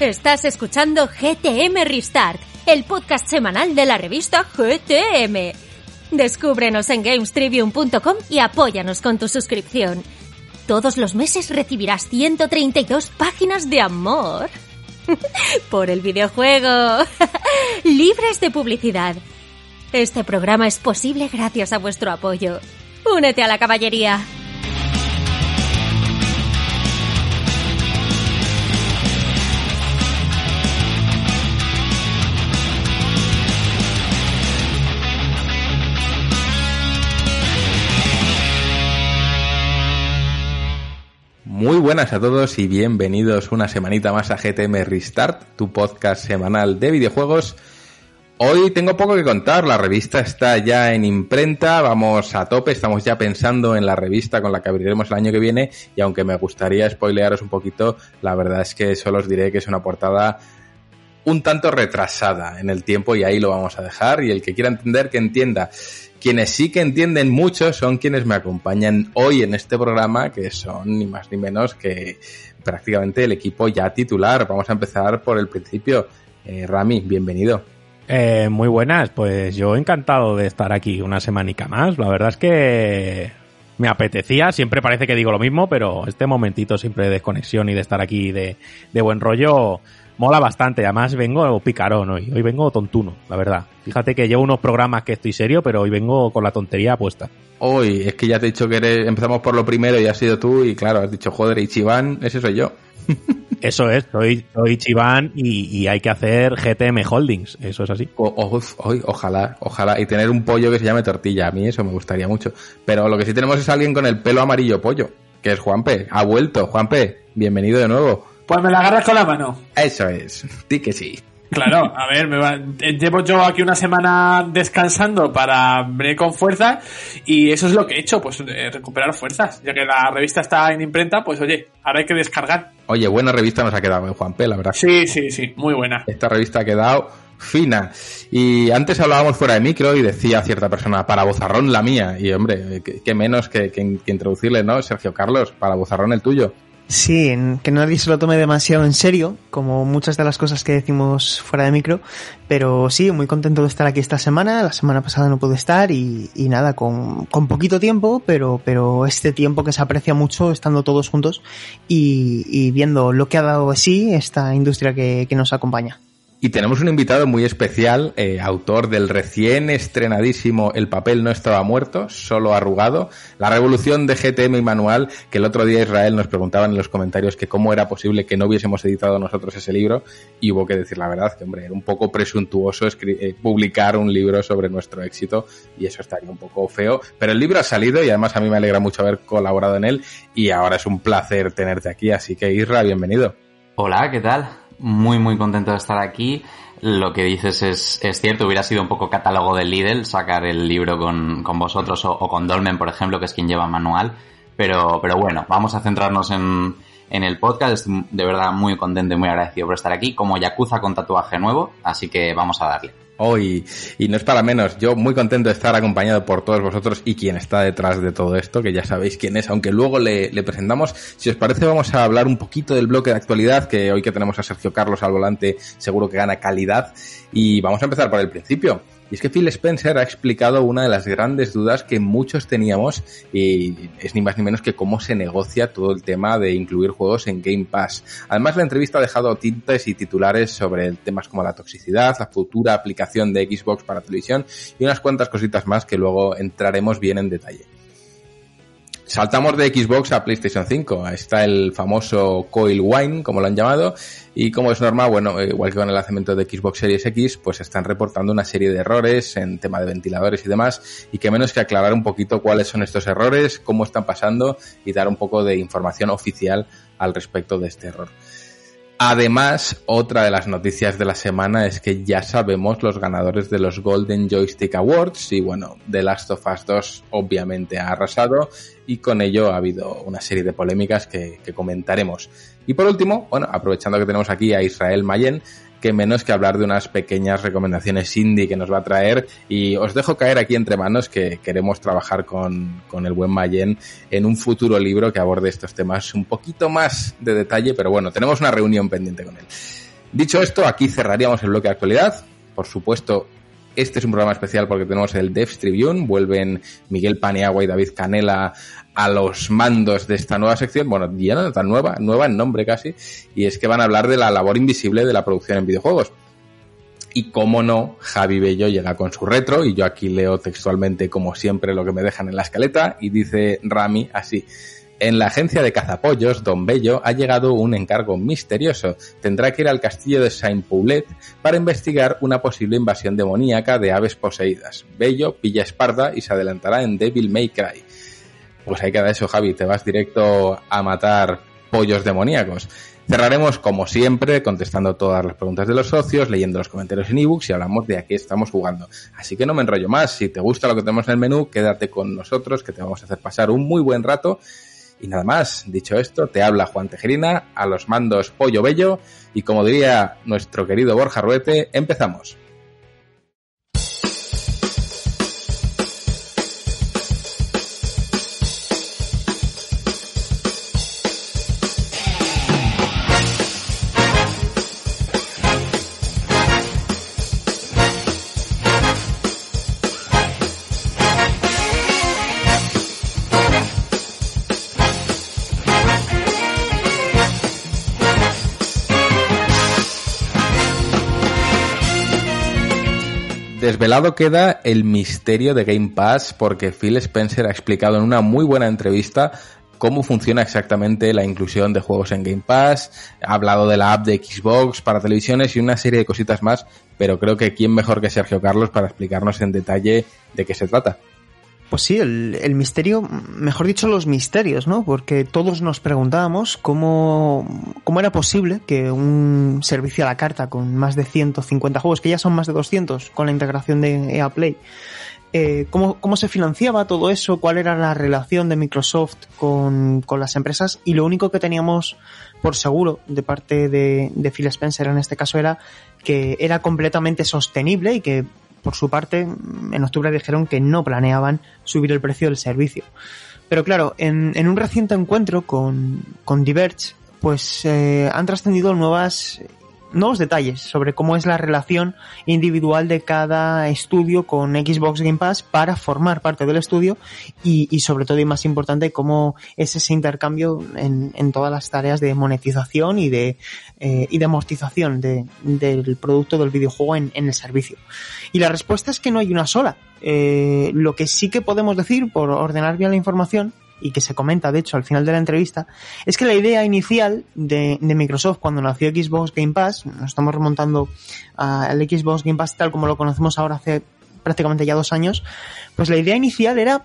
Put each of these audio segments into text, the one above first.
Estás escuchando GTM Restart, el podcast semanal de la revista GTM. Descúbrenos en gamestribune.com y apóyanos con tu suscripción. Todos los meses recibirás 132 páginas de amor. Por el videojuego. Libres de publicidad. Este programa es posible gracias a vuestro apoyo. Únete a la caballería. Muy buenas a todos y bienvenidos una semanita más a GTM Restart, tu podcast semanal de videojuegos. Hoy tengo poco que contar, la revista está ya en imprenta, vamos a tope, estamos ya pensando en la revista con la que abriremos el año que viene y aunque me gustaría spoilearos un poquito, la verdad es que solo os diré que es una portada un tanto retrasada en el tiempo y ahí lo vamos a dejar y el que quiera entender que entienda. Quienes sí que entienden mucho son quienes me acompañan hoy en este programa, que son ni más ni menos que prácticamente el equipo ya titular. Vamos a empezar por el principio. Eh, Rami, bienvenido. Eh, muy buenas, pues yo encantado de estar aquí una semanica más. La verdad es que me apetecía, siempre parece que digo lo mismo, pero este momentito siempre de desconexión y de estar aquí de, de buen rollo mola bastante. Además vengo picarón hoy, hoy vengo tontuno, la verdad. Fíjate que llevo unos programas que estoy serio, pero hoy vengo con la tontería puesta. Hoy, es que ya te he dicho que empezamos por lo primero y has sido tú y claro, has dicho, joder, Ichiban, ese soy yo. Eso es, soy, soy Ichiban y, hay que hacer GTM Holdings, eso es así. ojalá, ojalá, y tener un pollo que se llame tortilla, a mí eso me gustaría mucho. Pero lo que sí tenemos es alguien con el pelo amarillo pollo, que es Juanpe, ha vuelto, Juanpe, bienvenido de nuevo. Pues me la agarras con la mano. Eso es, di que sí. Claro, a ver, me llevo yo aquí una semana descansando para venir con fuerza y eso es lo que he hecho, pues eh, recuperar fuerzas. Ya que la revista está en imprenta, pues oye, ahora hay que descargar. Oye, buena revista nos ha quedado en Juan P, la verdad. Sí, sí, sí, muy buena. Esta revista ha quedado fina. Y antes hablábamos fuera de micro y decía cierta persona, para bozarrón la mía. Y hombre, qué menos que, que introducirle, ¿no? Sergio Carlos, para bozarrón el tuyo. Sí, que nadie se lo tome demasiado en serio, como muchas de las cosas que decimos fuera de micro, pero sí, muy contento de estar aquí esta semana, la semana pasada no pude estar y, nada, con, con, poquito tiempo, pero, pero este tiempo que se aprecia mucho estando todos juntos y, y viendo lo que ha dado así esta industria que, que nos acompaña. Y tenemos un invitado muy especial, eh, autor del recién estrenadísimo El papel no estaba muerto, solo arrugado, la revolución de GTM y manual, que el otro día Israel nos preguntaba en los comentarios que cómo era posible que no hubiésemos editado nosotros ese libro, y hubo que decir la verdad, que hombre, era un poco presuntuoso eh, publicar un libro sobre nuestro éxito, y eso estaría un poco feo, pero el libro ha salido y además a mí me alegra mucho haber colaborado en él, y ahora es un placer tenerte aquí, así que Isra, bienvenido. Hola, ¿qué tal? Muy, muy contento de estar aquí. Lo que dices es, es cierto, hubiera sido un poco catálogo del Lidl sacar el libro con, con vosotros o, con Dolmen, por ejemplo, que es quien lleva manual. Pero, pero bueno, vamos a centrarnos en, en el podcast. Estoy de verdad muy contento y muy agradecido por estar aquí, como Yakuza con tatuaje nuevo, así que vamos a darle hoy. Y no es para menos, yo muy contento de estar acompañado por todos vosotros y quien está detrás de todo esto, que ya sabéis quién es, aunque luego le, presentamos. Si os parece, vamos a hablar un poquito del bloque de actualidad, que hoy que tenemos a Sergio Carlos al volante, seguro que gana calidad. Y vamos a empezar por el principio. Y es que Phil Spencer ha explicado una de las grandes dudas que muchos teníamos y es ni más ni menos que cómo se negocia todo el tema de incluir juegos en Game Pass. Además, la entrevista ha dejado tintes y titulares sobre temas como la toxicidad, la futura aplicación de Xbox para televisión y unas cuantas cositas más que luego entraremos bien en detalle. Saltamos de Xbox a PlayStation 5. Está el famoso Coil Wine, como lo han llamado, y como es normal, bueno, eh, igual que con el lanzamiento de Xbox Series X, pues están reportando una serie de errores en tema de ventiladores y demás, y que menos que aclarar un poquito cuáles son estos errores, cómo están pasando y dar un poco de información oficial al respecto de este error. Además, otra de las noticias de la semana es que ya sabemos los ganadores de los Golden Joystick Awards y bueno, The Last of Us 2 obviamente ha arrasado y con ello ha habido una serie de polémicas que, que comentaremos. Y por último, bueno, aprovechando que tenemos aquí a Israel Mayen, que menos que hablar de unas pequeñas recomendaciones indie que nos va a traer y os dejo caer aquí entre manos que queremos trabajar con, con el buen Mayen en un futuro libro que aborde estos temas un poquito más de detalle, pero bueno, tenemos una reunión pendiente con él. Dicho esto, aquí cerraríamos el bloque de actualidad. Por supuesto, este es un programa especial porque tenemos el Devs Tribune. Vuelven Miguel Paniagua y David Canela a los mandos de esta nueva sección. Bueno, ya tan nueva, nueva en nombre casi. Y es que van a hablar de la labor invisible de la producción en videojuegos. Y cómo no, Javi Bello llega con su retro y yo aquí leo textualmente como siempre lo que me dejan en la escaleta y dice Rami así. En la agencia de cazapollos, Don Bello, ha llegado un encargo misterioso. Tendrá que ir al castillo de Saint-Poulet para investigar una posible invasión demoníaca de aves poseídas. Bello pilla Esparda y se adelantará en Devil May Cry. Pues ahí queda eso, Javi. Te vas directo a matar pollos demoníacos. Cerraremos, como siempre, contestando todas las preguntas de los socios, leyendo los comentarios en ebooks y hablamos de a qué estamos jugando. Así que no me enrollo más. Si te gusta lo que tenemos en el menú, quédate con nosotros, que te vamos a hacer pasar un muy buen rato y nada más, dicho esto, te habla Juan Tejerina, a los mandos Pollo Bello, y como diría nuestro querido Borja Ruete, empezamos. Desvelado queda el misterio de Game Pass porque Phil Spencer ha explicado en una muy buena entrevista cómo funciona exactamente la inclusión de juegos en Game Pass, ha hablado de la app de Xbox para televisiones y una serie de cositas más, pero creo que quién mejor que Sergio Carlos para explicarnos en detalle de qué se trata. Pues sí, el, el, misterio, mejor dicho, los misterios, ¿no? Porque todos nos preguntábamos cómo, cómo era posible que un servicio a la carta con más de 150 juegos, que ya son más de 200 con la integración de EA Play, eh, ¿cómo, cómo se financiaba todo eso, cuál era la relación de Microsoft con, con las empresas y lo único que teníamos por seguro de parte de, de Phil Spencer en este caso era que era completamente sostenible y que por su parte, en octubre dijeron que no planeaban subir el precio del servicio. Pero claro, en, en un reciente encuentro con, con Diverge, pues eh, han trascendido nuevas nuevos detalles sobre cómo es la relación individual de cada estudio con Xbox Game Pass para formar parte del estudio y, y sobre todo y más importante cómo es ese intercambio en, en todas las tareas de monetización y de, eh, y de amortización de, del producto del videojuego en, en, el servicio. Y la respuesta es que no hay una sola. Eh, lo que sí que podemos decir, por ordenar bien la información, y que se comenta de hecho al final de la entrevista, es que la idea inicial de, de Microsoft cuando nació Xbox Game Pass, nos estamos remontando al Xbox Game Pass tal como lo conocemos ahora hace prácticamente ya dos años, pues la idea inicial era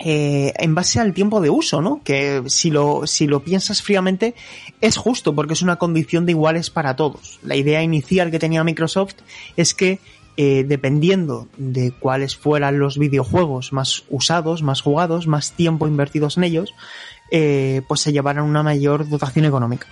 eh, en base al tiempo de uso, ¿no? Que si lo, si lo piensas fríamente es justo porque es una condición de iguales para todos. La idea inicial que tenía Microsoft es que eh, dependiendo de cuáles fueran los videojuegos más usados, más jugados, más tiempo invertidos en ellos, eh, pues se llevaran una mayor dotación económica.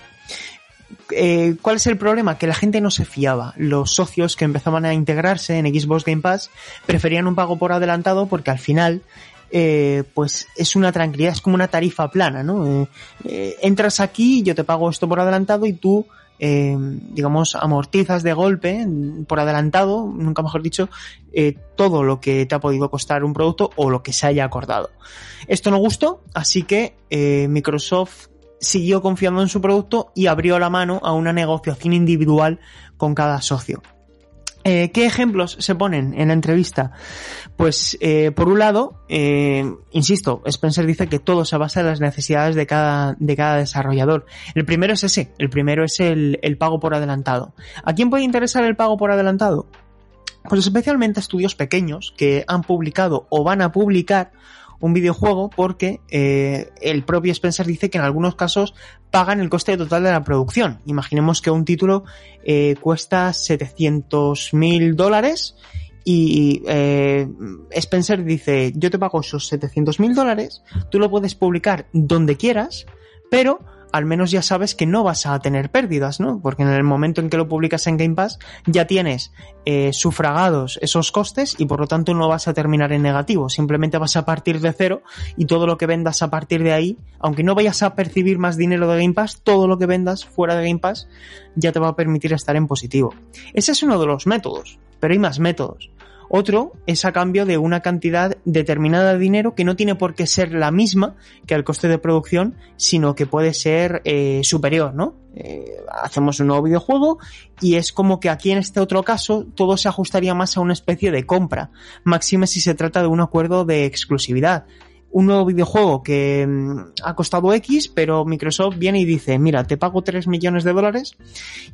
Eh, ¿Cuál es el problema? Que la gente no se fiaba. Los socios que empezaban a integrarse en Xbox Game Pass preferían un pago por adelantado porque al final eh, pues es una tranquilidad, es como una tarifa plana, ¿no? Eh, eh, entras aquí, yo te pago esto por adelantado y tú eh, digamos, amortizas de golpe, por adelantado, nunca mejor dicho, eh, todo lo que te ha podido costar un producto o lo que se haya acordado. Esto no gustó, así que eh, Microsoft siguió confiando en su producto y abrió la mano a una negociación individual con cada socio. Eh, ¿Qué ejemplos se ponen en la entrevista? Pues, eh, por un lado, eh, insisto, Spencer dice que todo se basa en las necesidades de cada, de cada desarrollador. El primero es ese, el primero es el pago por adelantado. ¿A quién puede interesar el pago por adelantado? Pues especialmente estudios pequeños que han publicado o van a publicar un videojuego porque eh, el propio Spencer dice que en algunos casos pagan el coste total de la producción. Imaginemos que un título eh, cuesta 700 mil dólares y eh, Spencer dice yo te pago esos 700 mil dólares, tú lo puedes publicar donde quieras, pero al menos ya sabes que no vas a tener pérdidas, ¿no? Porque en el momento en que lo publicas en Game Pass ya tienes eh, sufragados esos costes y por lo tanto no vas a terminar en negativo, simplemente vas a partir de cero y todo lo que vendas a partir de ahí, aunque no vayas a percibir más dinero de Game Pass, todo lo que vendas fuera de Game Pass ya te va a permitir estar en positivo. Ese es uno de los métodos, pero hay más métodos. Otro es a cambio de una cantidad determinada de dinero que no tiene por qué ser la misma que el coste de producción, sino que puede ser eh, superior, ¿no? Eh, hacemos un nuevo videojuego y es como que aquí en este otro caso todo se ajustaría más a una especie de compra, máxime si se trata de un acuerdo de exclusividad. Un nuevo videojuego que mm, ha costado X, pero Microsoft viene y dice, mira, te pago 3 millones de dólares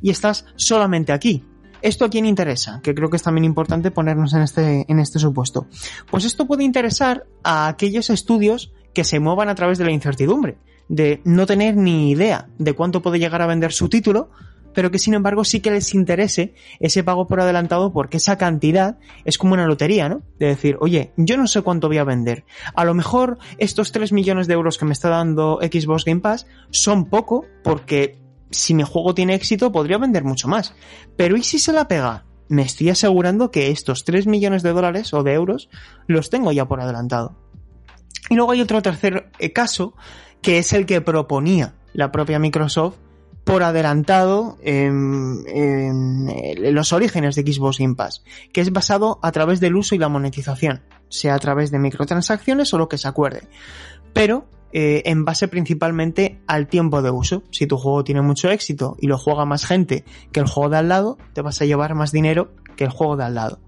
y estás solamente aquí ¿Esto a quién interesa? Que creo que es también importante ponernos en este, en este supuesto. Pues esto puede interesar a aquellos estudios que se muevan a través de la incertidumbre, de no tener ni idea de cuánto puede llegar a vender su título, pero que sin embargo sí que les interese ese pago por adelantado porque esa cantidad es como una lotería, ¿no? De decir, oye, yo no sé cuánto voy a vender. A lo mejor estos 3 millones de euros que me está dando Xbox Game Pass son poco porque si mi juego tiene éxito, podría vender mucho más. Pero ¿y si se la pega? Me estoy asegurando que estos 3 millones de dólares o de euros los tengo ya por adelantado. Y luego hay otro tercer eh, caso, que es el que proponía la propia Microsoft por adelantado en, en, los orígenes de Xbox Game Pass, que es basado a través del uso y la monetización, sea a través de microtransacciones o lo que se acuerde. Pero eh, en base principalmente al tiempo de uso. Si tu juego tiene mucho éxito y lo juega más gente que el juego de al lado, te vas a llevar más dinero que el juego de al lado.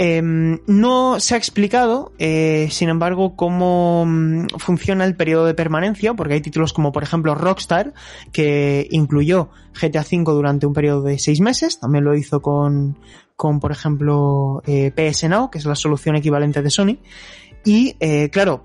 Em, no se ha explicado, eh, sin embargo, cómo mm, funciona el periodo de permanencia, porque hay títulos como, por ejemplo, Rockstar, que incluyó GTA V durante un periodo de seis meses, también lo hizo con, con por ejemplo, eh, PS Now, que es la solución equivalente de Sony. Y, claro,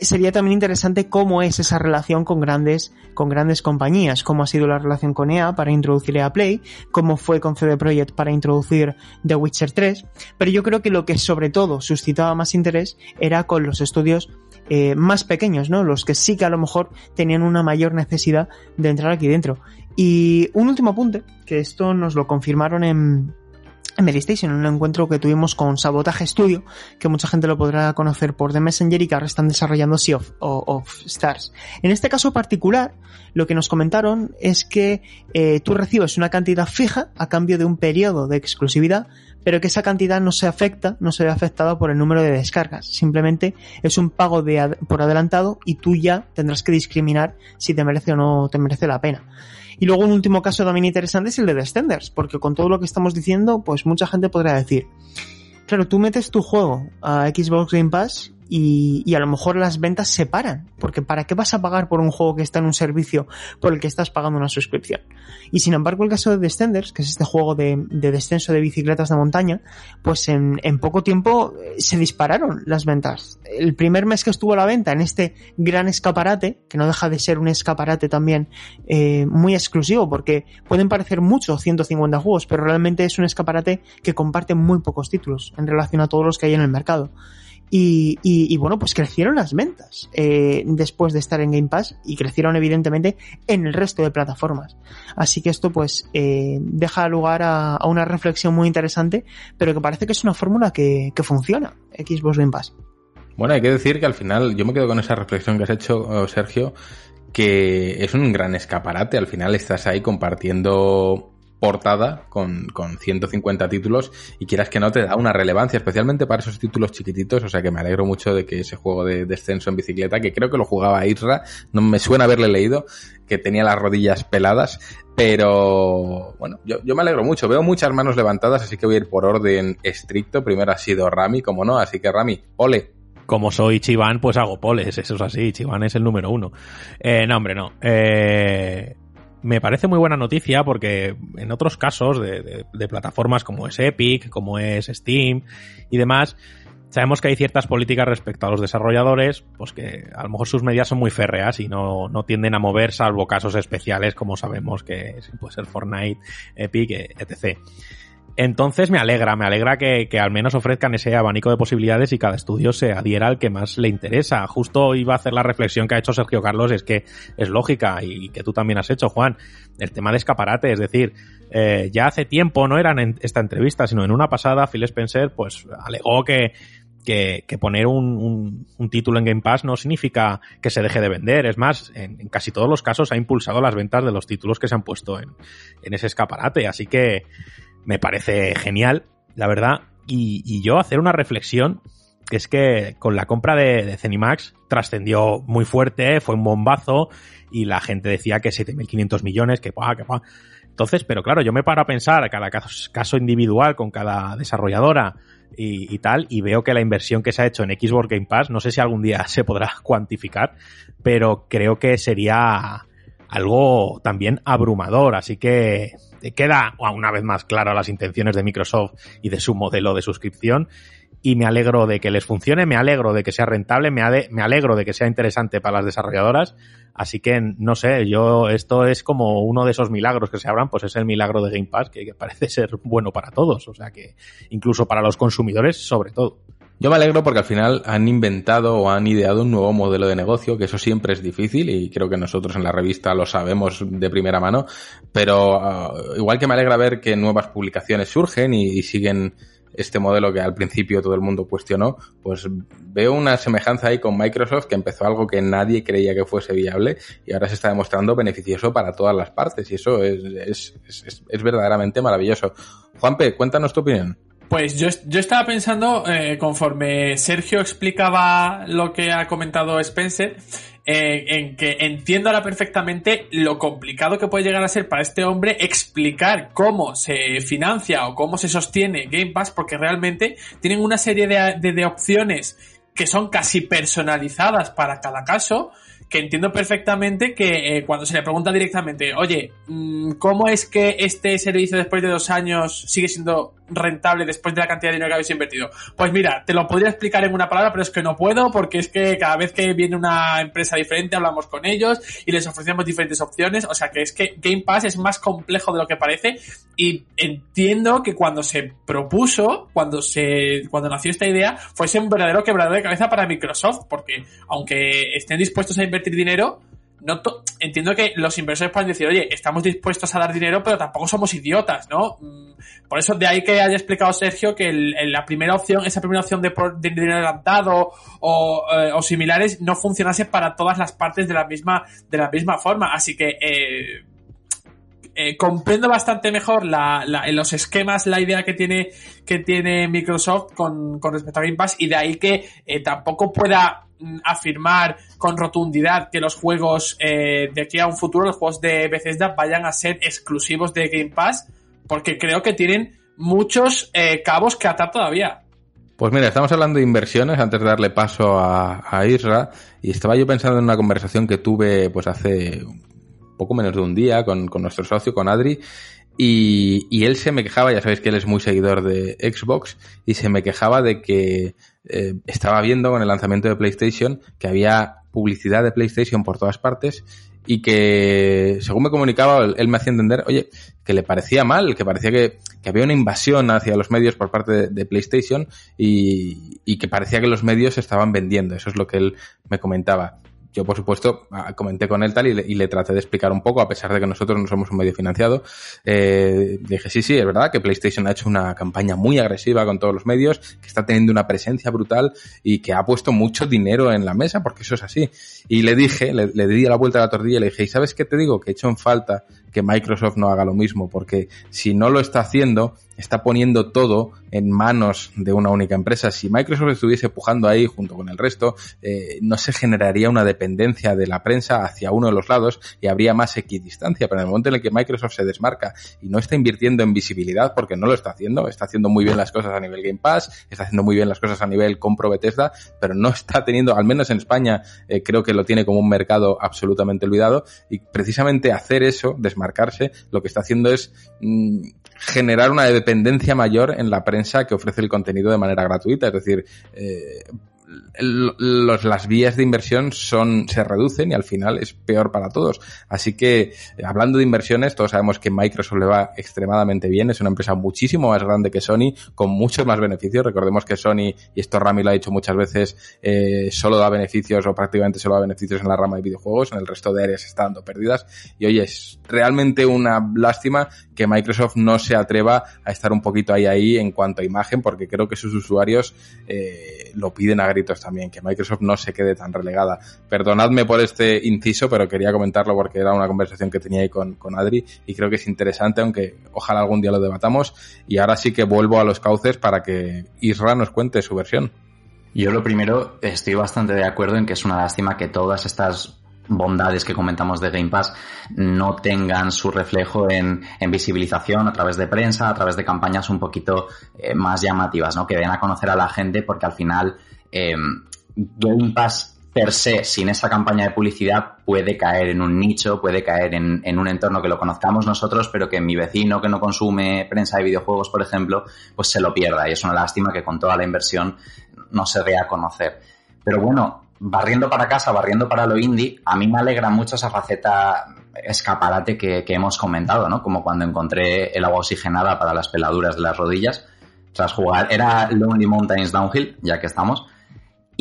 sería también interesante cómo es esa relación con grandes, con grandes compañías, cómo ha sido la relación con EA para introducir EA Play, cómo fue con CD Projekt para introducir The Witcher 3, pero yo creo que lo que sobre todo suscitaba más interés era con los estudios eh, más pequeños, ¿no? Los que sí que a lo mejor tenían una mayor necesidad de entrar aquí dentro. Y un último apunte, que esto nos lo confirmaron en, en Medistation, un encuentro que tuvimos con Sabotage Studio, que mucha gente lo podrá conocer por The Messenger y que ahora están desarrollando Sea of, Stars. En este caso particular, lo que nos comentaron es que eh, tú recibes una cantidad fija a cambio de un periodo de exclusividad, pero que esa cantidad no se afecta, no se ve afectada por el número de descargas. Simplemente es un pago de, por adelantado y tú ya tendrás que discriminar si te merece o no te merece la pena. Y luego un último caso también interesante es el de Descenders, porque con todo lo que estamos diciendo, pues mucha gente podrá decir, claro, tú metes tu juego a Xbox Game Pass y, a lo mejor las ventas se paran, porque ¿para qué vas a pagar por un juego que está en un servicio por el que estás pagando una suscripción? Y sin embargo, el caso de Descenders, que es este juego de, descenso de bicicletas de montaña, pues en, poco tiempo eh, se dispararon las ventas. El primer mes que estuvo a la venta en este gran escaparate, que no deja de ser un escaparate también eh, muy exclusivo, porque pueden parecer muchos 150 juegos, pero realmente es un escaparate que comparte muy pocos títulos en relación a todos los que hay en el mercado. Y, y, bueno, pues crecieron las ventas eh, después de estar en Game Pass y crecieron evidentemente en el resto de plataformas. Así que esto pues eh, deja lugar a, a, una reflexión muy interesante, pero que parece que es una fórmula que, que funciona, Xbox Game Pass. Bueno, hay que decir que al final yo me quedo con esa reflexión que has hecho, Sergio, que es un gran escaparate. Al final estás ahí compartiendo portada con, con 150 títulos y quieras que no te da una relevancia, especialmente para esos títulos chiquititos, o sea que me alegro mucho de que ese juego de descenso en bicicleta, que creo que lo jugaba Isra, no me suena haberle leído, que tenía las rodillas peladas, pero bueno, yo, yo me alegro mucho, veo muchas manos levantadas, así que voy a ir por orden estricto, primero ha sido Rami, como no, así que Rami, ole, como soy Chiván, pues hago poles, eso es así, Chiván es el número uno. Eh, no, hombre, no. Eh, me parece muy buena noticia porque en otros casos de, plataformas como es Epic, como es Steam y demás, sabemos que hay ciertas políticas respecto a los desarrolladores, pues que a lo mejor sus medidas son muy férreas y no, no tienden a mover salvo casos especiales como sabemos que puede ser Fortnite, Epic, etc. Entonces me alegra, me alegra que, que, al menos ofrezcan ese abanico de posibilidades y cada estudio se adhiera al que más le interesa. Justo iba a hacer la reflexión que ha hecho Sergio Carlos, es que es lógica y que tú también has hecho, Juan, el tema de escaparate, es decir, eh, ya hace tiempo, no era en esta entrevista, sino en una pasada, Phil Spencer pues alegó que, que, poner un, un, un, título en Game Pass no significa que se deje de vender. Es más, en, en, casi todos los casos ha impulsado las ventas de los títulos que se han puesto en, en ese escaparate. Así que me parece genial, la verdad. Y, y, yo hacer una reflexión, que es que con la compra de, de Zenimax trascendió muy fuerte, fue un bombazo, y la gente decía que 7.500 millones, que pa, que pa. Entonces, pero claro, yo me paro a pensar cada caso individual con cada desarrolladora y, y, tal, y veo que la inversión que se ha hecho en Xbox Game Pass, no sé si algún día se podrá cuantificar, pero creo que sería algo también abrumador, así que queda una vez más claro las intenciones de Microsoft y de su modelo de suscripción y me alegro de que les funcione, me alegro de que sea rentable, me, me alegro de que sea interesante para las desarrolladoras, así que no sé, yo esto es como uno de esos milagros que se abran, pues es el milagro de Game Pass que, que parece ser bueno para todos, o sea que incluso para los consumidores sobre todo. Yo me alegro porque al final han inventado o han ideado un nuevo modelo de negocio, que eso siempre es difícil y creo que nosotros en la revista lo sabemos de primera mano, pero uh, igual que me alegra ver que nuevas publicaciones surgen y, y siguen este modelo que al principio todo el mundo cuestionó, pues veo una semejanza ahí con Microsoft que empezó algo que nadie creía que fuese viable y ahora se está demostrando beneficioso para todas las partes y eso es, es, es, es verdaderamente maravilloso. Juanpe, cuéntanos tu opinión. Pues yo, yo estaba pensando, eh, conforme Sergio explicaba lo que ha comentado Spencer, eh, en que entiendo ahora perfectamente lo complicado que puede llegar a ser para este hombre explicar cómo se financia o cómo se sostiene Game Pass, porque realmente tienen una serie de, de, de opciones que son casi personalizadas para cada caso que entiendo perfectamente que eh, cuando se le pregunta directamente, oye, mm, ¿cómo es que este servicio después de dos años sigue siendo rentable después de la cantidad de dinero que habéis invertido? Pues mira, te lo podría explicar en una palabra, pero es que no puedo porque es que cada vez que viene una empresa diferente hablamos con ellos y les ofrecemos diferentes opciones, o sea que es que Game Pass es más complejo de lo que parece y entiendo que cuando se propuso, cuando se cuando nació esta idea, fuese un verdadero quebradero de cabeza para Microsoft, porque aunque estén dispuestos a invertir dinero, no entiendo que los inversores pueden decir, oye, estamos dispuestos a dar dinero, pero tampoco somos idiotas, ¿no? Por eso de ahí que haya explicado Sergio que la primera opción, esa primera opción de, de dinero adelantado o, eh, o, similares no funcionase para todas las partes de la misma, de la misma forma. Así que, eh, eh, comprendo bastante mejor los esquemas la idea que tiene, Microsoft con, respecto a Game Pass y de ahí que eh, tampoco pueda afirmar con rotundidad que los juegos eh, de aquí a un futuro, los juegos de Bethesda vayan a ser exclusivos de Game Pass, porque creo que tienen muchos cabos que atar todavía. Pues mira, estamos hablando de inversiones antes de darle paso a, a Isra y estaba yo pensando en una conversación que tuve pues hace poco menos de un día con, con nuestro socio, con Adri, y, y, él se me quejaba, ya sabéis que él es muy seguidor de Xbox, y se me quejaba de que eh, estaba viendo con el lanzamiento de PlayStation que había publicidad de PlayStation por todas partes y que, según me comunicaba, él, me hacía entender, oye, que le parecía mal, que parecía que, que había una invasión hacia los medios por parte de, de PlayStation y, y que parecía que los medios estaban vendiendo. Eso es lo que él me comentaba yo, por supuesto, comenté con él tal y le, y le, traté de explicar un poco, a pesar de que nosotros no somos un medio financiado. Eh, dije, sí, sí, es verdad que PlayStation ha hecho una campaña muy agresiva con todos los medios, que está teniendo una presencia brutal y que ha puesto mucho dinero en la mesa, porque eso es así. Y le dije, le, le di la vuelta a la tortilla y le dije, ¿y sabes qué te digo? Que he hecho en falta que Microsoft no haga lo mismo, porque si no lo está haciendo, está poniendo todo en manos de una única empresa. Si Microsoft estuviese pujando ahí junto con el resto, eh, no se generaría una dependencia de la prensa hacia uno de los lados y habría más equidistancia. Pero en el momento en el que Microsoft se desmarca y no está invirtiendo en visibilidad, porque no lo está haciendo, está haciendo muy bien las cosas a nivel Game Pass, está haciendo muy bien las cosas a nivel compro Bethesda, pero no está teniendo, al menos en España, eh, creo que lo tiene como un mercado absolutamente olvidado y precisamente hacer eso, desmarcarse, lo que está haciendo es mmm, generar una dependencia mayor en la prensa que ofrece el contenido de manera gratuita. Es decir, eh, los, las vías de inversión son, se reducen y al final es peor para todos. Así que, hablando de inversiones, todos sabemos que Microsoft le va extremadamente bien, es una empresa muchísimo más grande que Sony, con muchos más beneficios. Recordemos que Sony, y esto Rami lo ha dicho muchas veces, eh, solo da beneficios o prácticamente solo da beneficios en la rama de videojuegos, en el resto de áreas está dando pérdidas. Y oye, es realmente una lástima que Microsoft no se atreva a estar un poquito ahí ahí en cuanto a imagen, porque creo que sus usuarios eh, lo piden a gritos también, que Microsoft no se quede tan relegada. Perdonadme por este inciso, pero quería comentarlo porque era una conversación que tenía ahí con, con Adri y creo que es interesante, aunque ojalá algún día lo debatamos. Y ahora sí que vuelvo a los cauces para que Isra nos cuente su versión. Yo lo primero estoy bastante de acuerdo en que es una lástima que todas estas bondades que comentamos de Game Pass no tengan su reflejo en, visibilización a través de prensa, a través de campañas un poquito eh, más llamativas, ¿no? Que den a conocer a la gente porque al final eh, Game Pass per se, sin esa campaña de publicidad, puede caer en un nicho, puede caer en, un entorno que lo conozcamos nosotros, pero que mi vecino que no consume prensa de videojuegos, por ejemplo, pues se lo pierda. Y es una lástima que con toda la inversión no se dé a conocer. Pero bueno, barriendo para casa, barriendo para lo indie, a mí me alegra mucho esa faceta escaparate que, hemos comentado, ¿no? Como cuando encontré el agua oxigenada para las peladuras de las rodillas, tras jugar, era Lonely Mountains Downhill, ya que estamos,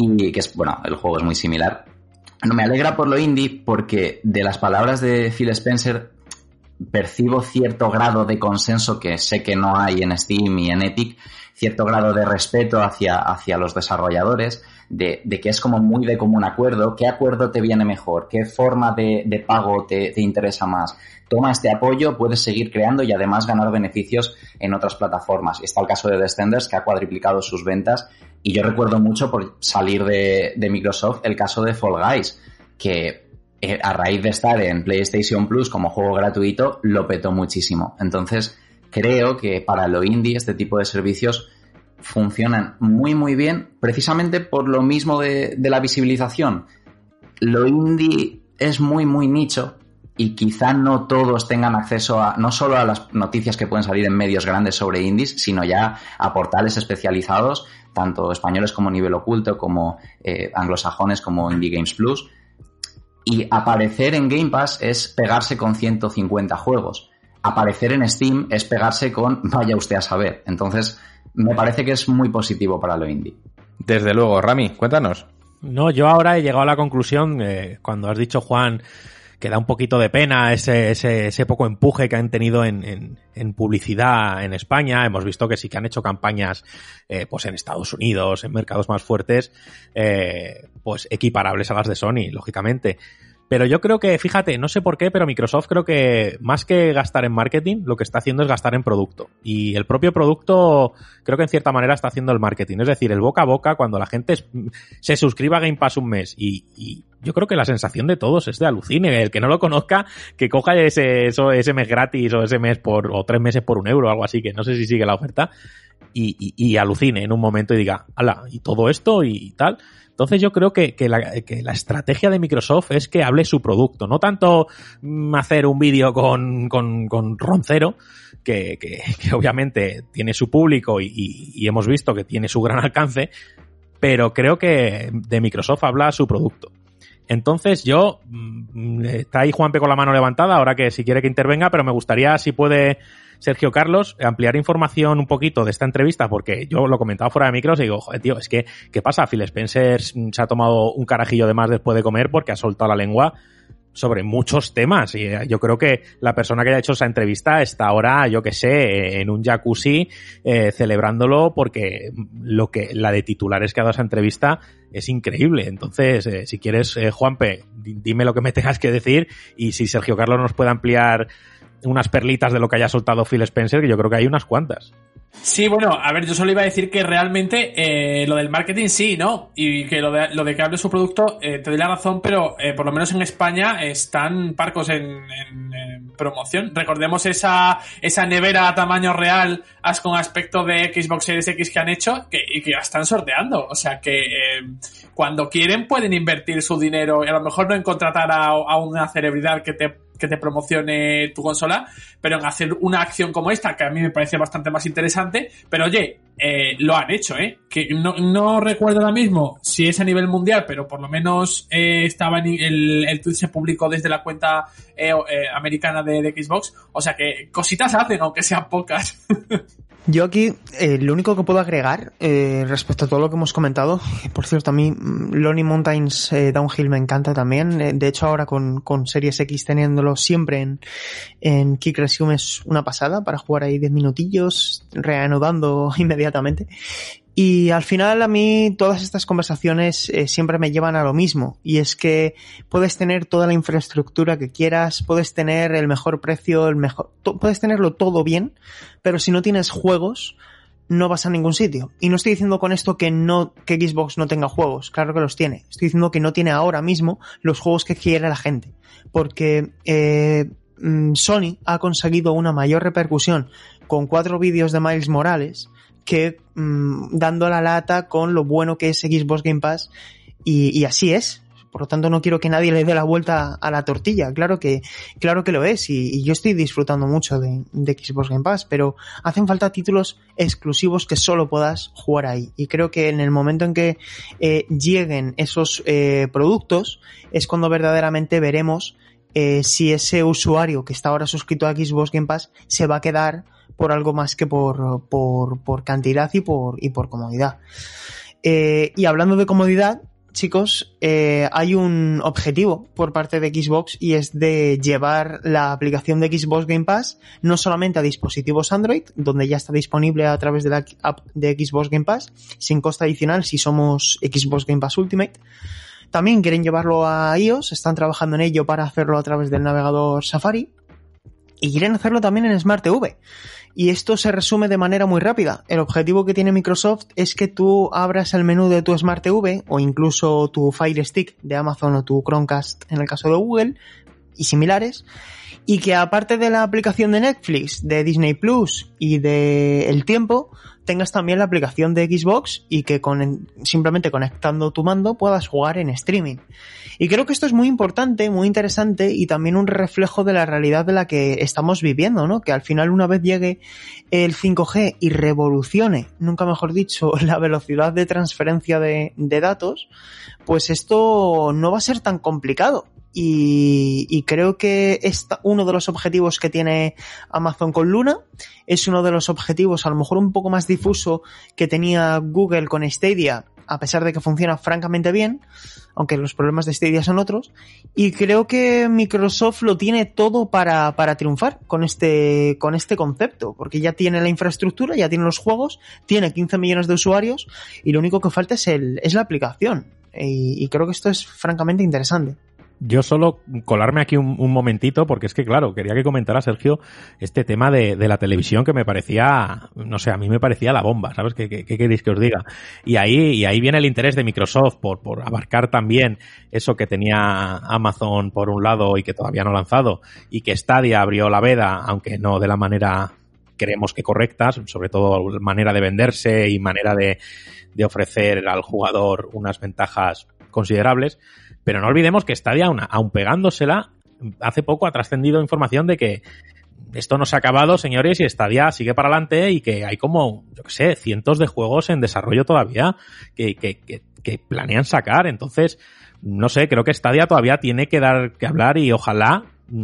y que es, bueno, el juego es muy similar. No me alegra por lo indie porque de las palabras de Phil Spencer percibo cierto grado de consenso que sé que no hay en Steam y en Epic, cierto grado de respeto hacia, hacia los desarrolladores, de, que es como muy de común acuerdo, qué acuerdo te viene mejor, qué forma de, pago te, te, interesa más. Toma este apoyo, puedes seguir creando y además ganar beneficios en otras plataformas. Está el caso de Descenders, que ha cuadriplicado sus ventas, y yo recuerdo mucho por salir de, Microsoft el caso de Fall Guys, que eh, a raíz de estar en PlayStation Plus como juego gratuito, lo petó muchísimo. Entonces, creo que para lo indie este tipo de servicios funcionan muy muy bien precisamente por lo mismo de, la visibilización. Lo indie es muy muy nicho y quizá no todos tengan acceso a no solo a las noticias que pueden salir en medios grandes sobre indies, sino ya a portales especializados, tanto españoles como nivel oculto, como eh, anglosajones como Indie Games Plus. Y aparecer en Game Pass es pegarse con 150 juegos. Aparecer en Steam es pegarse con vaya usted a saber. Entonces, me parece que es muy positivo para lo indie. Desde luego, Rami, cuéntanos. No, yo ahora he llegado a la conclusión, eh, cuando has dicho, Juan, que da un poquito de pena ese, ese, ese poco empuje que han tenido en, en, publicidad en España. Hemos visto que sí que han hecho campañas eh, pues en Estados Unidos, en mercados más fuertes, eh, pues equiparables a las de Sony, lógicamente. Pero yo creo que, fíjate, no sé por qué, pero Microsoft creo que más que gastar en marketing, lo que está haciendo es gastar en producto. Y el propio producto, creo que en cierta manera está haciendo el marketing. Es decir, el boca a boca, cuando la gente se suscriba a Game Pass un mes y, yo creo que la sensación de todos es de alucine. El que no lo conozca, que coja ese, ese mes gratis o ese mes por, o tres meses por un euro o algo así, que no sé si sigue la oferta, y, y alucine en un momento y diga, ala, y todo esto y tal. Entonces yo creo que, la, estrategia de Microsoft es que hable su producto, no tanto mm, hacer un vídeo con, con, Roncero, que, obviamente tiene su público y, hemos visto que tiene su gran alcance, pero creo que de Microsoft habla su producto. Entonces yo, mm, está ahí Juanpe con la mano levantada, ahora que si quiere que intervenga, pero me gustaría si puede Sergio Carlos, ampliar información un poquito de esta entrevista, porque yo lo comentaba fuera de micros y digo, joder, tío, es que, ¿qué pasa? Phil Spencer se ha tomado un carajillo de más después de comer porque ha soltado la lengua sobre muchos temas y eh, yo creo que la persona que haya hecho esa entrevista está ahora, yo que sé, en un jacuzzi eh, celebrándolo porque lo que la de titulares que ha dado esa entrevista es increíble. Entonces, eh, si quieres, Juanpe, dime lo que me tengas que decir y si Sergio Carlos nos puede ampliar unas perlitas de lo que haya soltado Phil Spencer, que yo creo que hay unas cuantas. Sí, bueno, a ver, yo solo iba a decir que realmente eh, lo del marketing sí, ¿no? Y que lo de, lo de que hable su producto, eh, te doy la razón, pero eh, por lo menos en España están parcos en, promoción. Recordemos esa, esa nevera a tamaño real, con aspecto de Xbox Series X que han hecho que, y que ya están sorteando. O sea que cuando quieren pueden invertir su dinero y a lo mejor no en contratar a una celebridad que te que te promocione tu consola, pero en hacer una acción como esta, que a mí me parece bastante más interesante, pero oye, eh, lo han hecho, ¿eh? Que no, no, recuerdo ahora mismo si es a nivel mundial, pero por lo menos eh, estaba en el, el tweet se publicó desde la cuenta eh, eh, americana de, de, Xbox, o sea que cositas hacen, aunque sean pocas. Yo aquí eh, lo único que puedo agregar eh, respecto a todo lo que hemos comentado, por cierto, a mí mm, Lonely Mountains eh, Downhill me encanta también. Eh, de hecho, ahora con, con Series X teniéndolo siempre en, en Kick Resume es una pasada para jugar ahí 10 minutillos, reanudando inmediatamente. Y al final a mí todas estas conversaciones eh, siempre me llevan a lo mismo. Y es que puedes tener toda la infraestructura que quieras, puedes tener el mejor precio, el mejor, puedes tenerlo todo bien, pero si no tienes juegos, no vas a ningún sitio. Y no estoy diciendo con esto que no, que Xbox no tenga juegos, claro que los tiene. Estoy diciendo que no tiene ahora mismo los juegos que quiere la gente. Porque eh, Sony ha conseguido una mayor repercusión con cuatro vídeos de Miles Morales que mmm, dando la lata con lo bueno que es Xbox Game Pass y, así es. Por lo tanto, no quiero que nadie le dé la vuelta a la tortilla. Claro que, claro que lo es y, y yo estoy disfrutando mucho de, de, Xbox Game Pass, pero hacen falta títulos exclusivos que solo puedas jugar ahí. Y creo que en el momento en que eh, lleguen esos eh, productos es cuando verdaderamente veremos eh, si ese usuario que está ahora suscrito a Xbox Game Pass se va a quedar por algo más que por, por, por cantidad y por, y por comodidad. Eh, y hablando de comodidad, chicos, eh, hay un objetivo por parte de Xbox y es de llevar la aplicación de Xbox Game Pass no solamente a dispositivos Android, donde ya está disponible a través de la app de Xbox Game Pass, sin coste adicional si somos Xbox Game Pass Ultimate, también quieren llevarlo a iOS, están trabajando en ello para hacerlo a través del navegador Safari y quieren hacerlo también en Smart TV. Y esto se resume de manera muy rápida. El objetivo que tiene Microsoft es que tú abras el menú de tu Smart TV o incluso tu Fire Stick de Amazon o tu Chromecast en el caso de Google y similares y que aparte de la aplicación de Netflix, de Disney Plus y de El Tiempo, tengas también la aplicación de Xbox y que con, simplemente conectando tu mando puedas jugar en streaming. Y creo que esto es muy importante, muy interesante y también un reflejo de la realidad de la que estamos viviendo, ¿no? Que al final una vez llegue el 5G y revolucione, nunca mejor dicho, la velocidad de transferencia de, datos, pues esto no va a ser tan complicado. Y, creo que es uno de los objetivos que tiene Amazon con Luna. Es uno de los objetivos, a lo mejor un poco más difuso, que tenía Google con Stadia, a pesar de que funciona francamente bien, aunque los problemas de Stadia son otros. Y creo que Microsoft lo tiene todo para, para triunfar con este, con este concepto, porque ya tiene la infraestructura, ya tiene los juegos, tiene 15 millones de usuarios y lo único que falta es, el, es la aplicación. Y, y creo que esto es francamente interesante. Yo solo colarme aquí un, momentito, porque es que, claro, quería que comentara Sergio este tema de, de, la televisión que me parecía, no sé, a mí me parecía la bomba, ¿sabes? ¿Qué, qué, queréis que os diga? Y ahí, y ahí viene el interés de Microsoft por, por abarcar también eso que tenía Amazon por un lado y que todavía no ha lanzado, y que Stadia abrió la veda, aunque no de la manera creemos que correcta, sobre todo manera de venderse y manera de, de ofrecer al jugador unas ventajas considerables pero no olvidemos que Stadia, aún, pegándosela, hace poco ha trascendido información de que esto no se ha acabado, señores, y Stadia sigue para adelante y que hay como, yo qué sé, cientos de juegos en desarrollo todavía que, que planean sacar. Entonces, no sé, creo que Stadia todavía tiene que dar que hablar y ojalá,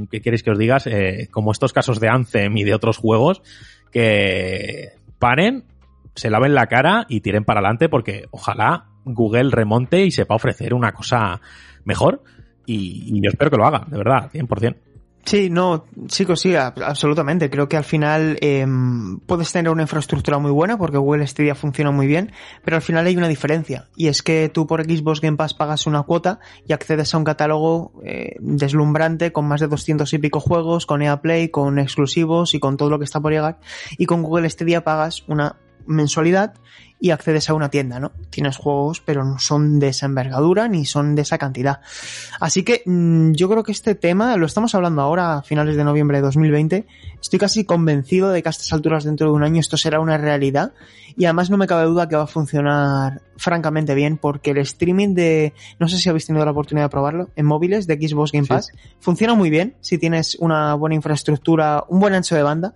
¿qué queréis que os digas? Eh, como estos casos de Anthem y de otros juegos, que paren, se laven la cara y tiren para adelante porque ojalá Google remonte y sepa ofrecer una cosa mejor. Y, y yo espero que lo haga, de verdad, 100%. Sí, no, chicos, sí, absolutamente. Creo que al final eh, puedes tener una infraestructura muy buena porque Google Stadia funciona muy bien, pero al final hay una diferencia y es que tú por Xbox Game Pass pagas una cuota y accedes a un catálogo eh, deslumbrante con más de 200 y pico juegos, con EA Play, con exclusivos y con todo lo que está por llegar y con Google Stadia pagas una mensualidad y accedes a una tienda, ¿no? Tienes juegos, pero no son de esa envergadura ni son de esa cantidad. Así que mm, yo creo que este tema, lo estamos hablando ahora a finales de noviembre de 2020, estoy casi convencido de que a estas alturas dentro de un año esto será una realidad y además no me cabe duda que va a funcionar francamente bien porque el streaming de, no sé si habéis tenido la oportunidad de probarlo, en móviles de Xbox Game Pass, funciona muy bien si tienes una buena infraestructura, un buen ancho de banda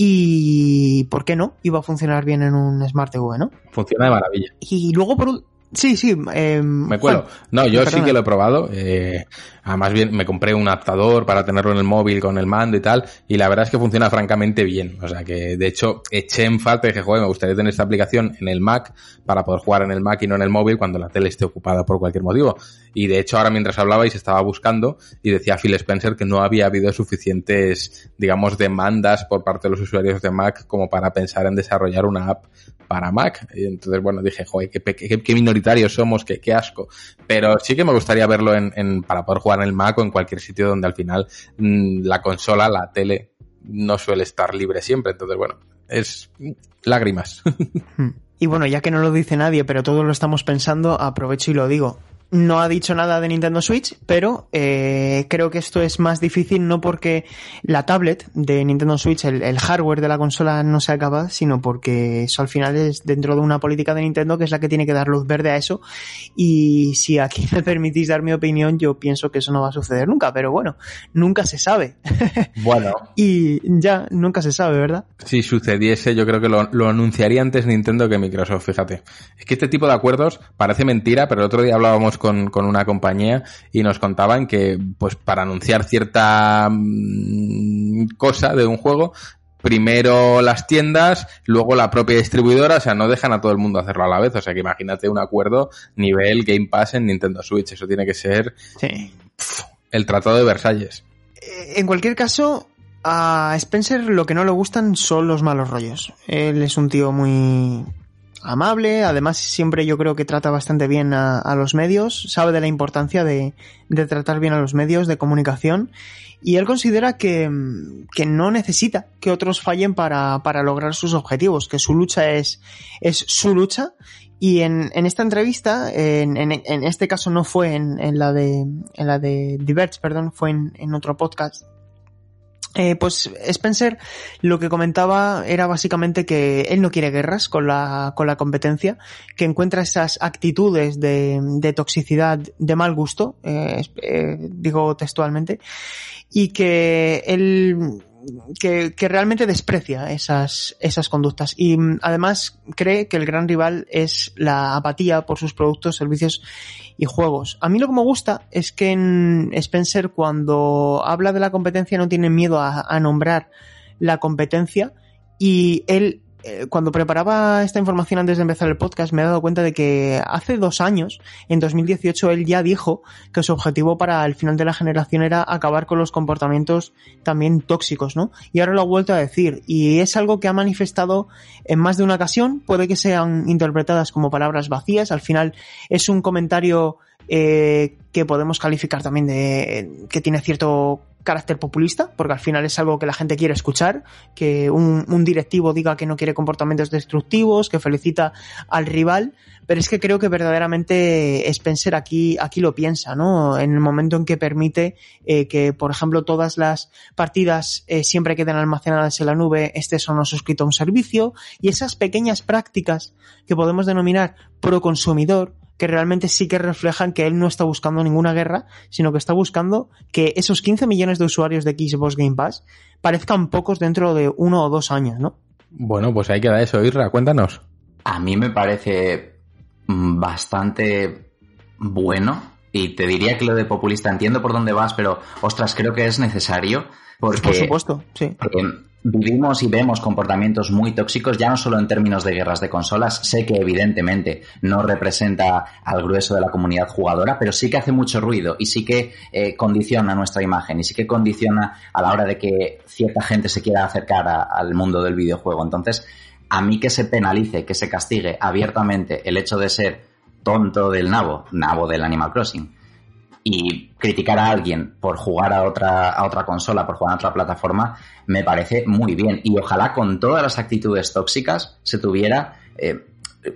y, ¿por qué no? Iba a funcionar bien en un Smart TV, ¿no? Funciona de maravilla. Y luego por Sí, sí. Eh, me cuelo. No, yo sí que lo he probado. Eh, además, bien, me compré un adaptador para tenerlo en el móvil con el mando y tal. Y la verdad es que funciona francamente bien. O sea que, de hecho, eché en falta y dije, joder, me gustaría tener esta aplicación en el Mac para poder jugar en el Mac y no en el móvil cuando la tele esté ocupada por cualquier motivo. Y de hecho, ahora mientras hablabais estaba buscando y decía Phil Spencer que no había habido suficientes, digamos, demandas por parte de los usuarios de Mac como para pensar en desarrollar una app para Mac. Y entonces, bueno, dije, joder, qué, qué, qué minoritarios somos, qué, qué, asco. Pero sí que me gustaría verlo en, en, para poder jugar en el Mac o en cualquier sitio donde al final mmm, la consola, la tele, no suele estar libre siempre. Entonces, bueno, es lágrimas. Y bueno, ya que no lo dice nadie, pero todos lo estamos pensando, aprovecho y lo digo. No ha dicho nada de Nintendo Switch, pero eh, creo que esto es más difícil no porque la tablet de Nintendo Switch, el, el, hardware de la consola no se acaba, sino porque eso al final es dentro de una política de Nintendo que es la que tiene que dar luz verde a eso. Y si aquí me permitís dar mi opinión, yo pienso que eso no va a suceder nunca, pero bueno, nunca se sabe. Bueno. y ya, nunca se sabe, ¿verdad? Si sucediese, yo creo que lo, lo anunciaría antes Nintendo que Microsoft, fíjate. Es que este tipo de acuerdos parece mentira, pero el otro día hablábamos con, con, una compañía y nos contaban que, pues, para anunciar cierta mmm, cosa de un juego, primero las tiendas, luego la propia distribuidora, o sea, no dejan a todo el mundo hacerlo a la vez, o sea, que imagínate un acuerdo nivel Game Pass en Nintendo Switch, eso tiene que ser sí. el Tratado de Versalles. En cualquier caso, a Spencer lo que no le gustan son los malos rollos. Él es un tío muy amable, además siempre yo creo que trata bastante bien a, a los medios, sabe de la importancia de, de, tratar bien a los medios de comunicación y él considera que, que no necesita que otros fallen para, para, lograr sus objetivos, que su lucha es, es su lucha. Y en, en esta entrevista, en, en, este caso no fue en, la de, en la de perdón, fue en otro podcast eh, pues Spencer lo que comentaba era básicamente que él no quiere guerras con la, con la competencia, que encuentra esas actitudes de, de toxicidad de mal gusto, eh, eh, digo textualmente, y que él que, que, realmente desprecia esas, esas conductas. Y además cree que el gran rival es la apatía por sus productos, servicios y juegos. A mí lo que me gusta es que en Spencer cuando habla de la competencia no tiene miedo a, a nombrar la competencia y él cuando preparaba esta información antes de empezar el podcast me he dado cuenta de que hace dos años, en 2018, él ya dijo que su objetivo para el final de la generación era acabar con los comportamientos también tóxicos, ¿no? Y ahora lo ha vuelto a decir y es algo que ha manifestado en más de una ocasión, puede que sean interpretadas como palabras vacías, al final es un comentario eh, que podemos calificar también de que tiene cierto carácter populista, porque al final es algo que la gente quiere escuchar, que un, un, directivo diga que no quiere comportamientos destructivos, que felicita al rival, pero es que creo que verdaderamente Spencer aquí, aquí lo piensa, ¿no? En el momento en que permite eh, que, por ejemplo, todas las partidas eh, siempre queden almacenadas en la nube, estés o no suscrito a un servicio, y esas pequeñas prácticas que podemos denominar pro consumidor, que realmente sí que reflejan que él no está buscando ninguna guerra, sino que está buscando que esos 15 millones de usuarios de Xbox Game Pass parezcan pocos dentro de uno o dos años, ¿no? Bueno, pues ahí queda eso, Irra, cuéntanos. A mí me parece bastante bueno y te diría que lo de populista entiendo por dónde vas, pero ostras, creo que es necesario porque... Por supuesto, sí. Porque vivimos y vemos comportamientos muy tóxicos, ya no solo en términos de guerras de consolas, sé que evidentemente no representa al grueso de la comunidad jugadora, pero sí que hace mucho ruido y sí que eh, condiciona nuestra imagen y sí que condiciona a la hora de que cierta gente se quiera acercar al mundo del videojuego. Entonces, a mí que se penalice, que se castigue abiertamente el hecho de ser tonto del nabo, nabo del Animal Crossing, y criticar a alguien por jugar a otra, a otra consola, por jugar a otra plataforma, me parece muy bien. Y ojalá con todas las actitudes tóxicas se tuviera eh,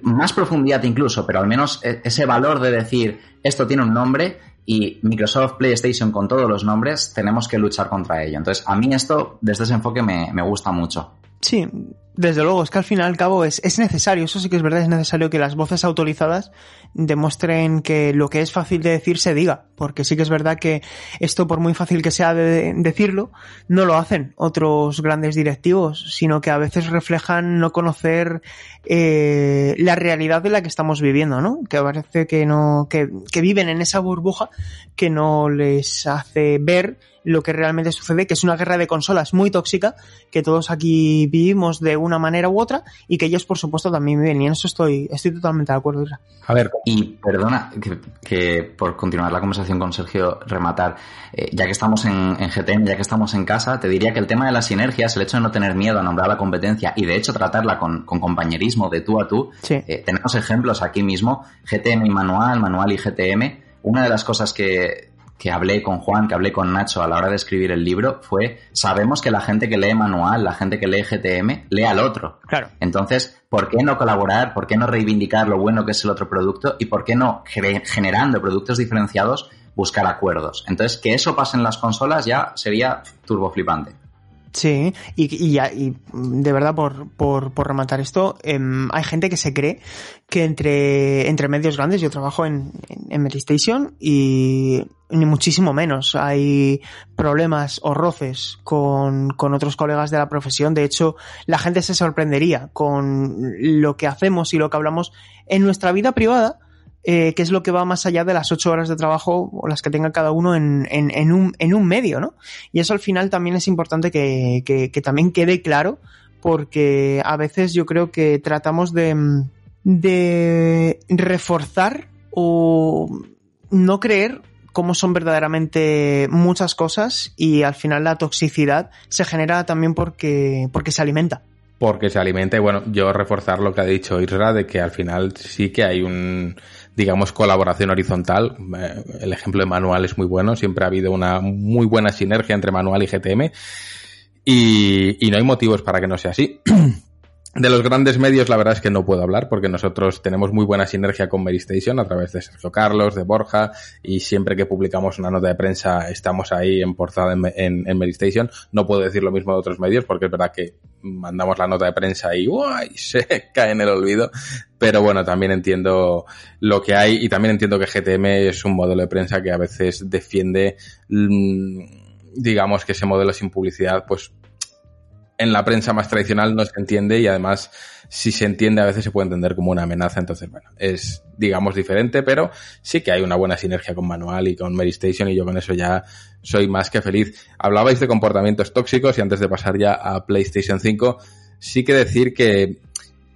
más profundidad incluso, pero al menos e, ese valor de decir esto tiene un nombre y Microsoft PlayStation con todos los nombres tenemos que luchar contra ello. Entonces, a mí esto, desde ese enfoque, me, me gusta mucho. Sí, desde luego, es que al fin y al cabo es, es, necesario, eso sí que es verdad, es necesario que las voces autorizadas demuestren que lo que es fácil de decir se diga, porque sí que es verdad que esto, por muy fácil que sea de decirlo, no lo hacen otros grandes directivos, sino que a veces reflejan no conocer eh, la realidad de la que estamos viviendo, ¿no? Que parece que no, que, que viven en esa burbuja que no les hace ver lo que realmente sucede, que es una guerra de consolas muy tóxica, que todos aquí vivimos de una manera u otra y que ellos, por supuesto, también viven. Y en eso estoy, estoy totalmente de acuerdo. A ver, y perdona que, que por continuar la conversación con Sergio, rematar, eh, ya que estamos en, en, GTM, ya que estamos en casa, te diría que el tema de las sinergias, el hecho de no tener miedo a nombrar la competencia y de hecho tratarla con, con compañerismo de tú a tú, sí. eh, tenemos ejemplos aquí mismo, GTM y Manual, Manual y GTM. Una de las cosas que, que hablé con Juan, que hablé con Nacho a la hora de escribir el libro fue, sabemos que la gente que lee manual, la gente que lee GTM, lee al otro. Claro. Entonces, ¿por qué no colaborar? ¿Por qué no reivindicar lo bueno que es el otro producto? ¿Y por qué no, generando productos diferenciados, buscar acuerdos? Entonces, que eso pase en las consolas ya sería turbo flipante. Sí, y, y, y, de verdad, por, por, por rematar esto, eh, hay gente que se cree que entre, entre medios grandes, yo trabajo en, en, en y ni muchísimo menos. Hay problemas o roces con, con otros colegas de la profesión. De hecho, la gente se sorprendería con lo que hacemos y lo que hablamos en nuestra vida privada eh, que es lo que va más allá de las ocho horas de trabajo o las que tenga cada uno en, en, en, un, en un medio, ¿no? Y eso al final también es importante que, que, que, también quede claro, porque a veces yo creo que tratamos de, de reforzar o no creer cómo son verdaderamente muchas cosas y al final la toxicidad se genera también porque, porque se alimenta porque se alimenta y bueno, yo reforzar lo que ha dicho Isra de que al final sí que hay un, digamos, colaboración horizontal. El ejemplo de Manual es muy bueno, siempre ha habido una muy buena sinergia entre Manual y GTM y, y no hay motivos para que no sea así. De los grandes medios, la verdad es que no puedo hablar porque nosotros tenemos muy buena sinergia con Station a través de Sergio Carlos, de Borja, y siempre que publicamos una nota de prensa estamos ahí en portada en, en. No puedo decir lo mismo de otros medios porque es verdad que mandamos la nota de prensa y ¡uy! se cae en el olvido. Pero bueno, también entiendo lo que hay y también entiendo que GTM es un modelo de prensa que a veces defiende, digamos que ese modelo sin publicidad, pues en la prensa más tradicional no se entiende y además si se entiende a veces se puede entender como una amenaza, entonces bueno, es digamos diferente, pero sí que hay una buena sinergia con Manual y con Mary Station y yo con eso ya soy más que feliz. Hablabais de comportamientos tóxicos y antes de pasar ya a PlayStation 5, sí que decir que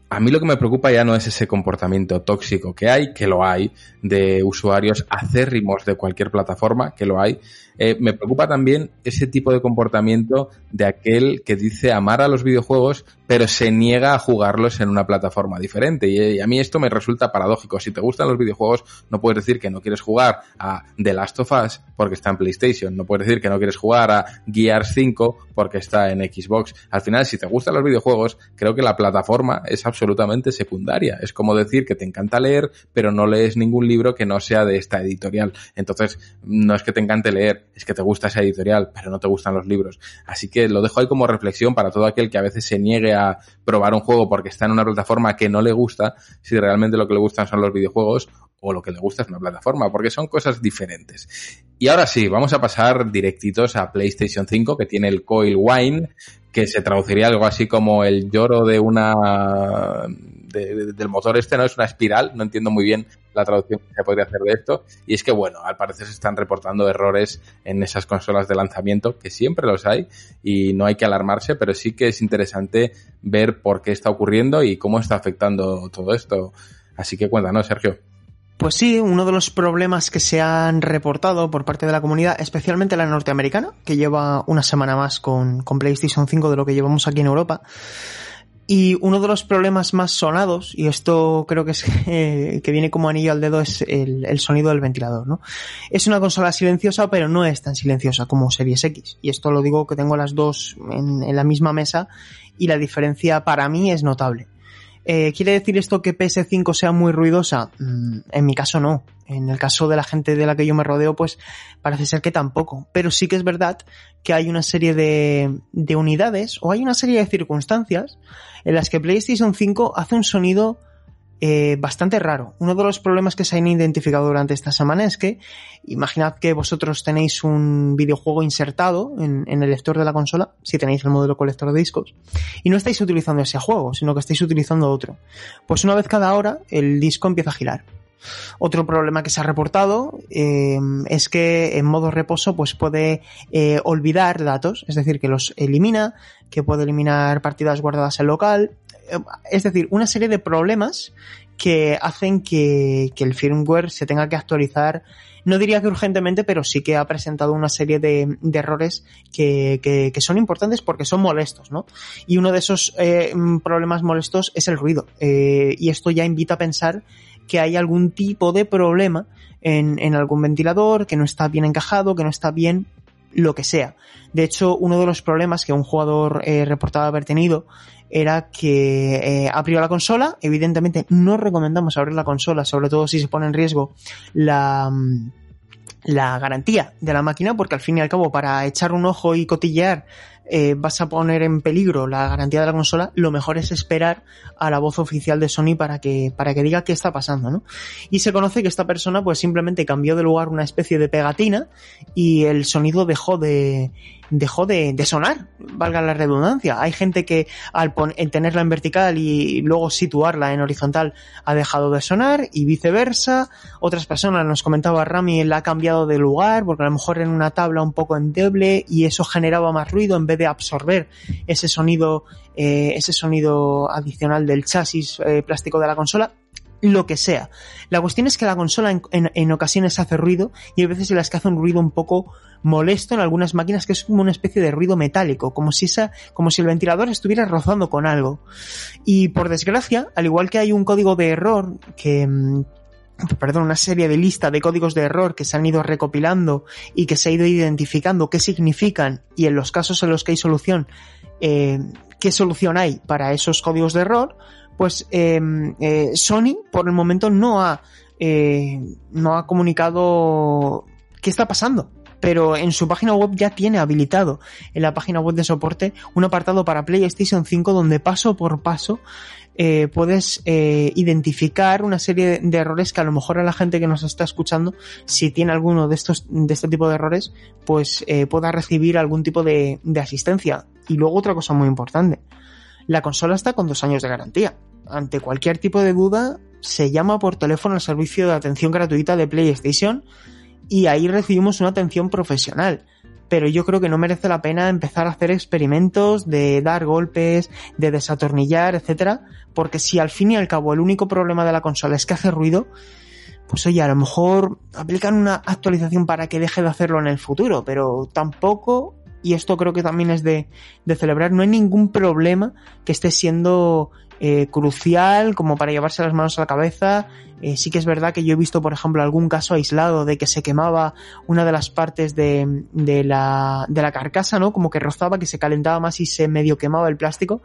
a mí lo que me preocupa ya no es ese comportamiento tóxico que hay, que lo hay, de usuarios acérrimos de cualquier plataforma, que lo hay. Eh, me preocupa también ese tipo de comportamiento de aquel que dice amar a los videojuegos, pero se niega a jugarlos en una plataforma diferente. Y, y, a mí esto me resulta paradójico. Si te gustan los videojuegos, no puedes decir que no quieres jugar a The Last of Us porque está en PlayStation. No puedes decir que no quieres jugar a Gears 5 porque está en Xbox. Al final, si te gustan los videojuegos, creo que la plataforma es absolutamente secundaria. Es como decir que te encanta leer, pero no lees ningún libro que no sea de esta editorial. Entonces, no es que te encante leer, es que te gusta esa editorial, pero no te gustan los libros. Así que lo dejo ahí como reflexión para todo aquel que a veces se niegue a probar un juego porque está en una plataforma que no le gusta, si realmente lo que le gustan son los videojuegos o lo que le gusta es una plataforma, porque son cosas diferentes. Y ahora sí, vamos a pasar directitos a PlayStation 5, que tiene el Coil Wine, que se traduciría algo así como el lloro de una de, del motor este, no es una espiral, no entiendo muy bien la traducción que se podría hacer de esto, y es que bueno, al parecer se están reportando errores en esas consolas de lanzamiento, que siempre los hay, y no hay que alarmarse, pero sí que es interesante ver por qué está ocurriendo y cómo está afectando todo esto. Así que cuéntanos, Sergio. Pues sí, uno de los problemas que se han reportado por parte de la comunidad, especialmente la norteamericana, que lleva una semana más con, con PlayStation 5 de lo que llevamos aquí en Europa, Y uno de los problemas más sonados, y esto creo que es eh, que viene como anillo al dedo, es el, sonido del ventilador, ¿no? Es una consola silenciosa, pero no es tan silenciosa como Series X. Y esto lo digo que tengo las dos en, en la misma mesa y la diferencia para mí es notable. Eh, ¿Quiere decir esto que PS5 sea muy ruidosa? Mm, en mi caso no. En el caso de la gente de la que yo me rodeo, pues parece ser que tampoco. Pero sí que es verdad que hay una serie de, de unidades o hay una serie de circunstancias en las que PlayStation 5 hace un sonido eh, bastante raro. Uno de los problemas que se han identificado durante esta semana es que imaginad que vosotros tenéis un videojuego insertado en, el lector de la consola, si tenéis el modelo colector de discos, y no estáis utilizando ese juego, sino que estáis utilizando otro. Pues una vez cada hora el disco empieza a girar. Otro problema que se ha reportado eh, es que en modo reposo pues puede eh, olvidar datos, es decir, que los elimina, que puede eliminar partidas guardadas en local, es decir, una serie de problemas que hacen que, que, el firmware se tenga que actualizar. No diría que urgentemente, pero sí que ha presentado una serie de, de errores que, que, son importantes porque son molestos, ¿no? Y uno de esos eh, problemas molestos es el ruido. Eh, y esto ya invita a pensar que hay algún tipo de problema en, en algún ventilador, que no está bien encajado, que no está bien lo que sea. De hecho, uno de los problemas que un jugador eh, reportaba haber tenido era que eh, abrió la consola. Evidentemente, no recomendamos abrir la consola, sobre todo si se pone en riesgo la, la garantía de la máquina, porque al fin y al cabo, para echar un ojo y cotillear eh, vas a poner en peligro la garantía de la consola, lo mejor es esperar a la voz oficial de Sony para que, para que diga qué está pasando, ¿no? Y se conoce que esta persona pues simplemente cambió de lugar una especie de pegatina y el sonido dejó de, dejó de, de sonar, valga la redundancia. Hay gente que al en tenerla en vertical y luego situarla en horizontal ha dejado de sonar y viceversa. Otras personas, nos comentaba Rami, la ha cambiado de lugar porque a lo mejor en una tabla un poco endeble y eso generaba más ruido en vez de absorber ese sonido, eh, ese sonido adicional del chasis eh, plástico de la consola lo que sea. La cuestión es que la consola en, en, en, ocasiones hace ruido y hay veces en las que hace un ruido un poco molesto en algunas máquinas que es como una especie de ruido metálico, como si esa, como si el ventilador estuviera rozando con algo. Y por desgracia, al igual que hay un código de error que, perdón, una serie de lista de códigos de error que se han ido recopilando y que se ha ido identificando qué significan y en los casos en los que hay solución, eh, qué solución hay para esos códigos de error, pues eh, eh, Sony por el momento no ha, no ha comunicado qué está pasando. Pero en su página web ya tiene habilitado en la página web de soporte un apartado para PlayStation 5 donde paso por paso eh, puedes eh, identificar una serie de errores que a lo mejor a la gente que nos está escuchando, si tiene alguno de estos, de este tipo de errores, pues eh, pueda recibir algún tipo de, de asistencia. Y luego otra cosa muy importante. La consola está con dos años de garantía. Ante cualquier tipo de duda, se llama por teléfono al servicio de atención gratuita de PlayStation y ahí recibimos una atención profesional. Pero yo creo que no merece la pena empezar a hacer experimentos de dar golpes, de desatornillar, etcétera, porque si al fin y al cabo el único problema de la consola es que hace ruido, pues oye, a lo mejor aplican una actualización para que deje de hacerlo en el futuro, pero tampoco, y esto creo que también es de, de celebrar, no hay ningún problema que esté siendo eh, crucial como para llevarse las manos a la cabeza. Eh, sí que es verdad que yo he visto, por ejemplo, algún caso aislado de que se quemaba una de las partes de, de, la, de la carcasa, ¿no? Como que rozaba, que se calentaba más y se medio quemaba el plástico.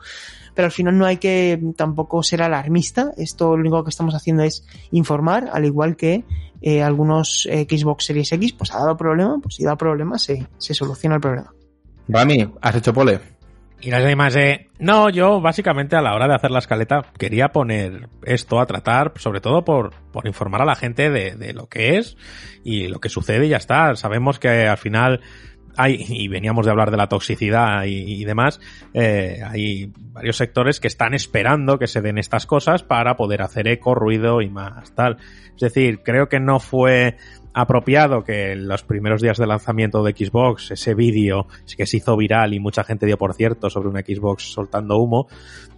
Pero al final no hay que tampoco ser alarmista. Esto lo único que estamos haciendo es informar, al igual que eh, algunos Xbox Series X, pues ha dado problema, pues si da problema se, se soluciona el problema. Rami, ¿has hecho pole? Y las demás de... No, yo básicamente a la hora de hacer la escaleta quería poner esto a tratar, sobre todo por, por informar a la gente de, de lo que es y lo que sucede y ya está. Sabemos que al final hay, y veníamos de hablar de la toxicidad y, demás, eh, hay varios sectores que están esperando que se den estas cosas para poder hacer eco, ruido y más tal. Es decir, creo que no fue apropiado que en los primeros días de lanzamiento de Xbox ese vídeo que se hizo viral y mucha gente dio por cierto sobre una Xbox soltando humo,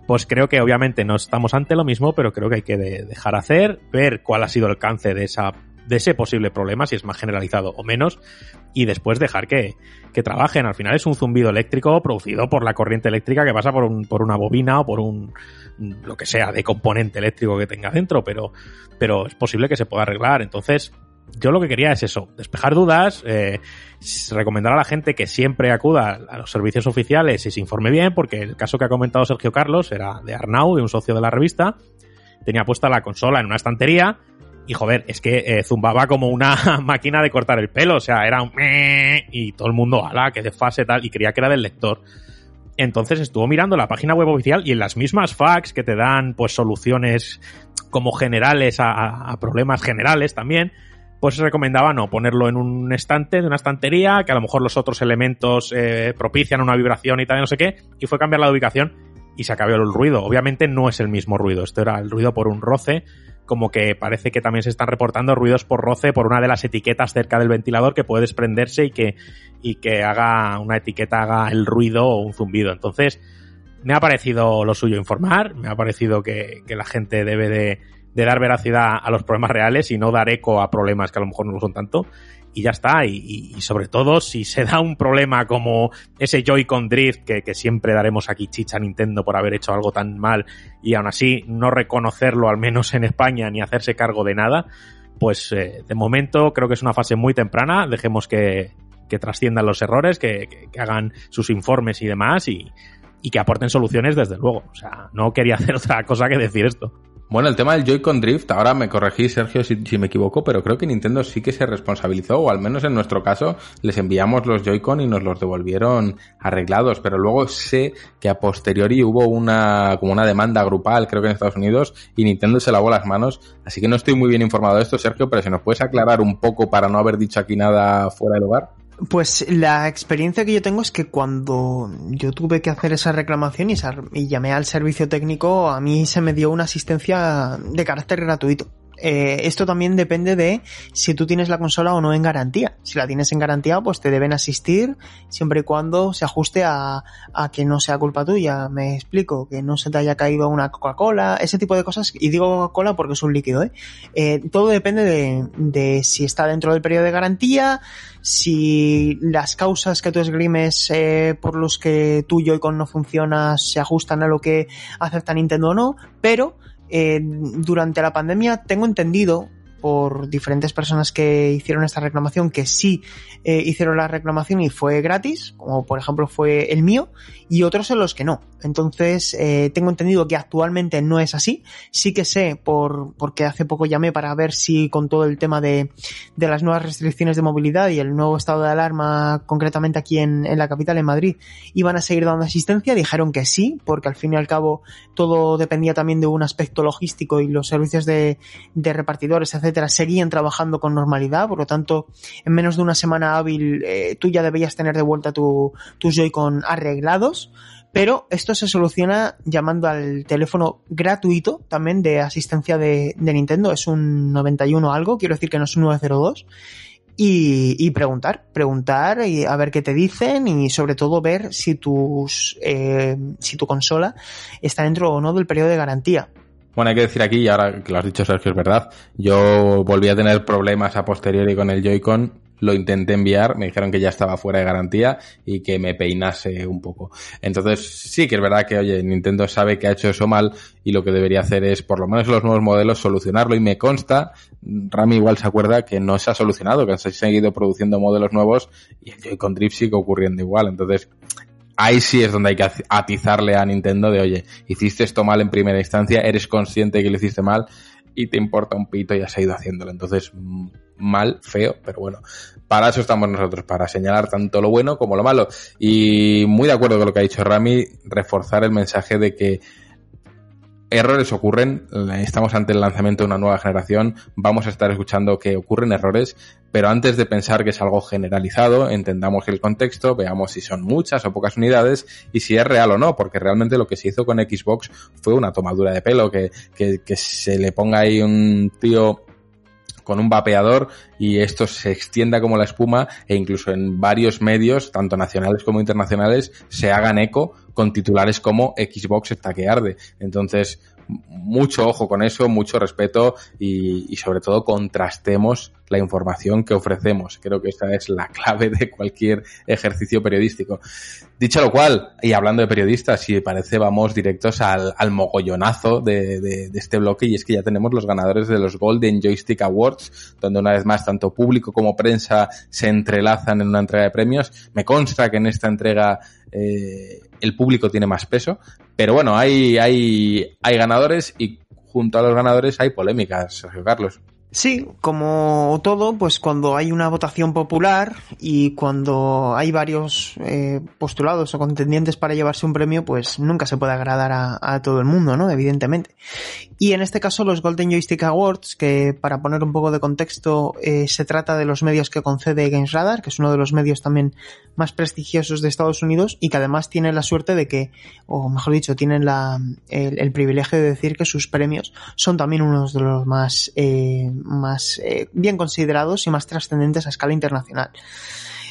pues creo que obviamente no estamos ante lo mismo, pero creo que hay que de dejar hacer, ver cuál ha sido el alcance de esa de ese posible problema, si es más generalizado o menos, y después dejar que, que trabajen. Al final es un zumbido eléctrico producido por la corriente eléctrica que pasa por, un, por una bobina o por un lo que sea de componente eléctrico que tenga dentro, pero, pero es posible que se pueda arreglar. Entonces, yo lo que quería es eso, despejar dudas, eh, recomendar a la gente que siempre acuda a los servicios oficiales y se informe bien, porque el caso que ha comentado Sergio Carlos era de Arnau, de un socio de la revista, tenía puesta la consola en una estantería y joder, es que eh, zumbaba como una máquina de cortar el pelo, o sea, era un... y todo el mundo, ala, que fase tal, y creía que era del lector. Entonces estuvo mirando la página web oficial y en las mismas fax que te dan pues soluciones como generales a, a problemas generales también, pues recomendaba no ponerlo en un estante de una estantería, que a lo mejor los otros elementos eh, propician una vibración y tal, no sé qué, y fue cambiar la ubicación y se acabó el ruido. Obviamente no es el mismo ruido, esto era el ruido por un roce, como que parece que también se están reportando ruidos por roce por una de las etiquetas cerca del ventilador que puede desprenderse y que, y que haga una etiqueta haga el ruido o un zumbido. Entonces, me ha parecido lo suyo informar, me ha parecido que, que la gente debe de, de, dar veracidad a los problemas reales y no dar eco a problemas que a lo mejor no lo son tanto y ya está. Y, y, sobre todo, si se da un problema como ese Joy-Con Drift, que, que, siempre daremos aquí chicha a Nintendo por haber hecho algo tan mal y aún así no reconocerlo, al menos en España, ni hacerse cargo de nada, pues eh, de momento creo que es una fase muy temprana. Dejemos que, que trasciendan los errores, que, que, hagan sus informes y demás y, y que aporten soluciones desde luego. O sea, no quería hacer otra cosa que decir esto. Bueno, el tema del Joy-Con Drift, ahora me corregí, Sergio, si, me equivoco, pero creo que Nintendo sí que se responsabilizó, o al menos en nuestro caso, les enviamos los Joy-Con y nos los devolvieron arreglados, pero luego sé que a posteriori hubo una, como una demanda grupal, creo que en Estados Unidos, y Nintendo se lavó las manos, así que no estoy muy bien informado de esto, Sergio, pero si nos puedes aclarar un poco para no haber dicho aquí nada fuera de lugar. Pues la experiencia que yo tengo es que cuando yo tuve que hacer esa reclamación y, llamé al servicio técnico, a mí se me dio una asistencia de carácter gratuito. Eh, esto también depende de si tú tienes la consola o no en garantía. Si la tienes en garantía, pues te deben asistir siempre y cuando se ajuste a, a que no sea culpa tuya. Me explico, que no se te haya caído una Coca-Cola, ese tipo de cosas. Y digo Coca-Cola porque es un líquido, ¿eh? eh todo depende de, de si está dentro del periodo de garantía, si las causas que tú esgrimes eh, por los que tu Joy-Con no funciona se ajustan a lo que acepta Nintendo o no, pero eh, durante la pandemia tengo entendido por diferentes personas que hicieron esta reclamación que sí eh, hicieron la reclamación y fue gratis, como por ejemplo fue el mío, y otros en los que no. Entonces, eh, tengo entendido que actualmente no es así. Sí que sé, por, porque hace poco llamé para ver si con todo el tema de, de las nuevas restricciones de movilidad y el nuevo estado de alarma, concretamente aquí en, en la capital, en Madrid, iban a seguir dando asistencia. Dijeron que sí, porque al fin y al cabo todo dependía también de un aspecto logístico y los servicios de, de repartidores, etcétera seguían trabajando con normalidad, por lo tanto, en menos de una semana hábil eh, tú ya debías tener de vuelta tu, tus Joy-Con arreglados, pero esto se soluciona llamando al teléfono gratuito también de asistencia de, Nintendo, es un 91 algo, quiero decir que no es un 902. Y, y, preguntar, preguntar y a ver qué te dicen y sobre todo ver si tus eh, si tu consola está dentro o no del periodo de garantía. Bueno, hay que decir aquí, y ahora que lo has dicho Sergio, es verdad, yo volví a tener problemas a posteriori con el Joy-Con, lo intenté enviar, me dijeron que ya estaba fuera de garantía y que me peinase un poco. Entonces, sí que es verdad que, oye, Nintendo sabe que ha hecho eso mal y lo que debería hacer es, por lo menos los nuevos modelos, solucionarlo y me consta, Rami igual se acuerda que no se ha solucionado, que se han seguido produciendo modelos nuevos y Joy-Con Drift sigue ocurriendo igual. Entonces, ahí sí es donde hay que atizarle a Nintendo de, oye, hiciste esto mal en primera instancia, eres consciente que lo hiciste mal y te importa un pito y has ido haciéndolo. Entonces, mal, feo, pero bueno, para eso estamos nosotros, para señalar tanto lo bueno como lo malo. Y muy de acuerdo con lo que ha dicho Rami, reforzar el mensaje de que errores ocurren, estamos ante el lanzamiento de una nueva generación, vamos a estar escuchando que ocurren errores, pero antes de pensar que es algo generalizado, entendamos el contexto, veamos si son muchas o pocas unidades y si es real o no, porque realmente lo que se hizo con Xbox fue una tomadura de pelo, que, que, que se le ponga ahí un tío con un vapeador y esto se extienda como la espuma e incluso en varios medios, tanto nacionales como internacionales, se hagan eco con titulares como Xbox está que arde. Entonces, mucho ojo con eso, mucho respeto y, y, sobre todo contrastemos la información que ofrecemos. Creo que esa es la clave de cualquier ejercicio periodístico. Dicho lo cual, y hablando de periodistas, si parece vamos directos al, al mogollonazo de, de, de, este bloque y es que ya tenemos los ganadores de los Golden Joystick Awards, donde una vez más tanto público como prensa se entrelazan en una entrega de premios. Me consta que en esta entrega eh, el público tiene más peso, pero bueno, hay, hay, hay ganadores y junto a los ganadores hay polémicas, Sergio Carlos. Sí, como todo, pues cuando hay una votación popular y cuando hay varios eh, postulados o contendientes para llevarse un premio, pues nunca se puede agradar a, todo el mundo, ¿no? Evidentemente. Y en este caso los Golden Joystick Awards, que para poner un poco de contexto, eh, se trata de los medios que concede Games Radar, que es uno de los medios también más prestigiosos de Estados Unidos y que además tiene la suerte de que, o mejor dicho, tienen la, el, el privilegio de decir que sus premios son también unos de los más eh, más eh, bien considerados y más trascendentes a escala internacional.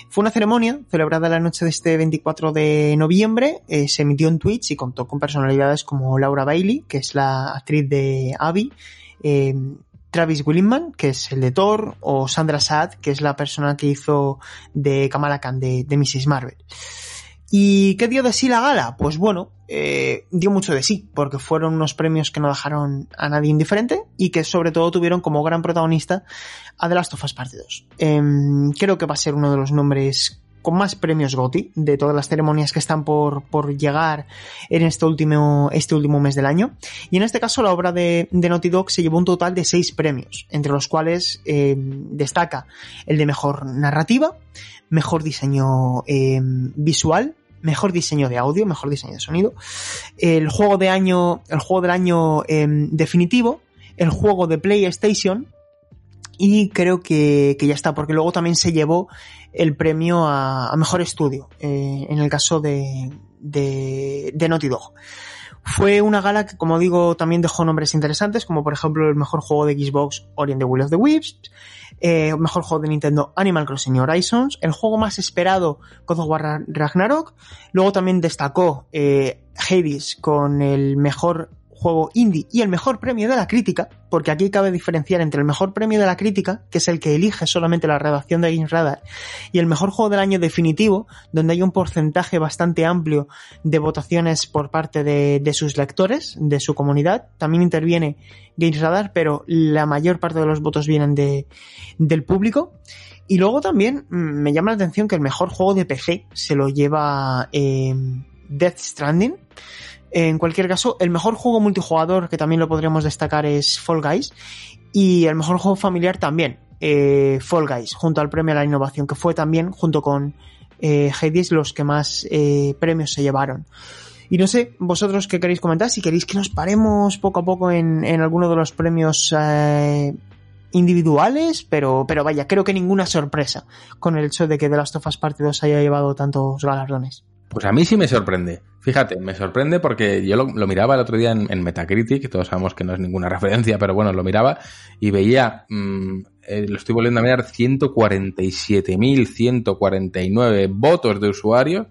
Fue una ceremonia celebrada la noche de este 24 de noviembre, eh, se emitió en Twitch y contó con personalidades como Laura Bailey, que es la actriz de Abby, eh, Travis Willinman, que es el de Thor, o Sandra Saad, que es la persona que hizo de Kamala Khan de, de Mrs. Marvel. ¿Y qué dio de sí la gala? Pues bueno, eh, dio mucho de sí, porque fueron unos premios que no dejaron a nadie indiferente y que sobre todo tuvieron como gran protagonista a The Last of Us Part 2. Eh, creo que va a ser uno de los nombres con más premios GOTY de todas las ceremonias que están por, por llegar en este último, este último mes del año. Y en este caso la obra de, de Naughty Dog se llevó un total de seis premios, entre los cuales eh, destaca el de mejor narrativa, mejor diseño eh, visual, mejor diseño de audio, mejor diseño de sonido, el juego de año, el juego del año eh, definitivo, el juego de PlayStation y creo que, que, ya está, porque luego también se llevó el premio a, a mejor estudio, eh, en el caso de, de, de Naughty Dog. Fue una gala que, como digo, también dejó nombres interesantes, como por ejemplo el mejor juego de Xbox, Ori and the Will of the Wisps, eh, mejor juego de Nintendo, Animal Crossing Horizons, el juego más esperado, God of War Ragnarok, luego también destacó eh, Hades con el mejor juego indie y el mejor premio de la crítica, porque aquí cabe diferenciar entre el mejor premio de la crítica, que es el que elige solamente la redacción de Games Radar, y el mejor juego del año definitivo, donde hay un porcentaje bastante amplio de votaciones por parte de, de sus lectores, de su comunidad. También interviene Games Radar, pero la mayor parte de los votos vienen de, del público. Y luego también me llama la atención que el mejor juego de PC se lo lleva eh, Death Stranding. En cualquier caso, el mejor juego multijugador que también lo podríamos destacar es Fall Guys y el mejor juego familiar también, eh, Fall Guys, junto al premio a la innovación, que fue también junto con eh, Hades los que más eh, premios se llevaron. Y no sé, vosotros qué queréis comentar, si queréis que nos paremos poco a poco en, en alguno de los premios eh, individuales, pero, pero vaya, creo que ninguna sorpresa con el hecho de que The Last of Us Part 2 haya llevado tantos galardones. Pues a mí sí me sorprende. Fíjate, me sorprende porque yo lo, miraba el otro día en, Metacritic, todos sabemos que no es ninguna referencia, pero bueno, lo miraba y veía, mmm, eh, lo estoy volviendo a mirar, 147.149 votos de usuarios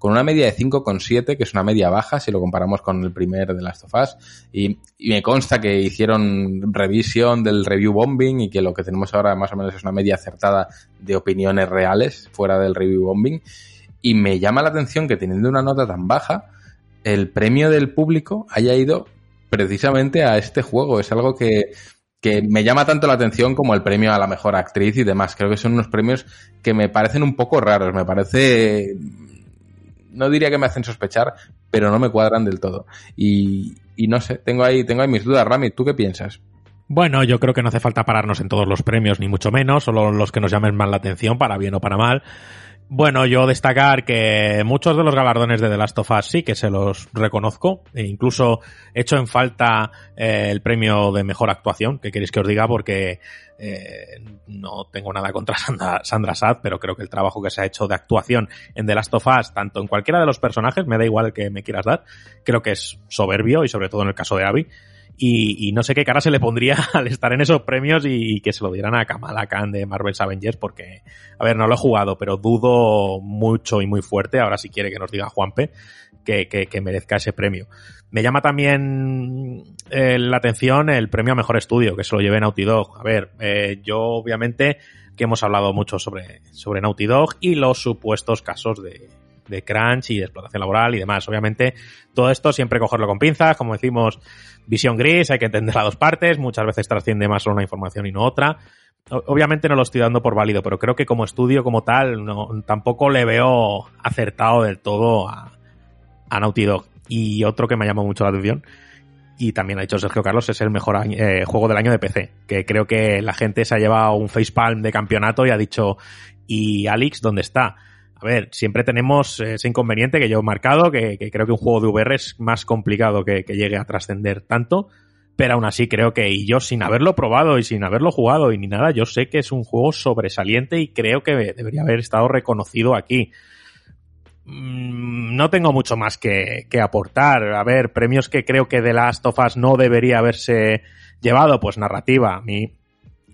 con una media de 5,7, que es una media baja si lo comparamos con el primer de Last of Us. Y, y, me consta que hicieron revisión del review bombing y que lo que tenemos ahora más o menos es una media acertada de opiniones reales fuera del review bombing. Y me llama la atención que teniendo una nota tan baja, el premio del público haya ido precisamente a este juego. Es algo que, que me llama tanto la atención como el premio a la mejor actriz y demás. Creo que son unos premios que me parecen un poco raros. Me parece no diría que me hacen sospechar, pero no me cuadran del todo. Y, no sé, tengo ahí, tengo ahí mis dudas. Rami, ¿tú qué piensas? Bueno, yo creo que no hace falta pararnos en todos los premios, ni mucho menos, solo los que nos llamen más la atención, para bien o para mal. Bueno, yo destacar que muchos de los galardones de The Last of Us sí que se los reconozco, e incluso he hecho en falta eh, el premio de mejor actuación, que queréis que os diga, porque eh, no tengo nada contra Sandra, Sandra Sad, pero creo que el trabajo que se ha hecho de actuación en The Last of Us, tanto en cualquiera de los personajes, me da igual que me quieras dar, creo que es soberbio y sobre todo en el caso de Abby. Y, no sé qué cara se le pondría al estar en esos premios y, que se lo dieran a Kamala Khan de Marvel's Avengers, porque, a ver, no lo he jugado, pero dudo mucho y muy fuerte, ahora si quiere que nos diga Juanpe, que, que, merezca ese premio. Me llama también eh, la atención el premio a Mejor Estudio, que se lo lleve Naughty Dog. A ver, eh, yo obviamente que hemos hablado mucho sobre, sobre Naughty Dog y los supuestos casos de, de crunch y de explotación laboral y demás. Obviamente, todo esto siempre cogerlo con pinzas, como decimos, visión gris, hay que entender las dos partes, muchas veces trasciende más una información y no otra. Obviamente no lo estoy dando por válido, pero creo que como estudio como tal, no, tampoco le veo acertado del todo a, a Naughty Dog. Y otro que me llamó mucho la atención, y también ha dicho Sergio Carlos, es el mejor eh, juego del año de PC. Que creo que la gente se ha llevado un facepalm de campeonato y ha dicho, ¿y Alex dónde está? A ver, siempre tenemos ese inconveniente que yo he marcado, que, creo que un juego de VR es más complicado que, que llegue a trascender tanto, pero aún así creo que, y yo sin haberlo probado y sin haberlo jugado y ni nada, yo sé que es un juego sobresaliente y creo que debería haber estado reconocido aquí. Mm, no tengo mucho más que, que, aportar. A ver, premios que creo que The Last of Us no debería haberse llevado, pues narrativa. A mí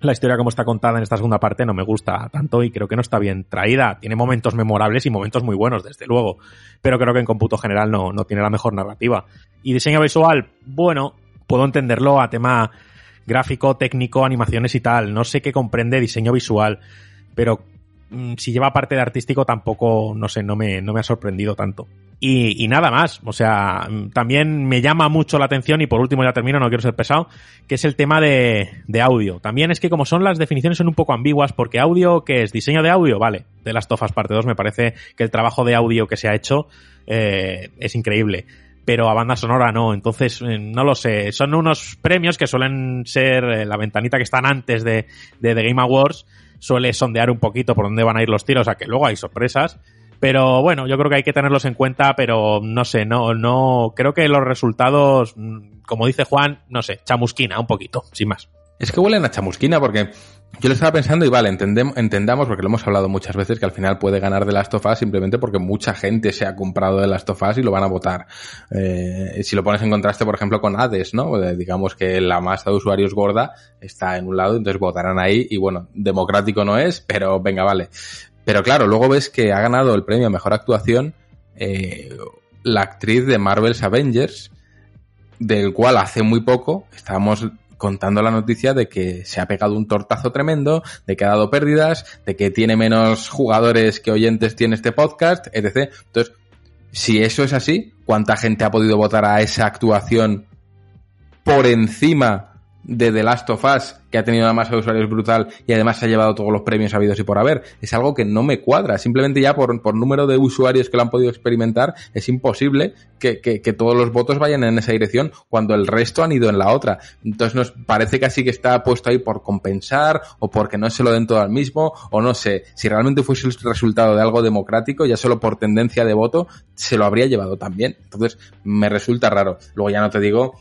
la historia como está contada en esta segunda parte no me gusta tanto y creo que no está bien traída. Tiene momentos memorables y momentos muy buenos, desde luego, pero creo que en cómputo general no, no tiene la mejor narrativa. Y diseño visual, bueno, puedo entenderlo a tema gráfico, técnico, animaciones y tal. No sé qué comprende diseño visual, pero mm, si lleva parte de artístico tampoco, no sé, no me, no me ha sorprendido tanto. Y, nada más. O sea, también me llama mucho la atención, y por último ya termino, no quiero ser pesado, que es el tema de, de audio. También es que como son las definiciones son un poco ambiguas, porque audio, ¿qué es? ¿Diseño de audio? Vale. De las tofas parte 2 me parece que el trabajo de audio que se ha hecho eh, es increíble pero a banda sonora no. Entonces, eh, no lo sé. Son unos premios que suelen ser eh, la ventanita que están antes de, de The Game Awards. Suele sondear un poquito por dónde van a ir los tiros, a que luego hay sorpresas. Pero bueno, yo creo que hay que tenerlos en cuenta, pero no sé, no, no, creo que los resultados, mm, como dice Juan, no sé, chamusquina un poquito, sin más. Es que huelen a chamusquina porque yo lo estaba pensando y vale, entendamos, porque lo hemos hablado muchas veces, que al final puede ganar de Last of Us simplemente porque mucha gente se ha comprado de Last of Us y lo van a votar. Eh, si lo pones en contraste, por ejemplo, con Hades, ¿no? Eh, digamos que la masa de usuarios gorda está en un lado, entonces votarán ahí y bueno, democrático no es, pero venga, vale. Pero claro, luego ves que ha ganado el premio a mejor actuación eh, la actriz de Marvel's Avengers, del cual hace muy poco estábamos contando la noticia de que se ha pegado un tortazo tremendo, de que ha dado pérdidas, de que tiene menos jugadores que oyentes tiene este podcast, etc. Entonces, si eso es así, ¿cuánta gente ha podido votar a esa actuación por encima de The Last of Us, que ha tenido una masa de usuarios brutal y además se ha llevado todos los premios habidos y por haber. Es algo que no me cuadra. Simplemente ya por, por número de usuarios que lo han podido experimentar, es imposible que, que, que, todos los votos vayan en esa dirección cuando el resto han ido en la otra. Entonces nos parece casi que está puesto ahí por compensar o porque no se lo den todo al mismo o no sé. Si realmente fuese el resultado de algo democrático, ya solo por tendencia de voto, se lo habría llevado también. Entonces me resulta raro. Luego ya no te digo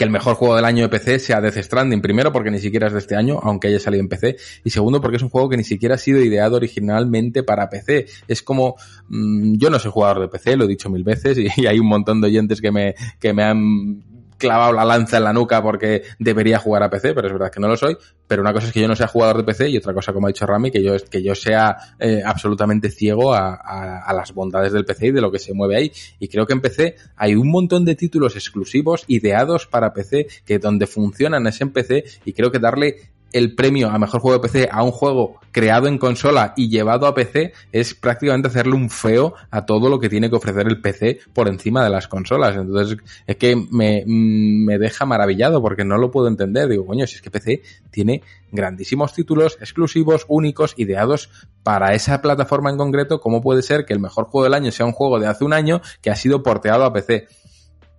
que el mejor juego del año de PC sea Death Stranding, primero porque ni siquiera es de este año, aunque haya salido en PC, y segundo porque es un juego que ni siquiera ha sido ideado originalmente para PC. Es como, mm, yo no soy jugador de PC, lo he dicho mil veces, y, y hay un montón de oyentes que me, que me han clavado la lanza en la nuca porque debería jugar a PC, pero es verdad que no lo soy. Pero una cosa es que yo no sea jugador de PC y otra cosa, como ha dicho Rami, que yo, que yo sea eh, absolutamente ciego a, a, las bondades del PC y de lo que se mueve ahí. Y creo que en PC hay un montón de títulos exclusivos ideados para PC que donde funcionan es en PC y creo que darle el premio a mejor juego de PC a un juego creado en consola y llevado a PC es prácticamente hacerle un feo a todo lo que tiene que ofrecer el PC por encima de las consolas. Entonces es que me, mm, me deja maravillado porque no lo puedo entender. Digo, coño, si es que PC tiene grandísimos títulos exclusivos, únicos, ideados para esa plataforma en concreto, ¿cómo puede ser que el mejor juego del año sea un juego de hace un año que ha sido porteado a PC?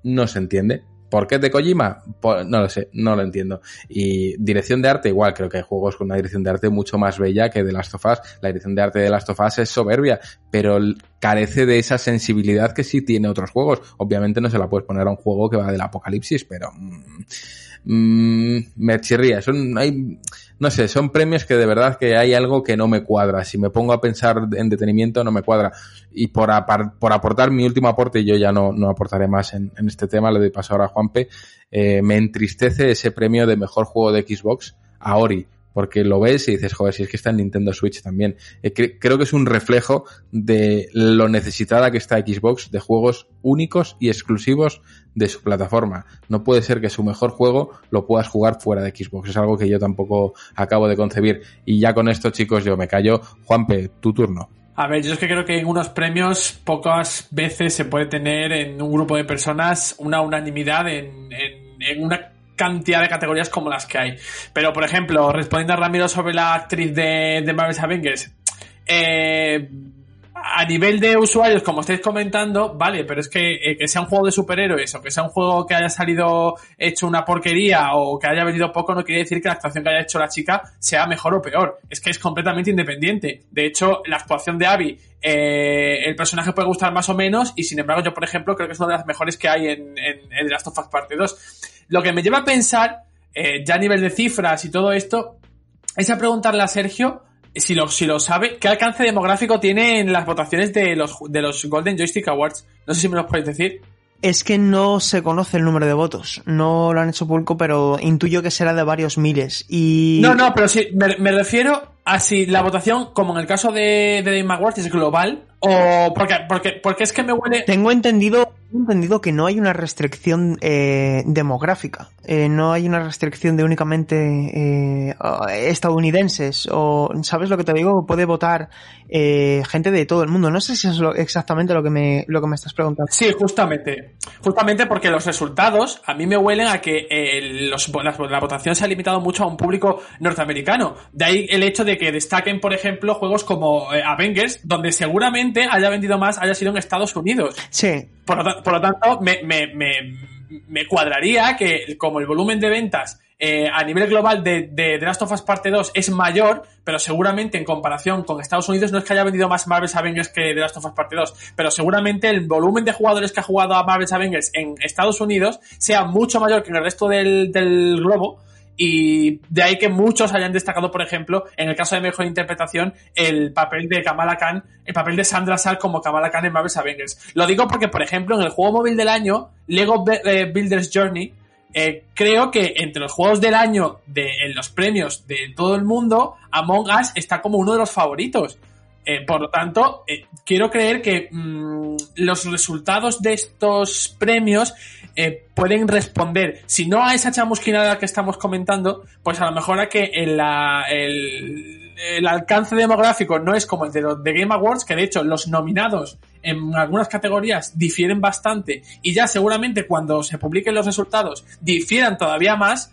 No se entiende. ¿Por qué de Kojima? Pues, no lo sé, no lo entiendo. Y dirección de arte, igual, creo que hay juegos con una dirección de arte mucho más bella que de Last of Us. La dirección de arte de Last of Us es soberbia, pero carece de esa sensibilidad que sí tiene otros juegos. Obviamente no se la puedes poner a un juego que va del apocalipsis, pero... Mmm, me chirría. Hay, no sé, son premios que de verdad que hay algo que no me cuadra. Si me pongo a pensar en detenimiento, no me cuadra. Y por, por aportar mi último aporte, y yo ya no, no aportaré más en, en, este tema, le doy paso ahora a Juanpe, eh, me entristece ese premio de mejor juego de Xbox a Ori porque lo ves y dices, joder, si es que está en Nintendo Switch también. Eh, creo que es un reflejo de lo necesitada que está Xbox de juegos únicos y exclusivos de su plataforma. No puede ser que su mejor juego lo puedas jugar fuera de Xbox. Es algo que yo tampoco acabo de concebir. Y ya con esto, chicos, yo me callo. Juanpe, tu turno. A ver, yo es que creo que en unos premios pocas veces se puede tener en un grupo de personas una unanimidad en, una cantidad de categorías como las que hay. Pero, por ejemplo, respondiendo a Ramiro sobre la actriz de, de Marvel's Avengers, eh, a nivel de usuarios, como estáis comentando, vale, pero es que, eh, que sea un juego de superhéroes o que sea un juego que haya salido hecho una porquería o que haya venido poco no quiere decir que la actuación que haya hecho la chica sea mejor o peor. Es que es completamente independiente. De hecho, la actuación de Abby, eh, el personaje puede gustar más o menos y sin embargo yo, por ejemplo, creo que es una de las mejores que hay en, en, The Last of Us Part 2. Lo que me lleva a pensar, eh, ya a nivel de cifras y todo esto, es a preguntarle a Sergio si lo, si lo sabe, ¿qué alcance demográfico tiene en las votaciones de los, de los Golden Joystick Awards? No sé si me lo podéis decir. Es que no se conoce el número de votos. No lo han hecho público, pero intuyo que será de varios miles. Y... No, no, pero sí, me, me refiero a si la votación, como en el caso de, de Game Awards, es global o porque, porque, porque es que me huele... Tengo entendido, entendido que no hay una restricción eh, demográfica. Eh, no hay una restricción de únicamente eh, estadounidenses. O, ¿sabes lo que te digo? Puede votar eh, gente de todo el mundo. No sé si es lo, exactamente lo que, me, lo que me estás preguntando. Sí, justamente. Justamente porque los resultados a mí me huelen a que eh, los, la, la votación se ha limitado mucho a un público norteamericano. De ahí el hecho de que destaquen, por ejemplo, juegos como eh, Avengers, donde seguramente haya vendido más haya sido en Estados Unidos. Sí. Por lo, por lo tanto, me, me, me, me, cuadraría que como el volumen de ventas eh, a nivel global de, de The Last of Us Parte 2 es mayor, pero seguramente en comparación con Estados Unidos no es que haya vendido más Marvel's Avengers que The Last of Us Parte 2, pero seguramente el volumen de jugadores que ha jugado a Marvel's Avengers en Estados Unidos sea mucho mayor que en el resto del, del globo y de ahí que muchos hayan destacado, por ejemplo, en el caso de mejor interpretación, el papel de Kamala Khan, el papel de Sandra Sal como Kamala Khan en Marvel's Avengers. Lo digo porque, por ejemplo, en el juego móvil del año, Lego Builders Journey, eh, creo que entre los juegos del año de en los premios de todo el mundo, Among Us está como uno de los favoritos. Eh, por lo tanto, eh, quiero creer que mmm, los resultados de estos premios eh, pueden responder, si no a esa chamusquinada que estamos comentando, pues a lo mejor a que el, alcance demográfico no es como el de los de Game Awards, que de hecho los nominados en algunas categorías difieren bastante y ya seguramente cuando se publiquen los resultados difieran todavía más,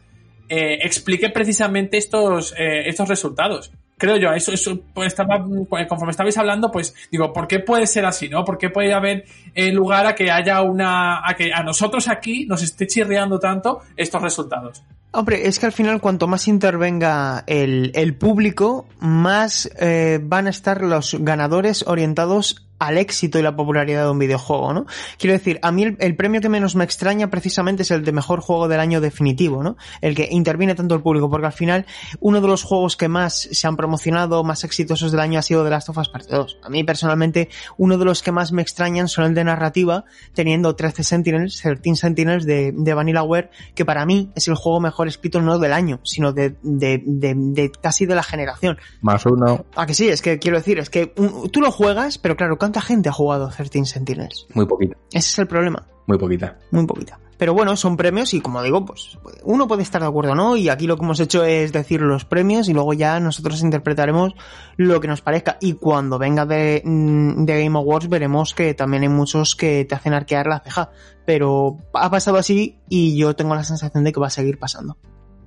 eh, explique precisamente estos, eh, estos resultados creo yo, eso, eso pues, estaba, conforme estabais hablando, pues digo, ¿por qué puede ser así, no? ¿Por qué puede haber eh, lugar a que haya una, a que a nosotros aquí nos esté chirriando tanto estos resultados? Hombre, es que al final cuanto más intervenga el, el público, más eh, van a estar los ganadores orientados al éxito y la popularidad de un videojuego, ¿no? Quiero decir, a mí el, el, premio que menos me extraña precisamente es el de mejor juego del año definitivo, ¿no? El que interviene tanto el público, porque al final uno de los juegos que más se han promocionado, más exitosos del año ha sido The Last of Us Part 2. A mí personalmente, uno de los que más me extrañan son el de narrativa, teniendo 13 Sentinels, 13 Sentinels de, de Vanillaware, que para mí es el juego mejor escrito no del año, sino de, de, de, de casi de la generación. Más uno. Ah, que sí, es que quiero decir, es que un, tú lo juegas, pero claro, ¿cuánta gente ha jugado 13 Sentinels? Muy poquita. Ese es el problema. Muy poquita. Muy poquita. Pero bueno, son premios y como digo, pues uno puede estar de acuerdo o no y aquí lo que hemos hecho es decir los premios y luego ya nosotros interpretaremos lo que nos parezca y cuando venga de, de Game Awards veremos que también hay muchos que te hacen arquear la ceja, pero ha pasado así y yo tengo la sensación de que va a seguir pasando.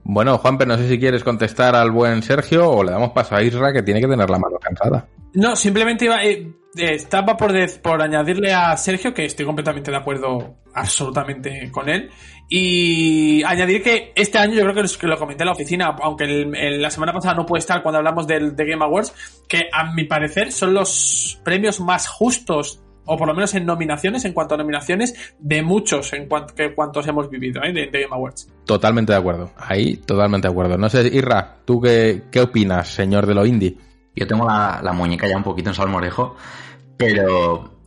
Bueno, Juanpe, no sé si quieres contestar al buen Sergio o le damos paso a Isra que tiene que tener la mano cansada. No, simplemente iba, eh, estaba por, por añadirle a Sergio que estoy completamente de acuerdo absolutamente con él y añadir que este año yo creo que, que lo comenté en la oficina, aunque el, la semana pasada no puede estar cuando hablamos del de Game Awards, que a mi parecer son los premios más justos o por lo menos en nominaciones, en cuanto a nominaciones, de muchos en cuanto que cuantos hemos vivido ¿eh? de, de, Game Awards. Totalmente de acuerdo, ahí totalmente de acuerdo. No sé, Irra, ¿tú qué, qué opinas, señor de lo indie? Yo tengo la, la muñeca ya un poquito en salmorejo, pero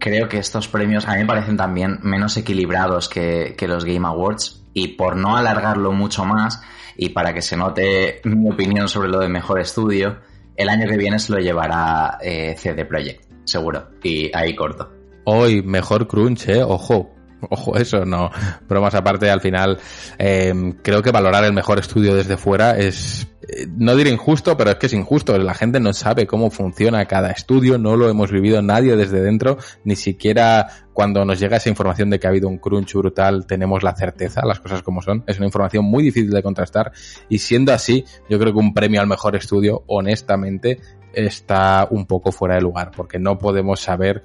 creo que estos premios a mí me parecen también menos equilibrados que, los Game Awards y por no alargarlo mucho más y para que se note mi opinión sobre lo de mejor estudio, el año que viene se lo llevará eh, CD Projekt, seguro. Y ahí corto. Hoy, mejor crunch, ¿eh? Ojo. Ojo, eso no. Pero más aparte, al final, eh, creo que valorar el mejor estudio desde fuera es, eh, no diré injusto, pero es que es injusto. La gente no sabe cómo funciona cada estudio, no lo hemos vivido nadie desde dentro, ni siquiera cuando nos llega esa información de que ha habido un crunch brutal, tenemos la certeza, las cosas como son. Es una información muy difícil de contrastar y siendo así, yo creo que un premio al mejor estudio, honestamente, está un poco fuera de lugar, porque no podemos saber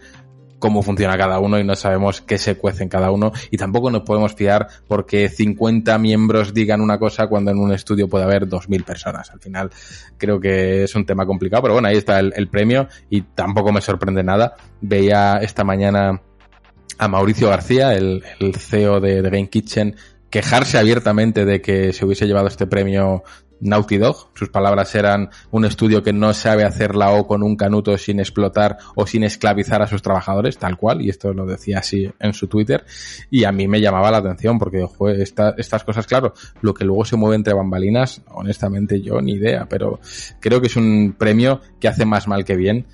cómo funciona cada uno y no sabemos qué se cuece en cada uno y tampoco nos podemos fiar porque 50 miembros digan una cosa cuando en un estudio puede haber 2.000 personas. Al final creo que es un tema complicado, pero bueno, ahí está el, premio y tampoco me sorprende nada. Veía esta mañana a Mauricio García, el, CEO de Game Kitchen, quejarse abiertamente de que se hubiese llevado este premio Naughty Dog. Sus palabras eran un estudio que no sabe hacer la O con un canuto sin explotar o sin esclavizar a sus trabajadores, tal cual, y esto lo decía así en su Twitter, y a mí me llamaba la atención porque joder, esta, estas cosas, claro, lo que luego se mueve entre bambalinas, honestamente yo ni idea, pero creo que es un premio que hace más mal que bien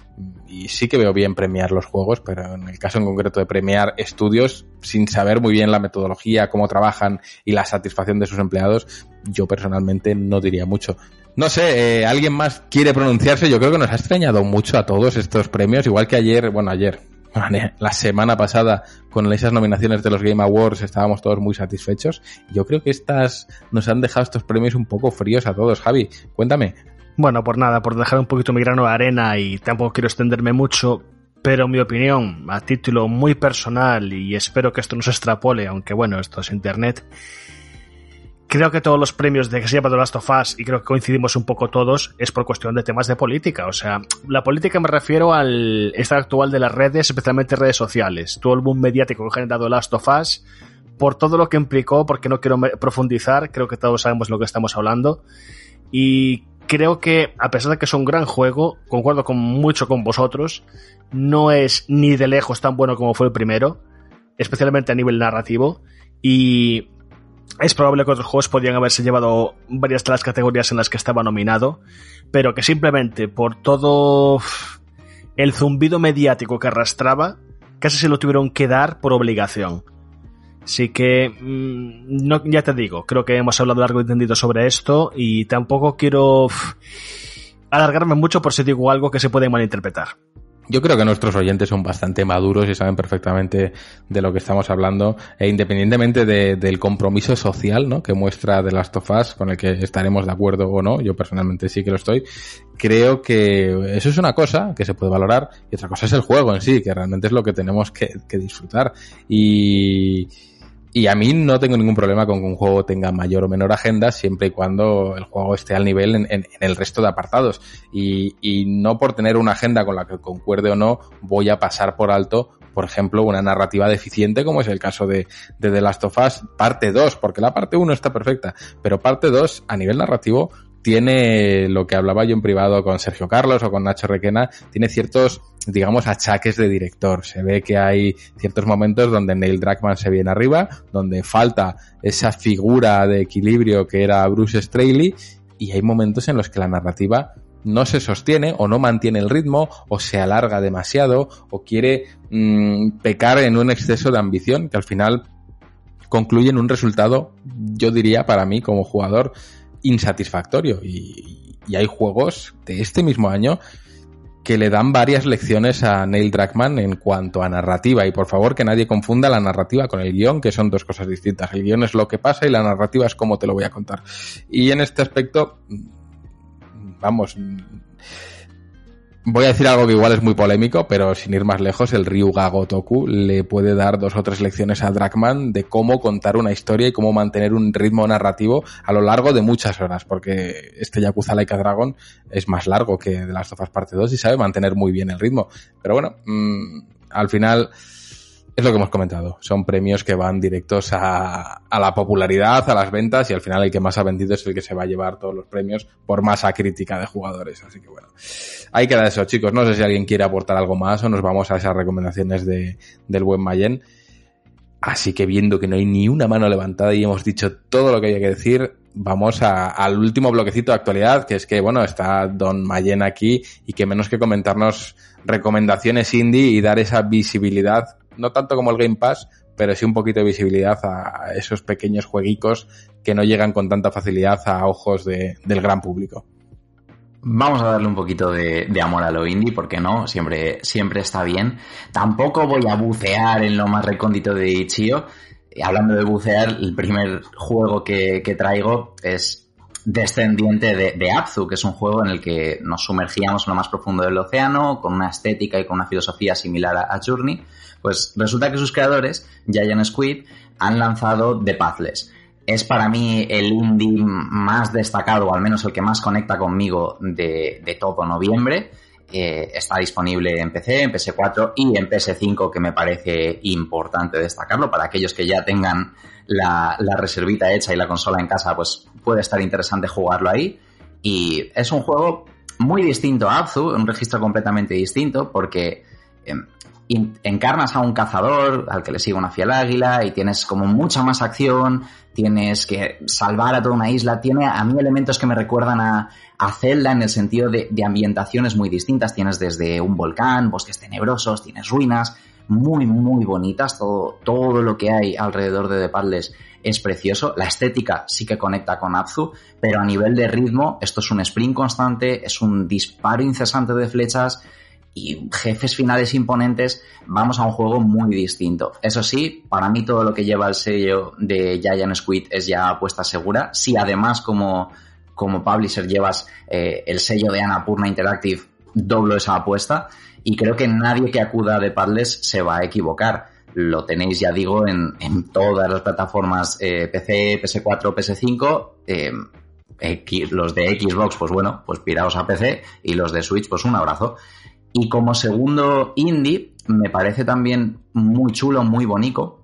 y sí que veo bien premiar los juegos, pero en el caso en concreto de premiar estudios sin saber muy bien la metodología, cómo trabajan y la satisfacción de sus empleados, yo personalmente no diría mucho. No sé, eh, ¿alguien más quiere pronunciarse? Yo creo que nos ha extrañado mucho a todos estos premios, igual que ayer, bueno, ayer, la semana pasada con esas nominaciones de los Game Awards estábamos todos muy satisfechos. Yo creo que estas nos han dejado estos premios un poco fríos a todos. Javi, cuéntame, bueno, por nada, por dejar un poquito mi grano de arena y tampoco quiero extenderme mucho, pero mi opinión, a título muy personal, y espero que esto no se extrapole, aunque bueno, esto es internet, creo que todos los premios de que se llama The Last of Us, y creo que coincidimos un poco todos, es por cuestión de temas de política. O sea, la política me refiero al estado actual de las redes, especialmente redes sociales. Todo el boom mediático que ha generado Last of Us, por todo lo que implicó, porque no quiero profundizar, creo que todos sabemos lo que estamos hablando. Y creo que, a pesar de que es un gran juego, concuerdo con mucho con vosotros, no es ni de lejos tan bueno como fue el primero, especialmente a nivel narrativo, y es probable que otros juegos podrían haberse llevado varias de las categorías en las que estaba nominado, pero que simplemente por todo el zumbido mediático que arrastraba, casi se lo tuvieron que dar por obligación. Así que, mmm, no, ya te digo, creo que hemos hablado largo y tendido sobre esto y tampoco quiero alargarme mucho por si digo algo que se puede malinterpretar. Yo creo que nuestros oyentes son bastante maduros y saben perfectamente de lo que estamos hablando, e independientemente de, del compromiso social ¿no? que muestra The Last of Us, con el que estaremos de acuerdo o no, yo personalmente sí que lo estoy, creo que eso es una cosa que se puede valorar y otra cosa es el juego en sí, que realmente es lo que tenemos que, que disfrutar. Y, y a mí no tengo ningún problema con que un juego tenga mayor o menor agenda siempre y cuando el juego esté al nivel en, en, en el resto de apartados. Y, y, no por tener una agenda con la que concuerde o no voy a pasar por alto, por ejemplo, una narrativa deficiente como es el caso de, de The Last of Us parte 2, porque la parte 1 está perfecta, pero parte 2 a nivel narrativo tiene lo que hablaba yo en privado con Sergio Carlos o con Nacho Requena, tiene ciertos, digamos, achaques de director. Se ve que hay ciertos momentos donde Neil Druckmann se viene arriba, donde falta esa figura de equilibrio que era Bruce Straley, y hay momentos en los que la narrativa no se sostiene o no mantiene el ritmo o se alarga demasiado o quiere mmm, pecar en un exceso de ambición que al final concluye en un resultado, yo diría para mí como jugador, insatisfactorio. Y, hay juegos de este mismo año que le dan varias lecciones a Neil Druckmann en cuanto a narrativa. Y por favor que nadie confunda la narrativa con el guion, que son dos cosas distintas. El guion es lo que pasa y la narrativa es cómo te lo voy a contar. Y en este aspecto, vamos, Voy a decir algo que igual es muy polémico, pero sin ir más lejos, el Ryuga Gotoku le puede dar dos o tres lecciones a Dragman de cómo contar una historia y cómo mantener un ritmo narrativo a lo largo de muchas horas, porque este Yakuza Laika Dragon es más largo que de las Us Parte 2 y sabe mantener muy bien el ritmo. Pero bueno, mmm, al final es lo que hemos comentado. Son premios que van directos a, la popularidad, a las ventas y al final el que más ha vendido es el que se va a llevar todos los premios por masa crítica de jugadores. Así que bueno, ahí queda eso, chicos. No sé si alguien quiere aportar algo más o nos vamos a esas recomendaciones de, del buen Mayen. Así que viendo que no hay ni una mano levantada y hemos dicho todo lo que hay que decir, vamos al último bloquecito de actualidad, que es que, bueno, está Don Mayen aquí y que menos que comentarnos recomendaciones indie y dar esa visibilidad, no tanto como el Game Pass, pero sí un poquito de visibilidad a esos pequeños jueguicos que no llegan con tanta facilidad a ojos de, del gran público. Vamos a darle un poquito de, amor a lo indie, porque no, siempre, siempre está bien. Tampoco voy a bucear en lo más recóndito de Ichio. Hablando de bucear, el primer juego que, que traigo es descendiente de, de, Abzu, que es un juego en el que nos sumergíamos en lo más profundo del océano, con una estética y con una filosofía similar a, a Journey. Pues resulta que sus creadores, Giant Squid, han lanzado The Pathless es para mí el indie más destacado, o al menos el que más conecta conmigo de, todo noviembre. Eh, está disponible en PC, en PS4 y en PS5, que me parece importante destacarlo. Para aquellos que ya tengan la, reservita hecha y la consola en casa, pues puede estar interesante jugarlo ahí. Y es un juego muy distinto a Abzu, un registro completamente distinto, porque eh, encarnas a un cazador al que le sigue una fiel águila y tienes como mucha más acción, tienes que salvar a toda una isla, tiene a mí elementos que me recuerdan a, a Zelda en el sentido de, de, ambientaciones muy distintas, tienes desde un volcán, bosques tenebrosos, tienes ruinas, muy, muy bonitas, todo, todo lo que hay alrededor de The Padles es precioso, la estética sí que conecta con Abzu, pero a nivel de ritmo esto es un sprint constante, es un disparo incesante de flechas, y jefes finales imponentes, vamos a un juego muy distinto. Eso sí, para mí todo lo que lleva el sello de Giant Squid es ya apuesta segura. Si además como, como publisher llevas eh, el sello de Annapurna Interactive, doblo esa apuesta. Y creo que nadie que acuda de Padles se va a equivocar. Lo tenéis, ya digo, en, en todas las plataformas eh, PC, PS4, PS5. Eh, los de Xbox, pues bueno, pues piraos a PC y los de Switch, pues un abrazo. Y como segundo indie, me parece también muy chulo, muy bonito.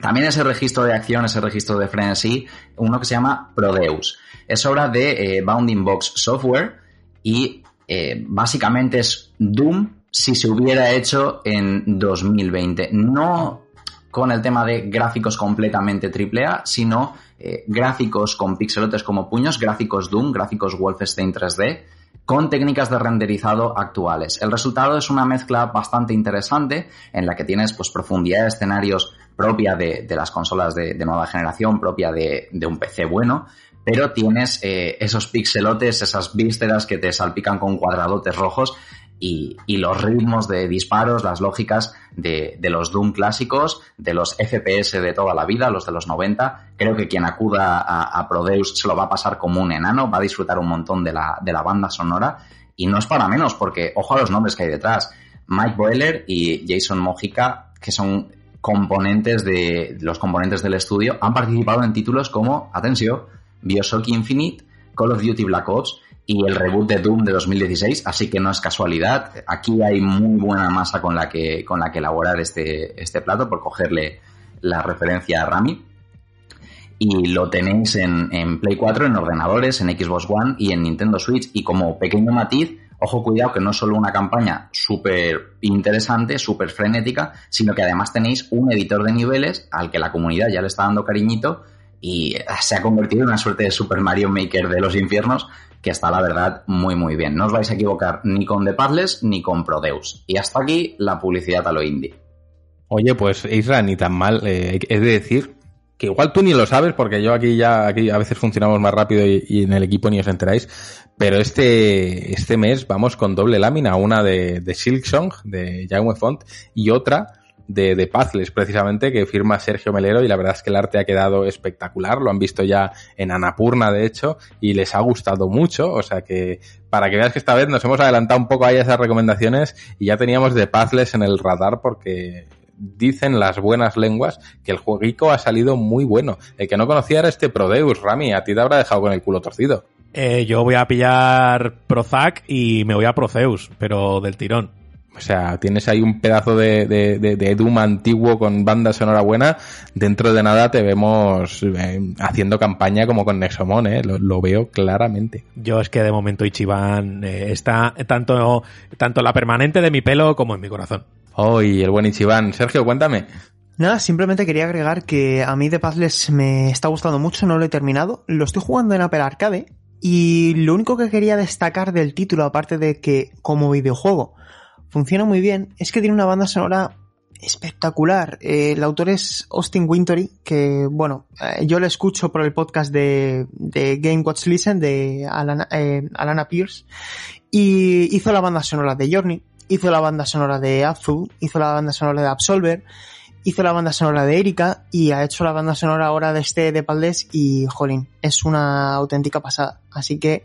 También ese registro de acción, ese registro de frenesí, uno que se llama Prodeus. Es obra de eh, Bounding Box Software y eh, básicamente es Doom si se hubiera hecho en 2020. No con el tema de gráficos completamente AAA, sino eh, gráficos con pixelotes como puños, gráficos Doom, gráficos Wolfenstein 3D con técnicas de renderizado actuales. El resultado es una mezcla bastante interesante en la que tienes pues, profundidad de escenarios propia de, las consolas de, nueva generación, propia de, de, un PC bueno, pero tienes eh, esos pixelotes, esas vísceras que te salpican con cuadradotes rojos y, los ritmos de disparos, las lógicas de, de, los Doom clásicos, de los FPS de toda la vida, los de los 90. Creo que quien acuda a, a Prodeus se lo va a pasar como un enano, va a disfrutar un montón de la, de la banda sonora. Y no es para menos, porque ojo a los nombres que hay detrás. Mike Boiler y Jason Mojica, que son componentes de los componentes del estudio, han participado en títulos como, atención, Bioshock Infinite, Call of Duty Black Ops y el reboot de Doom de 2016, así que no es casualidad. Aquí hay muy buena masa con la que, con la que elaborar este, este plato, por cogerle la referencia a Rami. Y lo tenéis en, en Play 4, en ordenadores, en Xbox One y en Nintendo Switch. Y como pequeño matiz, ojo cuidado que no es solo una campaña súper interesante, súper frenética, sino que además tenéis un editor de niveles al que la comunidad ya le está dando cariñito y se ha convertido en una suerte de Super Mario Maker de los infiernos que está la verdad muy muy bien. No os vais a equivocar ni con The Padles ni con Prodeus. Y hasta aquí la publicidad a lo indie. Oye, pues Isra, ni tan mal. Eh, es de decir que igual tú ni lo sabes porque yo aquí ya aquí a veces funcionamos más rápido y, en el equipo ni os enteráis. Pero este, este mes vamos con doble lámina, una de, de Silksong, de Jaume Font, y otra de, de Pathless, precisamente, que firma Sergio Melero, y la verdad es que el arte ha quedado espectacular, lo han visto ya en Anapurna, de hecho, y les ha gustado mucho, o sea que para que veas que esta vez nos hemos adelantado un poco a esas recomendaciones y ya teníamos de Pathless en el radar porque dicen las buenas lenguas que el jueguico ha salido muy bueno. El que no conocía era este Prodeus, Rami, a ti te habrá dejado con el culo torcido. Eh, yo voy a pillar Prozac y me voy a Proceus, pero del tirón. O sea, tienes ahí un pedazo de, de, de, de Doom antiguo con banda sonora buena. Dentro de nada te vemos eh, haciendo campaña como con Nexomon, ¿eh? Lo, lo, veo claramente. Yo es que de momento Ichiban eh, está tanto, tanto la permanente de mi pelo como en mi corazón. Hoy, el buen Ichiban. Sergio, cuéntame. Nada, simplemente quería agregar que a mí The Puzzles me está gustando mucho, no lo he terminado. Lo estoy jugando en Apple Arcade y lo único que quería destacar del título, aparte de que como videojuego funciona muy bien, es que tiene una banda sonora espectacular. Eh, el autor es Austin Wintory, que bueno, eh, yo le escucho por el podcast de, Game Watch Listen de Alana, eh, Alana Pierce y hizo la banda sonora de Journey, hizo la banda sonora de Abzu, hizo la banda sonora de Absolver, hizo la banda sonora de Erika y ha hecho la banda sonora ahora de este de Paldes y jolín, es una auténtica pasada. Así que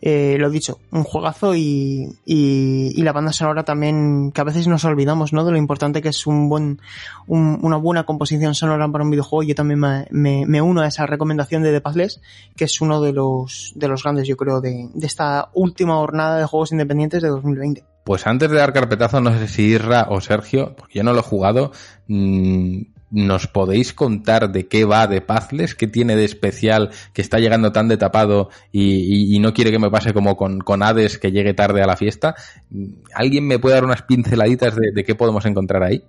eh, lo dicho, un juegazo y, y, y, la banda sonora también, que a veces nos olvidamos, ¿no? De lo importante que es un buen, un, una buena composición sonora para un videojuego. Yo también me, me, me, uno a esa recomendación de The Pathless, que es uno de los, de los grandes, yo creo, de, de esta última jornada de juegos independientes de 2020. Pues antes de dar carpetazo, no sé si Irra o Sergio, porque yo no lo he jugado, mmm, ¿Nos podéis contar de qué va de Pathless? ¿Qué tiene de especial que está llegando tan de tapado y, no quiere que me pase como con, con, Hades que llegue tarde a la fiesta? ¿Alguien me puede dar unas pinceladitas de, qué podemos encontrar ahí?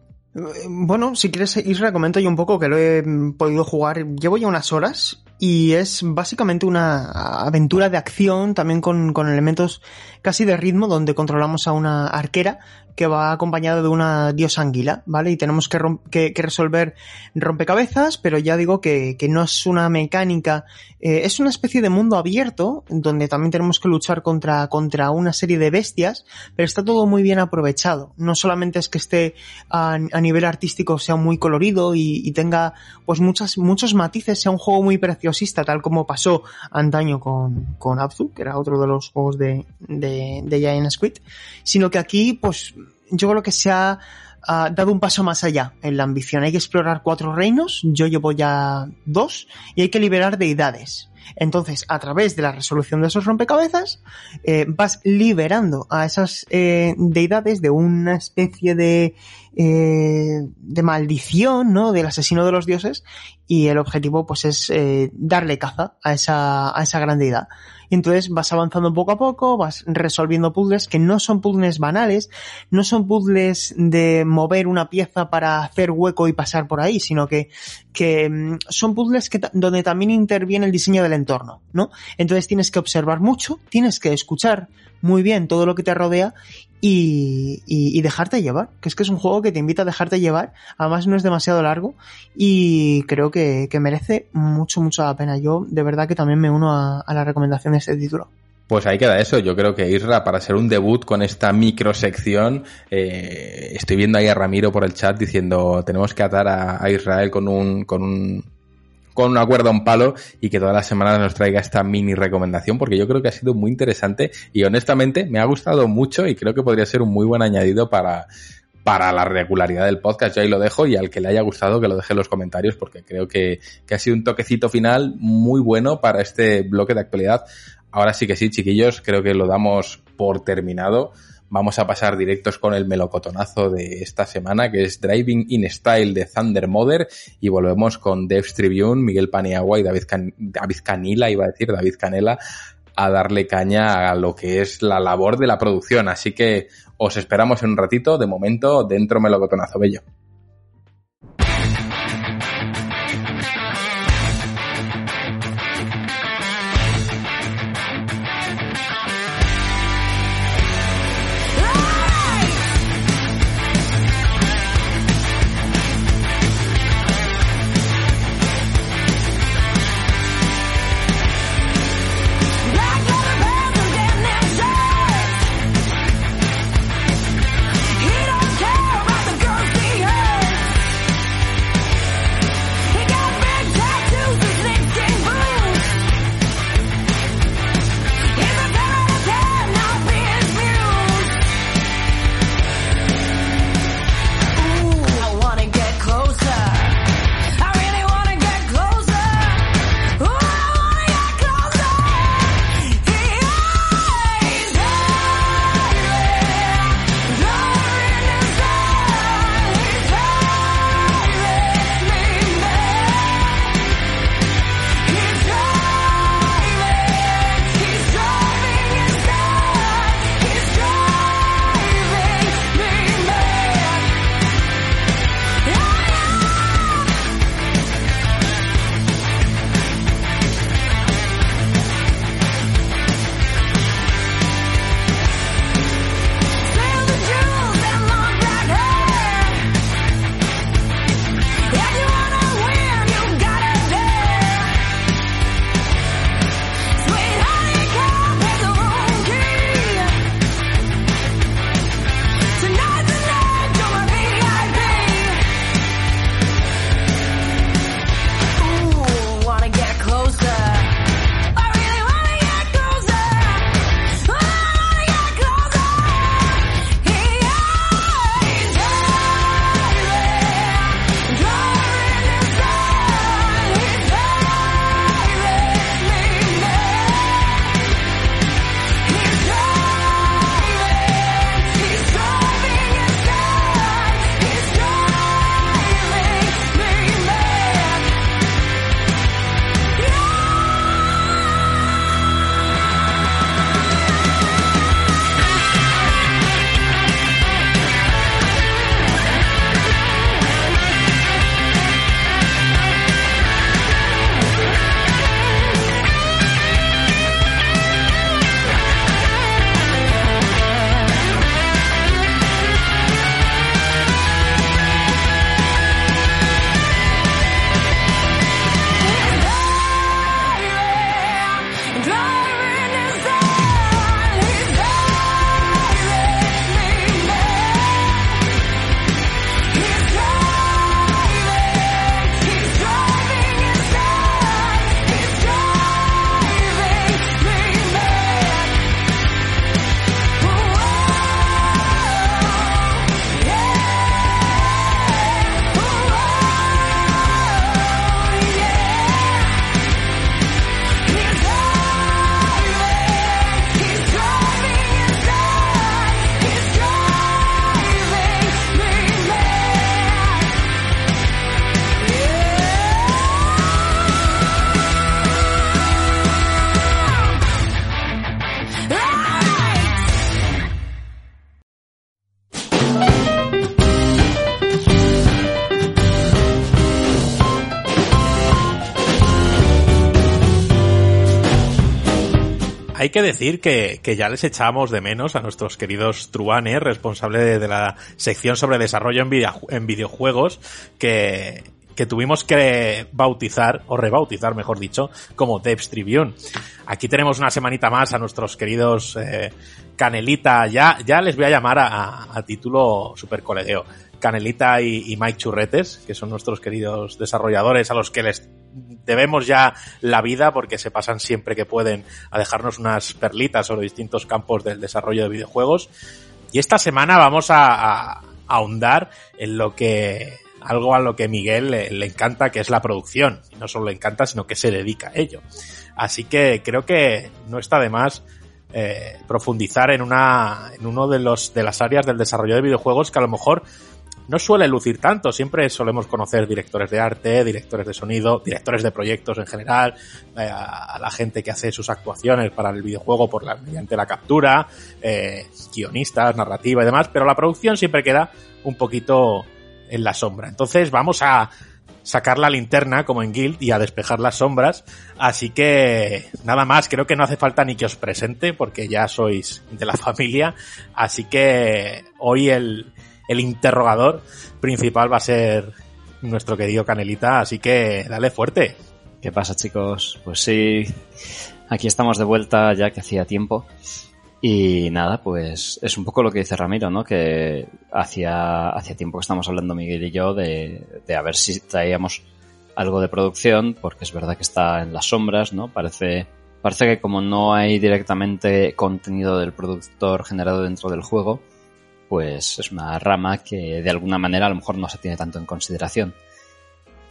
Bueno, si quieres, Isra, comento yo un poco que lo he podido jugar. Llevo ya unas horas y es básicamente una aventura de acción, también con, con elementos casi de ritmo, donde controlamos a una arquera que va acompañada de una diosa anguila, ¿vale? Y tenemos que, que, que resolver rompecabezas, pero ya digo que, que no es una mecánica, eh, es una especie de mundo abierto, donde también tenemos que luchar contra, contra una serie de bestias, pero está todo muy bien aprovechado. No solamente es que esté a, a nivel artístico sea muy colorido y, y, tenga pues muchas, muchos matices, sea un juego muy preciosista, tal como pasó antaño con, con Abzu, que era otro de los juegos de, de, de Giant Squid, sino que aquí, pues, yo creo que se ha uh, dado un paso más allá en la ambición. Hay que explorar cuatro reinos, yo llevo ya dos, y hay que liberar deidades. Entonces, a través de la resolución de esos rompecabezas, eh, vas liberando a esas eh, deidades de una especie de, eh, de maldición, ¿no? Del asesino de los dioses, y el objetivo, pues, es darle caza a esa, a esa gran deidad. Y entonces vas avanzando poco a poco, vas resolviendo puzzles que no son puzzles banales, no son puzzles de mover una pieza para hacer hueco y pasar por ahí, sino que, que son puzzles que, donde también interviene el diseño del entorno, ¿no? Entonces tienes que observar mucho, tienes que escuchar muy bien todo lo que te rodea y, dejarte llevar, que es que es un juego que te invita a dejarte llevar, además no es demasiado largo y creo que, merece mucho, mucho la pena. Yo de verdad que también me uno a, a la recomendación de este título. Pues ahí queda eso. Yo creo que Isra, para ser un debut con esta microsección, eh, estoy viendo ahí a Ramiro por el chat diciendo tenemos que atar a, a Israel con un, con un con una cuerda a un palo y que todas las semanas nos traiga esta mini recomendación porque yo creo que ha sido muy interesante y honestamente me ha gustado mucho y creo que podría ser un muy buen añadido para, para la regularidad del podcast. Yo ahí lo dejo y al que le haya gustado que lo deje en los comentarios porque creo que, que ha sido un toquecito final muy bueno para este bloque de actualidad. Ahora sí que sí, chiquillos, creo que lo damos por terminado vamos a pasar directos con el melocotonazo de esta semana, que es Driving in Style de Thunder Mother, y volvemos con Devs Tribune, Miguel Paniagua y David, Can David iba a decir, David Canela, a darle caña a lo que es la labor de la producción. Así que os esperamos en un ratito, de momento, dentro melocotonazo bello. Que decir que, que, ya les echamos de menos a nuestros queridos Truanes, responsable de, la sección sobre desarrollo en, video, en videojuegos, que, que tuvimos que bautizar, o rebautizar, mejor dicho, como Devs Tribune. Aquí tenemos una semanita más a nuestros queridos eh, Canelita, ya, ya les voy a llamar a, a título super colegueo. Canelita y, Mike Churretes, que son nuestros queridos desarrolladores a los que les debemos ya la vida porque se pasan siempre que pueden a dejarnos unas perlitas sobre distintos campos del desarrollo de videojuegos. Y esta semana vamos a, a, a ahondar en lo que algo a lo que Miguel le, encanta, que es la producción. Y no solo le encanta, sino que se dedica a ello. Así que creo que no está de más eh, profundizar en una, en uno de los, de las áreas del desarrollo de videojuegos que a lo mejor no suele lucir tanto. Siempre solemos conocer directores de arte, directores de sonido, directores de proyectos en general, eh, a la gente que hace sus actuaciones para el videojuego por la, mediante la captura, eh, guionistas, narrativa y demás, pero la producción siempre queda un poquito en la sombra. Entonces vamos a sacar la linterna como en Guild y a despejar las sombras. Así que nada más, creo que no hace falta ni que os presente porque ya sois de la familia. Así que hoy el, el interrogador principal va a ser nuestro querido Canelita. Así que dale fuerte. ¿Qué pasa chicos? Pues sí, aquí estamos de vuelta ya que hacía tiempo. Y nada, pues es un poco lo que dice Ramiro, ¿no? Que hacía, hacía tiempo que estamos hablando Miguel y yo de, de a ver si traíamos algo de producción, porque es verdad que está en las sombras, ¿no? Parece, parece que como no hay directamente contenido del productor generado dentro del juego, pues es una rama que de alguna manera a lo mejor no se tiene tanto en consideración.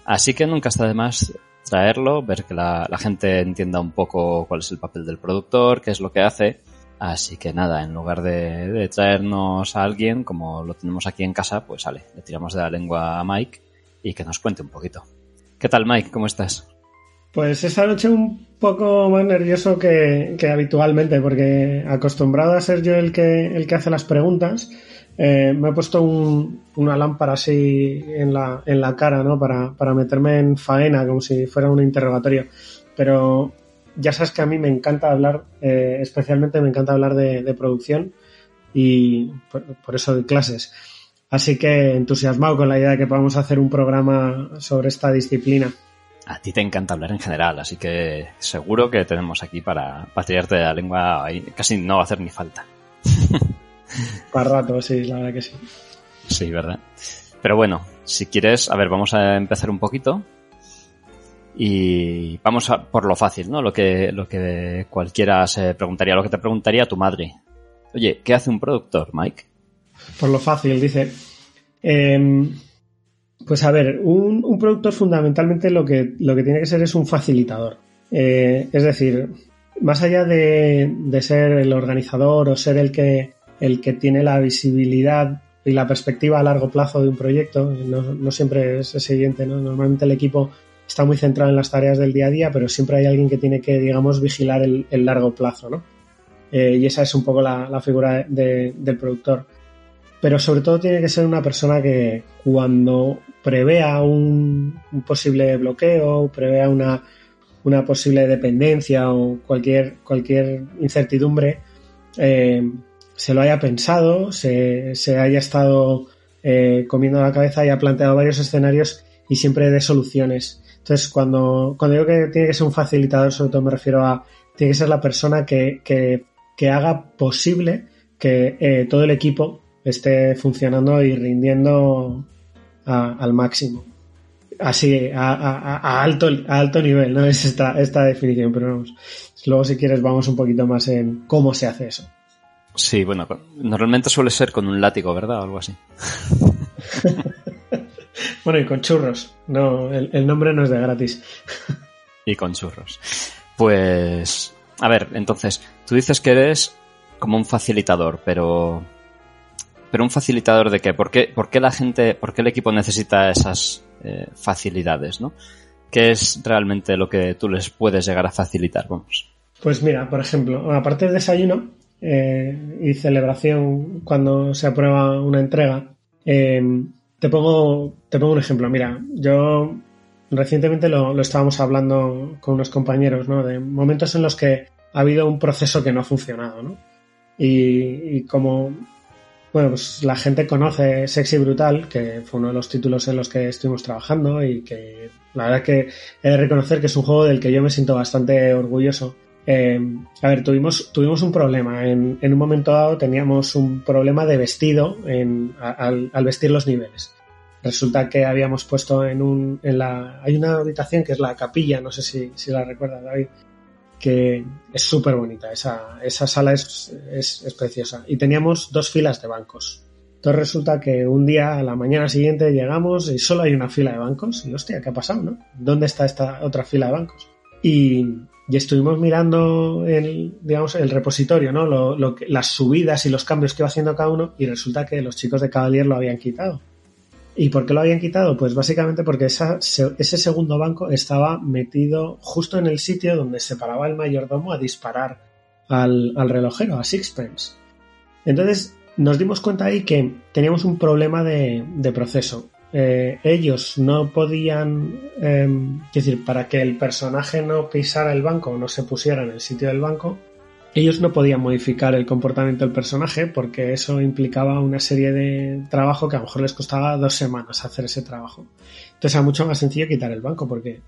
Así que nunca está de más traerlo, ver que la, gente entienda un poco cuál es el papel del productor, qué es lo que hace, Así que nada, en lugar de, de, traernos a alguien, como lo tenemos aquí en casa, pues sale, le tiramos de la lengua a Mike y que nos cuente un poquito. ¿Qué tal, Mike? ¿Cómo estás? Pues esta noche un poco más nervioso que, habitualmente, porque acostumbrado a ser yo el que, el que hace las preguntas, eh, me he puesto un, una lámpara así en la, en la cara, ¿no? Para, para meterme en faena, como si fuera un interrogatorio. Pero ya sabes que a mí me encanta hablar, eh, especialmente me encanta hablar de, producción y por, por, eso de clases. Así que entusiasmado con la idea de que podamos hacer un programa sobre esta disciplina. A ti te encanta hablar en general, así que seguro que tenemos aquí para, para tirarte de la lengua casi no va a hacer ni falta. para rato, sí, la verdad que sí. Sí, ¿verdad? Pero bueno, si quieres, a ver, vamos a empezar un poquito y vamos a por lo fácil, ¿no? Lo que, lo que cualquiera se preguntaría, lo que te preguntaría tu madre. Oye, ¿qué hace un productor, Mike? Por lo fácil, dice. Eh, pues a ver, un, productor fundamentalmente lo que, lo que tiene que ser es un facilitador. Eh, es decir, más allá de, de, ser el organizador o ser el que, el que tiene la visibilidad y la perspectiva a largo plazo de un proyecto, no, no siempre es siguiente, ¿no? Normalmente el equipo está muy centrado en las tareas del día a día, pero siempre hay alguien que tiene que, digamos, vigilar el, largo plazo, ¿no? Eh, y esa es un poco la, la figura de, del productor. Pero sobre todo tiene que ser una persona que cuando prevea un, posible bloqueo, prevea una, una, posible dependencia o cualquier, cualquier incertidumbre, eh, se lo haya pensado, se, se haya estado eh, comiendo la cabeza y ha planteado varios escenarios y siempre de soluciones. Entonces, cuando, cuando digo que tiene que ser un facilitador, sobre todo me refiero a, tiene que ser la persona que, que, que haga posible que eh, todo el equipo esté funcionando y rindiendo a, al máximo. Así, a, a, a, alto, a alto nivel, ¿no? Es esta, esta definición, pero vamos. Luego, si quieres, vamos un poquito más en cómo se hace eso. Sí, bueno, normalmente suele ser con un látigo, ¿verdad? O algo así. Bueno, y con churros. No, el, el nombre no es de gratis. y con churros. Pues, a ver, entonces, tú dices que eres como un facilitador, pero... ¿Pero un facilitador de qué? ¿Por qué, por qué la gente, por qué el equipo necesita esas eh, facilidades, no? ¿Qué es realmente lo que tú les puedes llegar a facilitar? Vamos. Pues mira, por ejemplo, aparte del desayuno eh, y celebración cuando se aprueba una entrega, eh, te pongo, te pongo un ejemplo. Mira, yo recientemente lo, estábamos hablando con unos compañeros, ¿no? De momentos en los que ha habido un proceso que no ha funcionado, ¿no? Y, y como, bueno, pues la gente conoce Sexy Brutal, que fue uno de los títulos en los que estuvimos trabajando y que la verdad que he de reconocer que es un juego del que yo me siento bastante orgulloso. Eh, a ver, tuvimos, tuvimos un problema. En, un momento dado teníamos un problema de vestido al, al, vestir los niveles. Resulta que habíamos puesto en un. En la, hay una habitación que es la capilla, no sé si, si la recuerdas, David, que es súper bonita. Esa, esa sala es, es, preciosa. Y teníamos dos filas de bancos. Entonces resulta que un día a la mañana siguiente llegamos y solo hay una fila de bancos. Y hostia, ¿qué ha pasado, no? ¿Dónde está esta otra fila de bancos? Y, y estuvimos mirando el, digamos, el repositorio, ¿no? Lo, lo las subidas y los cambios que iba haciendo cada uno y resulta que los chicos de Cavalier lo habían quitado. ¿Y por qué lo habían quitado? Pues básicamente porque ese segundo banco estaba metido justo en el sitio donde se paraba el mayordomo a disparar al, al relojero, a Sixpence. Entonces nos dimos cuenta ahí que teníamos un problema de, de proceso. Eh, ellos no podían, eh, es decir, para que el personaje no pisara el banco o no se pusiera en el sitio del banco, ellos no podían modificar el comportamiento del personaje porque eso implicaba una serie de trabajo que a lo mejor les costaba dos semanas hacer ese trabajo. Entonces era mucho más sencillo quitar el banco porque,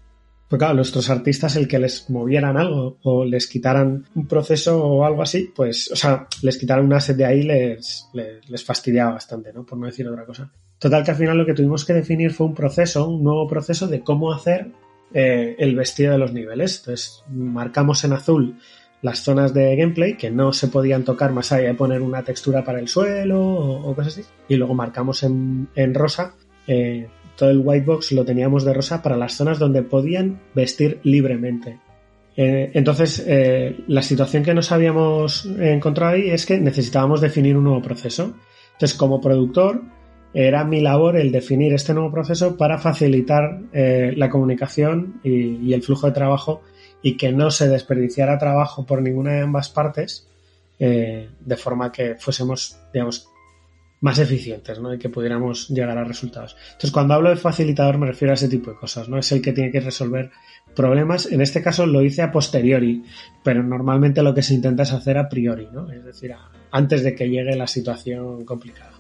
porque claro, nuestros artistas el que les movieran algo o les quitaran un proceso o algo así, pues, o sea, les quitaran una set de ahí les, les, les fastidiaba bastante, ¿no? Por no decir otra cosa. Total que al final lo que tuvimos que definir fue un proceso, un nuevo proceso de cómo hacer eh, el vestido de los niveles. Entonces marcamos en azul las zonas de gameplay que no se podían tocar más allá de poner una textura para el suelo o, cosas así. Y luego marcamos en, rosa, eh, todo el white box lo teníamos de rosa para las zonas donde podían vestir libremente. Eh, entonces, eh, la situación que nos habíamos encontrado ahí es que necesitábamos definir un nuevo proceso. Entonces, como productor, era mi labor el definir este nuevo proceso para facilitar la comunicación y, el flujo de trabajo y que no se desperdiciara trabajo por ninguna de ambas partes eh, de forma que fuésemos, digamos, más eficientes ¿no? y que pudiéramos llegar a resultados. Entonces, cuando hablo de facilitador me refiero a ese tipo de cosas, ¿no? Es el que tiene que resolver problemas. En este caso lo hice a posteriori, pero normalmente lo que se intenta es hacer a priori, ¿no? Es decir, antes de que llegue la situación complicada.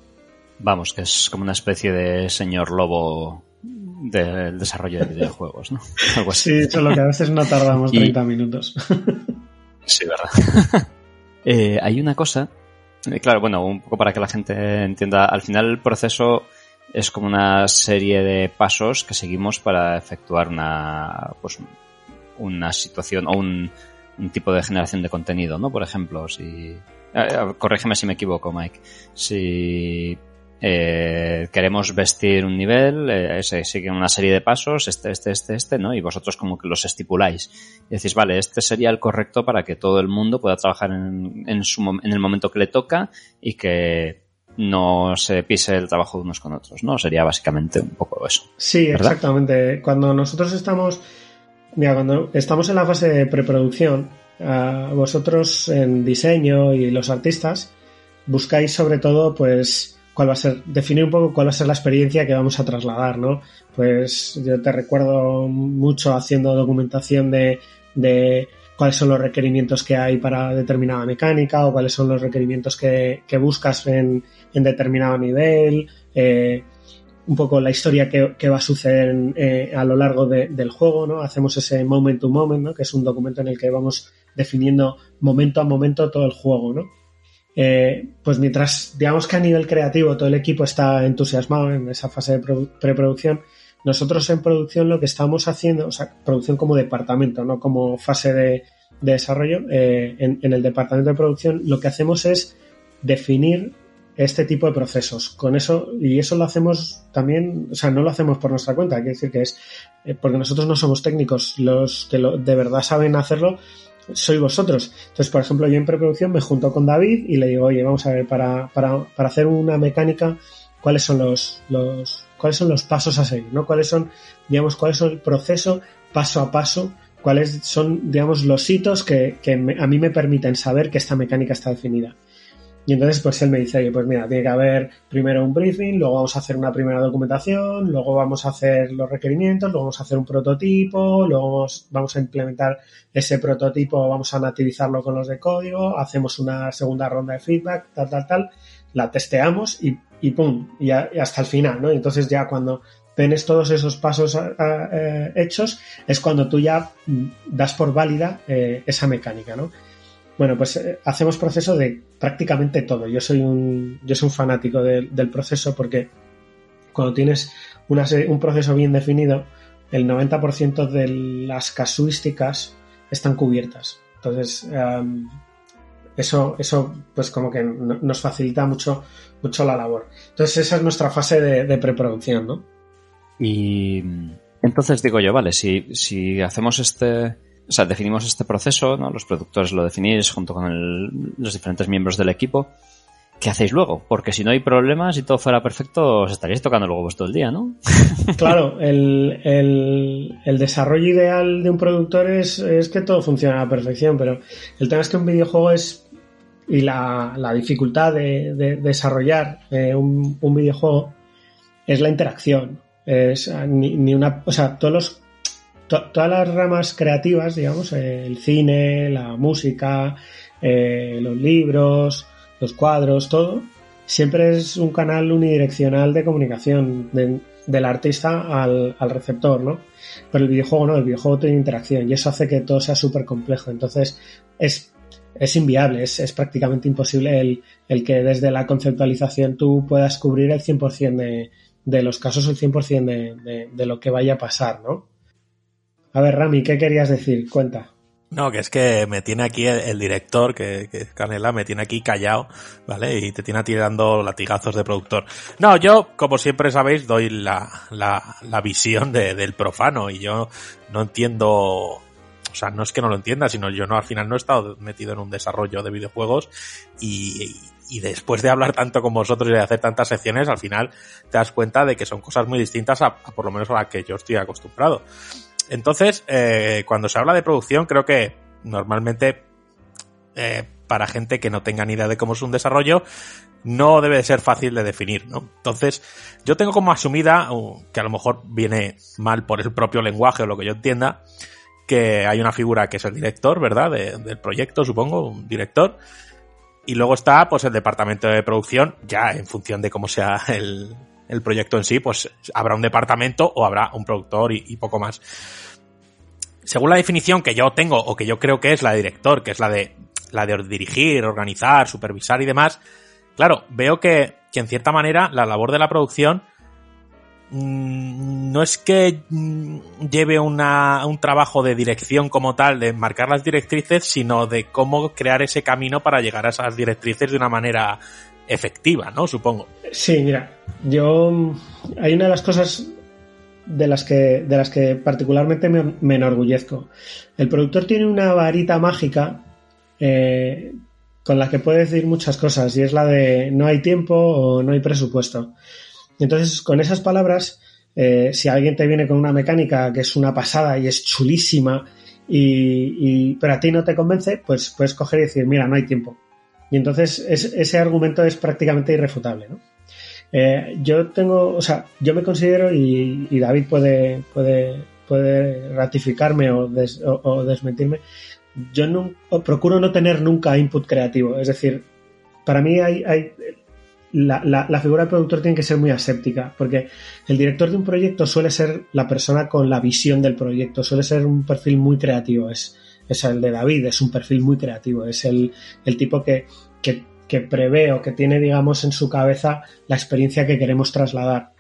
Vamos, que es como una especie de señor lobo del desarrollo de videojuegos, ¿no? Algo así. Sí, solo que a veces no tardamos 30 y... minutos. sí, verdad. eh, hay una cosa, eh, claro, bueno, un poco para que la gente entienda, al final el proceso es como una serie de pasos que seguimos para efectuar una, pues, una situación o un, un tipo de generación de contenido, ¿no? Por ejemplo, si... Eh, corrígeme si me equivoco, Mike. Si eh, queremos vestir un nivel, eh, se siguen una serie de pasos, este, este, este, este, ¿no? Y vosotros como que los estipuláis. Y decís, vale, este sería el correcto para que todo el mundo pueda trabajar en, en, su, en el momento que le toca y que no se pise el trabajo de unos con otros, ¿no? Sería básicamente un poco eso. Sí, ¿verdad? exactamente. Cuando nosotros estamos, mira, cuando estamos en la fase de preproducción, uh, vosotros en diseño y los artistas buscáis sobre todo, pues, cuál va a ser, definir un poco cuál va a ser la experiencia que vamos a trasladar, ¿no? Pues yo te recuerdo mucho haciendo documentación de, cuáles son los requerimientos que hay para determinada mecánica o cuáles son los requerimientos que, buscas en, determinado nivel, eh, un poco la historia que, va a suceder en, eh, a lo largo de, del juego, ¿no? Hacemos ese moment to moment, ¿no? Que es un documento en el que vamos definiendo momento a momento todo el juego, ¿no? Eh, pues mientras, digamos que a nivel creativo todo el equipo está entusiasmado en esa fase de preproducción, nosotros en producción lo que estamos haciendo, o sea, producción como departamento, no como fase de, de desarrollo, eh, en, el departamento de producción lo que hacemos es definir este tipo de procesos. Con eso, y eso lo hacemos también, o sea, no lo hacemos por nuestra cuenta, quiere decir que es eh, porque nosotros no somos técnicos, los que de verdad saben hacerlo soy vosotros. Entonces, por ejemplo, yo en preproducción me junto con David y le digo, oye, vamos a ver, para, para, para hacer una mecánica, cuáles son los, los, cuáles son los pasos a seguir, ¿no? Cuáles son, digamos, cuáles son el proceso paso a paso, cuáles son, digamos, los hitos que, que me, a mí me permiten saber que esta mecánica está definida. Y entonces, pues él me dice, oye, pues mira, tiene que haber primero un briefing, luego vamos a hacer una primera documentación, luego vamos a hacer los requerimientos, luego vamos a hacer un prototipo, luego vamos, a implementar ese prototipo, vamos a nativizarlo con los de código, hacemos una segunda ronda de feedback, tal, tal, tal, la testeamos y, y pum, y, hasta el final, ¿no? Y entonces ya cuando tienes todos esos pasos eh, hechos, es cuando tú ya mm, das por válida eh, esa mecánica, ¿no? Bueno, pues eh, hacemos proceso de prácticamente todo. Yo soy un, yo soy un fanático de- del proceso porque cuando tienes un proceso bien definido, el 90% de las casuísticas están cubiertas. Entonces, em, eso, eso pues como que no- nos facilita mucho, mucho la labor. Entonces, esa es nuestra fase de, de preproducción, ¿no? Y entonces digo yo, vale, si, si hacemos este, o sea, definimos este proceso, ¿no? Los productores lo definís junto con el- los diferentes miembros del equipo. ¿Qué hacéis luego? Porque si no hay problemas y todo fuera perfecto, os estaríais tocando luego todo el día, ¿no? Claro, el, el- el desarrollo ideal de un productor es, es que todo funcione a la perfección, pero el tema es que un videojuego es y la, la dificultad de, de desarrollar eh, un, un videojuego es la interacción. Es ni, ni una, o sea, todos los, to- todas las ramas creativas, digamos, el cine, la música, eh, los libros, los cuadros, todo, siempre es un canal unidireccional de comunicación de- del artista al, al receptor, ¿no? Pero el videojuego no, el videojuego tiene interacción y eso hace que todo sea súper complejo. Entonces es, es inviable, es, es prácticamente imposible el, el que desde la conceptualización tú puedas cubrir el 100% de, de los casos, el 100% de, de, de lo que vaya a pasar, ¿no? A ver, Rami, ¿qué querías decir? Cuenta. No, que es que me tiene aquí el, director, que, que es Canela, me tiene aquí callado, ¿vale? Y te tiene tirando latigazos de productor. No, yo, como siempre sabéis, doy la, la, la visión de- del profano y yo no entiendo, o sea, no es que no lo entienda, sino yo no, al final no he estado metido en un desarrollo de videojuegos y, y después de hablar tanto con vosotros y de hacer tantas secciones, al final te das cuenta de que son cosas muy distintas a por lo menos a las que yo estoy acostumbrado. Entonces, eh, cuando se habla de producción, creo que normalmente eh, para gente que no tenga ni idea de cómo es un desarrollo, no debe de ser fácil de definir, ¿no? Entonces, yo tengo como asumida, que a lo mejor viene mal por el propio lenguaje o lo que yo entienda, que hay una figura que es el director, ¿verdad? De- del proyecto, supongo, un director. Y luego está, pues, el departamento de producción, ya en función de cómo sea el, el proyecto en sí, pues habrá un departamento o habrá un productor y, poco más. Según la definición que yo tengo o que yo creo que es la de director, que es la de la de dirigir, organizar, supervisar y demás, claro, veo que, que en cierta manera la labor de la producción mm, no es que mm, lleve una, un trabajo de dirección como tal, de marcar las directrices, sino de cómo crear ese camino para llegar a esas directrices de una manera efectiva, ¿no? Supongo. Sí, mira, yo hay una de las cosas de las que, de las que particularmente me, me enorgullezco. El productor tiene una varita mágica eh, con la que puede decir muchas cosas y es la de no hay tiempo o no hay presupuesto. Entonces, con esas palabras, eh, si alguien te viene con una mecánica que es una pasada y es chulísima, y, y- pero a ti no te convence, pues puedes coger y decir, mira, no hay tiempo. Y entonces es- ese argumento es prácticamente irrefutable, ¿no? Eh, yo tengo, o sea, yo me considero, y, David puede, puede, ratificarme o, des- o- desmentirme, yo no, procuro no tener nunca input creativo. Es decir, para mí hay, hay la, la- figura del productor tiene que ser muy aséptica, porque el director de un proyecto suele ser la persona con la visión del proyecto, suele ser un perfil muy creativo. Es el de David, es un perfil muy creativo, es el, el tipo que, que, que prevé o que tiene, digamos, en su cabeza la experiencia que queremos trasladar.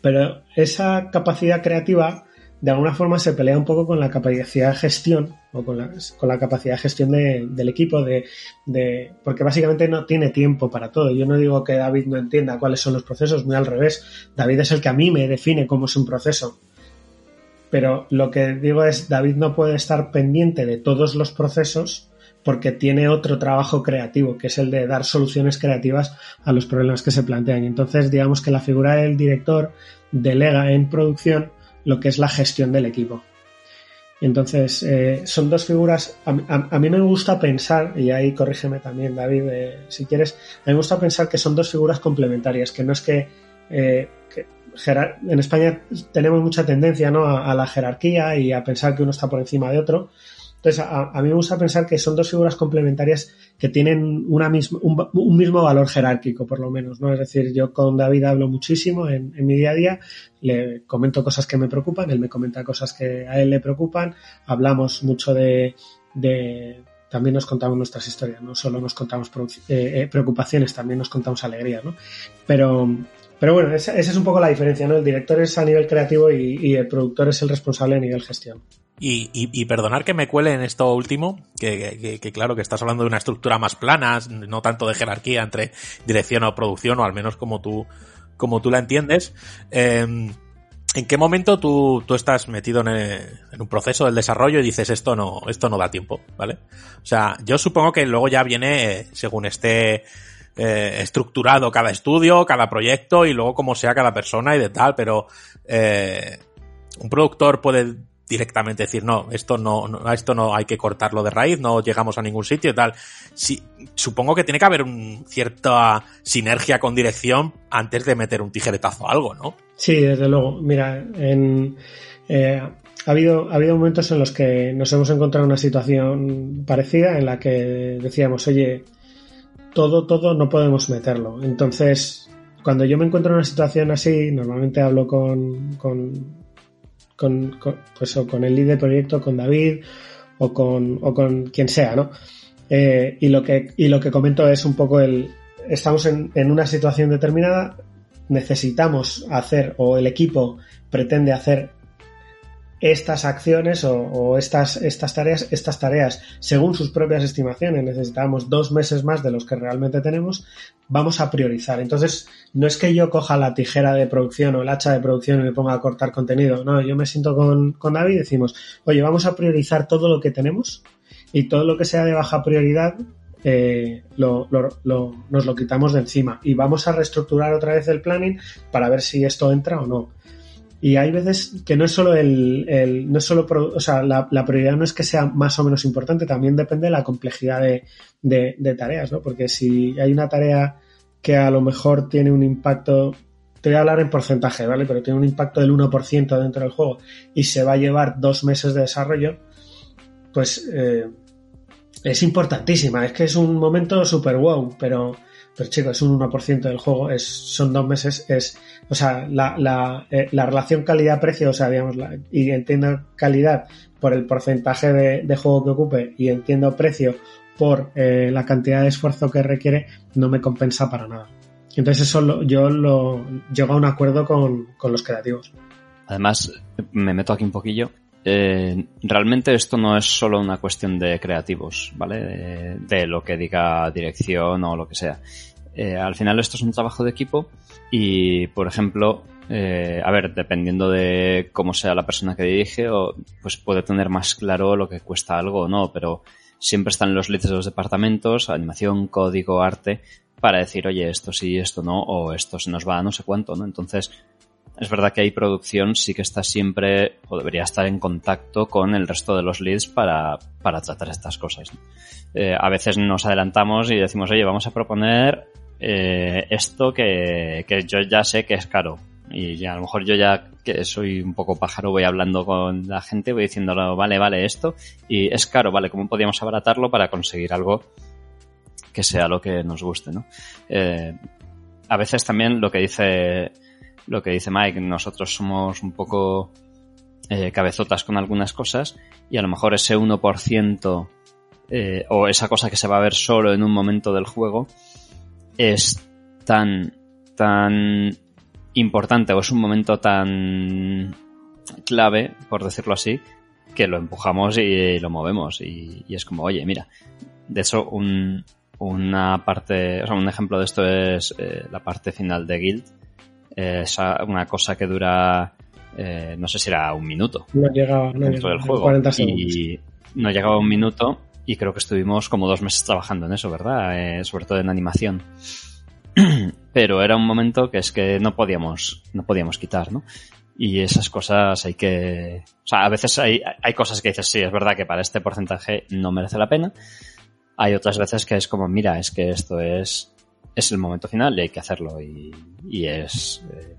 Pero esa capacidad creativa de alguna forma se pelea un poco con la capacidad de gestión o con la, con la capacidad de gestión de- del equipo, de, de- porque básicamente no tiene tiempo para todo. Yo no digo que David no entienda cuáles son los procesos, muy al revés. David es el que a mí me define cómo es un proceso. Pero lo que digo es, David no puede estar pendiente de todos los procesos porque tiene otro trabajo creativo, que es el de dar soluciones creativas a los problemas que se plantean. Y entonces, digamos que la figura del director delega en producción lo que es la gestión del equipo. Entonces, eh, son dos figuras. A, mí me gusta pensar, y ahí corrígeme también, David, eh, si quieres. A mí me gusta pensar que son dos figuras complementarias, que no es que. eh, en España tenemos mucha tendencia a, la jerarquía y a pensar que uno está por encima de otro. Entonces, a, mí me gusta pensar que son dos figuras complementarias que tienen un, mismo valor jerárquico, por lo menos, ¿no? Es decir, yo con David hablo muchísimo en, mi día a día, le comento cosas que me preocupan, él me comenta cosas que a él le preocupan, hablamos mucho de, también nos contamos nuestras historias, no solo nos contamos eh, eh, preocupaciones, también nos contamos alegrías, ¿no? Pero, pero bueno, esa, es un poco la diferencia, ¿no? El director es a nivel creativo y, el productor es el responsable a nivel gestión. Y, y, perdonar que me cuele en esto último, que, que- claro que estás hablando de una estructura más plana, no tanto de jerarquía entre dirección o producción, o al menos como tú, como tú la entiendes. Eh, ¿En qué momento tú, tú estás metido en, en un proceso del desarrollo y dices esto no, esto no da tiempo, ¿vale? O sea, yo supongo que luego ya viene eh, según esté eh, estructurado cada estudio, cada proyecto y luego como sea cada persona y de tal, pero eh, un productor puede directamente decir no, esto no, esto no hay que cortarlo de raíz, no llegamos a ningún sitio y tal. Sí, supongo que tiene que haber un, cierta sinergia con dirección antes de meter un tijeretazo a algo, ¿no? Sí, desde luego. Mira, en, eh, ha, habido, ha habido momentos en los que nos hemos encontrado en una situación parecida en la que decíamos, oye, todo, todo no podemos meterlo. Entonces, cuando yo me encuentro en una situación así, normalmente hablo con, con, con, pues, o con el líder de proyecto, con David o con, o con quien sea, ¿no? Eh, y, lo que, y lo que comento es un poco el, estamos en, en una situación determinada, necesitamos hacer o el equipo pretende hacer estas acciones o, estas, estas tareas, estas tareas según sus propias estimaciones, necesitamos dos meses más de los que realmente tenemos, vamos a priorizar. Entonces, no es que yo coja la tijera de producción o el hacha de producción y me ponga a cortar contenido, no, yo me siento con, con David y decimos, oye, vamos a priorizar todo lo que tenemos y todo lo que sea de baja prioridad eh, lo, nos lo quitamos de encima y vamos a reestructurar otra vez el planning para ver si esto entra o no. Y hay veces que no es solo el, el no es solo, o sea, la, prioridad no es que sea más o menos importante, también depende de la complejidad de, tareas, ¿no? Porque si hay una tarea que a lo mejor tiene un impacto, te voy a hablar en porcentaje, ¿vale? Pero tiene un impacto del 1% dentro del juego y se va a llevar dos meses de desarrollo, pues eh, es importantísima. Es que es un momento super wow, pero, pero chicos, es un 1% del juego, es, son dos meses, es, o sea, la, la, eh, la relación calidad-precio, o sea, digamos, la, y entiendo calidad por el porcentaje de, de, juego que ocupe y entiendo precio por eh, la cantidad de esfuerzo que requiere, no me compensa para nada. Entonces eso lo, yo lo llego a un acuerdo con, con los creativos. Además, me meto aquí un poquillo. Eh, realmente esto no es solo una cuestión de creativos, ¿vale? De, lo que diga dirección o lo que sea. Eh, al final esto es un trabajo de equipo y, por ejemplo, eh, a ver, dependiendo de cómo sea la persona que dirige, o, pues puede tener más claro lo que cuesta algo o no, pero siempre están los leads de los departamentos, animación, código, arte, para decir, oye, esto sí, esto no, o esto se nos va a no sé cuánto, ¿no? Entonces, es verdad que hay producción, sí que está siempre, o debería estar en contacto con el resto de los leads para, para tratar estas cosas. Eh, a veces nos adelantamos y decimos, oye, vamos a proponer eh, esto que, que yo ya sé que es caro. Y a lo mejor yo ya, que soy un poco pájaro, voy hablando con la gente, voy diciéndolo, vale, vale, esto, y es caro, vale, ¿cómo podríamos abaratarlo para conseguir algo que sea lo que nos guste, ¿no? Eh, a veces también lo que dice, lo que dice Mike, nosotros somos un poco eh, cabezotas con algunas cosas y a lo mejor ese 1% eh, o esa cosa que se va a ver solo en un momento del juego es tan, tan importante o es un momento tan clave, por decirlo así, que lo empujamos y lo movemos. Y, y es como, oye, mira, de eso un, una parte, o sea, un ejemplo de esto es eh, la parte final de Guild. Eh, es una cosa que dura, eh, no sé si era un minuto. No llegaba, no dentro llegaba, del juego. 40 segundos. Y no llegaba un minuto y creo que estuvimos como dos meses trabajando en eso, ¿verdad? Eh, sobre todo en animación. Pero era un momento que es que no podíamos, no podíamos quitar, ¿no? Y esas cosas hay que... O sea, a veces hay, hay cosas que dices, sí, es verdad que para este porcentaje no merece la pena. Hay otras veces que es como, mira, es que esto es, es el momento final y hay que hacerlo. Y, y es... Eh,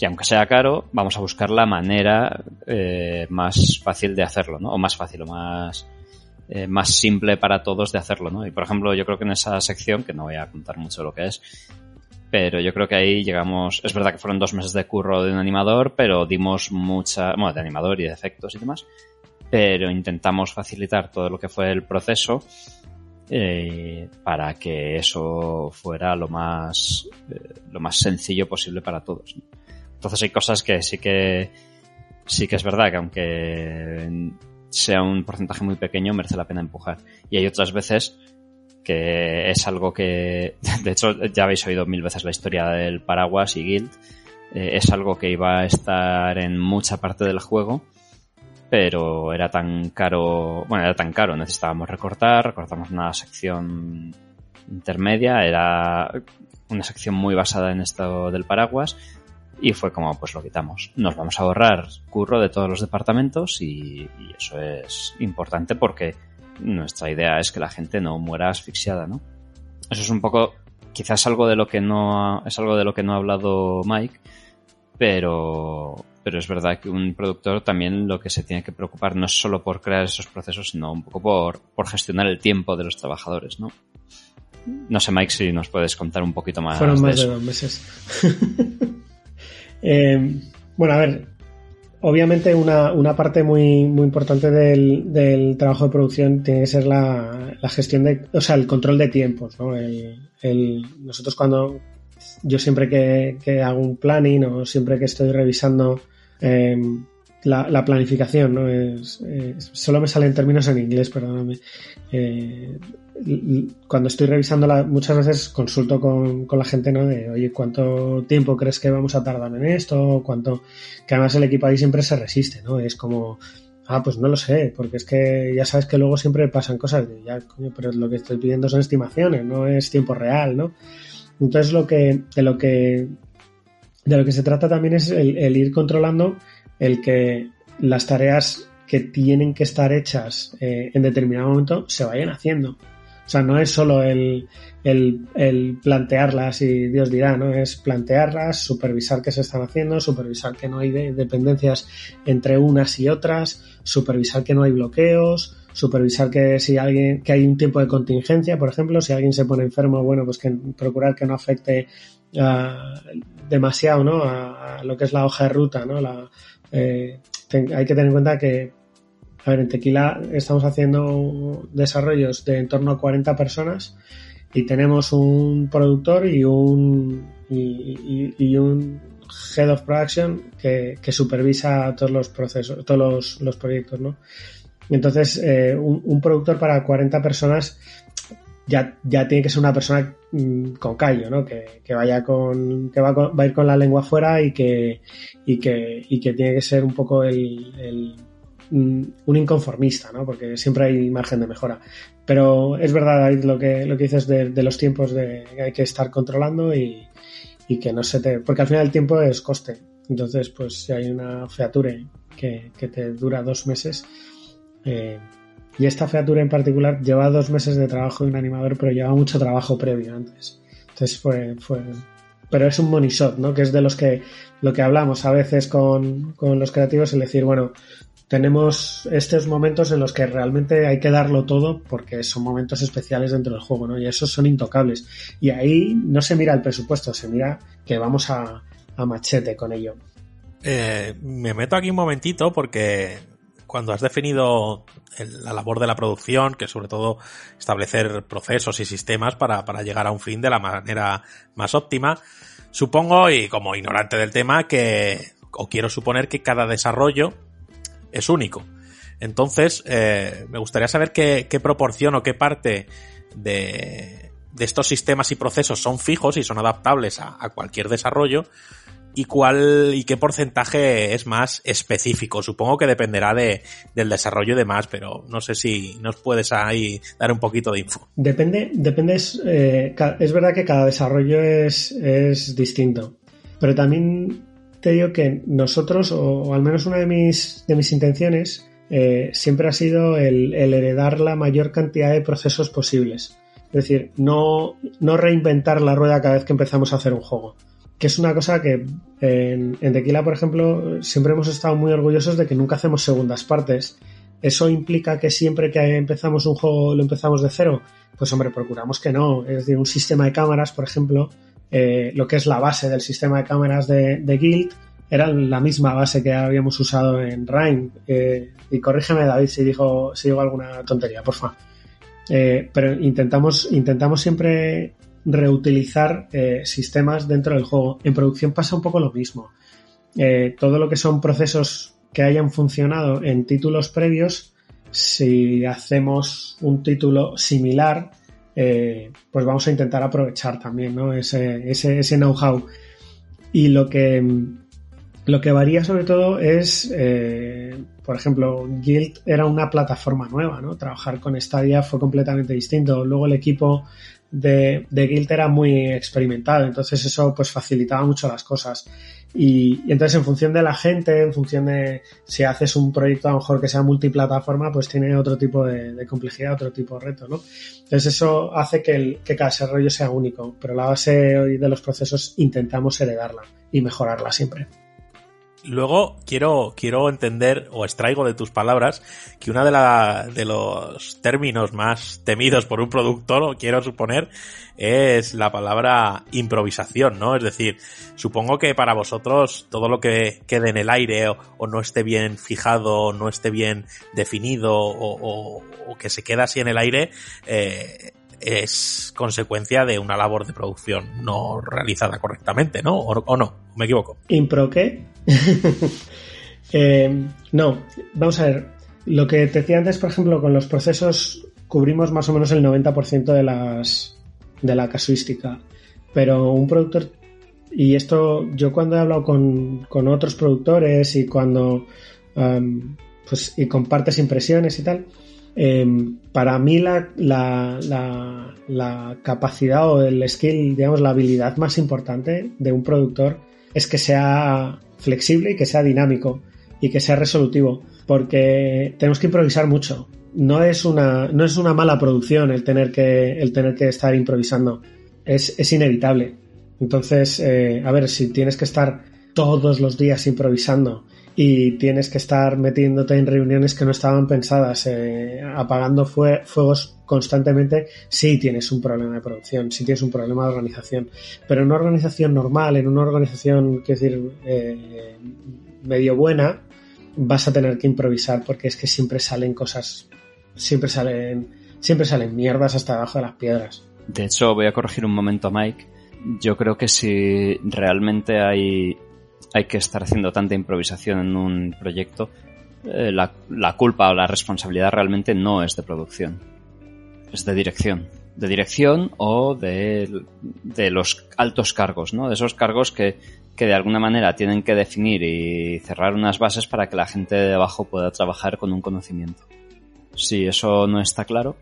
y aunque sea caro, vamos a buscar la manera eh, más fácil de hacerlo, ¿no? O más fácil o más, eh, más simple para todos de hacerlo, ¿no? Y por ejemplo, yo creo que en esa sección, que no voy a contar mucho lo que es, pero yo creo que ahí llegamos, es verdad que fueron dos meses de curro de un animador, pero dimos mucha, bueno, de animador y de efectos y demás, pero intentamos facilitar todo lo que fue el proceso eh, para que eso fuera lo más, eh, lo más sencillo posible para todos. Entonces hay cosas que sí que sí que es verdad que aunque sea un porcentaje muy pequeño merece la pena empujar. Y hay otras veces que es algo que, de hecho, ya habéis oído mil veces la historia del paraguas y Guild. Eh, es algo que iba a estar en mucha parte del juego, pero era tan caro, bueno, era tan caro, necesitábamos recortar, recortamos una sección intermedia, era una sección muy basada en esto del paraguas, y fue como, pues lo quitamos. Nos vamos a ahorrar curro de todos los departamentos y, y, eso es importante porque nuestra idea es que la gente no muera asfixiada, ¿no? Eso es un poco, quizás algo de lo que no es algo de lo que no ha hablado Mike, pero, pero es verdad que un productor también lo que se tiene que preocupar no es solo por crear esos procesos, sino un poco por, por gestionar el tiempo de los trabajadores, ¿no? No sé, Mike, si nos puedes contar un poquito más. Fueron más de, de dos meses. Eh, bueno, a ver, obviamente una, una parte muy, muy importante del, del, trabajo de producción tiene que ser la, la, gestión de, o sea, el control de tiempos, ¿no? El, el, nosotros cuando, yo siempre que, que, hago un planning o siempre que estoy revisando eh, la, la, planificación, ¿no? Es, solo me salen términos en inglés, perdóname. Eh, cuando estoy revisándola, muchas veces consulto con, con, la gente, ¿no? De, oye, ¿cuánto tiempo crees que vamos a tardar en esto? ¿Cuánto? Que además el equipo ahí siempre se resiste, ¿no? Es como, ah, pues no lo sé, porque es que ya sabes que luego siempre pasan cosas, de, ya, coño, pero lo que estoy pidiendo son estimaciones, no es tiempo real, ¿no? Entonces lo que, de lo que, de lo que se trata también es el, ir controlando el que las tareas que tienen que estar hechas eh, en determinado momento se vayan haciendo. O sea, no es solo el, el, plantearlas y Dios dirá, ¿no? Es plantearlas, supervisar qué se están haciendo, supervisar que no hay de, dependencias entre unas y otras, supervisar que no hay bloqueos, supervisar que si alguien, que hay un tiempo de contingencia, por ejemplo, si alguien se pone enfermo, bueno, pues que procurar que no afecte uh, demasiado, ¿no? A, lo que es la hoja de ruta, ¿no? La, eh, hay que tener en cuenta que a ver, en Tequila estamos haciendo desarrollos de en torno a 40 personas y tenemos un productor y un, y un head of production que, que, supervisa todos los procesos, todos los, los proyectos, ¿no? Entonces, eh, un, productor para 40 personas ya, tiene que ser una persona mmm, con callo, ¿no? Que, vaya con, que va, va, a ir con la lengua afuera y que, y que, y que tiene que ser un poco el, el un inconformista, ¿no? Porque siempre hay margen de mejora. Pero es verdad lo que, lo que dices de, de los tiempos de que hay que estar controlando y, que no se te... Porque al final el tiempo es coste. Entonces, pues si hay una feature que te dura dos meses, eh, y esta feature en particular lleva dos meses de trabajo de un animador, pero lleva mucho trabajo previo antes. Entonces fue, fue, pero es un money shot, ¿no? Que es de los que, lo que hablamos a veces con, con los creativos, el decir, bueno, tenemos estos momentos en los que realmente hay que darlo todo porque son momentos especiales dentro del juego, ¿no? Y esos son intocables. Y ahí no se mira el presupuesto, se mira que vamos a, a machete con ello. Eh, me meto aquí un momentito porque cuando has definido la labor de la producción, que sobre todo establecer procesos y sistemas para, para llegar a un fin de la manera más óptima, supongo, y como ignorante del tema, que, o quiero suponer que cada desarrollo es único. Entonces, eh, me gustaría saber qué, qué, proporción o qué parte de, de, estos sistemas y procesos son fijos y son adaptables a, cualquier desarrollo y cuál y qué porcentaje es más específico. Supongo que dependerá de, del desarrollo y demás, pero no sé si nos puedes ahí dar un poquito de info. Depende, depende es, eh, es verdad que cada desarrollo es, es distinto, pero también te digo que nosotros, o, al menos una de mis, de mis intenciones, eh, siempre ha sido el, heredar la mayor cantidad de procesos posibles. Es decir, no, no reinventar la rueda cada vez que empezamos a hacer un juego. Que es una cosa que en, en Tequila, por ejemplo, siempre hemos estado muy orgullosos de que nunca hacemos segundas partes. ¿Eso implica que siempre que empezamos un juego lo empezamos de cero? Pues hombre, procuramos que no. Es decir, un sistema de cámaras, por ejemplo, eh, lo que es la base del sistema de cámaras de, Guild, era la misma base que habíamos usado en Rhyme. Eh, y corrígeme, David, si digo, si digo alguna tontería, porfa. Eh, pero intentamos, intentamos siempre reutilizar sistemas dentro del juego. En producción pasa un poco lo mismo. todo lo que son procesos que hayan funcionado en títulos previos, si hacemos un título similar, eh, pues vamos a intentar aprovechar también ¿no? ese, ese, ese know-how. Y lo que, lo que varía sobre todo es, eh, por ejemplo, Guild era una plataforma nueva, ¿no? Trabajar con Stadia fue completamente distinto. Luego el equipo de, de Guild era muy experimentado, entonces eso pues facilitaba mucho las cosas. Y, entonces en función de la gente, en función de si haces un proyecto a lo mejor que sea multiplataforma, pues tiene otro tipo de, complejidad, otro tipo de reto, ¿no? Entonces eso hace que, el, que cada desarrollo sea único, pero la base de los procesos intentamos heredarla y mejorarla siempre. Luego quiero, quiero entender o extraigo de tus palabras que una de, de los términos más temidos por un productor, quiero suponer, es la palabra improvisación, ¿no? Es decir, supongo que para vosotros todo lo que quede en el aire o, no esté bien fijado, o no esté bien definido o, que se queda así en el aire, eh, es consecuencia de una labor de producción no realizada correctamente, ¿no? ¿O, no? ¿Me equivoco? ¿Impro qué? Eh, no, vamos a ver. Lo que te decía antes, por ejemplo, con los procesos cubrimos más o menos el 90% de las de la casuística. Pero un productor, y esto yo cuando he hablado con, con otros productores y cuando pues y compartes impresiones y tal, Em, para mí la, capacidad o el skill, digamos, la habilidad más importante de un productor es que sea flexible y que sea dinámico y que sea resolutivo, porque tenemos que improvisar mucho. No es una, no es una mala producción el tener que, el tener que estar improvisando. Es, es inevitable. Entonces, eh, a ver, si tienes que estar todos los días improvisando y tienes que estar metiéndote en reuniones que no estaban pensadas, eh, apagando fuegos constantemente, sí tienes un problema de producción, sí tienes un problema de organización. Pero en una organización normal, en una organización, quiero decir, eh, medio buena, vas a tener que improvisar porque es que siempre salen cosas, siempre salen, siempre salen mierdas hasta abajo de las piedras. De hecho, voy a corregir un momento a Mike. Yo creo que si realmente hay hay que estar haciendo tanta improvisación en un proyecto, eh, la, culpa o la responsabilidad realmente no es de producción, es de dirección. De dirección o de, los altos cargos, ¿no? De esos cargos que, que de alguna manera tienen que definir y cerrar unas bases para que la gente de abajo pueda trabajar con un conocimiento. Si eso no está claro,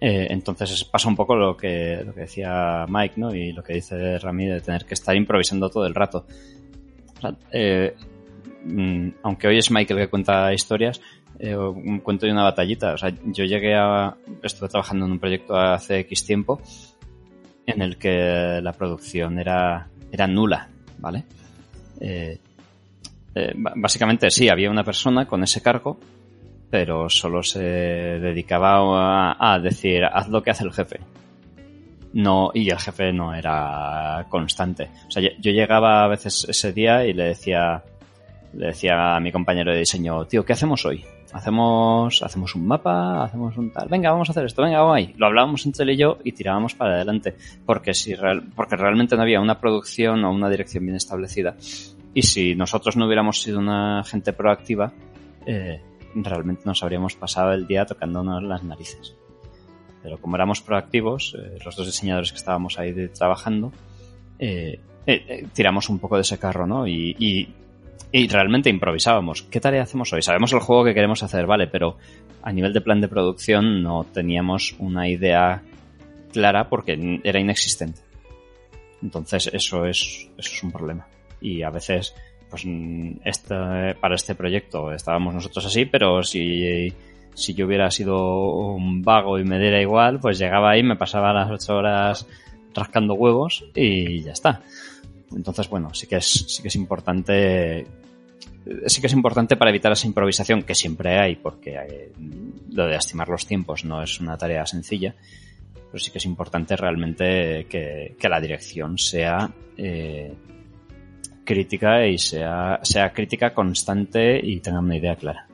eh, entonces pasa un poco lo que, lo que decía Mike, ¿no? Y lo que dice Rami de tener que estar improvisando todo el rato. Eh, mm, aunque hoy es Michael que cuenta historias, eh, cuento de una batallita. O sea, yo llegué a. Estuve trabajando en un proyecto hace X tiempo en el que la producción era, era nula, ¿vale? Eh, básicamente sí, había una persona con ese cargo, pero solo se dedicaba a decir, haz lo que hace el jefe no, y el jefe no era constante. O sea, yo, llegaba a veces ese día y le decía, le decía a mi compañero de diseño, tío, ¿qué hacemos hoy? Hacemos, hacemos un mapa, hacemos un tal, venga, vamos a hacer esto, venga, vamos ahí. Lo hablábamos entre él y yo y tirábamos para adelante, porque si porque realmente no había una producción o una dirección bien establecida. Y si nosotros no hubiéramos sido una gente proactiva, eh, realmente nos habríamos pasado el día tocándonos las narices. Pero como éramos proactivos, eh, los dos diseñadores que estábamos ahí trabajando, eh, eh, tiramos un poco de ese carro, ¿no? Y, y, realmente improvisábamos. ¿Qué tarea hacemos hoy? Sabemos el juego que queremos hacer, vale, pero a nivel de plan de producción no teníamos una idea clara porque era inexistente. Entonces eso es, eso es un problema. Y a veces pues este, para este proyecto estábamos nosotros así, pero si, si yo hubiera sido un vago y me diera igual, pues llegaba ahí, me pasaba las ocho horas rascando huevos y ya está. Entonces, bueno, sí que es, sí que es importante sí que es importante para evitar esa improvisación que siempre hay, porque lo de estimar los tiempos no es una tarea sencilla, pero sí que es importante realmente que, la dirección sea eh, crítica y sea, sea crítica constante y tenga una idea clara.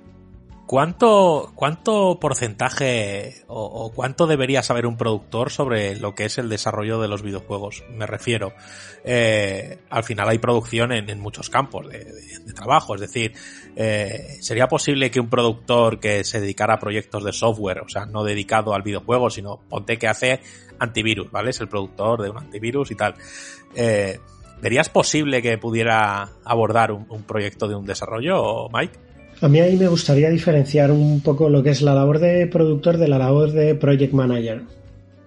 ¿Cuánto, cuánto porcentaje o, cuánto debería saber un productor sobre lo que es el desarrollo de los videojuegos? Me refiero, eh, al final hay producción en, muchos campos de, trabajo, es decir, eh, ¿sería posible que un productor que se dedicara a proyectos de software, o sea, no dedicado al videojuego, sino ponte que hace antivirus, ¿vale? Es el productor de un antivirus y tal. Eh, ¿Verías posible que pudiera abordar un, un proyecto de un desarrollo, Mike? A mí ahí me gustaría diferenciar un poco lo que es la labor de productor de la labor de project manager.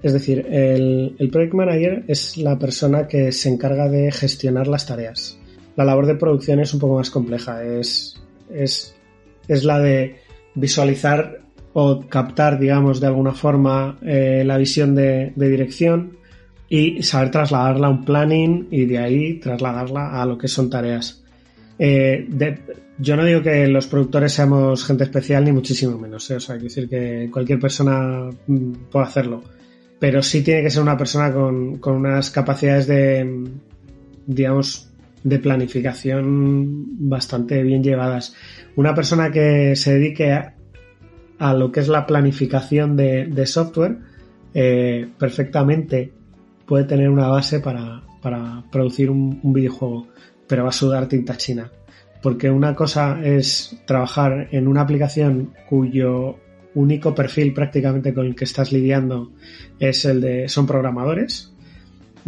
Es decir, el, project manager es la persona que se encarga de gestionar las tareas. La labor de producción es un poco más compleja. Es, es, es la de visualizar o captar, digamos, de alguna forma eh, la visión de, dirección y saber trasladarla a un planning y de ahí trasladarla a lo que son tareas. Eh, yo no digo que los productores seamos gente especial, ni muchísimo menos. ¿eh? O sea, quiero decir que cualquier persona mm, puede hacerlo. Pero sí tiene que ser una persona con, unas capacidades de, digamos, de planificación bastante bien llevadas. Una persona que se dedique a, lo que es la planificación de, software, eh, perfectamente puede tener una base para, producir un, un videojuego, pero va a sudar tinta china porque una cosa es trabajar en una aplicación cuyo único perfil prácticamente con el que estás lidiando es el de son programadores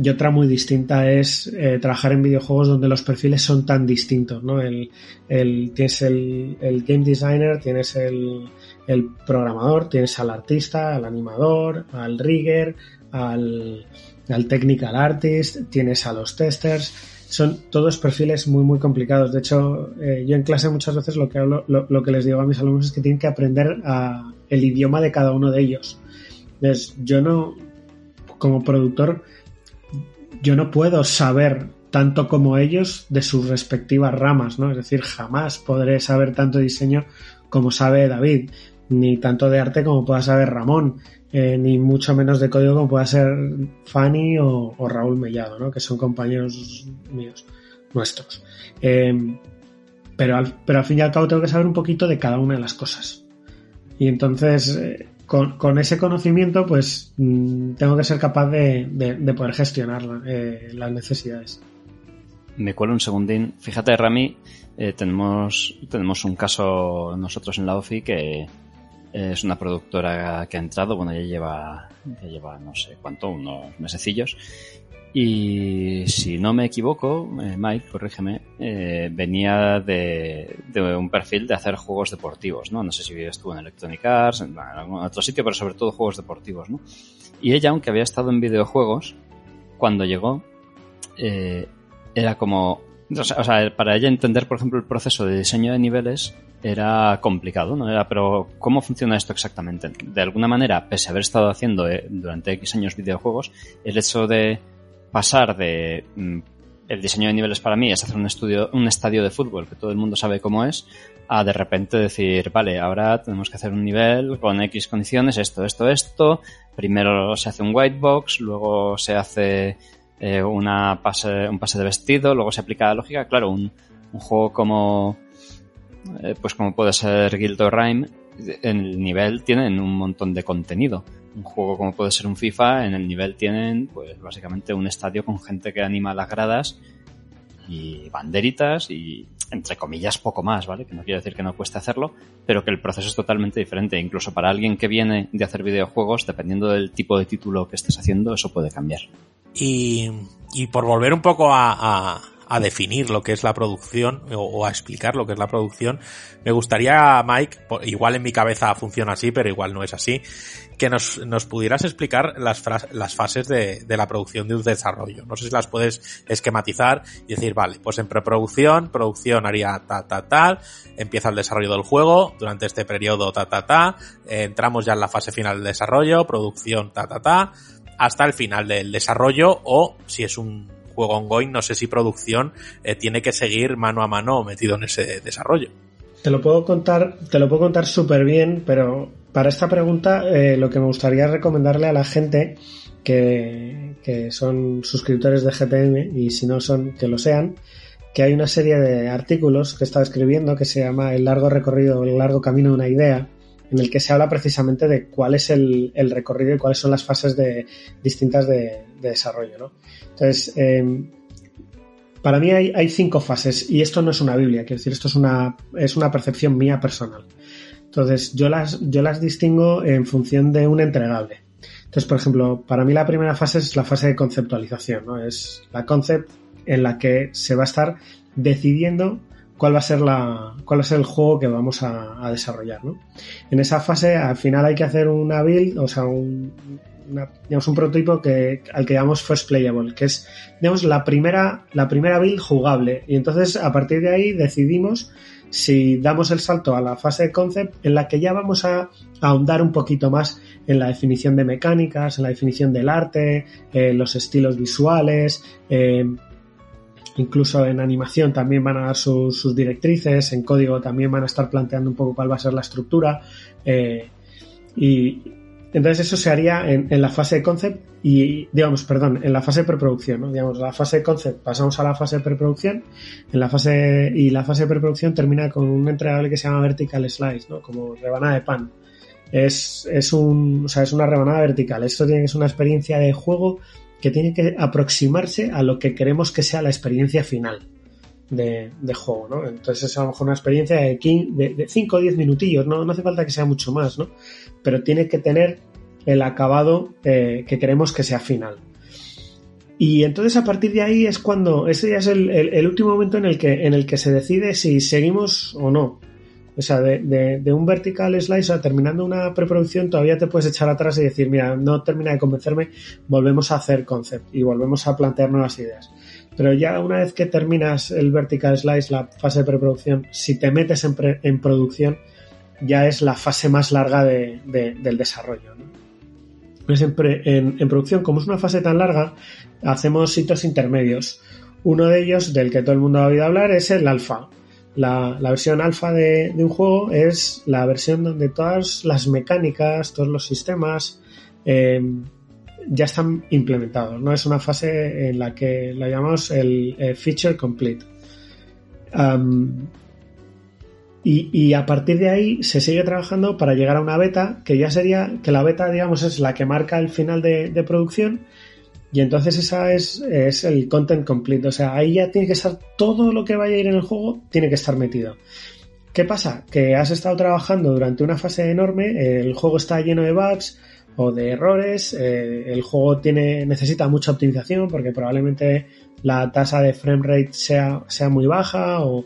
y otra muy distinta es eh, trabajar en videojuegos donde los perfiles son tan distintos, ¿no? El, el tienes el, el, game designer, tienes el, el, programador, tienes al artista, al animador, al rigger, al, al technical artist, tienes a los testers, son todos perfiles muy, muy complicados. De hecho, eh, yo en clase muchas veces lo que, hablo, lo, que les digo a mis alumnos es que tienen que aprender el idioma de cada uno de ellos. Entonces, yo no, como productor, yo no puedo saber tanto como ellos de sus respectivas ramas, ¿no? Es decir, jamás podré saber tanto diseño como sabe David, ni tanto de arte como pueda saber Ramón, eh, ni mucho menos de código como pueda ser Fanny o, Raúl Mellado, ¿no? que son compañeros míos, nuestros. Em, pero, al, pero al fin y al cabo tengo que saber un poquito de cada una de las cosas. Y entonces, eh, con, ese conocimiento, pues mm, tengo que ser capaz de, poder gestionar eh, las necesidades. Me cuelo un segundín. Fíjate, Rami, tenemos, tenemos un caso nosotros en la OFI que, es una productora que ha entrado, bueno, ya lleva, ya lleva no sé cuánto, unos mesecillos. Y si no me equivoco, eh, Mike, corrígeme, eh, venía de, de, un perfil de hacer juegos deportivos, ¿no? No sé si estuvo en Electronic Arts, en, algún otro sitio, pero sobre todo juegos deportivos, ¿no? Y ella, aunque había estado en videojuegos, cuando llegó, eh, era como, o sea, para ella entender, por ejemplo, el proceso de diseño de niveles era complicado, ¿no? Era, pero ¿cómo funciona esto exactamente? De alguna manera, pese a haber estado haciendo eh, durante X años videojuegos, el hecho de pasar de mm, el diseño de niveles para mí es hacer un estudio, un estadio de fútbol que todo el mundo sabe cómo es, a de repente decir, vale, ahora tenemos que hacer un nivel con X condiciones, esto, esto, esto. Primero se hace un white box, luego se hace eh, una pase, un pase de vestido, luego se aplica la lógica. Claro, un, un juego como eh, pues como puede ser Guild Rhyme, en el nivel tienen un montón de contenido. Un juego como puede ser un FIFA, en el nivel tienen, pues básicamente un estadio con gente que anima las gradas y banderitas y entre comillas poco más, ¿vale? Que no quiero decir que no cueste hacerlo, pero que el proceso es totalmente diferente. Incluso para alguien que viene de hacer videojuegos, dependiendo del tipo de título que estés haciendo, eso puede cambiar. Y, y por volver un poco a, a definir lo que es la producción o, o, a explicar lo que es la producción, me gustaría, Mike, igual en mi cabeza funciona así, pero igual no es así, que nos, nos pudieras explicar las, las fases de, de, la producción de un desarrollo. No sé si las puedes esquematizar y decir, vale, pues en preproducción, producción haría ta, ta, tal, empieza el desarrollo del juego, durante este periodo ta, ta, ta, eh, entramos ya en la fase final del desarrollo, producción ta, ta, ta, hasta el final del desarrollo o si es un juego ongoing, no sé si producción eh, tiene que seguir mano a mano metido en ese desarrollo. Te lo puedo contar, te lo puedo contar súper bien, pero para esta pregunta eh, lo que me gustaría recomendarle a la gente que, que, son suscriptores de GTM y si no son, que lo sean, que hay una serie de artículos que he estado escribiendo que se llama El largo recorrido, el largo camino de una idea, en el que se habla precisamente de cuál es el, recorrido y cuáles son las fases distintas de, de desarrollo. ¿no? Entonces, eh, para mí hay, hay, cinco fases y esto no es una Biblia, quiero decir, esto es una, es una percepción mía personal. Entonces, yo las, yo las distingo en función de un entregable. Entonces, por ejemplo, para mí la primera fase es la fase de conceptualización, ¿no? Es la concept en la que se va a estar decidiendo cuál va a ser la, cuál va a ser el juego que vamos a, desarrollar, ¿no? En esa fase, al final hay que hacer una build, o sea, un, digamos, un prototipo que, al que llamamos first playable, que es, digamos, la primera, la primera build jugable. Y entonces, a partir de ahí, decidimos si damos el salto a la fase de concept en la que ya vamos a, ahondar un poquito más en la definición de mecánicas, en la definición del arte, en los estilos visuales, eh, incluso en animación también van a dar sus, sus, directrices, en código también van a estar planteando un poco cuál va a ser la estructura. Eh, y entonces eso se haría en, la fase de concept y, digamos, perdón, en la fase de preproducción, ¿no? Digamos, la fase de concept pasamos a la fase de preproducción, en la fase, y la fase de preproducción termina con un entregable que se llama vertical slice, ¿no? Como rebanada de pan. Es, es un, o sea, es una rebanada vertical. Esto tiene que ser una experiencia de juego que tiene que aproximarse a lo que queremos que sea la experiencia final de, juego, ¿no? Entonces es a lo mejor una experiencia de 5 o 10 minutillos, ¿no? Hace falta que sea mucho más, ¿no? Pero tiene que tener el acabado eh, que queremos que sea final. Y entonces a partir de ahí es cuando, ese ya es el, el, el, último momento en el, que, en el que se decide si seguimos o no. O sea, de, un vertical slice a terminando una preproducción todavía te puedes echar atrás y decir, mira, no termina de convencerme, volvemos a hacer concept y volvemos a plantear nuevas ideas. Pero ya una vez que terminas el vertical slice, la fase de preproducción, si te metes en, producción, ya es la fase más larga de, de, del desarrollo. ¿no? Pues en, en, producción, como es una fase tan larga, hacemos hitos intermedios. Uno de ellos, del que todo el mundo ha oído hablar, es el alfa. La, versión alfa de, un juego es la versión donde todas las mecánicas, todos los sistemas eh, ya están implementados. ¿no? Es una fase en la que la llamamos el eh, feature complete. Y, y, a partir de ahí se sigue trabajando para llegar a una beta, que ya sería, que la beta, digamos, es la que marca el final de producción. Y entonces esa es, es, el content complete. O sea, ahí ya tiene que estar todo lo que vaya a ir en el juego, tiene que estar metido. ¿Qué pasa? Que has estado trabajando durante una fase enorme, el juego está lleno de bugs o de errores, eh, el juego tiene, necesita mucha optimización porque probablemente la tasa de frame rate sea, sea muy baja o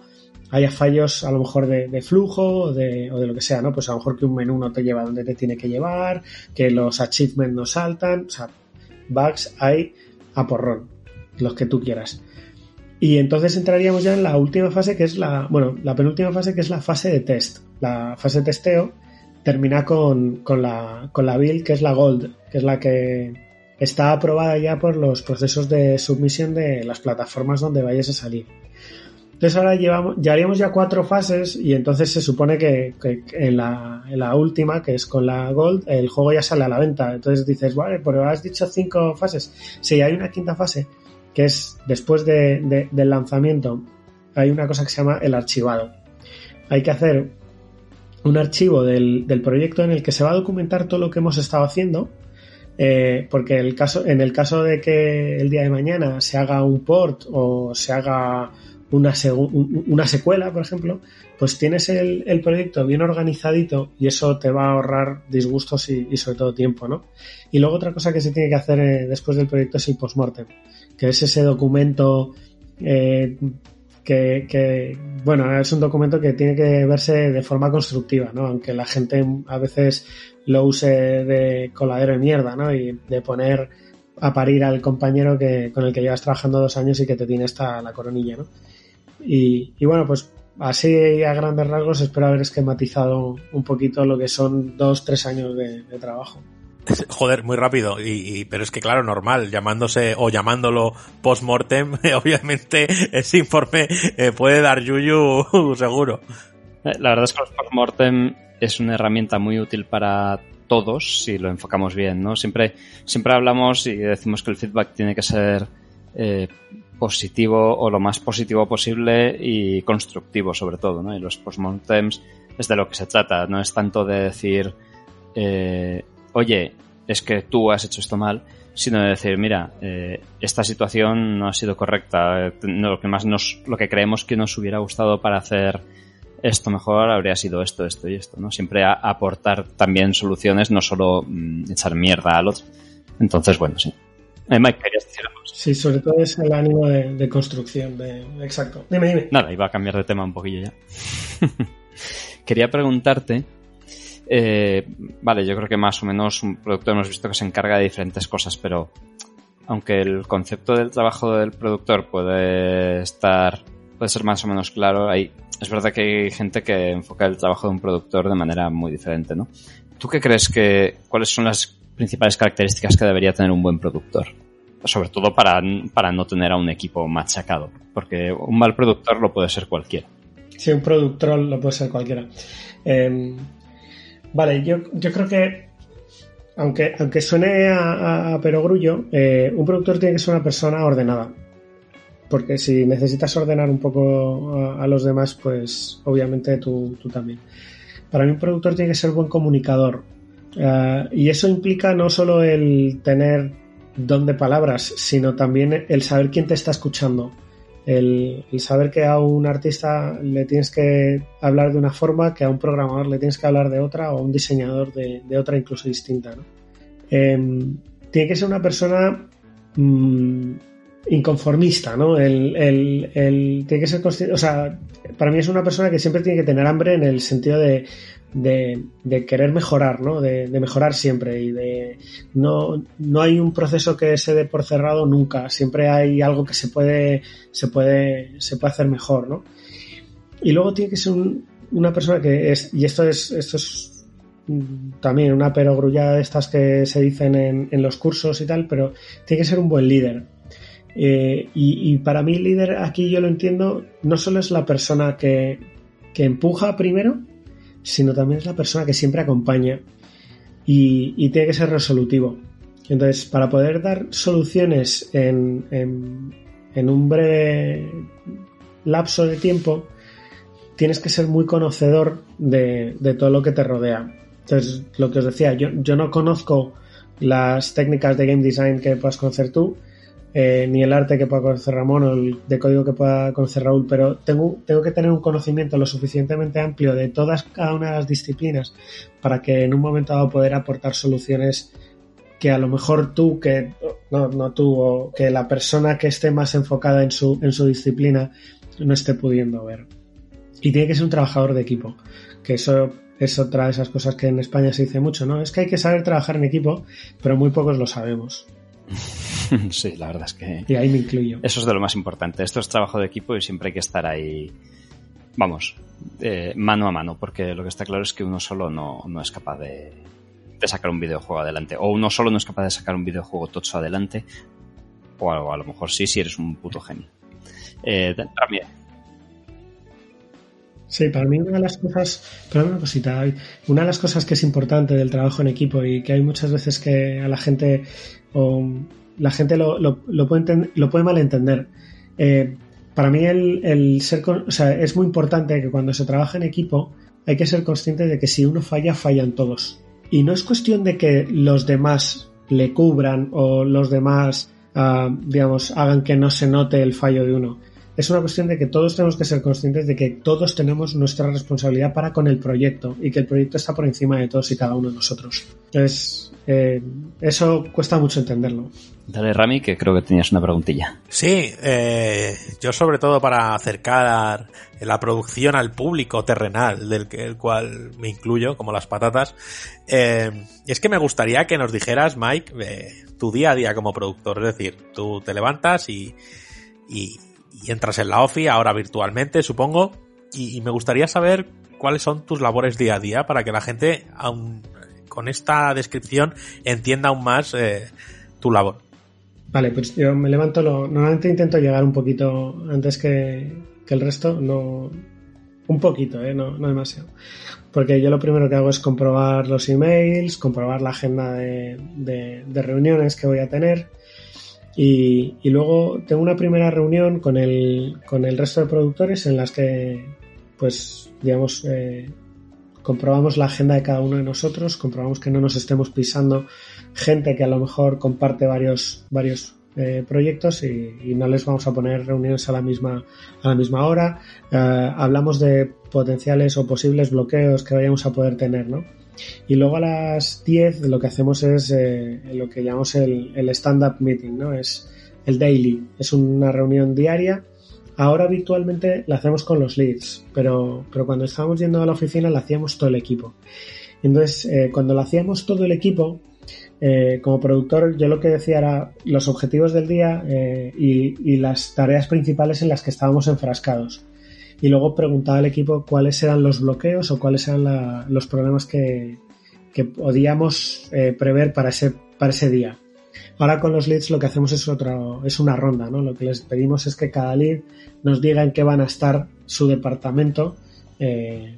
haya fallos a lo mejor de, de flujo o de, o de, lo que sea, ¿no? Pues a lo mejor que un menú no te lleva donde te tiene que llevar, que los achievements no saltan, o sea, bugs hay a porrón, los que tú quieras. Y entonces entraríamos ya en la última fase que es la, bueno, la penúltima fase que es la fase de test. La fase de testeo termina con, con, la, con la build que es la Gold, que es la que está aprobada ya por los procesos de submisión de las plataformas donde vayas a salir. Entonces ahora llevamos, llevaríamos ya cuatro fases y entonces se supone que, en, la, última, que es con la Gold, el juego ya sale a la venta. Entonces dices, vale, pero has dicho cinco fases. Sí, hay una quinta fase, que es después de, de, del lanzamiento, hay una cosa que se llama el archivado. Hay que hacer un archivo del, proyecto en el que se va a documentar todo lo que hemos estado haciendo, eh, porque en el caso de que el día de mañana se haga un port o se haga una, una secuela, por ejemplo, pues tienes el, proyecto bien organizadito y eso te va a ahorrar disgustos y, y, sobre todo tiempo, ¿no? Y luego otra cosa que se tiene que hacer eh, después del proyecto es el postmortem, que es ese documento eh, que, que, bueno, es un documento que tiene que verse de forma constructiva, ¿no? Aunque la gente a veces lo use de coladero de mierda, ¿no? Y de poner a parir al compañero que, con el que llevas trabajando dos años y que te tiene hasta la coronilla, ¿no? Y, y bueno, pues así a grandes rasgos espero haber esquematizado un poquito lo que son dos, tres años de, de trabajo. Joder, muy rápido. Y, y, pero es que claro, normal, llamándose o llamándolo post-mortem, obviamente ese informe eh, puede dar yuyu seguro. La verdad es que los post-mortem es una herramienta muy útil para todos si lo enfocamos bien, ¿no? Siempre, siempre hablamos y decimos que el feedback tiene que ser eh, positivo o lo más positivo posible y constructivo sobre todo, ¿no? Y los post-mortems es de lo que se trata, no es tanto de decir eh, oye, es que tú has hecho esto mal, sino de decir, mira, eh, esta situación no ha sido correcta, lo que más nos, lo que creemos que nos hubiera gustado para hacer esto mejor habría sido esto, esto y esto, ¿no? Siempre a, aportar también soluciones, no solo mm, echar mierda al otro. Entonces, bueno, sí. Eh, Mike, querías decir algo. Sí, sobre todo es el ánimo de, de construcción, de, exacto. Dime, dime. Nada, iba a cambiar de tema un poquillo ya. Quería preguntarte eh, vale, yo creo que más o menos un productor hemos visto que se encarga de diferentes cosas, pero aunque el concepto del trabajo del productor puede estar, puede ser más o menos claro, hay, es verdad que hay gente que enfoca el trabajo de un productor de manera muy diferente, ¿no? ¿Tú qué crees que, cuáles son las principales características que debería tener un buen productor? Sobre todo para, para no tener a un equipo machacado, porque un mal productor lo puede ser cualquiera. Sí, un productor lo puede ser cualquiera. Eh, Vale, yo, yo creo que, aunque, aunque suene a, a perogrullo, eh, un productor tiene que ser una persona ordenada. Porque si necesitas ordenar un poco a, a los demás, pues obviamente tú, tú, también. Para mí un productor tiene que ser buen comunicador. Uh, y eso implica no solo el tener don de palabras, sino también el saber quién te está escuchando el, saber que a un artista le tienes que hablar de una forma, que a un programador le tienes que hablar de otra, o a un diseñador de, otra incluso distinta. Eh, tiene que ser una persona mmm, inconformista, ¿no? El, tiene que ser consciente, o sea, para mí es una persona que siempre tiene que tener hambre en el sentido de, querer mejorar, ¿no? De, mejorar siempre y de no, no hay un proceso que se dé por cerrado nunca, siempre hay algo que se puede, se puede, se puede hacer mejor, ¿no? Y luego tiene que ser un, una persona que es, y esto es, esto es también una perogrullada de estas que se dicen en, en los cursos y tal, pero tiene que ser un buen líder. Eh, y, para mí líder aquí yo lo entiendo, no solo es la persona que, empuja primero, sino también es la persona que siempre acompaña y, tiene que ser resolutivo. Entonces, para poder dar soluciones en, un breve lapso de tiempo, tienes que ser muy conocedor de, de, todo lo que te rodea. Entonces, lo que os decía, yo, yo no conozco las técnicas de game design que puedas conocer tú, eh, ni el arte que pueda conocer Ramón o el de código que pueda conocer Raúl, pero tengo, tengo que tener un conocimiento lo suficientemente amplio de todas cada una de las disciplinas para que en un momento dado poder aportar soluciones que a lo mejor tú, que no, no tú, o que la persona que esté más enfocada en su, en su disciplina no esté pudiendo ver. Y tiene que ser un trabajador de equipo, que eso es otra de esas cosas que en España se dice mucho, ¿no? Es que hay que saber trabajar en equipo, pero muy pocos lo sabemos. sí, la verdad es que. Y ahí me incluyo. Eso es de lo más importante. Esto es trabajo de equipo y siempre hay que estar ahí. Vamos, eh, mano a mano, porque lo que está claro es que uno solo no, no es capaz de, de, sacar un videojuego adelante. O uno solo no es capaz de sacar un videojuego tocho adelante. O a, a lo mejor sí, si eres un puto genio. Eh, también. Sí, para mí una de las cosas, pero una cosita, una de las cosas que es importante del trabajo en equipo y que hay muchas veces que a la gente la gente lo, lo, lo puede, lo puede malentender. Eh, para mí el, el ser, o sea, es muy importante que cuando se trabaja en equipo hay que ser consciente de que si uno falla, fallan todos. Y no es cuestión de que los demás le cubran o los demás, uh, digamos, hagan que no se note el fallo de uno, es una cuestión de que todos tenemos que ser conscientes de que todos tenemos nuestra responsabilidad para con el proyecto y que el proyecto está por encima de todos y cada uno de nosotros. Entonces, eh, eso cuesta mucho entenderlo. Dale, Rami, que creo que tenías una preguntilla. Sí, eh, yo sobre todo para acercar la producción al público terrenal, del que, el cual me incluyo, como las patatas, eh, es que me gustaría que nos dijeras, Mike, eh, tu día a día como productor. Es decir, tú te levantas y, y, y entras en la OFI, ahora virtualmente, supongo, y, y, me gustaría saber cuáles son tus labores día a día para que la gente, aun con esta descripción, entienda aún más eh, tu labor. Vale, pues yo me levanto, lo, normalmente intento llegar un poquito antes que, que el resto, no un poquito, ¿eh? no, no, demasiado. Porque yo lo primero que hago es comprobar los emails, comprobar la agenda de, de, reuniones que voy a tener y, y, luego tengo una primera reunión con el, con el resto de productores en las que, pues, digamos, eh, comprobamos la agenda de cada uno de nosotros, comprobamos que no nos estemos pisando gente que a lo mejor comparte varios, varios eh, proyectos y, no les vamos a poner reuniones a la misma, a la misma hora. Eh, hablamos de potenciales o posibles bloqueos que vayamos a poder tener, ¿no? Y luego a las 10 lo que hacemos es eh, lo que llamamos el, el stand-up meeting, ¿no? Es el daily, es una reunión diaria. Ahora virtualmente la hacemos con los leads, pero, pero cuando estábamos yendo a la oficina la hacíamos todo el equipo. Entonces, eh, cuando lo hacíamos todo el equipo, eh, como productor, yo lo que decía era los objetivos del día eh, y, las tareas principales en las que estábamos enfrascados. Y luego preguntaba al equipo cuáles eran los bloqueos o cuáles eran la, los problemas que, que podíamos prever para ese, para ese día. Ahora con los leads lo que hacemos es otra, es una ronda, ¿no? Lo que les pedimos es que cada lead nos diga en qué van a estar su departamento eh,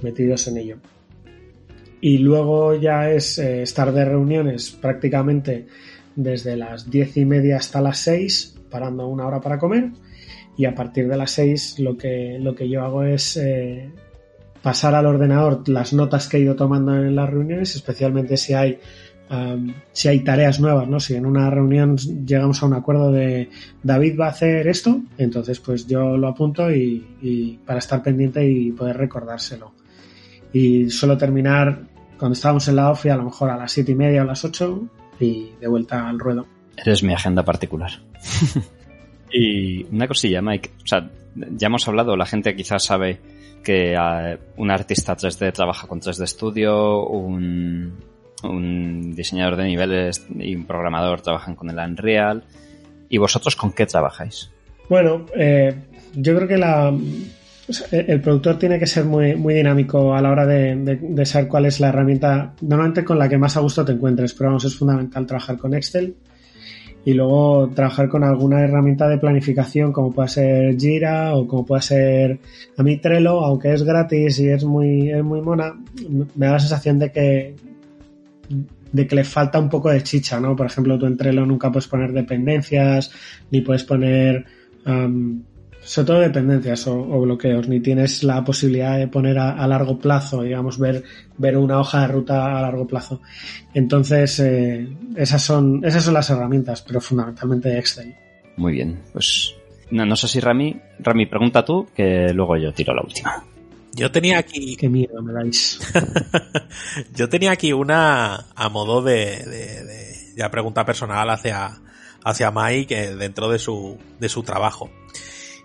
metidos en ello y luego ya es eh, estar de reuniones prácticamente desde las diez y media hasta las seis, parando una hora para comer, y a partir de las seis lo que, lo que yo hago es eh, pasar al ordenador las notas que he ido tomando en las reuniones, especialmente si hay um, si hay tareas nuevas, ¿no? Si en una reunión llegamos a un acuerdo de David va a hacer esto, entonces pues yo lo apunto y, y para estar pendiente y poder recordárselo y suelo terminar cuando estábamos en la OFI a lo mejor a las siete y media o las 8 y de vuelta al ruedo. Eres mi agenda particular. y una cosilla, Mike. O sea, ya hemos hablado, la gente quizás sabe que uh, un artista 3D trabaja con 3D Studio, un, un diseñador de niveles y un programador trabajan con el Unreal. ¿Y vosotros con qué trabajáis? Bueno, eh, yo creo que la, el productor tiene que ser muy, muy dinámico a la hora de, de, saber cuál es la herramienta, normalmente con la que más a gusto te encuentres, pero vamos, es fundamental trabajar con Excel y luego trabajar con alguna herramienta de planificación como puede ser Jira o como puede ser a mí Trello, aunque es gratis y es muy, es muy mona, me da la sensación de que de que le falta un poco de chicha, ¿no? Por ejemplo, tú en Trello nunca puedes poner dependencias, ni puedes poner um, sobre todo dependencias o, bloqueos, ni tienes la posibilidad de poner a, a, largo plazo, digamos, ver, ver una hoja de ruta a largo plazo. Entonces, eh, esas, son, esas son las herramientas, pero fundamentalmente Excel. Muy bien, pues no, no sé si Rami, Rami, pregunta tú, que luego yo tiro la última. Yo tenía aquí. Qué miedo me dais. yo tenía aquí una a modo de, de, de ya pregunta personal hacia, hacia Mike dentro de su, de su trabajo.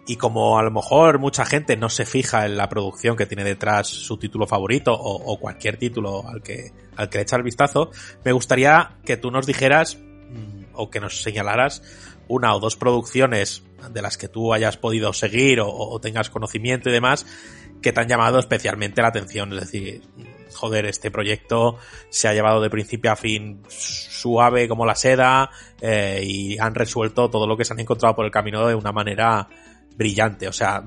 Y como a lo mejor mucha gente no se fija en la producción que tiene detrás su título favorito o, o cualquier título al que, al que le echa el vistazo, me gustaría que tú nos dijeras mmm, o que nos señalaras una o dos producciones de las que tú hayas podido seguir o, o, tengas conocimiento y demás que te han llamado especialmente la atención. Es decir, joder, este proyecto se ha llevado de principio a fin suave como la seda eh, y han resuelto todo lo que se han encontrado por el camino de una manera brillante. O sea,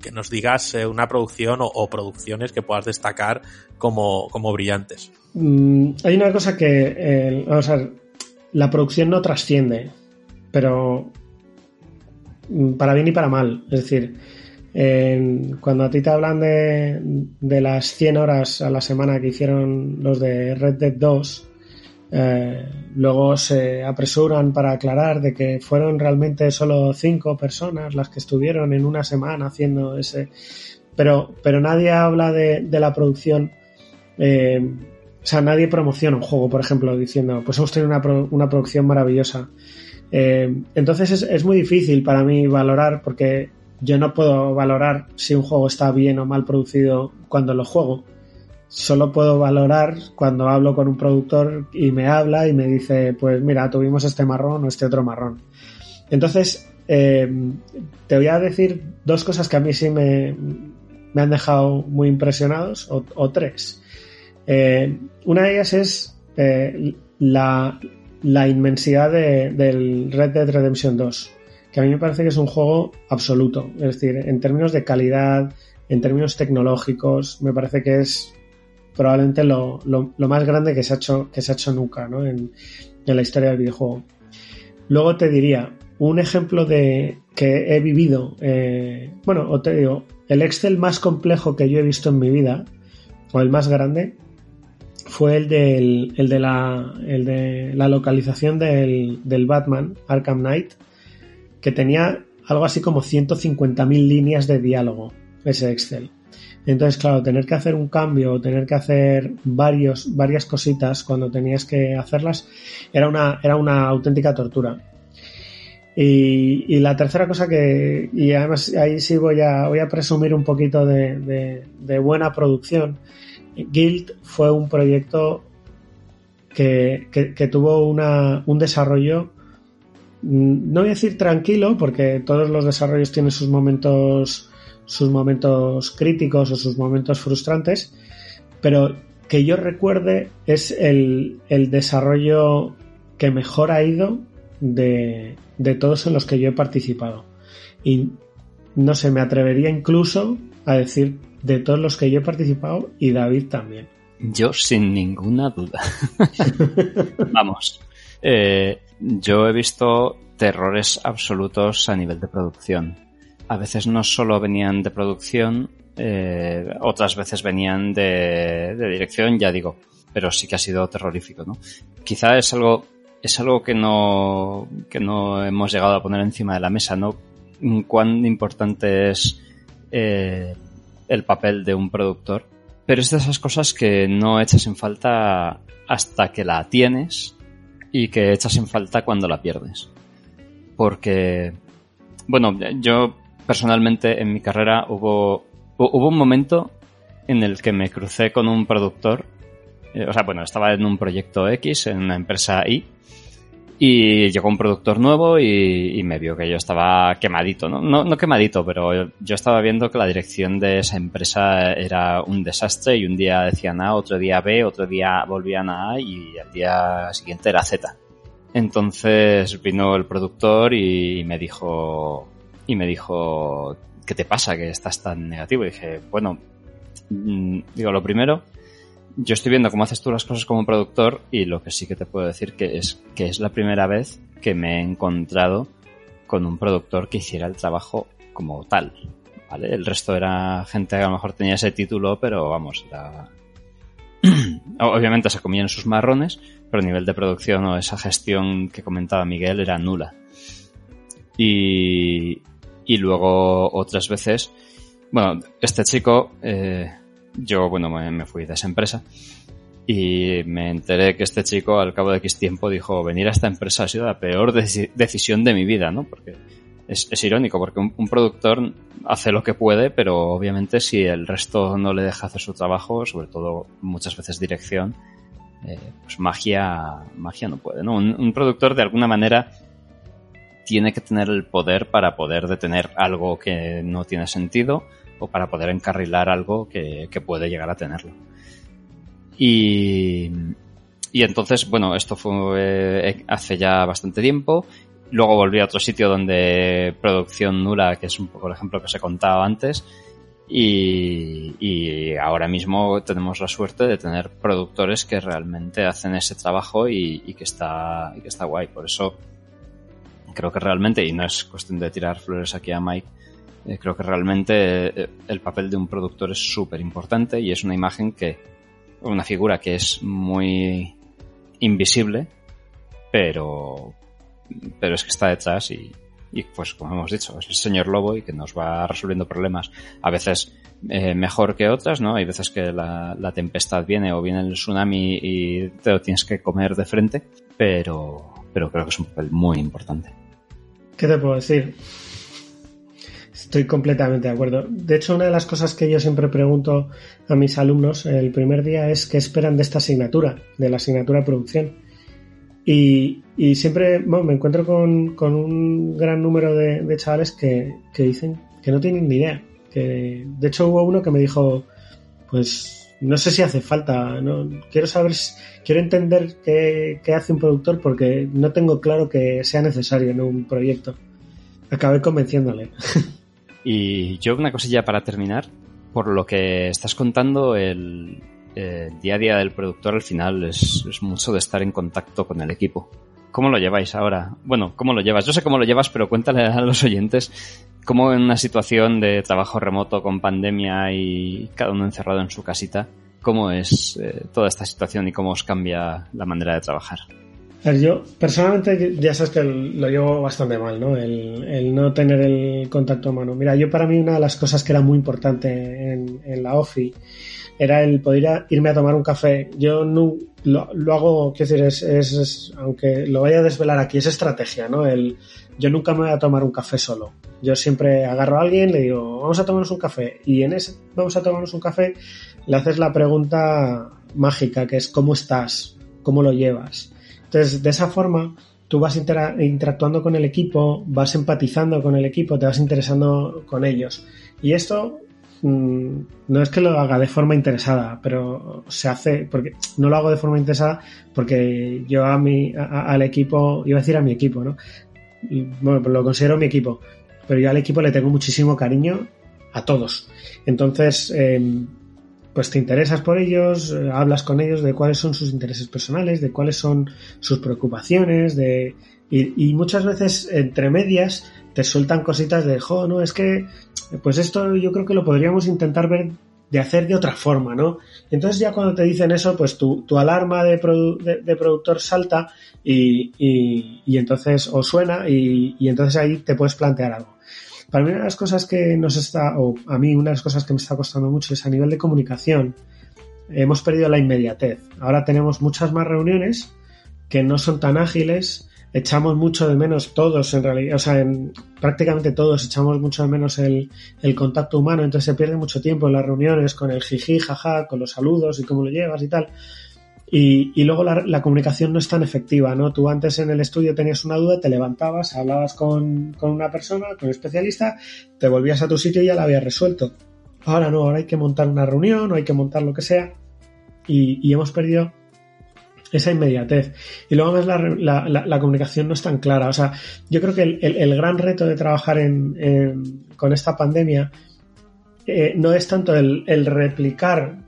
que nos digas eh, una producción o, producciones que puedas destacar como, como brillantes. Mm, hay una cosa que, eh, vamos a ver, la producción no trasciende, pero mm, para bien y para mal. Es decir, eh, cuando a ti te hablan de, de, las 100 horas a la semana que hicieron los de Red Dead 2, Eh, luego se apresuran para aclarar de que fueron realmente solo cinco personas las que estuvieron en una semana haciendo ese. Pero, pero nadie habla de, de la producción. eh, o sea, nadie promociona un juego, por ejemplo, diciendo, pues hemos tenido una, una producción maravillosa. Entonces es, es muy difícil para mí valorar porque yo no puedo valorar si un juego está bien o mal producido cuando lo juego. Solo puedo valorar cuando hablo con un productor y me habla y me dice, pues mira, tuvimos este marrón o este otro marrón. Entonces, eh, te voy a decir dos cosas que a mí sí me, han dejado muy impresionados, o, tres. Eh, una de ellas es eh, la, la inmensidad de- del Red Dead Redemption 2, que a mí me parece que es un juego absoluto. Es decir, en términos de calidad, en términos tecnológicos, me parece que es probablemente lo, más grande que se ha hecho, nunca en, la historia del videojuego. Luego te diría, un ejemplo de que he vivido, eh, bueno, o te digo, el Excel más complejo que yo he visto en mi vida, o el más grande, fue el, de, la, de localización del Batman Arkham Knight, que tenía algo así como 150.000 líneas de diálogo, ese Excel. Entonces, claro, tener que hacer un cambio o tener que hacer varios, varias cositas cuando tenías que hacerlas era una, era una auténtica tortura. Y, y la tercera cosa que, y además ahí sí voy a, voy a presumir un poquito de, buena producción. Guild fue un proyecto que, que- que tuvo una, un desarrollo, no voy a decir tranquilo, porque todos los desarrollos tienen sus momentos, sus momentos críticos o sus momentos frustrantes, pero que yo recuerde es el, el desarrollo que mejor ha ido de, de todos en los que yo he participado. Y no sé, me atrevería incluso a decir de todos los que yo he participado y David también. Yo sin ninguna duda. Vamos. Eh, yo he visto terrores absolutos a nivel de producción. A veces no solo venían de producción, eh, otras veces venían de, dirección, ya digo, pero sí que ha sido terrorífico, ¿no? Quizá es algo, es algo que no, que no hemos llegado a poner encima de la mesa, ¿no? Cuán importante es eh, el papel de un productor. Pero es de esas cosas que no echas en falta hasta que la tienes y que echas en falta cuando la pierdes. Porque, bueno, yo personalmente en mi carrera hubo, hu- hubo un momento en el que me crucé con un productor, eh, o sea, bueno, estaba en un proyecto X, en una empresa Y, y llegó un productor nuevo y, me vio que yo estaba quemadito, ¿no? ¿no? No quemadito, pero yo, estaba viendo que la dirección de esa empresa era un desastre y un día decían A, otro día B, otro día volvían a A y al día siguiente era Z. Entonces vino el productor y me dijo, y me dijo, ¿qué te pasa que estás tan negativo? Y dije, bueno, mm, digo, lo primero, yo estoy viendo cómo haces tú las cosas como productor y lo que sí que te puedo decir que es que es la primera vez que me he encontrado con un productor que hiciera el trabajo como tal. ¿vale? El resto era gente que a lo mejor tenía ese título, pero vamos, era... obviamente se comían sus marrones, pero a nivel de producción o esa gestión que comentaba Miguel era nula. Y, y luego otras veces, bueno, este chico, eh, yo, bueno, me, fui de esa empresa y me enteré que este chico al cabo de X tiempo dijo, venir a esta empresa ha sido la peor deci- decisión de mi vida, ¿no? Porque es, irónico, porque un, un productor hace lo que puede, pero obviamente si el resto no le deja hacer su trabajo, sobre todo muchas veces dirección, eh, pues magia, magia no puede, ¿no? Un productor de alguna manera tiene que tener el poder para poder detener algo que no tiene sentido o para poder encarrilar algo que, que puede llegar a tenerlo. Y, y entonces, bueno, esto fue eh, hace ya bastante tiempo. Luego volví a otro sitio donde producción nula, que es un poco el ejemplo que os he contado antes. Y, y ahora mismo tenemos la suerte de tener productores que realmente hacen ese trabajo y, y que está, y que está guay. Por eso creo que realmente, y no es cuestión de tirar flores aquí a Mike, eh, creo que realmente eh, el papel de un productor es súper importante y es una imagen que, una figura que es muy invisible, pero, pero es que está detrás y, y pues como hemos dicho, es el señor lobo y que nos va resolviendo problemas. A veces eh, mejor que otras, ¿no? Hay veces que la, la, tempestad viene o viene el tsunami y te lo tienes que comer de frente, pero, pero creo que es un papel muy importante. ¿Qué te puedo decir? Estoy completamente de acuerdo. De hecho, una de las cosas que yo siempre pregunto a mis alumnos el primer día es qué esperan de esta asignatura, de la asignatura de producción. Y, siempre me encuentro con, un gran número de, chavales que, que, dicen que no tienen ni idea. Que, de hecho, hubo uno que me dijo, pues no sé si hace falta, ¿no? quiero saber, quiero entender qué, qué hace un productor porque no tengo claro que sea necesario en un proyecto. Acabé convenciéndole. Y yo una cosilla para terminar. Por lo que estás contando, el, día a día del productor al final es, es, mucho de estar en contacto con el equipo. ¿Cómo lo lleváis ahora? Bueno, ¿cómo lo llevas? Yo sé cómo lo llevas, pero cuéntale a los oyentes cómo en una situación de trabajo remoto con pandemia y cada uno encerrado en su casita, cómo es eh, toda esta situación y cómo os cambia la manera de trabajar. Yo personalmente ya sabes que lo llevo bastante mal, ¿no? El, no tener el contacto humano. Mira, yo para mí una de las cosas que era muy importante en, la OFI era el poder irme a tomar un café. Yo no lo, lo hago, quiero decir, es, es, es, aunque lo vaya a desvelar aquí, es estrategia, ¿no? El, yo nunca me voy a tomar un café solo. Yo siempre agarro a alguien, le digo, vamos a tomarnos un café. Y en ese vamos a tomarnos un café, le haces la pregunta mágica, que es ¿cómo estás? ¿Cómo lo llevas? Entonces, de esa forma, tú vas interactuando con el equipo, vas empatizando con el equipo, te vas interesando con ellos. Y esto mmm, no es que lo haga de forma interesada, pero se hace, porque no lo hago de forma interesada porque yo a mi, al equipo, iba a decir a mi equipo, ¿no? Bueno, pues lo considero mi equipo, pero yo al equipo le tengo muchísimo cariño a todos. Entonces, eh, pues te interesas por ellos, eh, hablas con ellos de cuáles son sus intereses personales, de cuáles son sus preocupaciones, de y, muchas veces entre medias te sueltan cositas de, jo, no, es que, pues esto yo creo que lo podríamos intentar ver de hacer de otra forma, ¿no? Entonces ya cuando te dicen eso, pues tu, tu alarma de, de, de, productor salta y, y, y, entonces o suena y, y entonces ahí te puedes plantear algo. Para mí una de las cosas que nos está, o a mí una de las cosas que me está costando mucho es a nivel de comunicación. Hemos perdido la inmediatez. Ahora tenemos muchas más reuniones que no son tan ágiles. Echamos mucho de menos todos, en realidad, o sea, en, prácticamente todos echamos mucho de menos el, el, contacto humano, entonces se pierde mucho tiempo en las reuniones con el jiji, jaja, con los saludos y cómo lo llevas y tal. Y, luego la, la, comunicación no es tan efectiva, ¿no? Tú antes en el estudio tenías una duda, te levantabas, hablabas con, con una persona, con un especialista, te volvías a tu sitio y ya la habías resuelto. Ahora no, ahora hay que montar una reunión o hay que montar lo que sea y, y hemos perdido esa inmediatez. Y luego más la, la, la, la, comunicación no es tan clara. O sea, yo creo que el, el, gran reto de trabajar en, en, con esta pandemia eh, no es tanto el replicar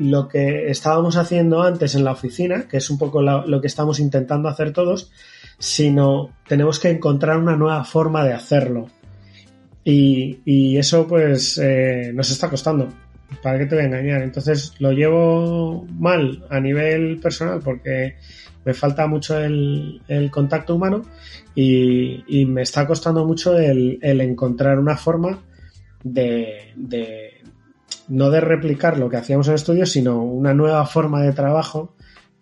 lo que estábamos haciendo antes en la oficina, que es un poco lo, que estamos intentando hacer todos, sino tenemos que encontrar una nueva forma de hacerlo. Y, y eso pues eh, nos está costando. ¿Para qué te voy a engañar? Entonces lo llevo mal a nivel personal porque me falta mucho el, el contacto humano y, y, me está costando mucho el, el encontrar una forma de, de, no de replicar lo que hacíamos en estudio, sino una nueva forma de trabajo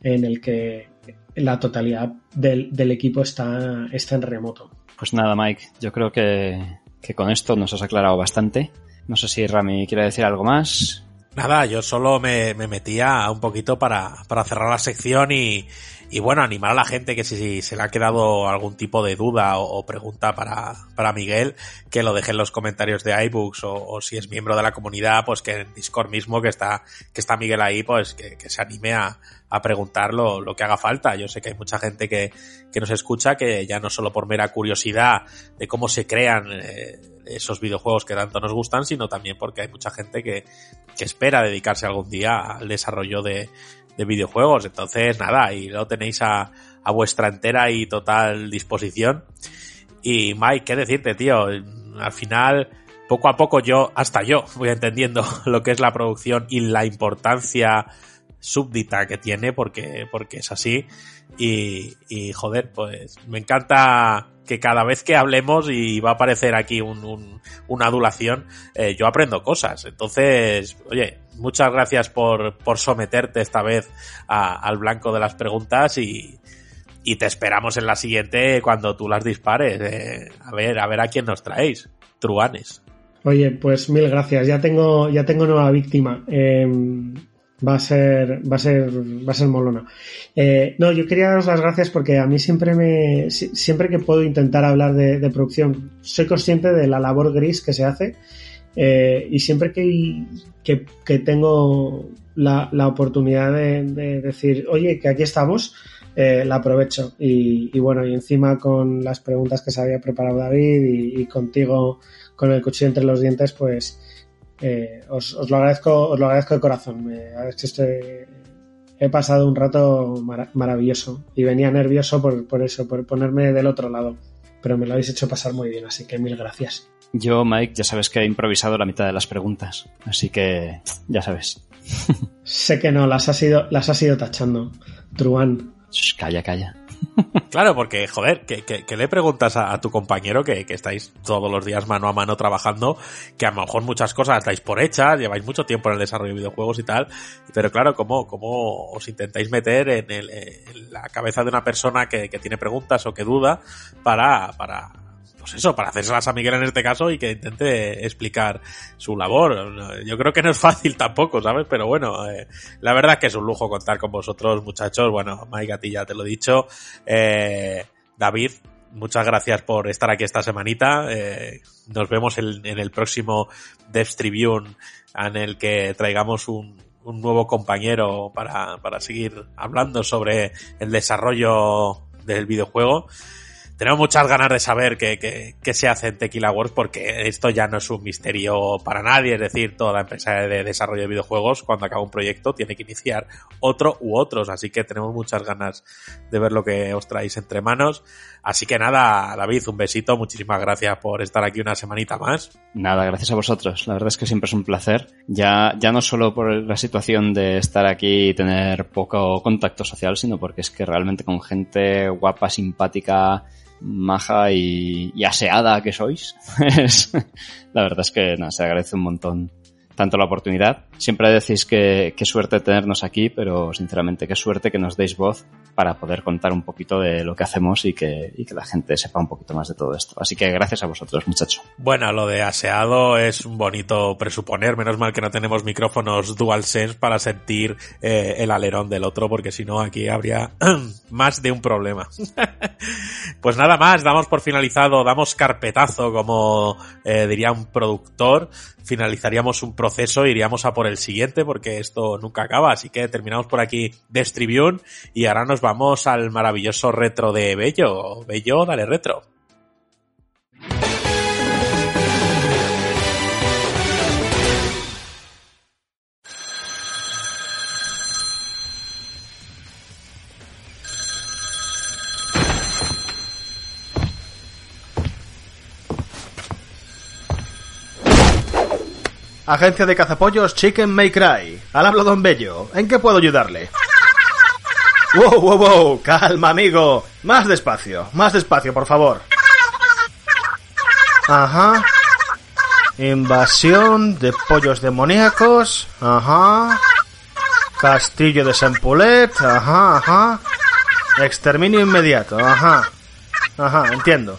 en el que la totalidad del, del equipo está, está, en remoto. Pues nada, Mike, yo creo que, que, con esto nos has aclarado bastante. No sé si Rami quiere decir algo más. Nada, yo solo me, me metía un poquito para, para cerrar la sección y, y bueno, animar a la gente que si, se le ha quedado algún tipo de duda o, pregunta para, para Miguel, que lo deje en los comentarios de iBooks o, si es miembro de la comunidad, pues que en Discord mismo que está, que está Miguel ahí, pues que, se anime a, a preguntar lo, lo, que haga falta. Yo sé que hay mucha gente que, que nos escucha que ya no solo por mera curiosidad de cómo se crean eh, esos videojuegos que tanto nos gustan, sino también porque hay mucha gente que, que espera dedicarse algún día al desarrollo de, de videojuegos. Entonces, nada, y lo tenéis a, a vuestra entera y total disposición. Y Mike, ¿qué decirte, tío? Al final, poco a poco yo, hasta yo, voy entendiendo lo que es la producción y la importancia súbdita que tiene porque, porque es así. Y, joder, pues me encanta que cada vez que hablemos y va a aparecer aquí un, un- una adulación, eh, yo aprendo cosas. Entonces, oye, muchas gracias por, por someterte esta vez al blanco de las preguntas y, y te esperamos en la siguiente cuando tú las dispares. eh, a ver, a ver a quién nos traéis. Truanes. Oye, pues mil gracias. Ya tengo, ya tengo nueva víctima. Eh, va a ser, va a ser, va a ser molona. Eh, no, yo quería daros las gracias porque a mí siempre me, si- siempre que puedo intentar hablar de producción, soy consciente de la labor gris que se hace eh, y siempre que, que, tengo la, la oportunidad de, de decir, oye, que aquí estamos, eh, la aprovecho. Y, y bueno, y encima con las preguntas que se había preparado David y, contigo con el cuchillo entre los dientes, pues eh, os, os lo agradezco, os lo agradezco de corazón. Me- es que estoy- he pasado un rato mara- maravilloso y venía nervioso por, por eso, por ponerme del otro lado. Pero me lo habéis hecho pasar muy bien, así que mil gracias. Yo, Mike, ya sabes que he improvisado la mitad de las preguntas, así que ya sabes. Sé que no, las has ido, las has ido tachando. Truán. Shh, calla, calla. Claro, porque, joder, que, le preguntas a, tu compañero que, que estáis todos los días mano a mano trabajando, que a lo mejor muchas cosas dais por hechas, lleváis mucho tiempo en el desarrollo de videojuegos y tal, pero claro, ¿cómo, cómo os intentáis meter en, el- en la cabeza de una persona que tiene preguntas o que duda para, para, pues eso, para hacérselas a Miguel en este caso y que intente explicar su labor. Yo creo que no es fácil tampoco, ¿sabes? Pero bueno, eh, la verdad es que es un lujo contar con vosotros, muchachos. Bueno, Mike, a ti ya te lo he dicho. Eh, David, muchas gracias por estar aquí esta semanita. Eh, nos vemos en, el próximo Devs Tribune en el que traigamos un, un nuevo compañero para, para seguir hablando sobre el desarrollo del videojuego. Tenemos muchas ganas de saber qué, qué- qué se hace en Tequila Wars porque esto ya no es un misterio para nadie. Es decir, toda empresa de desarrollo de videojuegos, cuando acaba un proyecto, tiene que iniciar otro u otros. Así que tenemos muchas ganas de ver lo que os traéis entre manos. Así que nada, David, un besito. Muchísimas gracias por estar aquí una semanita más. Nada, gracias a vosotros. La verdad es que siempre es un placer. Ya, ya no solo por la situación de estar aquí y tener poco contacto social, sino porque es que realmente con gente guapa, simpática, maja y, aseada que sois, es- la verdad es que nada, se agradece un montón tanto la oportunidad. Siempre decís que qué suerte tenernos aquí, pero sinceramente qué suerte que nos deis voz para poder contar un poquito de lo que hacemos y que, y que la gente sepa un poquito más de todo esto. Así que gracias a vosotros, muchachos. Bueno, lo de aseado es un bonito presuponer. Menos mal que no tenemos micrófonos DualSense para sentir eh, el alerón del otro, porque si no aquí habría más de un problema. pues nada más, damos por finalizado, damos carpetazo, como eh, diría un productor. Finalizaríamos un proceso, iríamos a por el siguiente, porque esto nunca acaba. Así que terminamos por aquí Death Tribune y ahora nos vamos al maravilloso retro de Bello. Bello, dale retro. Agencia de cazapollos Chicken May Cry. Al habla Don Bello. ¿En qué puedo ayudarle? Wow, wow, wow. Calma, amigo. Más despacio. Más despacio, por favor. Ajá. Invasión de pollos demoníacos. Ajá. Castillo de Sempulet. Ajá, ajá. Exterminio inmediato. Ajá. Ajá, entiendo.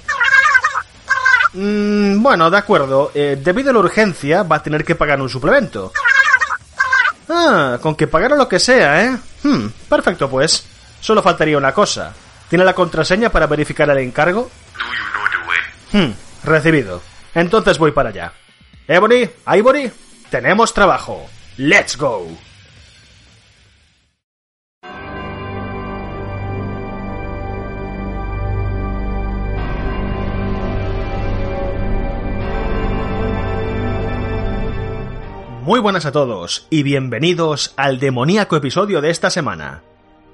Mm, bueno, de acuerdo. Eh, debido a la urgencia, va a tener que pagar un suplemento. Ah, con que pagara lo que sea, ¿eh? Hmm, perfecto, pues. Solo faltaría una cosa. ¿Tiene la contraseña para verificar el encargo? Hmm, recibido. Entonces voy para allá. Ebony, Ivory, tenemos trabajo. Let's go. Muy buenas a todos y bienvenidos al demoníaco episodio de esta semana.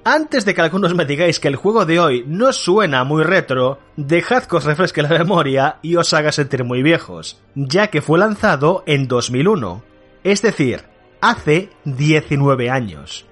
Antes de que algunos me digáis que el juego de hoy no suena muy retro, dejad que os refresque la memoria y os haga sentir muy viejos, ya que fue lanzado en 2001, es decir, hace 19 años.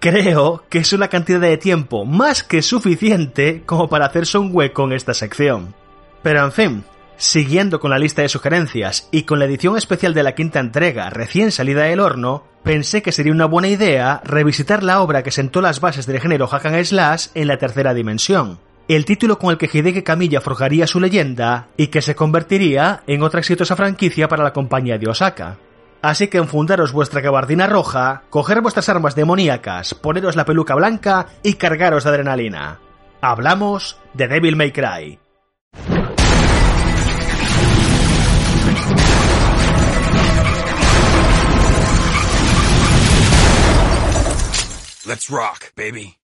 Creo que es una cantidad de tiempo más que suficiente como para hacerse un hueco en esta sección. Pero en fin, siguiendo con la lista de sugerencias y con la edición especial de la quinta entrega recién salida del horno, pensé que sería una buena idea revisitar la obra que sentó las bases del género hack and slash en la tercera dimensión, el título con el que Hideki Kamiya forjaría su leyenda y que se convertiría en otra exitosa franquicia para la compañía de Osaka. Así que enfundaros vuestra gabardina roja, coger vuestras armas demoníacas, poneros la peluca blanca y cargaros de adrenalina. Hablamos de Devil May Cry. Let's rock, baby.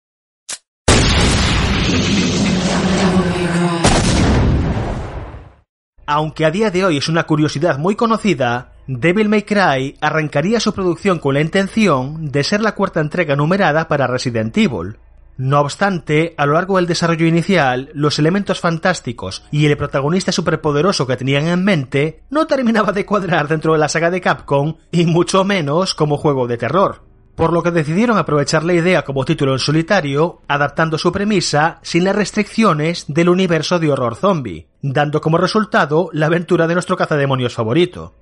Aunque a día de hoy es una curiosidad muy conocida, Devil May Cry arrancaría su producción con la intención de ser la cuarta entrega numerada para Resident Evil. No obstante, a lo largo del desarrollo inicial, los elementos fantásticos y el protagonista superpoderoso que tenían en mente no terminaba de cuadrar dentro de la saga de Capcom y mucho menos como juego de terror por lo que decidieron aprovechar la idea como título en solitario, adaptando su premisa sin las restricciones del universo de horror zombie, dando como resultado la aventura de nuestro cazademonios favorito.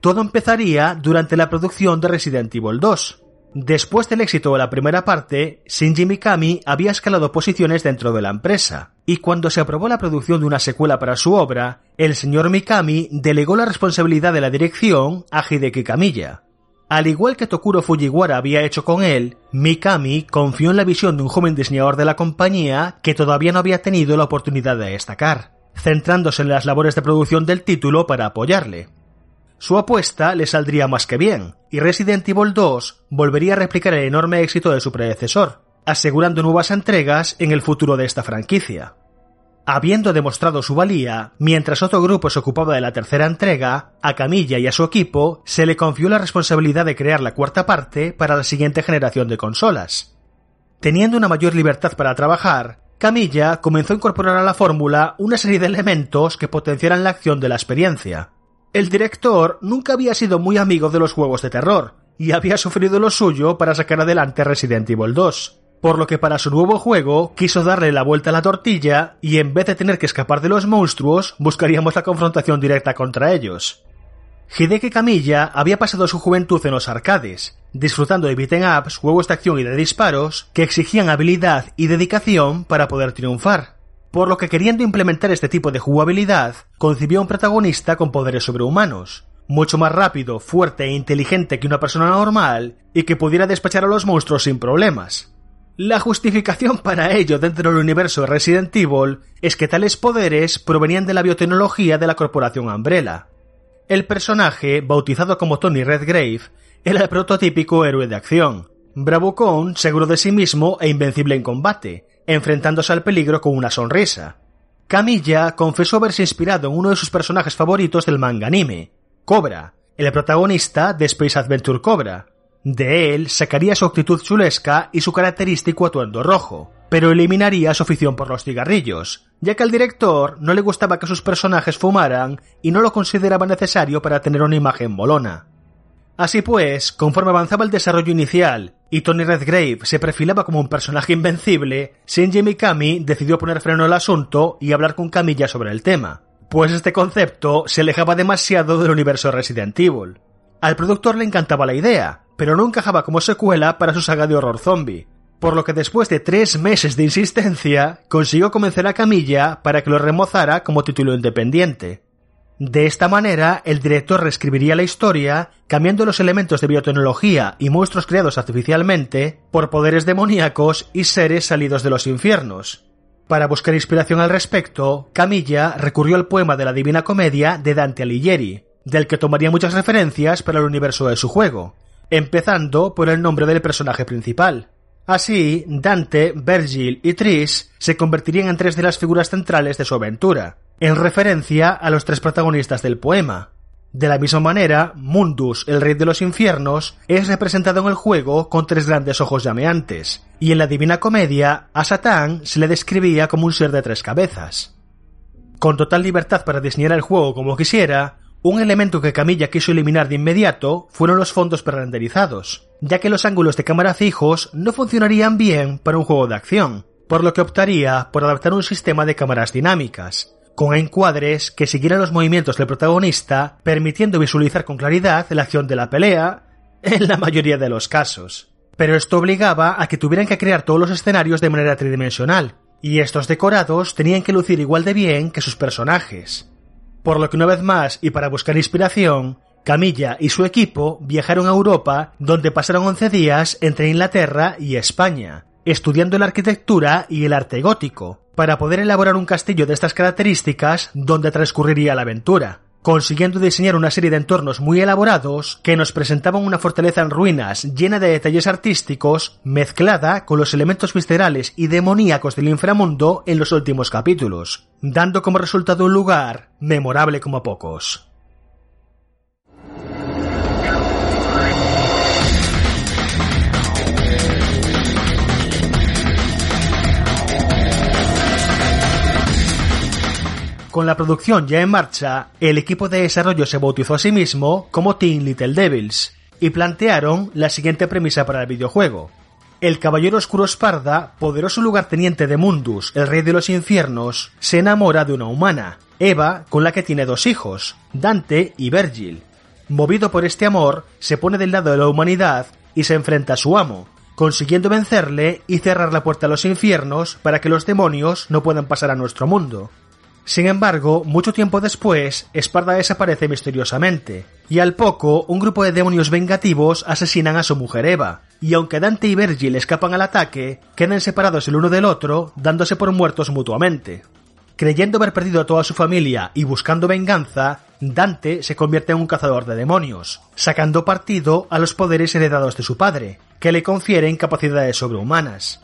Todo empezaría durante la producción de Resident Evil 2. Después del éxito de la primera parte, Shinji Mikami había escalado posiciones dentro de la empresa, y cuando se aprobó la producción de una secuela para su obra, el señor Mikami delegó la responsabilidad de la dirección a Hideki Kamiya, al igual que Tokuro Fujiwara había hecho con él, Mikami confió en la visión de un joven diseñador de la compañía que todavía no había tenido la oportunidad de destacar, centrándose en las labores de producción del título para apoyarle. Su apuesta le saldría más que bien, y Resident Evil 2 volvería a replicar el enorme éxito de su predecesor, asegurando nuevas entregas en el futuro de esta franquicia. Habiendo demostrado su valía, mientras otro grupo se ocupaba de la tercera entrega, a Camilla y a su equipo se le confió la responsabilidad de crear la cuarta parte para la siguiente generación de consolas. Teniendo una mayor libertad para trabajar, Camilla comenzó a incorporar a la fórmula una serie de elementos que potenciaran la acción de la experiencia. El director nunca había sido muy amigo de los juegos de terror, y había sufrido lo suyo para sacar adelante Resident Evil 2 por lo que para su nuevo juego quiso darle la vuelta a la tortilla y en vez de tener que escapar de los monstruos, buscaríamos la confrontación directa contra ellos. Hideki Kamiya había pasado su juventud en los arcades, disfrutando de beat'em ups, juegos de acción y de disparos que exigían habilidad y dedicación para poder triunfar, por lo que queriendo implementar este tipo de jugabilidad, concibió un protagonista con poderes sobrehumanos, mucho más rápido, fuerte e inteligente que una persona normal y que pudiera despachar a los monstruos sin problemas. La justificación para ello dentro del universo Resident Evil es que tales poderes provenían de la biotecnología de la corporación Umbrella. El personaje, bautizado como Tony Redgrave, era el prototípico héroe de acción, bravucón, seguro de sí mismo e invencible en combate, enfrentándose al peligro con una sonrisa. Camilla confesó haberse inspirado en uno de sus personajes favoritos del manga anime, Cobra, el protagonista de Space Adventure Cobra, de él sacaría su actitud chulesca y su característico atuendo rojo, pero eliminaría su afición por los cigarrillos, ya que al director no le gustaba que sus personajes fumaran y no lo consideraba necesario para tener una imagen molona. Así pues, conforme avanzaba el desarrollo inicial y Tony Redgrave se perfilaba como un personaje invencible, Shinji Mikami decidió poner freno al asunto y hablar con Camilla sobre el tema, pues este concepto se alejaba demasiado del universo Resident Evil. Al productor le encantaba la idea, pero no encajaba como secuela para su saga de horror zombie, por lo que después de tres meses de insistencia consiguió convencer a Camilla para que lo remozara como título independiente. De esta manera, el director reescribiría la historia, cambiando los elementos de biotecnología y monstruos creados artificialmente por poderes demoníacos y seres salidos de los infiernos. Para buscar inspiración al respecto, Camilla recurrió al poema de la Divina Comedia de Dante Alighieri, del que tomaría muchas referencias para el universo de su juego, empezando por el nombre del personaje principal. Así, Dante, Virgil y Tris se convertirían en tres de las figuras centrales de su aventura, en referencia a los tres protagonistas del poema. De la misma manera, Mundus, el rey de los infiernos, es representado en el juego con tres grandes ojos llameantes, y en la Divina Comedia a Satán se le describía como un ser de tres cabezas. Con total libertad para diseñar el juego como quisiera, Un elemento que Camilla quiso eliminar de inmediato fueron los fondos prerenderizados, ya que los ángulos de cámara fijos no funcionarían bien para un juego de acción, por lo que optaría por adaptar un sistema de cámaras dinámicas, con encuadres que siguieran los movimientos del protagonista, permitiendo visualizar con claridad la acción de la pelea, en la mayoría de los casos. Pero esto obligaba a que tuvieran que crear todos los escenarios de manera tridimensional, y estos decorados tenían que lucir igual de bien que sus personajes. Por lo que una vez más, y para buscar inspiración, Camilla y su equipo viajaron a Europa, donde pasaron 11 días entre Inglaterra y España, estudiando la arquitectura y el arte gótico, para poder elaborar un castillo de estas características donde transcurriría la aventura consiguiendo diseñar una serie de entornos muy elaborados que nos presentaban una fortaleza en ruinas llena de detalles artísticos mezclada con los elementos viscerales y demoníacos del inframundo en los últimos capítulos, dando como resultado un lugar memorable como pocos. Con la producción ya en marcha, el equipo de desarrollo se bautizó a sí mismo como Teen Little Devils y plantearon la siguiente premisa para el videojuego. El caballero oscuro Esparda, poderoso lugarteniente de Mundus, el rey de los infiernos, se enamora de una humana, Eva, con la que tiene dos hijos, Dante y Virgil. Movido por este amor, se pone del lado de la humanidad y se enfrenta a su amo, consiguiendo vencerle y cerrar la puerta a los infiernos para que los demonios no puedan pasar a nuestro mundo. Sin embargo, mucho tiempo después, Esparda desaparece misteriosamente, y al poco un grupo de demonios vengativos asesinan a su mujer Eva, y aunque Dante y Virgil escapan al ataque, quedan separados el uno del otro, dándose por muertos mutuamente. Creyendo haber perdido a toda su familia y buscando venganza, Dante se convierte en un cazador de demonios, sacando partido a los poderes heredados de su padre, que le confieren capacidades sobrehumanas.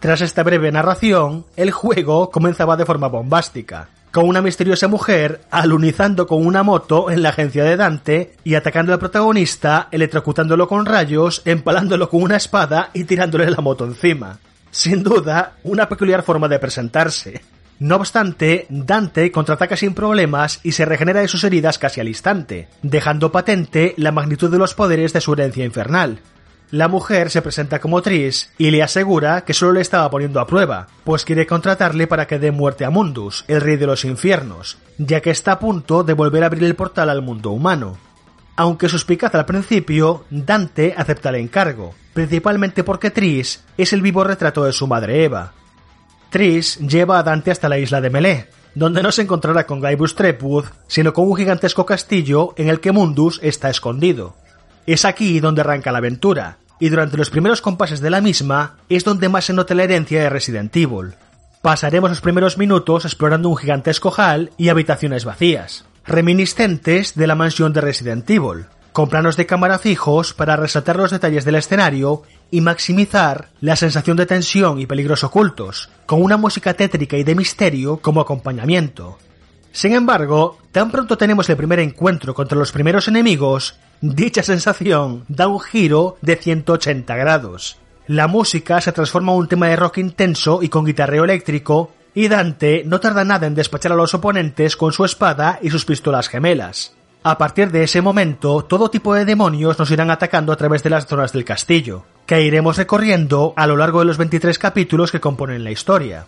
Tras esta breve narración, el juego comenzaba de forma bombástica, con una misteriosa mujer alunizando con una moto en la agencia de Dante y atacando al protagonista, electrocutándolo con rayos, empalándolo con una espada y tirándole la moto encima. Sin duda, una peculiar forma de presentarse. No obstante, Dante contraataca sin problemas y se regenera de sus heridas casi al instante, dejando patente la magnitud de los poderes de su herencia infernal. La mujer se presenta como Tris y le asegura que solo le estaba poniendo a prueba, pues quiere contratarle para que dé muerte a Mundus, el rey de los infiernos, ya que está a punto de volver a abrir el portal al mundo humano. Aunque suspicaz al principio, Dante acepta el encargo, principalmente porque Tris es el vivo retrato de su madre Eva. Tris lleva a Dante hasta la isla de Melé, donde no se encontrará con Guybrush Threepwood, sino con un gigantesco castillo en el que Mundus está escondido. Es aquí donde arranca la aventura, y durante los primeros compases de la misma es donde más se nota la herencia de Resident Evil. Pasaremos los primeros minutos explorando un gigantesco hall y habitaciones vacías, reminiscentes de la mansión de Resident Evil, con planos de cámara fijos para resaltar los detalles del escenario y maximizar la sensación de tensión y peligros ocultos, con una música tétrica y de misterio como acompañamiento. Sin embargo, tan pronto tenemos el primer encuentro contra los primeros enemigos, Dicha sensación da un giro de 180 grados. La música se transforma en un tema de rock intenso y con guitarreo eléctrico, y Dante no tarda nada en despachar a los oponentes con su espada y sus pistolas gemelas. A partir de ese momento, todo tipo de demonios nos irán atacando a través de las zonas del castillo, que iremos recorriendo a lo largo de los 23 capítulos que componen la historia.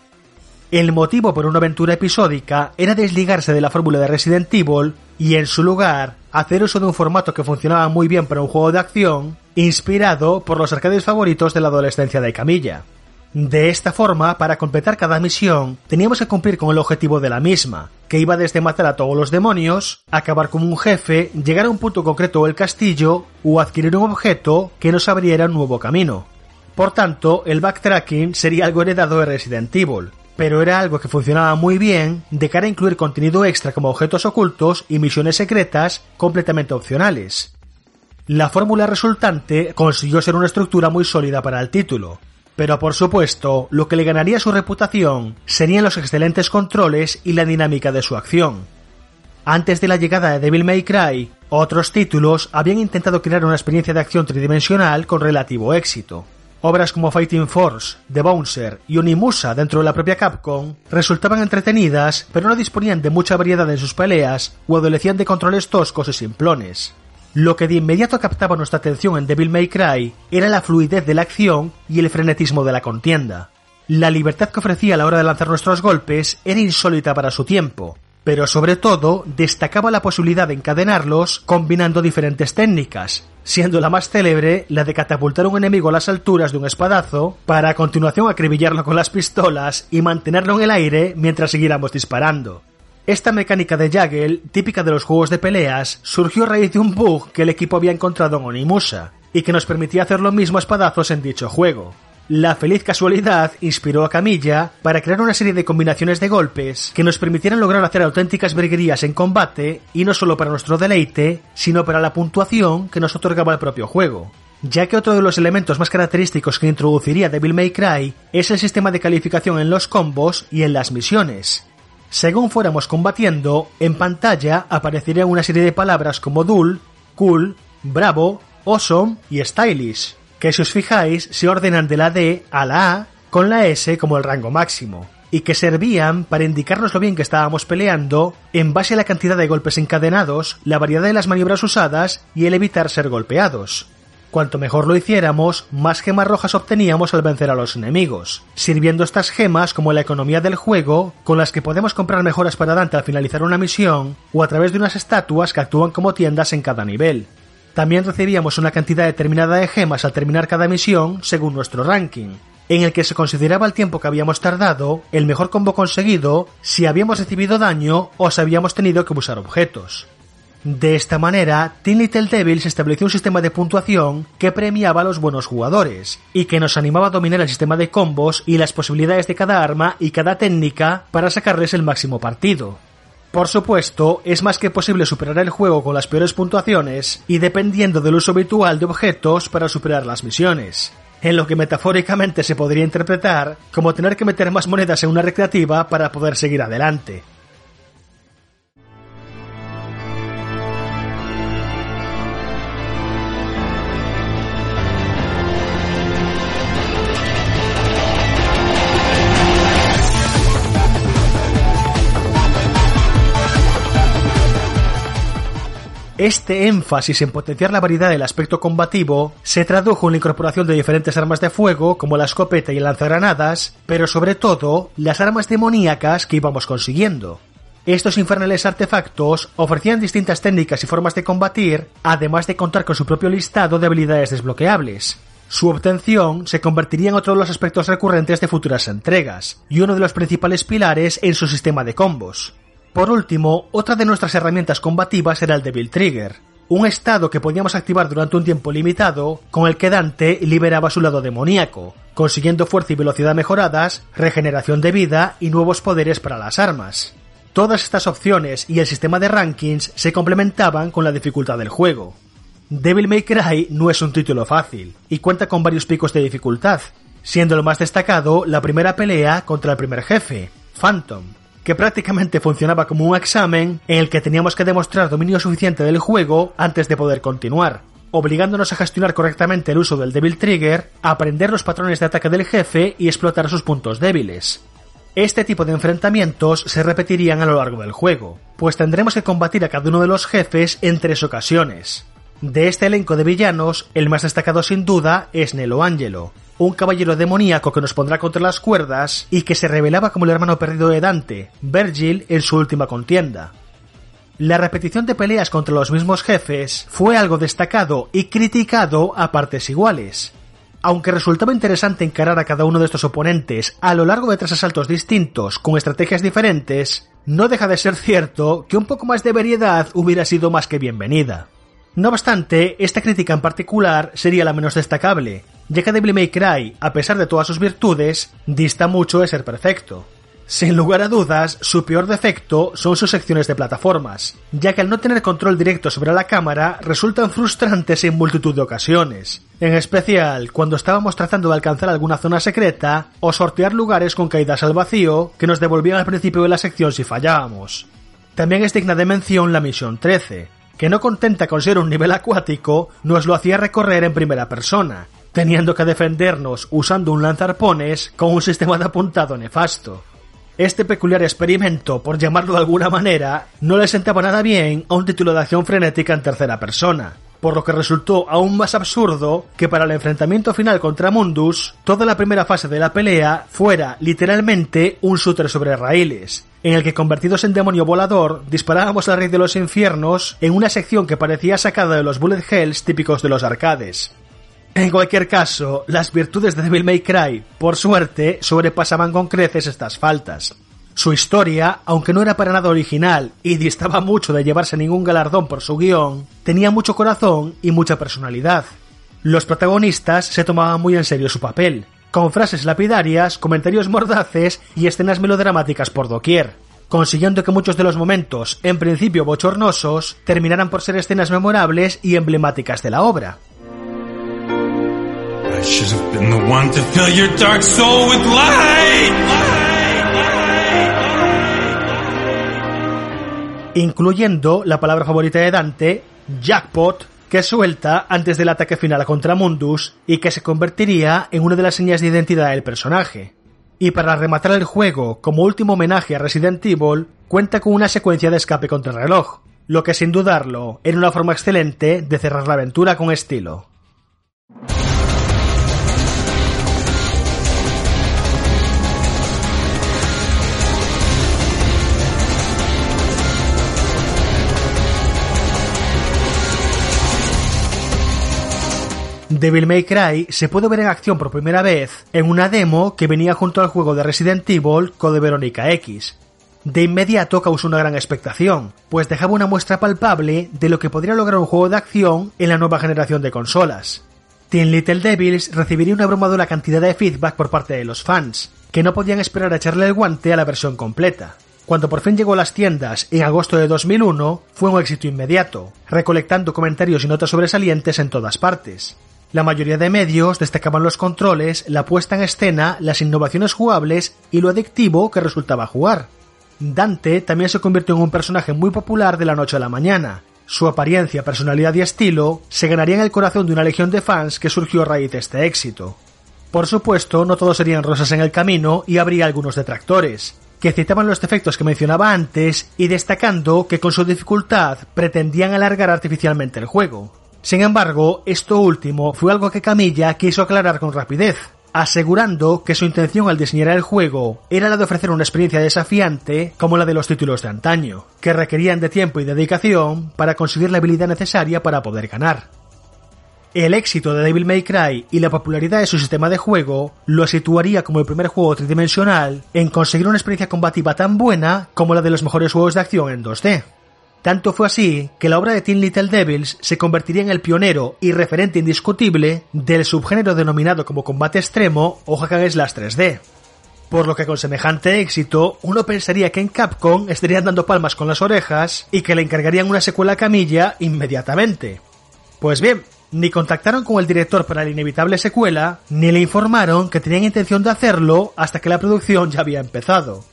El motivo por una aventura episódica era desligarse de la fórmula de Resident Evil y en su lugar hacer uso de un formato que funcionaba muy bien para un juego de acción, inspirado por los arcades favoritos de la adolescencia de Camilla. De esta forma, para completar cada misión, teníamos que cumplir con el objetivo de la misma, que iba desde matar a todos los demonios, acabar con un jefe, llegar a un punto concreto del castillo o adquirir un objeto que nos abriera un nuevo camino. Por tanto, el backtracking sería algo heredado de Resident Evil, pero era algo que funcionaba muy bien de cara a incluir contenido extra como objetos ocultos y misiones secretas completamente opcionales. La fórmula resultante consiguió ser una estructura muy sólida para el título, pero por supuesto lo que le ganaría su reputación serían los excelentes controles y la dinámica de su acción. Antes de la llegada de Devil May Cry, otros títulos habían intentado crear una experiencia de acción tridimensional con relativo éxito. Obras como Fighting Force, The Bouncer y Onimusa dentro de la propia Capcom resultaban entretenidas, pero no disponían de mucha variedad en sus peleas o adolecían de controles toscos y simplones. Lo que de inmediato captaba nuestra atención en Devil May Cry era la fluidez de la acción y el frenetismo de la contienda. La libertad que ofrecía a la hora de lanzar nuestros golpes era insólita para su tiempo, pero sobre todo destacaba la posibilidad de encadenarlos combinando diferentes técnicas, siendo la más célebre la de catapultar un enemigo a las alturas de un espadazo para a continuación acribillarlo con las pistolas y mantenerlo en el aire mientras siguiéramos disparando. Esta mecánica de Jaggle, típica de los juegos de peleas, surgió a raíz de un bug que el equipo había encontrado en Onimusa, y que nos permitía hacer lo mismo a espadazos en dicho juego. La feliz casualidad inspiró a Camilla para crear una serie de combinaciones de golpes que nos permitieran lograr hacer auténticas verguerías en combate y no solo para nuestro deleite, sino para la puntuación que nos otorgaba el propio juego. Ya que otro de los elementos más característicos que introduciría Devil May Cry es el sistema de calificación en los combos y en las misiones. Según fuéramos combatiendo, en pantalla aparecerían una serie de palabras como dull, cool, bravo, awesome y stylish que si os fijáis se ordenan de la D a la A con la S como el rango máximo, y que servían para indicarnos lo bien que estábamos peleando en base a la cantidad de golpes encadenados, la variedad de las maniobras usadas y el evitar ser golpeados. Cuanto mejor lo hiciéramos, más gemas rojas obteníamos al vencer a los enemigos, sirviendo estas gemas como la economía del juego, con las que podemos comprar mejoras para Dante al finalizar una misión, o a través de unas estatuas que actúan como tiendas en cada nivel. También recibíamos una cantidad determinada de gemas al terminar cada misión según nuestro ranking, en el que se consideraba el tiempo que habíamos tardado, el mejor combo conseguido, si habíamos recibido daño o si habíamos tenido que usar objetos. De esta manera, Teen Little Devils estableció un sistema de puntuación que premiaba a los buenos jugadores, y que nos animaba a dominar el sistema de combos y las posibilidades de cada arma y cada técnica para sacarles el máximo partido. Por supuesto, es más que posible superar el juego con las peores puntuaciones y dependiendo del uso habitual de objetos para superar las misiones, en lo que metafóricamente se podría interpretar como tener que meter más monedas en una recreativa para poder seguir adelante. Este énfasis en potenciar la variedad del aspecto combativo se tradujo en la incorporación de diferentes armas de fuego como la escopeta y el lanzagranadas, pero sobre todo las armas demoníacas que íbamos consiguiendo. Estos infernales artefactos ofrecían distintas técnicas y formas de combatir, además de contar con su propio listado de habilidades desbloqueables. Su obtención se convertiría en otro de los aspectos recurrentes de futuras entregas, y uno de los principales pilares en su sistema de combos. Por último, otra de nuestras herramientas combativas era el Devil Trigger, un estado que podíamos activar durante un tiempo limitado, con el que Dante liberaba su lado demoníaco, consiguiendo fuerza y velocidad mejoradas, regeneración de vida y nuevos poderes para las armas. Todas estas opciones y el sistema de rankings se complementaban con la dificultad del juego. Devil May Cry no es un título fácil, y cuenta con varios picos de dificultad, siendo lo más destacado la primera pelea contra el primer jefe, Phantom, que prácticamente funcionaba como un examen en el que teníamos que demostrar dominio suficiente del juego antes de poder continuar, obligándonos a gestionar correctamente el uso del Devil Trigger, aprender los patrones de ataque del jefe y explotar sus puntos débiles. Este tipo de enfrentamientos se repetirían a lo largo del juego, pues tendremos que combatir a cada uno de los jefes en tres ocasiones. De este elenco de villanos, el más destacado sin duda es Nelo Angelo, un caballero demoníaco que nos pondrá contra las cuerdas y que se revelaba como el hermano perdido de Dante, Virgil, en su última contienda. La repetición de peleas contra los mismos jefes fue algo destacado y criticado a partes iguales. Aunque resultaba interesante encarar a cada uno de estos oponentes a lo largo de tres asaltos distintos con estrategias diferentes, no deja de ser cierto que un poco más de variedad hubiera sido más que bienvenida. No obstante, esta crítica en particular sería la menos destacable, ya que Devil May Cry, a pesar de todas sus virtudes, dista mucho de ser perfecto. Sin lugar a dudas, su peor defecto son sus secciones de plataformas, ya que al no tener control directo sobre la cámara resultan frustrantes en multitud de ocasiones, en especial cuando estábamos tratando de alcanzar alguna zona secreta o sortear lugares con caídas al vacío que nos devolvían al principio de la sección si fallábamos. También es digna de mención la misión 13, que no contenta con ser un nivel acuático, nos lo hacía recorrer en primera persona, teniendo que defendernos usando un lanzarpones con un sistema de apuntado nefasto. Este peculiar experimento, por llamarlo de alguna manera, no le sentaba nada bien a un título de acción frenética en tercera persona, por lo que resultó aún más absurdo que para el enfrentamiento final contra Mundus, toda la primera fase de la pelea fuera literalmente un shooter sobre raíles, en el que convertidos en demonio volador disparábamos al rey de los infiernos en una sección que parecía sacada de los bullet hells típicos de los arcades. En cualquier caso, las virtudes de Devil May Cry, por suerte, sobrepasaban con creces estas faltas. Su historia, aunque no era para nada original y distaba mucho de llevarse ningún galardón por su guion, tenía mucho corazón y mucha personalidad. Los protagonistas se tomaban muy en serio su papel, con frases lapidarias, comentarios mordaces y escenas melodramáticas por doquier, consiguiendo que muchos de los momentos, en principio bochornosos, terminaran por ser escenas memorables y emblemáticas de la obra. Should have been the one to fill your dark soul with light. Incluyendo la palabra favorita de Dante, jackpot, que suelta antes del ataque final contra Mundus y que se convertiría en una de las señas de identidad del personaje. Y para rematar el juego, como último homenaje a Resident Evil, cuenta con una secuencia de escape contra el reloj, lo que sin dudarlo era una forma excelente de cerrar la aventura con estilo. Devil May Cry se puede ver en acción por primera vez en una demo que venía junto al juego de Resident Evil Code Verónica X. De inmediato causó una gran expectación, pues dejaba una muestra palpable de lo que podría lograr un juego de acción en la nueva generación de consolas. Teen Little Devils recibiría una abrumadora cantidad de feedback por parte de los fans, que no podían esperar a echarle el guante a la versión completa. Cuando por fin llegó a las tiendas en agosto de 2001, fue un éxito inmediato, recolectando comentarios y notas sobresalientes en todas partes. La mayoría de medios destacaban los controles, la puesta en escena, las innovaciones jugables y lo adictivo que resultaba jugar. Dante también se convirtió en un personaje muy popular de la noche a la mañana. Su apariencia, personalidad y estilo se ganarían el corazón de una legión de fans que surgió a raíz de este éxito. Por supuesto, no todos serían rosas en el camino y habría algunos detractores, que citaban los defectos que mencionaba antes y destacando que con su dificultad pretendían alargar artificialmente el juego. Sin embargo, esto último fue algo que Camilla quiso aclarar con rapidez, asegurando que su intención al diseñar el juego era la de ofrecer una experiencia desafiante como la de los títulos de antaño, que requerían de tiempo y dedicación para conseguir la habilidad necesaria para poder ganar. El éxito de Devil May Cry y la popularidad de su sistema de juego lo situaría como el primer juego tridimensional en conseguir una experiencia combativa tan buena como la de los mejores juegos de acción en 2D. Tanto fue así que la obra de Teen Little Devils se convertiría en el pionero y referente indiscutible del subgénero denominado como combate extremo o hack and slash 3D. Por lo que con semejante éxito, uno pensaría que en Capcom estarían dando palmas con las orejas y que le encargarían una secuela a Camilla inmediatamente. Pues bien, ni contactaron con el director para la inevitable secuela, ni le informaron que tenían intención de hacerlo hasta que la producción ya había empezado.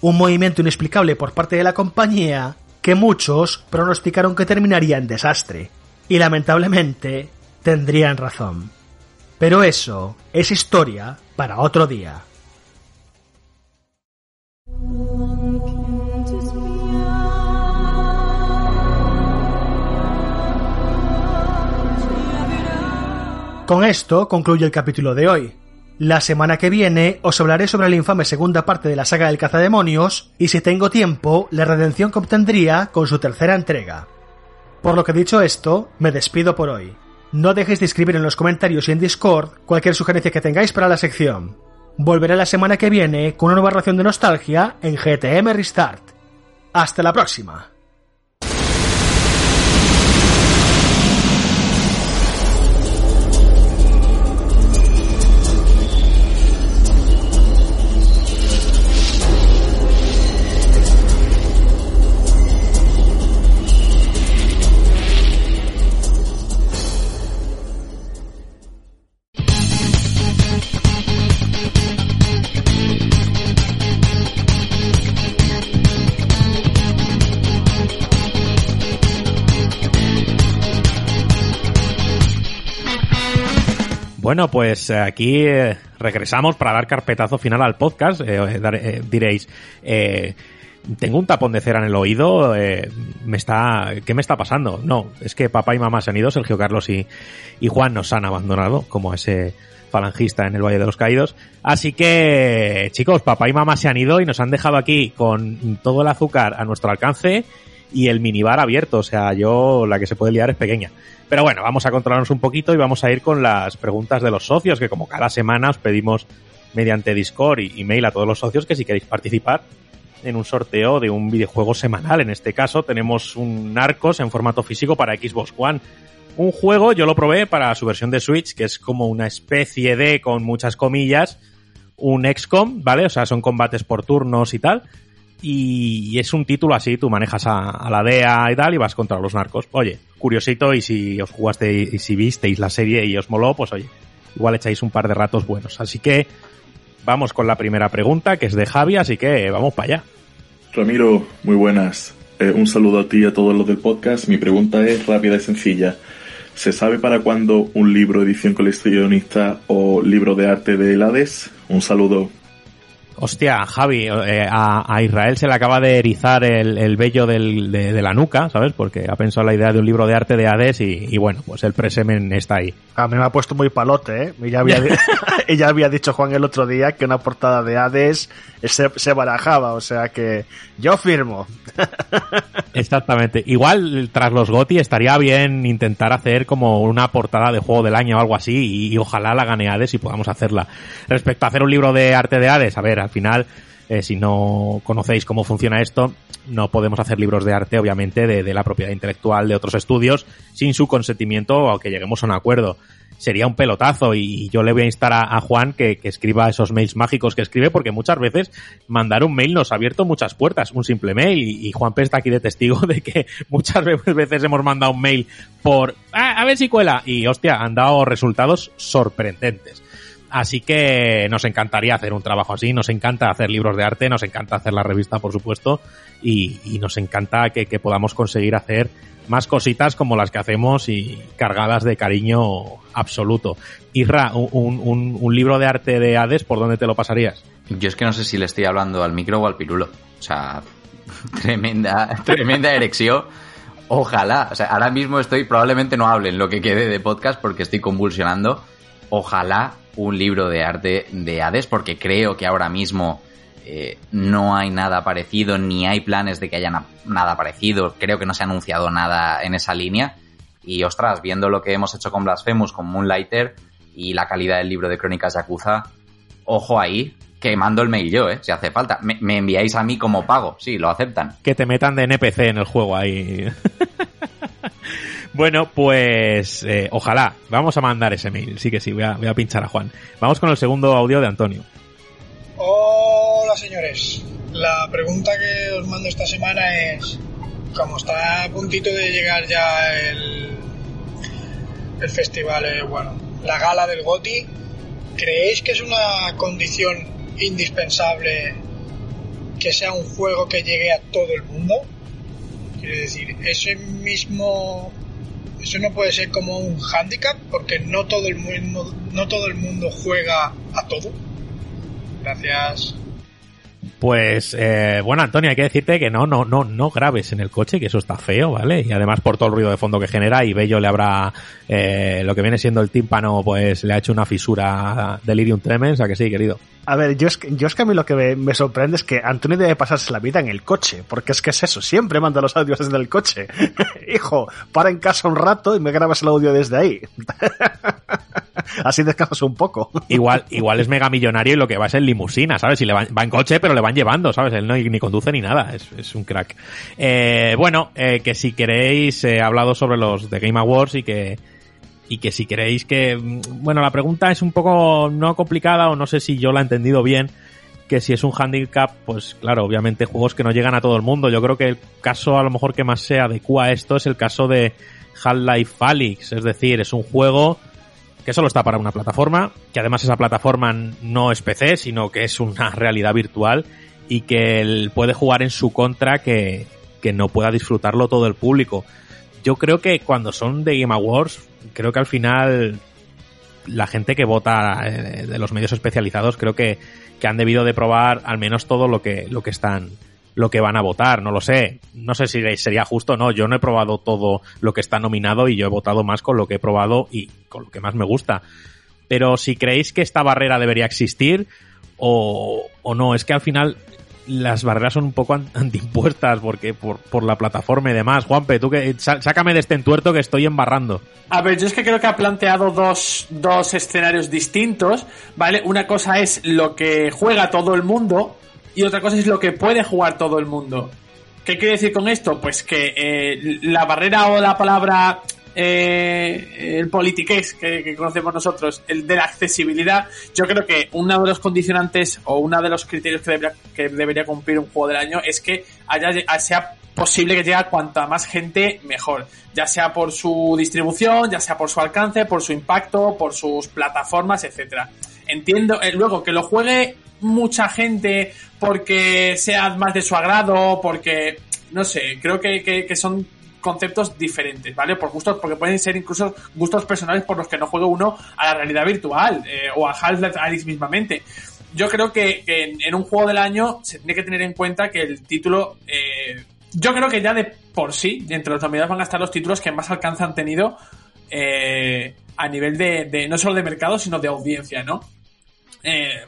Un movimiento inexplicable por parte de la compañía que muchos pronosticaron que terminaría en desastre. Y lamentablemente tendrían razón. Pero eso es historia para otro día. Con esto concluye el capítulo de hoy. La semana que viene os hablaré sobre la infame segunda parte de la saga del cazademonios y si tengo tiempo, la redención que obtendría con su tercera entrega. Por lo que dicho esto, me despido por hoy. No dejéis de escribir en los comentarios y en Discord cualquier sugerencia que tengáis para la sección. Volveré la semana que viene con una nueva ración de nostalgia en GTM Restart. Hasta la próxima. Bueno, pues eh, aquí eh, regresamos para dar carpetazo final al podcast. Eh, dar- eh, diréis, eh, tengo un tapón de cera en el oído, eh, me está, ¿qué me está pasando? No, es que papá y mamá se han ido, Sergio Carlos y, y Juan nos han abandonado, como ese falangista en el Valle de los Caídos. Así que, chicos, papá y mamá se han ido y nos han dejado aquí con todo el azúcar a nuestro alcance y el minibar abierto. O sea, yo la que se puede liar es pequeña. Pero bueno, vamos a controlarnos un poquito y vamos a ir con las preguntas de los socios, que como cada semana os pedimos mediante Discord y email a todos los socios que si queréis participar en un sorteo de un videojuego semanal. En este caso tenemos un Narcos en formato físico para Xbox One. Un juego, yo lo probé para su versión de Switch, que es como una especie de, con muchas comillas, un XCOM, ¿vale? O sea, son combates por turnos y tal. Y es un título así, tú manejas a, a la DEA y tal y vas contra los narcos. Oye, curiosito y si os jugaste y si visteis la serie y os moló, pues oye, igual echáis un par de ratos buenos. Así que vamos con la primera pregunta, que es de Javi, así que vamos para allá. Ramiro, muy buenas. Eh, un saludo a ti y a todos los del podcast. Mi pregunta es rápida y sencilla. ¿Se sabe para cuándo un libro edición coleccionista o libro de arte de Hades? Un saludo. Hostia, Javi, eh, a, a Israel se le acaba de erizar el, el vello del- de, de la nuca, ¿sabes? Porque ha pensado la idea de un libro de arte de Hades y, y bueno, pues el presemen está ahí. A mí me ha puesto muy palote, ¿eh? Ya había, ya había dicho Juan el otro día que una portada de Hades se, barajaba, o sea que yo firmo. Exactamente. Igual tras los GOTI estaría bien intentar hacer como una portada de juego del año o algo así y, y ojalá la gane Hades y podamos hacerla. Respecto a hacer un libro de arte de Hades, a ver, al final, eh, si no conocéis cómo funciona esto, no podemos hacer libros de arte, obviamente, de, de la propiedad intelectual de otros estudios sin su consentimiento o que lleguemos a un acuerdo. Sería un pelotazo. Y yo le voy a instar a, Juan que, escriba esos mails mágicos que escribe porque muchas veces mandar un mail nos ha abierto muchas puertas, un simple mail. Y, Juan P está aquí de testigo de que muchas ve- veces hemos mandado un mail por "Ah, a ver si cuela y hostia, han dado resultados sorprendentes. Así que nos encantaría hacer un trabajo así, nos encanta hacer libros de arte, nos encanta hacer la revista, por supuesto, y, nos encanta que podamos conseguir hacer más cositas como las que hacemos y cargadas de cariño absoluto. Isra, un, un- un libro de arte de Hades, ¿por dónde te lo pasarías? Yo es que no sé si le estoy hablando al micro o al pirulo. O sea, tremenda, tremenda erección. Ojalá, o sea, ahora mismo estoy, probablemente no hable en lo que quede de podcast porque estoy convulsionando. Ojalá un libro de arte de Hades, porque creo que ahora mismo eh, no hay nada parecido, ni hay planes de que haya na- nada parecido. Creo que no se ha anunciado nada en esa línea. Y ostras, viendo lo que hemos hecho con Blasphemous, con Moonlighter y la calidad del libro de Crónicas Yakuza, ojo ahí, que mando el mail yo, ¿eh? Si hace falta. Me, me enviáis a mí como pago, sí, lo aceptan. que te metan de NPC en el juego ahí. bueno, pues eh, ojalá. Vamos a mandar ese mail. Sí que sí, voy a, voy a pinchar a Juan. Vamos con el segundo audio de Antonio. Hola señores, la pregunta que os mando esta semana es, como está a puntito de llegar ya el, el festival, eh, bueno, la gala del GOTI, ¿creéis que es una condición indispensable que sea un juego que llegue a todo el mundo? Quiero decir, ese mismo... Eso no puede ser como un handicap porque no todo el mundo, no todo el mundo juega a todo. Gracias. Pues eh, bueno, Antonio, hay que decirte que no, no, no, no grabes en el coche, que eso está feo, ¿vale? Y además por todo el ruido de fondo que genera, y Bello le habrá eh, lo que viene siendo el tímpano, pues le ha hecho una fisura delirium tremens, a que sí, querido. A ver, yo es, que, yo es que a mí lo que me, sorprende es que Antonio debe pasarse la vida en el coche, porque es que es eso, siempre manda los audios desde el coche. Hijo, para en casa un rato y me grabas el audio desde ahí. Así descansas un poco. Igual, igual es mega millonario y lo que va es en limusina, ¿sabes? Y le van- va en coche, pero le van llevando, ¿sabes? Él no ni conduce ni nada, es, un crack. Eh, bueno, eh, que si queréis, he hablado sobre los de Game Awards y que, y que si queréis que, mm, bueno, la pregunta es un poco no complicada o no sé si yo la he entendido bien, que si es un handicap, pues claro, obviamente juegos que no llegan a todo el mundo. Yo creo que el caso a lo mejor que más se adecua a esto es el caso de Half-Life Alyx, es decir, es un juego que solo está para una plataforma, que además esa plataforma no es PC, sino que es una realidad virtual y que él puede jugar en su contra que, que no pueda disfrutarlo todo el público. Yo creo que cuando son de Game Awards, creo que al final la gente que vota eh, de los medios especializados creo que, que han debido de probar al menos todo lo que, lo que están lo que van a votar, no lo sé. No sé si sería justo o no. Yo no he probado todo lo que está nominado y yo he votado más con lo que he probado y con lo que más me gusta. Pero si creéis que esta barrera debería existir o, o no, es que al final las barreras son un poco antiimpuestas porque por, por la plataforma y demás. Juanpe, tú que sácame de este entuerto que estoy embarrando. A ver, yo es que creo que ha planteado dos, dos escenarios distintos, ¿vale? Una cosa es lo que juega todo el mundo y otra cosa es lo que puede jugar todo el mundo. ¿Qué quiere decir con esto? Pues que eh, la barrera o la palabra eh, el politiqués que, conocemos nosotros, el de la accesibilidad, yo creo que uno de los condicionantes o uno de los criterios que debería, que debería cumplir un juego del año es que haya, sea posible que llegue a cuanta más gente mejor, ya sea por su distribución, ya sea por su alcance, por su impacto, por sus plataformas, etcétera. Entiendo, eh, luego que lo juegue mucha gente porque sea más de su agrado, porque no sé, creo que, que son conceptos diferentes, ¿vale? Por gustos, porque pueden ser incluso gustos personales por los que no juegue uno a la realidad virtual eh, o a Half-Life Alyx mismamente. Yo creo que, en, un juego del año se tiene que tener en cuenta que el título, eh, yo creo que ya de por sí, entre los nominados van a estar los títulos que más alcance han tenido eh, a nivel de, no solo de mercado, sino de audiencia, ¿no?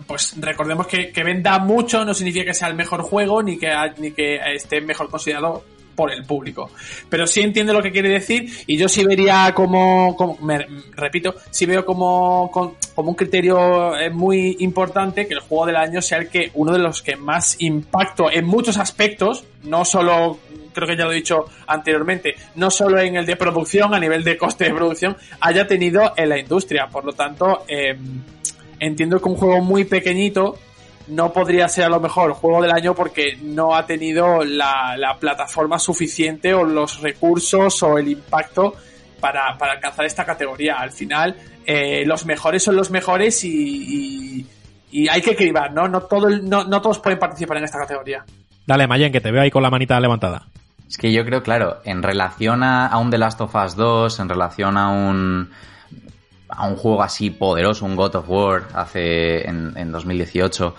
pues recordemos que, que, venda mucho no significa que sea el mejor juego ni que, ni que esté mejor considerado por el público. Pero sí entiendo lo que quiere decir y yo sí vería como, me, repito, sí veo como, como un criterio eh, muy importante que el juego del año sea el que uno de los que más impacto en muchos aspectos, no solo creo que ya lo he dicho anteriormente, no solo en el de producción, a nivel de coste de producción, haya tenido en la industria. Por lo tanto, em, entiendo que un juego muy pequeñito no podría ser a lo mejor juego del año porque no ha tenido la, plataforma suficiente o los recursos o el impacto para, alcanzar esta categoría. Al final, eh, los mejores son los mejores y, y, hay que cribar, ¿no? No, todo no, no, todos pueden participar en esta categoría. Dale, Mayen, que te veo ahí con la manita levantada. Es que yo creo, claro, en relación a, un The Last of Us 2, en relación a un a un juego así poderoso, un God of War hace en, en 2018,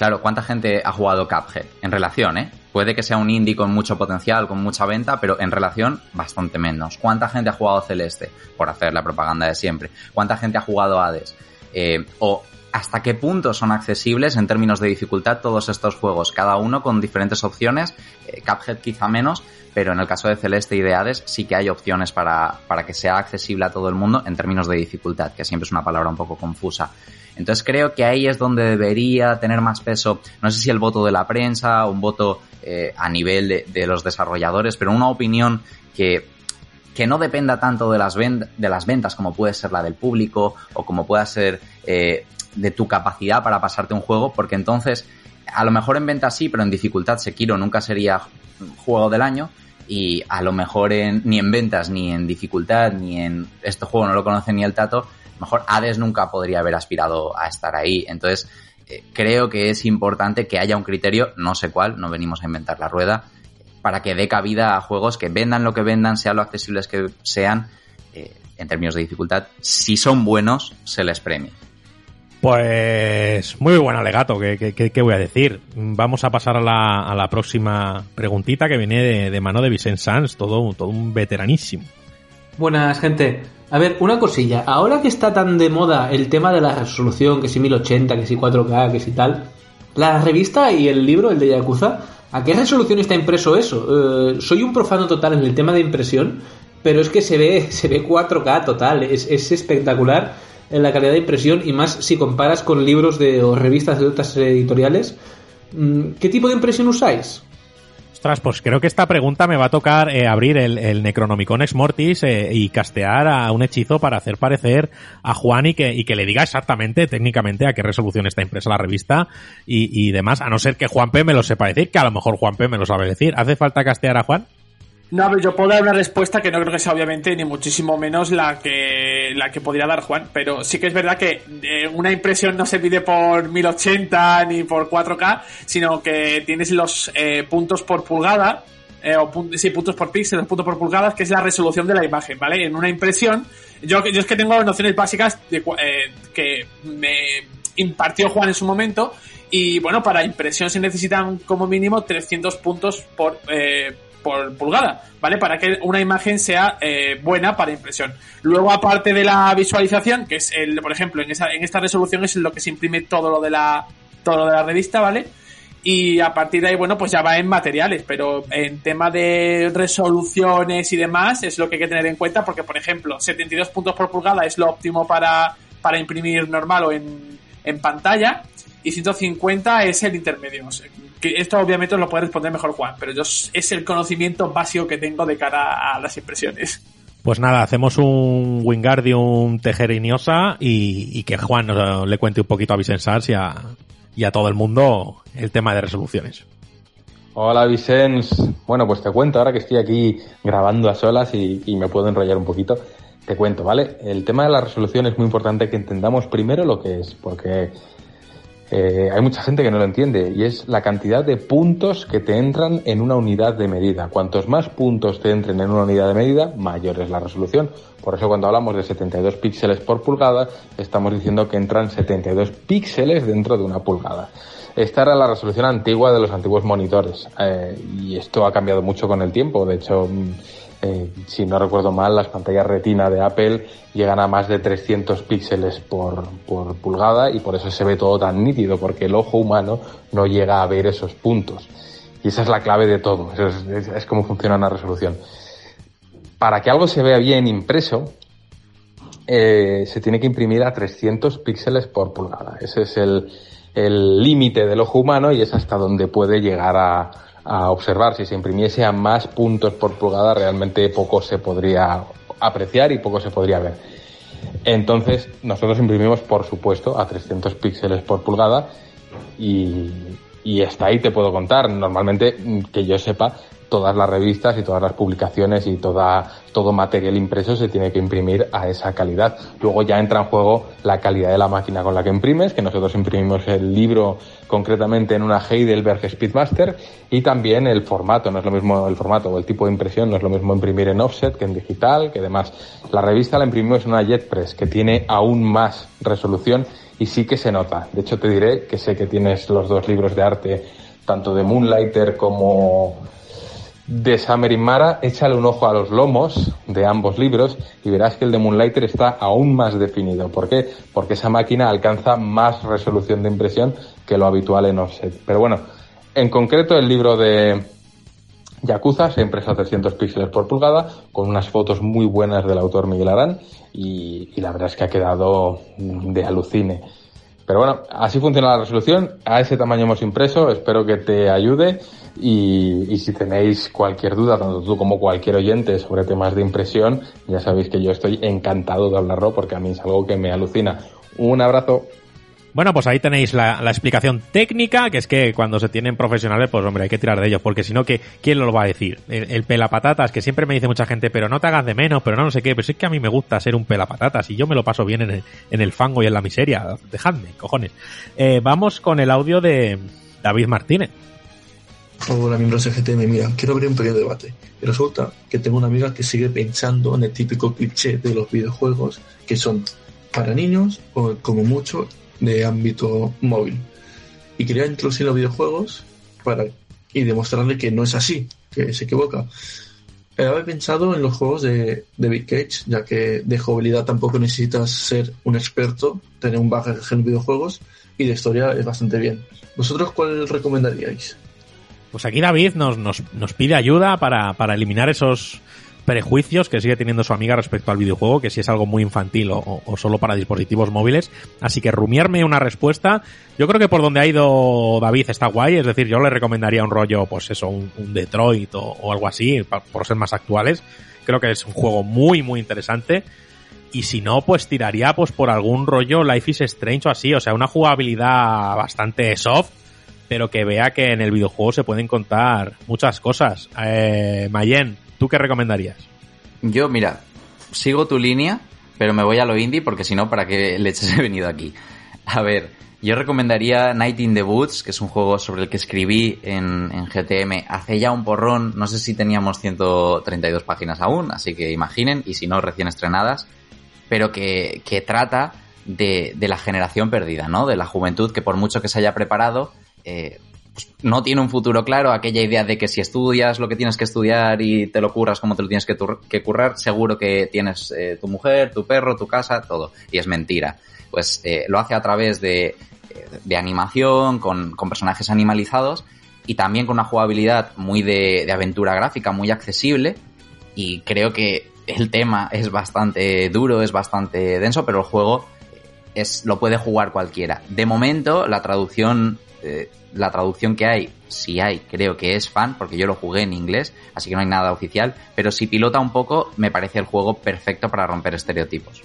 Claro, ¿cuánta gente ha jugado Cuphead? En relación, ¿eh? Puede que sea un indie con mucho potencial, con mucha venta, pero en relación bastante menos. ¿Cuánta gente ha jugado Celeste? Por hacer la propaganda de siempre. ¿Cuánta gente ha jugado Hades? Eh, o hasta qué punto son accesibles en términos de dificultad todos estos juegos, cada uno con diferentes opciones, eh, Cuphead quizá menos, pero en el caso de Celeste y de Hades sí que hay opciones para, para que sea accesible a todo el mundo en términos de dificultad, que siempre es una palabra un poco confusa. Entonces creo que ahí es donde debería tener más peso, no sé si el voto de la prensa un voto eh, a nivel de, los desarrolladores, pero una opinión que, que no dependa tanto de las, de las ventas como puede ser la del público o como pueda ser eh, de tu capacidad para pasarte un juego, porque entonces a lo mejor en ventas sí, pero en dificultad Sekiro nunca sería juego del año y a lo mejor en, ni en ventas, ni en dificultad, ni en este juego no lo conoce ni el tato, mejor Hades nunca podría haber aspirado a estar ahí. Entonces, eh, creo que es importante que haya un criterio, no sé cuál, no venimos a inventar la rueda, para que dé cabida a juegos que vendan lo que vendan, sean lo accesibles que sean, eh, en términos de dificultad. Si son buenos, se les premie. Pues muy buen alegato, ¿qué, voy a decir? Vamos a pasar a la, a la próxima preguntita que viene de, de mano de Vicent Sanz, todo, todo un veteranísimo. Buenas, gente. A ver, una cosilla. Ahora que está tan de moda el tema de la resolución, que si 1080, que si 4K, que si tal, la revista y el libro, el de Yakuza, ¿a qué resolución está impreso eso? Eh, soy un profano total en el tema de impresión, pero es que se ve, se ve 4K total, es, es espectacular en la calidad de impresión y más si comparas con libros de, o revistas de otras editoriales. Mm, ¿Qué tipo de impresión usáis? Ostras, pues creo que esta pregunta me va a tocar eh, abrir el, el, Necronomicon Ex Mortis eh, y castear a un hechizo para hacer parecer a Juan y que, y que le diga exactamente, técnicamente, a qué resolución está impresa la revista y, y demás, a no ser que Juan P me lo sepa decir, que a lo mejor Juan P me lo sabe decir. ¿Hace falta castear a Juan? No, pero yo puedo dar una respuesta que no creo que sea obviamente ni muchísimo menos la que la que podría dar Juan, pero sí que es verdad que eh, una impresión no se pide por 1080 ni por 4K, sino que tienes los eh, puntos por pulgada eh, o pun- sí, puntos por píxeles, puntos por pulgadas, que es la resolución de la imagen, ¿vale? En una impresión, yo, yo es que tengo nociones básicas de, eh, que me impartió Juan en su momento, y bueno, para impresión se necesitan como mínimo 300 puntos por, eh, por pulgada, ¿vale? Para que una imagen sea eh, buena para impresión. Luego, aparte de la visualización, que es el, por ejemplo, en, esa, en esta resolución es lo que se imprime todo lo de la, todo lo de la revista, ¿vale? Y a partir de ahí, bueno, pues ya va en materiales, pero en tema de resoluciones y demás es lo que hay que tener en cuenta porque, por ejemplo, 72 puntos por pulgada es lo óptimo para, para imprimir normal o en, en pantalla y 150 es el intermedio. Que esto obviamente os lo puede responder mejor Juan, pero yo es el conocimiento básico que tengo de cara a las impresiones. Pues nada, hacemos un Wingardium Tejeriniosa y, y que Juan nos, le cuente un poquito a Vicensars y a, y a todo el mundo el tema de resoluciones. Hola Vicens. Bueno, pues te cuento, ahora que estoy aquí grabando a solas y, y me puedo enrollar un poquito, te cuento, ¿vale? El tema de la resolución es muy importante que entendamos primero lo que es, porque eh, hay mucha gente que no lo entiende y es la cantidad de puntos que te entran en una unidad de medida. Cuantos más puntos te entren en una unidad de medida, mayor es la resolución. Por eso cuando hablamos de 72 píxeles por pulgada, estamos diciendo que entran 72 píxeles dentro de una pulgada. Esta era la resolución antigua de los antiguos monitores eh, y esto ha cambiado mucho con el tiempo. De hecho, eh, si no recuerdo mal, las pantallas retina de Apple llegan a más de 300 píxeles por, pulgada y por eso se ve todo tan nítido, porque el ojo humano no llega a ver esos puntos. Y esa es la clave de todo, es, es, cómo funciona una resolución. Para que algo se vea bien impreso, eh, se tiene que imprimir a 300 píxeles por pulgada. Ese es el límite del ojo humano y es hasta donde puede llegar a, a observar. Si se imprimiese a más puntos por pulgada, realmente poco se podría apreciar y poco se podría ver. Entonces, nosotros imprimimos, por supuesto, a 300 píxeles por pulgada y, y hasta ahí te puedo contar. Normalmente, mm, que yo sepa, todas las revistas y todas las publicaciones y toda, todo material impreso se tiene que imprimir a esa calidad. Luego ya entra en juego la calidad de la máquina con la que imprimes, que nosotros imprimimos el libro concretamente en una Heidelberg Speedmaster y también el formato, no es lo mismo el formato o el tipo de impresión, no es lo mismo imprimir en offset que en digital, que además la revista la imprimimos en una JetPress que tiene aún más resolución y sí que se nota. De hecho te diré que sé que tienes los dos libros de arte, tanto de Moonlighter como de Summer in Mara, échale un ojo a los lomos de ambos libros y verás que el de Moonlighter está aún más definido. ¿Por qué? Porque esa máquina alcanza más resolución de impresión que lo habitual en offset. Pero bueno, en concreto el libro de Yakuza se impresa a 300 píxeles por pulgada con unas fotos muy buenas del autor Miguel Arán y, y la verdad es que ha quedado de alucine. Pero bueno, así funciona la resolución. A ese tamaño hemos impreso. Espero que te ayude. Y, si tenéis cualquier duda, tanto tú como cualquier oyente, sobre temas de impresión, ya sabéis que yo estoy encantado de hablarlo porque a mí es algo que me alucina. Un abrazo. Bueno, pues ahí tenéis la, explicación técnica, que es que cuando se tienen profesionales, pues hombre, hay que tirar de ellos, porque si no, ¿quién lo va a decir? El, el pelapatatas, que siempre me dice mucha gente, pero no te hagas de menos, pero no, no sé qué, pero es que a mí me gusta ser un pelapatatas y yo me lo paso bien en el, en el fango y en la miseria. Dejadme, cojones. Eh, vamos con el audio de David Martínez. Hola miembros de GTM, mira, quiero abrir un pequeño debate. Y resulta que tengo una amiga que sigue pensando en el típico cliché de los videojuegos que son para niños o como mucho de ámbito móvil. Y quería introducir los videojuegos para y demostrarle que no es así, que se equivoca. Eh, había pensado en los juegos de, de Big Cage, ya que de jugabilidad tampoco necesitas ser un experto, tener un bagaje en videojuegos y de historia es bastante bien. ¿Vosotros cuál recomendaríais? Pues aquí David nos, nos, nos pide ayuda para, para, eliminar esos prejuicios que sigue teniendo su amiga respecto al videojuego, que si es algo muy infantil o, solo para dispositivos móviles. Así que rumiarme una respuesta. Yo creo que por donde ha ido David está guay, es decir, yo le recomendaría un rollo, pues eso, un, Detroit o, o, algo así, por ser más actuales. Creo que es un juego muy, muy interesante. Y si no, pues tiraría pues por algún rollo Life is Strange o así, o sea, una jugabilidad bastante soft, pero que vea que en el videojuego se pueden contar muchas cosas. Eh, Mayen, ¿tú qué recomendarías? Yo, mira, sigo tu línea, pero me voy a lo indie porque si no, ¿para qué leches he venido aquí? A ver, Yo recomendaría Night in the Woods, que es un juego sobre el que escribí en, GTM hace ya un porrón. No sé si teníamos 132 páginas aún, así que imaginen, y si no, recién estrenadas, pero que, trata de, de, la generación perdida, ¿no? De la juventud que por mucho que se haya preparado, eh, no tiene un futuro claro. Aquella idea de que si estudias lo que tienes que estudiar y te lo curras como te lo tienes que, que currar, seguro que tienes eh, tu mujer, tu perro, tu casa, todo. Y es mentira. Pues eh, lo hace a través de de animación, con, con, personajes animalizados y también con una jugabilidad muy de, de, aventura gráfica, muy accesible. Y creo que el tema es bastante duro, es bastante denso, pero el juego es, lo puede jugar cualquiera. De momento, la traducción, eh, la traducción que hay, si hay, creo que es fan, porque yo lo jugué en inglés, así que no hay nada oficial, pero si pilota un poco, me parece el juego perfecto para romper estereotipos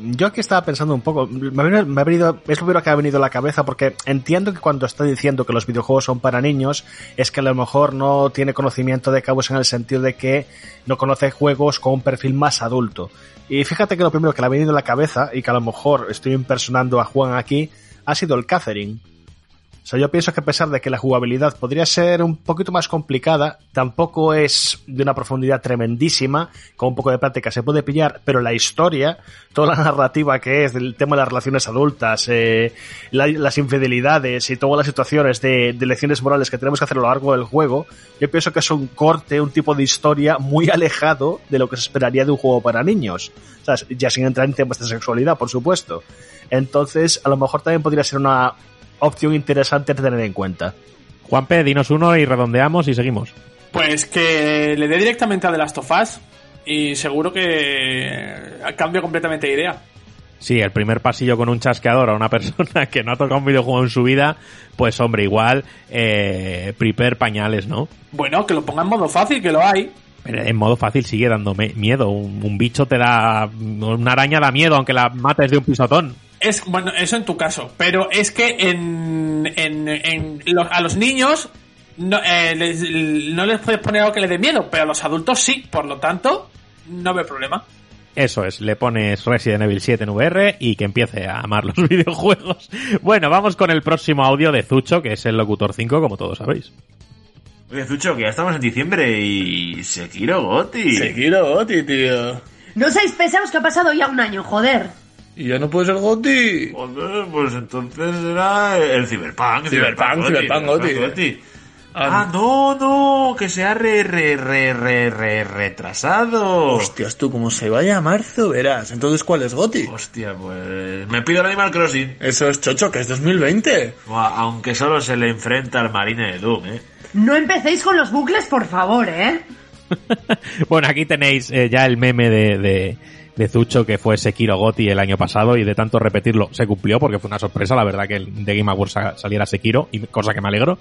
yo aquí estaba pensando un poco, me ha, venido, es lo primero que ha venido a la cabeza porque entiendo que cuando está diciendo que los videojuegos son para niños es que a lo mejor no tiene conocimiento de cabos en el sentido de que no conoce juegos con un perfil más adulto. Y fíjate que lo primero que le ha venido a la cabeza y que a lo mejor estoy impersonando a Juan aquí ha sido el Catherine. O sea, yo pienso que a pesar de que la jugabilidad podría ser un poquito más complicada, tampoco es de una profundidad tremendísima, con un poco de práctica se puede pillar, pero la historia, toda la narrativa que es del tema de las relaciones adultas, eh, la, las infidelidades y todas las situaciones de, lecciones morales que tenemos que hacer a lo largo del juego, yo pienso que es un corte, un tipo de historia muy alejado de lo que se esperaría de un juego para niños. Sea, ya sin entrar en temas de sexualidad, por supuesto. Entonces, a lo mejor también podría ser una opción interesante de tener en cuenta. Juanpe, dinos uno y redondeamos y seguimos. Pues que le dé directamente a The Last of Us y seguro que cambio completamente de idea. Sí, el primer pasillo con un chasqueador a una persona que no ha tocado un videojuego en su vida, pues hombre, igual, eh, prepare pañales, ¿no? Bueno, que lo ponga en modo fácil, que lo hay. Pero en modo fácil sigue dándome miedo. Un, un bicho te da. Una araña da miedo, aunque la mates de un pisotón. Es, bueno, eso en tu caso, pero es que en, en, en los, a los niños no, eh, les, no les puedes poner algo que les dé miedo, pero a los adultos sí, por lo tanto, no veo problema. Eso es, le pones Resident Evil 7 en VR y que empiece a amar los videojuegos. Bueno, vamos con el próximo audio de Zucho, que es el Locutor 5, como todos sabéis. Oye, Zucho, que ya estamos en diciembre y Sekiro Goti. Sekiro Goti, tío. No seáis pesados que ha pasado ya un año, joder. ¿Y ya no puede ser Goti? Joder, pues entonces era el Cyberpunk. Cyberpunk, Cyberpunk, Goti. Goti. Ah, no, no, que se ha re, re, re, re, re, retrasado. Hostias, tú, como se vaya a marzo, verás. Entonces, ¿cuál es Goti? Hostia, pues me pido el Animal Crossing. Eso es chocho, que es 2020. Buah, aunque solo se le enfrenta al Marine de Doom, ¿eh? No empecéis con los bucles, por favor, ¿eh? bueno, aquí tenéis eh, ya el meme de, de, de, Zucho que fue Sekiro Goti el año pasado y de tanto repetirlo se cumplió porque fue una sorpresa, la verdad, que el de Game Awards saliera Sekiro, y cosa que me alegro.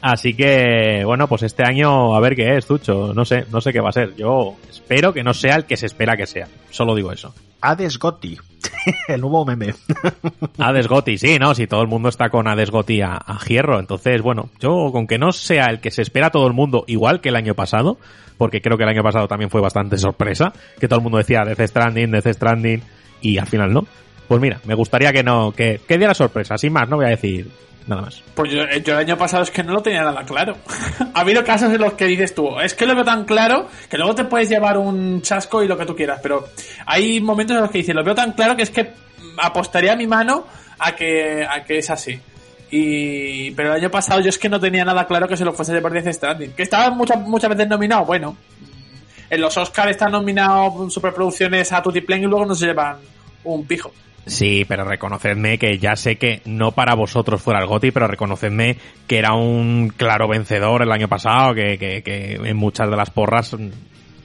Así que, bueno, pues este año a ver qué es, Zucho. No sé, no sé qué va a ser. Yo espero que no sea el que se espera que sea. Solo digo eso. Hades Gotti. el nuevo meme. Hades Gotti, sí, ¿no? Si todo el mundo está con Hades Gotti a, a hierro. Entonces, bueno, yo con que no sea el que se espera todo el mundo, igual que el año pasado, porque creo que el año pasado también fue bastante sorpresa, que todo el mundo decía Death Stranding, Death Stranding, y al final no. Pues mira, me gustaría que no, que, que diera sorpresa, sin más, no voy a decir nada más. Pues yo, yo, el año pasado es que no lo tenía nada claro. ha habido casos en los que dices tú, es que lo veo tan claro que luego te puedes llevar un chasco y lo que tú quieras, pero hay momentos en los que dices, lo veo tan claro que es que apostaría mi mano a que, a que es así. Y, pero el año pasado yo es que no tenía nada claro que se lo fuese de por Death Stranding. Que estaba muchas, muchas veces nominado, bueno. En los Oscars están nominados superproducciones a Tutiplane y luego no se llevan un pijo. Sí, pero reconocedme que ya sé que no para vosotros fuera el Goti, pero reconocedme que era un claro vencedor el año pasado, que, que, que en muchas de las porras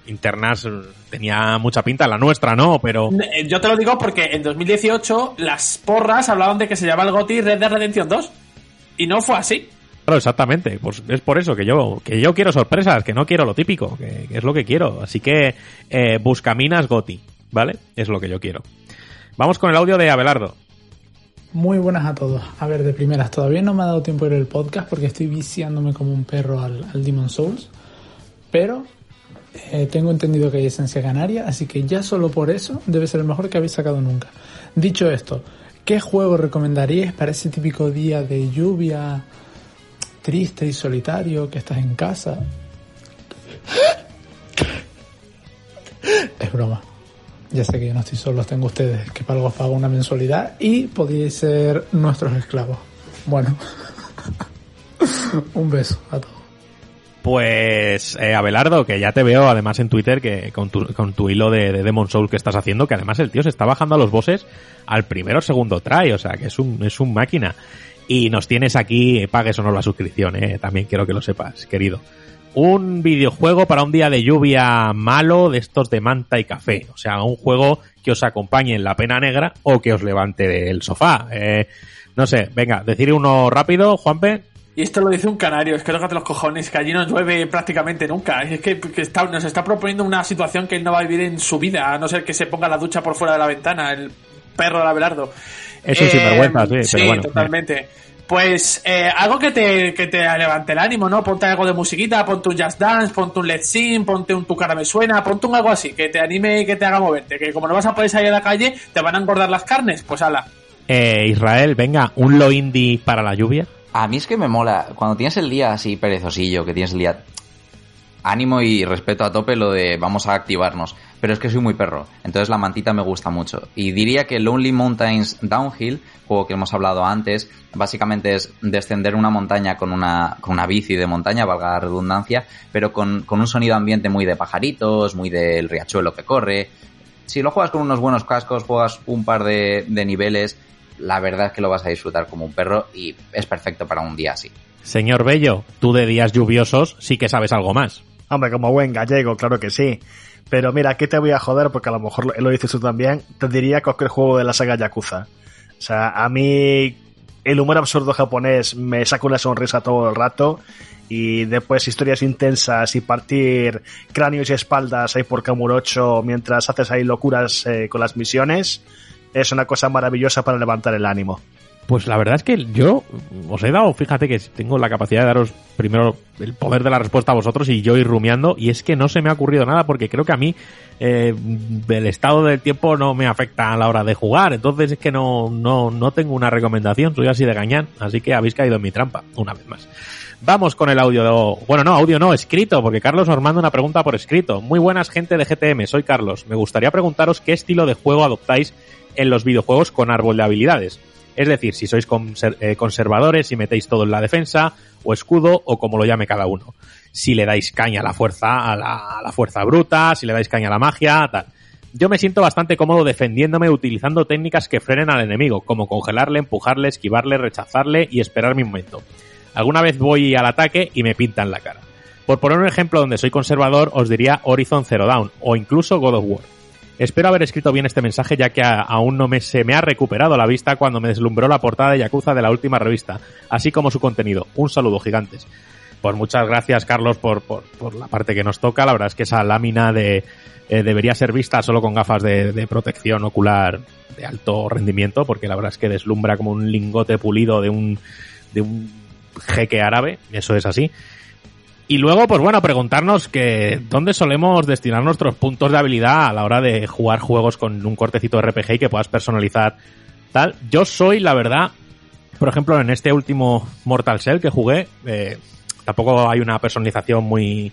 internas tenía mucha pinta, la nuestra no, pero... Yo te lo digo porque en 2018 las porras hablaban de que se llamaba el Goti Red Dead Redemption 2 y no fue así. Claro, exactamente. Pues es por eso que yo, que yo quiero sorpresas, que no quiero lo típico, que, que es lo que quiero. Así que eh, Buscaminas Goti, ¿vale? Es lo que yo quiero. Vamos con el audio de Abelardo. Muy buenas a todos. A ver, de primeras, todavía no me ha dado tiempo de ir el podcast porque estoy viciándome como un perro al, al Demon Souls. Pero eh, tengo entendido que hay esencia canaria, así que ya solo por eso debe ser el mejor que habéis sacado nunca. Dicho esto, ¿qué juego recomendaríais para ese típico día de lluvia triste y solitario que estás en casa? Es broma. Ya sé que yo no estoy solo, tengo ustedes, que pago, pago una mensualidad y podéis ser nuestros esclavos. Bueno, un beso a todos. Pues, eh, Abelardo, que ya te veo además en Twitter que con tu, con tu hilo de, de Demon Soul que estás haciendo, que además el tío se está bajando a los bosses al primero o segundo try, o sea que es un, es un máquina. Y nos tienes aquí, pagues o no la suscripción, eh, también quiero que lo sepas, querido. Un videojuego para un día de lluvia malo de estos de manta y café. O sea, un juego que os acompañe en la pena negra o que os levante del sofá. Eh, no sé, venga, decir uno rápido, Juanpe. Y esto lo dice un canario, es que tócate los cojones, que allí no llueve prácticamente nunca. Es que, que está, nos está proponiendo una situación que él no va a vivir en su vida, a no ser que se ponga la ducha por fuera de la ventana, el perro del Abelardo. Es un sinvergüenza, sí, pero sí, bueno. totalmente. Pues eh, algo que te, que te levante el ánimo, ¿no? Ponte algo de musiquita, ponte un jazz dance, ponte un let's sing, ponte un tu cara me suena, ponte un algo así, que te anime y que te haga moverte. Que como no vas a poder salir a la calle, te van a engordar las carnes, pues ala. Eh, Israel, venga, un lo indie para la lluvia. A mí es que me mola, cuando tienes el día así perezosillo, que tienes el día ánimo y respeto a tope lo de vamos a activarnos, pero es que soy muy perro, entonces la mantita me gusta mucho. Y diría que Lonely Mountains Downhill, juego que hemos hablado antes, básicamente es descender una montaña con una, con una bici de montaña, valga la redundancia, pero con, con un sonido ambiente muy de pajaritos, muy del riachuelo que corre. Si lo juegas con unos buenos cascos, juegas un par de, de niveles, la verdad es que lo vas a disfrutar como un perro y es perfecto para un día así. Señor Bello, tú de días lluviosos sí que sabes algo más. Hombre, como buen gallego, claro que sí. Pero mira, aquí te voy a joder porque a lo mejor lo, dices tú también. Te diría cualquier juego de la saga Yakuza. O sea, a mí el humor absurdo japonés me saca una sonrisa todo el rato. Y después historias intensas y partir cráneos y espaldas ahí por Kamurocho mientras haces ahí locuras eh, con las misiones. Es una cosa maravillosa para levantar el ánimo. Pues la verdad es que yo os he dado, fíjate que tengo la capacidad de daros primero el poder de la respuesta a vosotros y yo ir rumiando y es que no se me ha ocurrido nada porque creo que a mí eh, el estado del tiempo no me afecta a la hora de jugar, entonces es que no, no, no tengo una recomendación, soy así de gañán, así que habéis caído en mi trampa, una vez más. Vamos con el audio. Bueno, no, audio no, escrito, porque Carlos nos manda una pregunta por escrito. Muy buenas, gente de GTM, soy Carlos. Me gustaría preguntaros qué estilo de juego adoptáis en los videojuegos con árbol de habilidades. Es decir, si sois eh, conservadores y metéis todo en la defensa, o escudo, o como lo llame cada uno. Si le dais caña a la fuerza, a la, a la fuerza bruta, si le dais caña a la magia, tal. Yo me siento bastante cómodo defendiéndome utilizando técnicas que frenen al enemigo, como congelarle, empujarle, esquivarle, rechazarle y esperar mi momento. Alguna vez voy al ataque y me pintan la cara. Por poner un ejemplo donde soy conservador, os diría Horizon Zero Dawn o incluso God of War. Espero haber escrito bien este mensaje ya que aún no me, se me ha recuperado la vista cuando me deslumbró la portada de Yakuza de la última revista, así como su contenido. Un saludo gigantes. Pues muchas gracias Carlos por, por, por la parte que nos toca. La verdad es que esa lámina de, eh, debería ser vista solo con gafas de, de, protección ocular de alto rendimiento porque la verdad es que deslumbra como un lingote pulido de un, de un jeque árabe. Eso es así. Y luego, pues bueno, preguntarnos que dónde solemos destinar nuestros puntos de habilidad a la hora de jugar juegos con un cortecito RPG y que puedas personalizar tal. Yo soy, la verdad, por ejemplo, en este último Mortal Shell que jugué, eh, tampoco hay una personalización muy,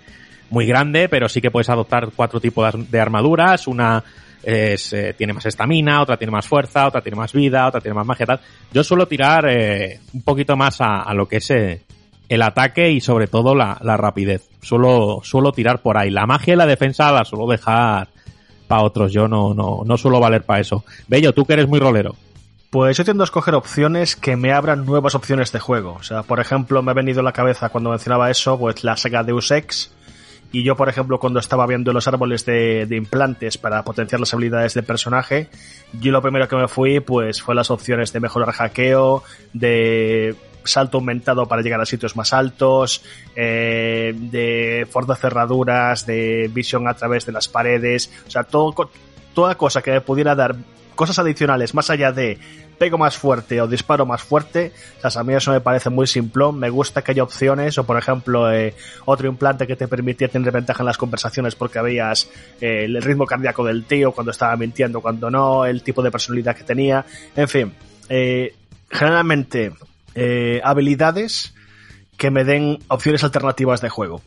muy grande, pero sí que puedes adoptar cuatro tipos de armaduras, una es, eh, tiene más estamina, otra tiene más fuerza, otra tiene más vida, otra tiene más magia, tal. Yo suelo tirar eh, un poquito más a, a lo que es eh, el ataque y sobre todo la, la, rapidez. Suelo, suelo tirar por ahí. La magia y la defensa la suelo dejar para otros. Yo no, no, no suelo valer para eso. Bello, tú que eres muy rolero. Pues yo tiendo a escoger opciones que me abran nuevas opciones de juego. O sea, por ejemplo, me ha venido a la cabeza cuando mencionaba eso, pues la saga Deus Ex. Y yo, por ejemplo, cuando estaba viendo los árboles de, implantes para potenciar las habilidades del personaje, yo lo primero que me fui, pues, fue las opciones de mejorar hackeo, de salto aumentado para llegar a sitios más altos, eh, de forza cerraduras, de visión a través de las paredes, o sea, todo, toda cosa que me pudiera dar cosas adicionales más allá de pego más fuerte o disparo más fuerte, o sea, a mí eso me parece muy simplón, me gusta que haya opciones, o por ejemplo, eh, otro implante que te permitía tener ventaja en las conversaciones porque veías eh, el ritmo cardíaco del tío, cuando estaba mintiendo, cuando no, el tipo de personalidad que tenía, en fin, eh, generalmente eh, habilidades que me den opciones alternativas de juego.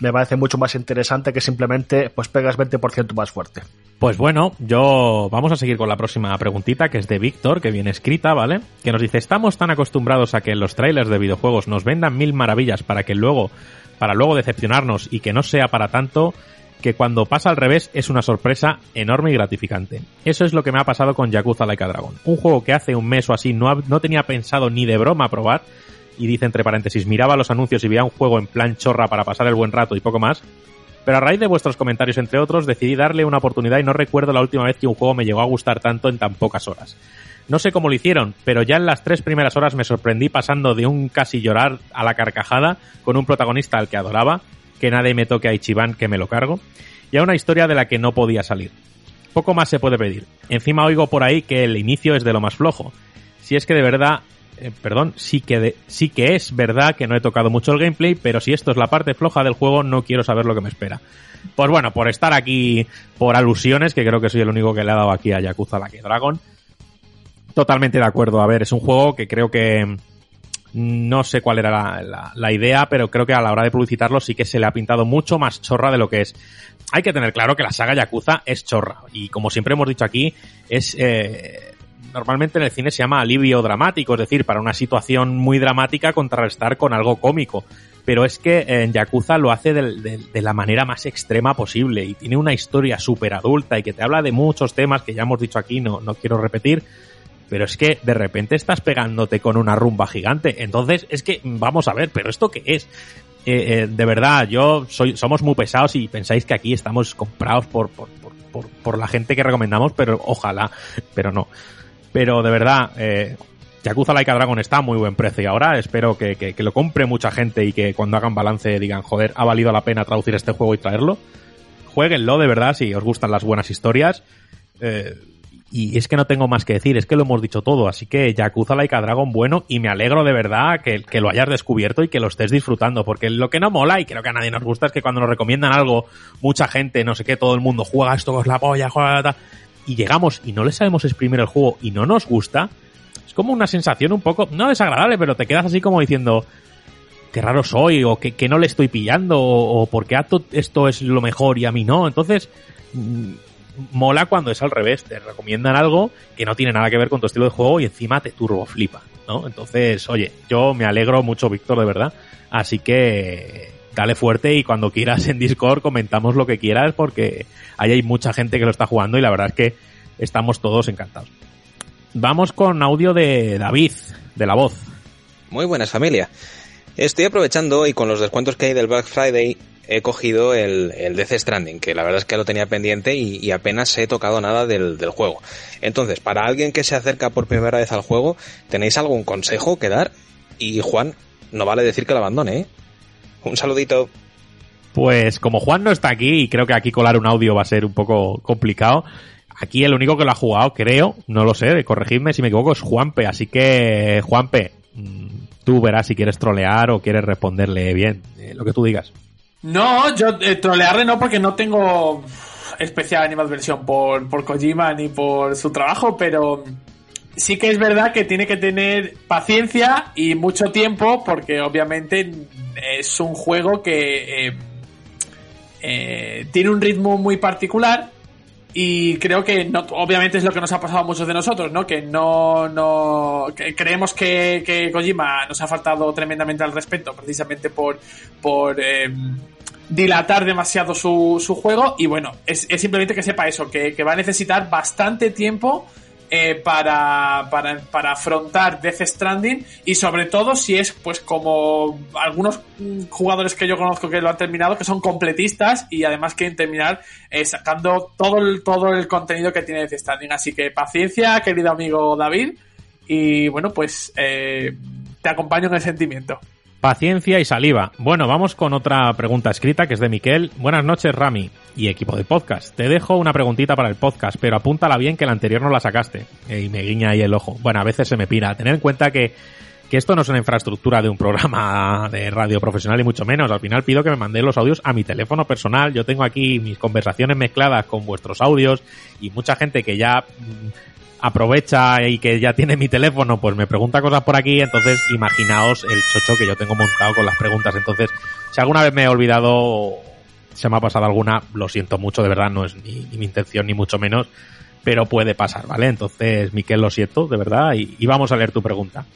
Me parece mucho más interesante que simplemente pues pegas 20% más fuerte. Pues bueno, yo vamos a seguir con la próxima preguntita, que es de Víctor, que viene escrita, ¿vale? Que nos dice, estamos tan acostumbrados a que los trailers de videojuegos nos vendan mil maravillas para que luego, para luego decepcionarnos y que no sea para tanto, que cuando pasa al revés es una sorpresa enorme y gratificante. Eso es lo que me ha pasado con Yakuza Like a Dragon. Un juego que hace un mes o así no, no tenía pensado ni de broma probar, y dice entre paréntesis, miraba los anuncios y veía un juego en plan chorra para pasar el buen rato y poco más, pero a raíz de vuestros comentarios, entre otros, decidí darle una oportunidad y no recuerdo la última vez que un juego me llegó a gustar tanto en tan pocas horas. No sé cómo lo hicieron, pero ya en las tres primeras horas me sorprendí pasando de un casi llorar a la carcajada con un protagonista al que adoraba, que nadie me toque a Ichiban que me lo cargo, y a una historia de la que no podía salir. Poco más se puede pedir. Encima oigo por ahí que el inicio es de lo más flojo. Si es que de verdad eh, perdón, sí que, sí que es verdad que no he tocado mucho el gameplay, pero si esto es la parte floja del juego, no quiero saber lo que me espera. Pues bueno, por estar aquí por alusiones, que creo que soy el único que le ha dado aquí a Yakuza Like a Dragon, totalmente de acuerdo. A ver, es un juego que creo que no sé cuál era la, idea, pero creo que a la hora de publicitarlo sí que se le ha pintado mucho más chorra de lo que es. Hay que tener claro que la saga Yakuza es chorra. Y como siempre hemos dicho aquí, es... eh, normalmente en el cine se llama alivio dramático, es decir, para una situación muy dramática contrarrestar con algo cómico. Pero es que en Yakuza lo hace de, la manera más extrema posible y tiene una historia súper adulta y que te habla de muchos temas que ya hemos dicho aquí, no, no quiero repetir, pero es que de repente estás pegándote con una rumba gigante. Entonces, es que, vamos a ver, pero ¿esto qué es? Eh, eh, de verdad, yo soy, somos muy pesados y pensáis que aquí estamos comprados por, por, por, la gente que recomendamos, pero ojalá, pero no. Pero de verdad, eh, Yakuza Dragon está a muy buen precio y ahora espero que, que, que lo compre mucha gente y que cuando hagan balance digan, joder, ha valido la pena traducir este juego y traerlo. Jueguenlo de verdad si os gustan las buenas historias. Eh, y es que no tengo más que decir, es que lo hemos dicho todo, así que Yakuza Like a Dragon bueno y me alegro de verdad que, que lo hayas descubierto y que lo estés disfrutando, porque lo que no mola y creo que a nadie nos gusta es que cuando nos recomiendan algo, mucha gente, no sé qué, todo el mundo juega esto es la polla, juega tal, y llegamos y no le sabemos exprimir el juego y no nos gusta, es como una sensación un poco, no desagradable, pero te quedas así como diciendo, qué raro soy, o que, que no le estoy pillando, o, o porque esto es lo mejor y a mí no. Entonces, mm, mola cuando es al revés, te recomiendan algo que no tiene nada que ver con tu estilo de juego y encima te turbo flipa, ¿no? Entonces, oye, yo me alegro mucho, Víctor, de verdad. Así que dale fuerte y cuando quieras en Discord comentamos lo que quieras porque ahí hay mucha gente que lo está jugando y la verdad es que estamos todos encantados. Vamos con audio de David, de la voz. Muy buenas familia. Estoy aprovechando y con los descuentos que hay del Black Friday he cogido el, el Death Stranding, que la verdad es que lo tenía pendiente y, y apenas he tocado nada del, del juego. Entonces, para alguien que se acerca por primera vez al juego, ¿tenéis algún consejo que dar? Y Juan, no vale decir que lo abandone, ¿eh? Un saludito. Pues como Juan no está aquí y creo que aquí colar un audio va a ser un poco complicado, aquí el único que lo ha jugado, creo, no lo sé, corregidme si me equivoco, es Juanpe. Así que, Juanpe, mm, tú verás si quieres trolear o quieres responderle bien, eh, lo que tú digas. No, yo eh, trolearle no porque no tengo especial animadversión por, por Kojima ni por su trabajo, pero sí que es verdad que tiene que tener paciencia y mucho tiempo porque obviamente es un juego que eh, eh, tiene un ritmo muy particular y creo que no, obviamente es lo que nos ha pasado a muchos de nosotros, ¿no? Que no, no que creemos que, Kojima nos ha faltado tremendamente al respeto, precisamente por, por eh, dilatar demasiado su, su juego. Y bueno, es, es simplemente que sepa eso, que, que va a necesitar bastante tiempo eh, para, para, para afrontar Death Stranding y sobre todo si es pues como algunos jugadores que yo conozco que lo han terminado que son completistas y además quieren terminar eh, sacando todo el, todo el contenido que tiene Death Stranding así que paciencia querido amigo David y bueno pues eh, te acompaño en el sentimiento Paciencia y saliva. Bueno, vamos con otra pregunta escrita que es de Miquel. Buenas noches, Rami y equipo de podcast. Te dejo una preguntita para el podcast, pero apúntala bien que la anterior no la sacaste. Y me guiña ahí el ojo. Bueno, a veces se me pira. Tener en cuenta que, que esto no es una infraestructura de un programa de radio profesional y mucho menos. Al final pido que me mandéis los audios a mi teléfono personal. Yo tengo aquí mis conversaciones mezcladas con vuestros audios y mucha gente que ya aprovecha y que ya tiene mi teléfono, pues me pregunta cosas por aquí, entonces imaginaos el chocho que yo tengo montado con las preguntas. Entonces, si alguna vez me he olvidado, se me ha pasado alguna, lo siento mucho, de verdad, no es ni, mi intención ni mucho menos, pero puede pasar, ¿vale? Entonces, Miquel, lo siento, de verdad, y vamos a leer tu pregunta.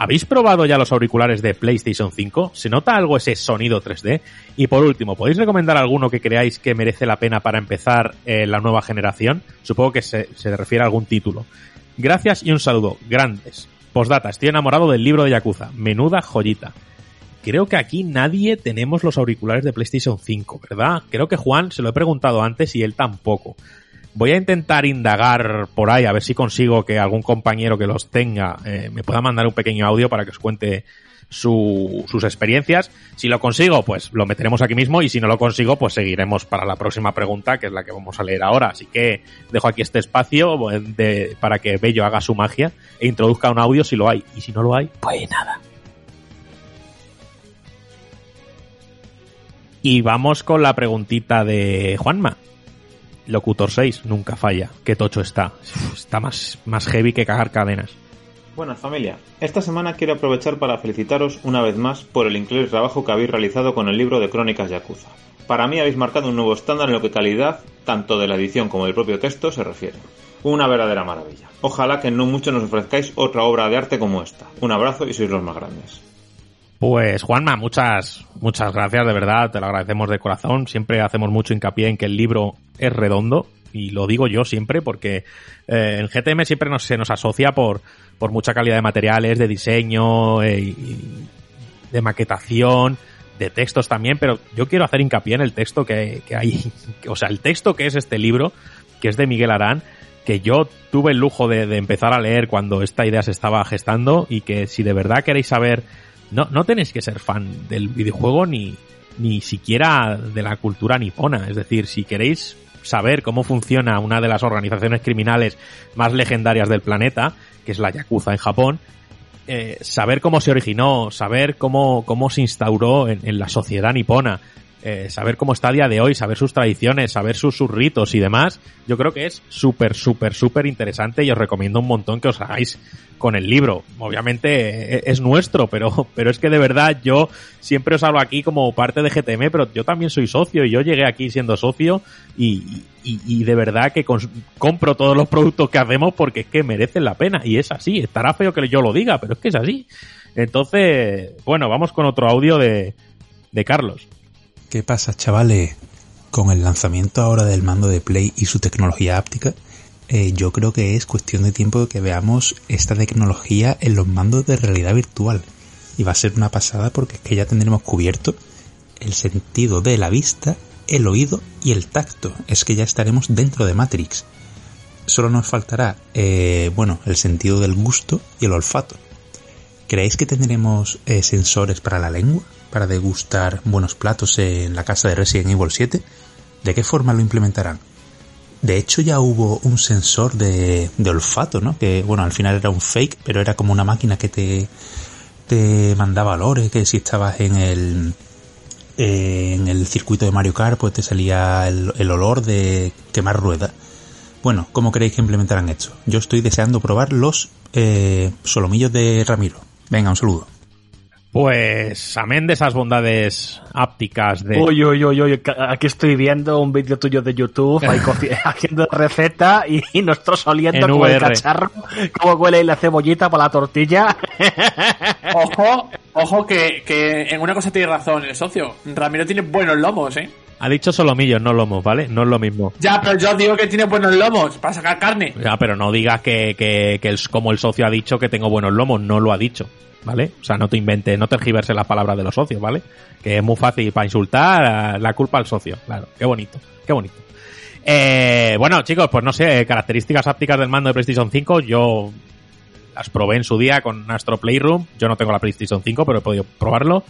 ¿Habéis probado ya los auriculares de PlayStation 5? ¿Se nota algo ese sonido 3D? Y por último, ¿podéis recomendar alguno que creáis que merece la pena para empezar eh, la nueva generación? Supongo que se, se refiere a algún título. Gracias y un saludo. Grandes. Postdata, estoy enamorado del libro de Yakuza. Menuda joyita. Creo que aquí nadie tenemos los auriculares de PlayStation 5, ¿verdad? Creo que Juan se lo he preguntado antes y él tampoco. Voy a intentar indagar por ahí a ver si consigo que algún compañero que los tenga eh, me pueda mandar un pequeño audio para que os cuente su- sus experiencias. Si lo consigo, pues lo meteremos aquí mismo y si no lo consigo, pues seguiremos para la próxima pregunta, que es la que vamos a leer ahora. Así que dejo aquí este espacio eh, para que Bello haga su magia e introduzca un audio si lo hay. Y si no lo hay, pues nada. Y vamos con la preguntita de Juanma. Locutor 6, nunca falla. Qué tocho está. Está más, más heavy que cagar cadenas. Buenas familia, esta semana quiero aprovechar para felicitaros una vez más por el increíble trabajo que habéis realizado con el libro de Crónicas Yakuza. Para mí habéis marcado un nuevo estándar en lo que calidad, tanto de la edición como del propio texto, se refiere. Una verdadera maravilla. Ojalá que no mucho nos ofrezcáis otra obra de arte como esta. Un abrazo y sois los más grandes. Pues Juanma, muchas, muchas gracias, de verdad, te lo agradecemos de corazón. Siempre hacemos mucho hincapié en que el libro es redondo, y lo digo yo siempre porque eh, en GTM siempre nos, se nos asocia por, por mucha calidad de materiales, de diseño, eh, de maquetación, de textos también, pero yo quiero hacer hincapié en el texto que, que hay, o sea, el texto que es este libro, que es de Miguel Arán, que yo tuve el lujo de, de empezar a leer cuando esta idea se estaba gestando y que si de verdad queréis saber, no, no tenéis que ser fan del videojuego ni, ni siquiera de la cultura nipona. Es decir, si queréis saber cómo funciona una de las organizaciones criminales más legendarias del planeta, que es la Yakuza en Japón, eh, saber cómo se originó, saber cómo, cómo se instauró en, en la sociedad nipona, eh, saber cómo está a día de hoy, saber sus tradiciones, saber sus, ritos y demás, yo creo que es súper, súper, súper interesante y os recomiendo un montón que os hagáis con el libro. Obviamente eh, es nuestro, pero, pero es que de verdad yo siempre os hablo aquí como parte de GTM, pero yo también soy socio y yo llegué aquí siendo socio y, y, y de verdad que compro todos los productos que hacemos porque es que merecen la pena y es así. Estará feo que yo lo diga, pero es que es así. Entonces, bueno, vamos con otro audio de, de Carlos. ¿Qué pasa, chavales? Con el lanzamiento ahora del mando de Play y su tecnología áptica, eh, yo creo que es cuestión de tiempo de que veamos esta tecnología en los mandos de realidad virtual. Y va a ser una pasada porque es que ya tendremos cubierto el sentido de la vista, el oído y el tacto. Es que ya estaremos dentro de Matrix. Solo nos faltará, eh, bueno, el sentido del gusto y el olfato. ¿Creéis que tendremos eh, sensores para la lengua? Para degustar buenos platos en la casa de Resident Evil 7? ¿De qué forma lo implementarán? De hecho ya hubo un sensor de, olfato, ¿no? Que bueno, al final era un fake, pero era como una máquina que te, te mandaba olores, que si estabas en el en el circuito de Mario Kart, pues te salía el, olor de quemar rueda. Bueno, ¿cómo creéis que implementarán esto? Yo estoy deseando probar los eh, solomillos de Ramiro. Venga, un saludo. Pues, amén de esas bondades ápticas de... Uy, uy, uy, uy, aquí estoy viendo un vídeo tuyo de YouTube ahí haciendo receta y, y nosotros oliendo En como el cacharro, cómo huele la cebollita para la tortilla. Ojo, ojo que, que en una cosa tiene razón el socio. Ramiro tiene buenos lomos, ¿eh? Ha dicho solomillos, no lomos, ¿vale? No es lo mismo. Ya, pero yo digo que tiene buenos lomos para sacar carne. Ya, pero no digas que, que, que el- como el socio ha dicho que tengo buenos lomos, no lo ha dicho, ¿vale? O sea, no te inventes, no tergiverses las palabras de los socios, ¿vale? Que es muy fácil para insultar, eh, la culpa al socio, claro. Qué bonito, qué bonito. Eh, bueno, chicos, pues no sé, características ápticas del mando de PlayStation 5, yo las probé en su día con Astro Playroom, yo no tengo la PlayStation 5, pero he podido probarlo.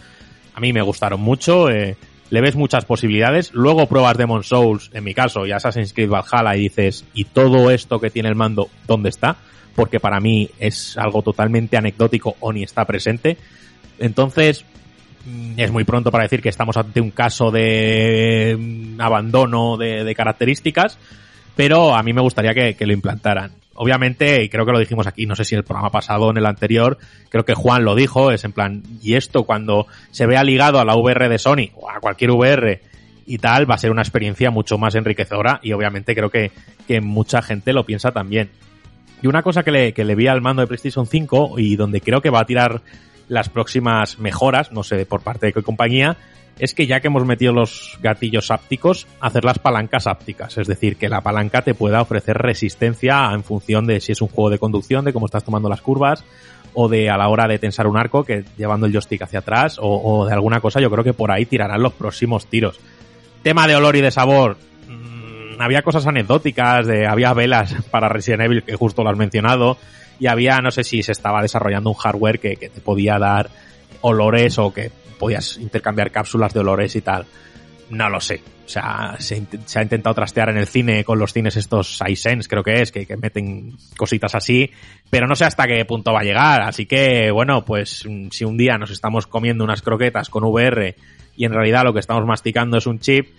A mí me gustaron mucho, eh, le ves muchas posibilidades. Luego pruebas Demon Souls, en mi caso, y Assassin's Creed Valhalla, y dices, ¿y todo esto que tiene el mando, dónde está? Porque para mí es algo totalmente anecdótico o ni está presente. Entonces, mm, es muy pronto para decir que estamos ante un caso de mm, abandono de, características, pero a mí me gustaría que, que lo implantaran. obviamente, y creo que lo dijimos aquí, no sé si en el programa pasado o en el anterior, creo que Juan lo dijo, es en plan, y esto cuando se vea ligado a la VR de Sony o a cualquier VR y tal, va a ser una experiencia mucho más enriquecedora y obviamente creo que, que mucha gente lo piensa también. Y una cosa que le, que le vi al mando de PlayStation 5 y donde creo que va a tirar las próximas mejoras, no sé por parte de qué compañía, es que ya que hemos metido los gatillos ápticos, hacer las palancas ápticas. Es decir, que la palanca te pueda ofrecer resistencia en función de si es un juego de conducción, de cómo estás tomando las curvas, o de a la hora de tensar un arco, que llevando el joystick hacia atrás, o, o de alguna cosa, yo creo que por ahí tirarán los próximos tiros. Tema de olor y de sabor. Había cosas anecdóticas, de, había velas para Resident Evil, que justo lo has mencionado, y había, no sé si se estaba desarrollando un hardware que, que te podía dar olores o que podías intercambiar cápsulas de olores y tal. No lo sé. O sea, se ha intentado trastear en el cine con los cines estos iSense, creo que es, que, que meten cositas así, pero no sé hasta qué punto va a llegar. Así que, bueno, pues mm, si un día nos estamos comiendo unas croquetas con VR y en realidad lo que estamos masticando es un chip,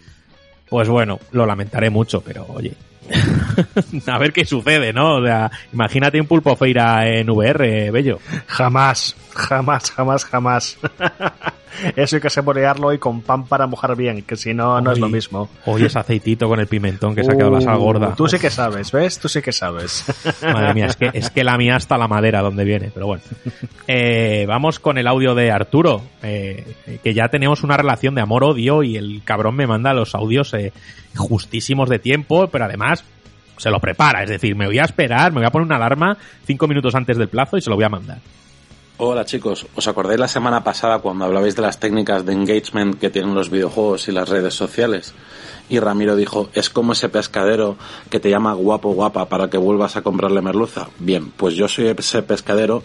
pues bueno, lo lamentaré mucho, pero oye, a ver qué sucede, ¿no? O sea, imagínate un pulpo feira en VR, bello. Jamás, jamás, jamás, jamás. Eso hay que saborearlo y con pan para mojar bien, que si no, no es lo mismo. Oye, ese aceitito con el pimentón que se ha quedado la sal Uh, gorda. Tú sí que sabes, ¿ves? Tú sí que sabes. Madre mía, es que, es que la mía hasta la madera donde viene, pero bueno. Eh, vamos con el audio de Arturo, eh, que ya tenemos una relación de amor-odio y el cabrón me manda los audios eh, justísimos de tiempo, pero además se lo prepara, es decir, me voy a esperar, me voy a poner una alarma cinco minutos antes del plazo y se lo voy a mandar. Hola chicos, ¿os acordáis la semana pasada cuando hablabais de las técnicas de engagement que tienen los videojuegos y las redes sociales? Y Ramiro dijo, es como ese pescadero que te llama guapo guapa para que vuelvas a comprarle merluza. Bien, pues yo soy ese pescadero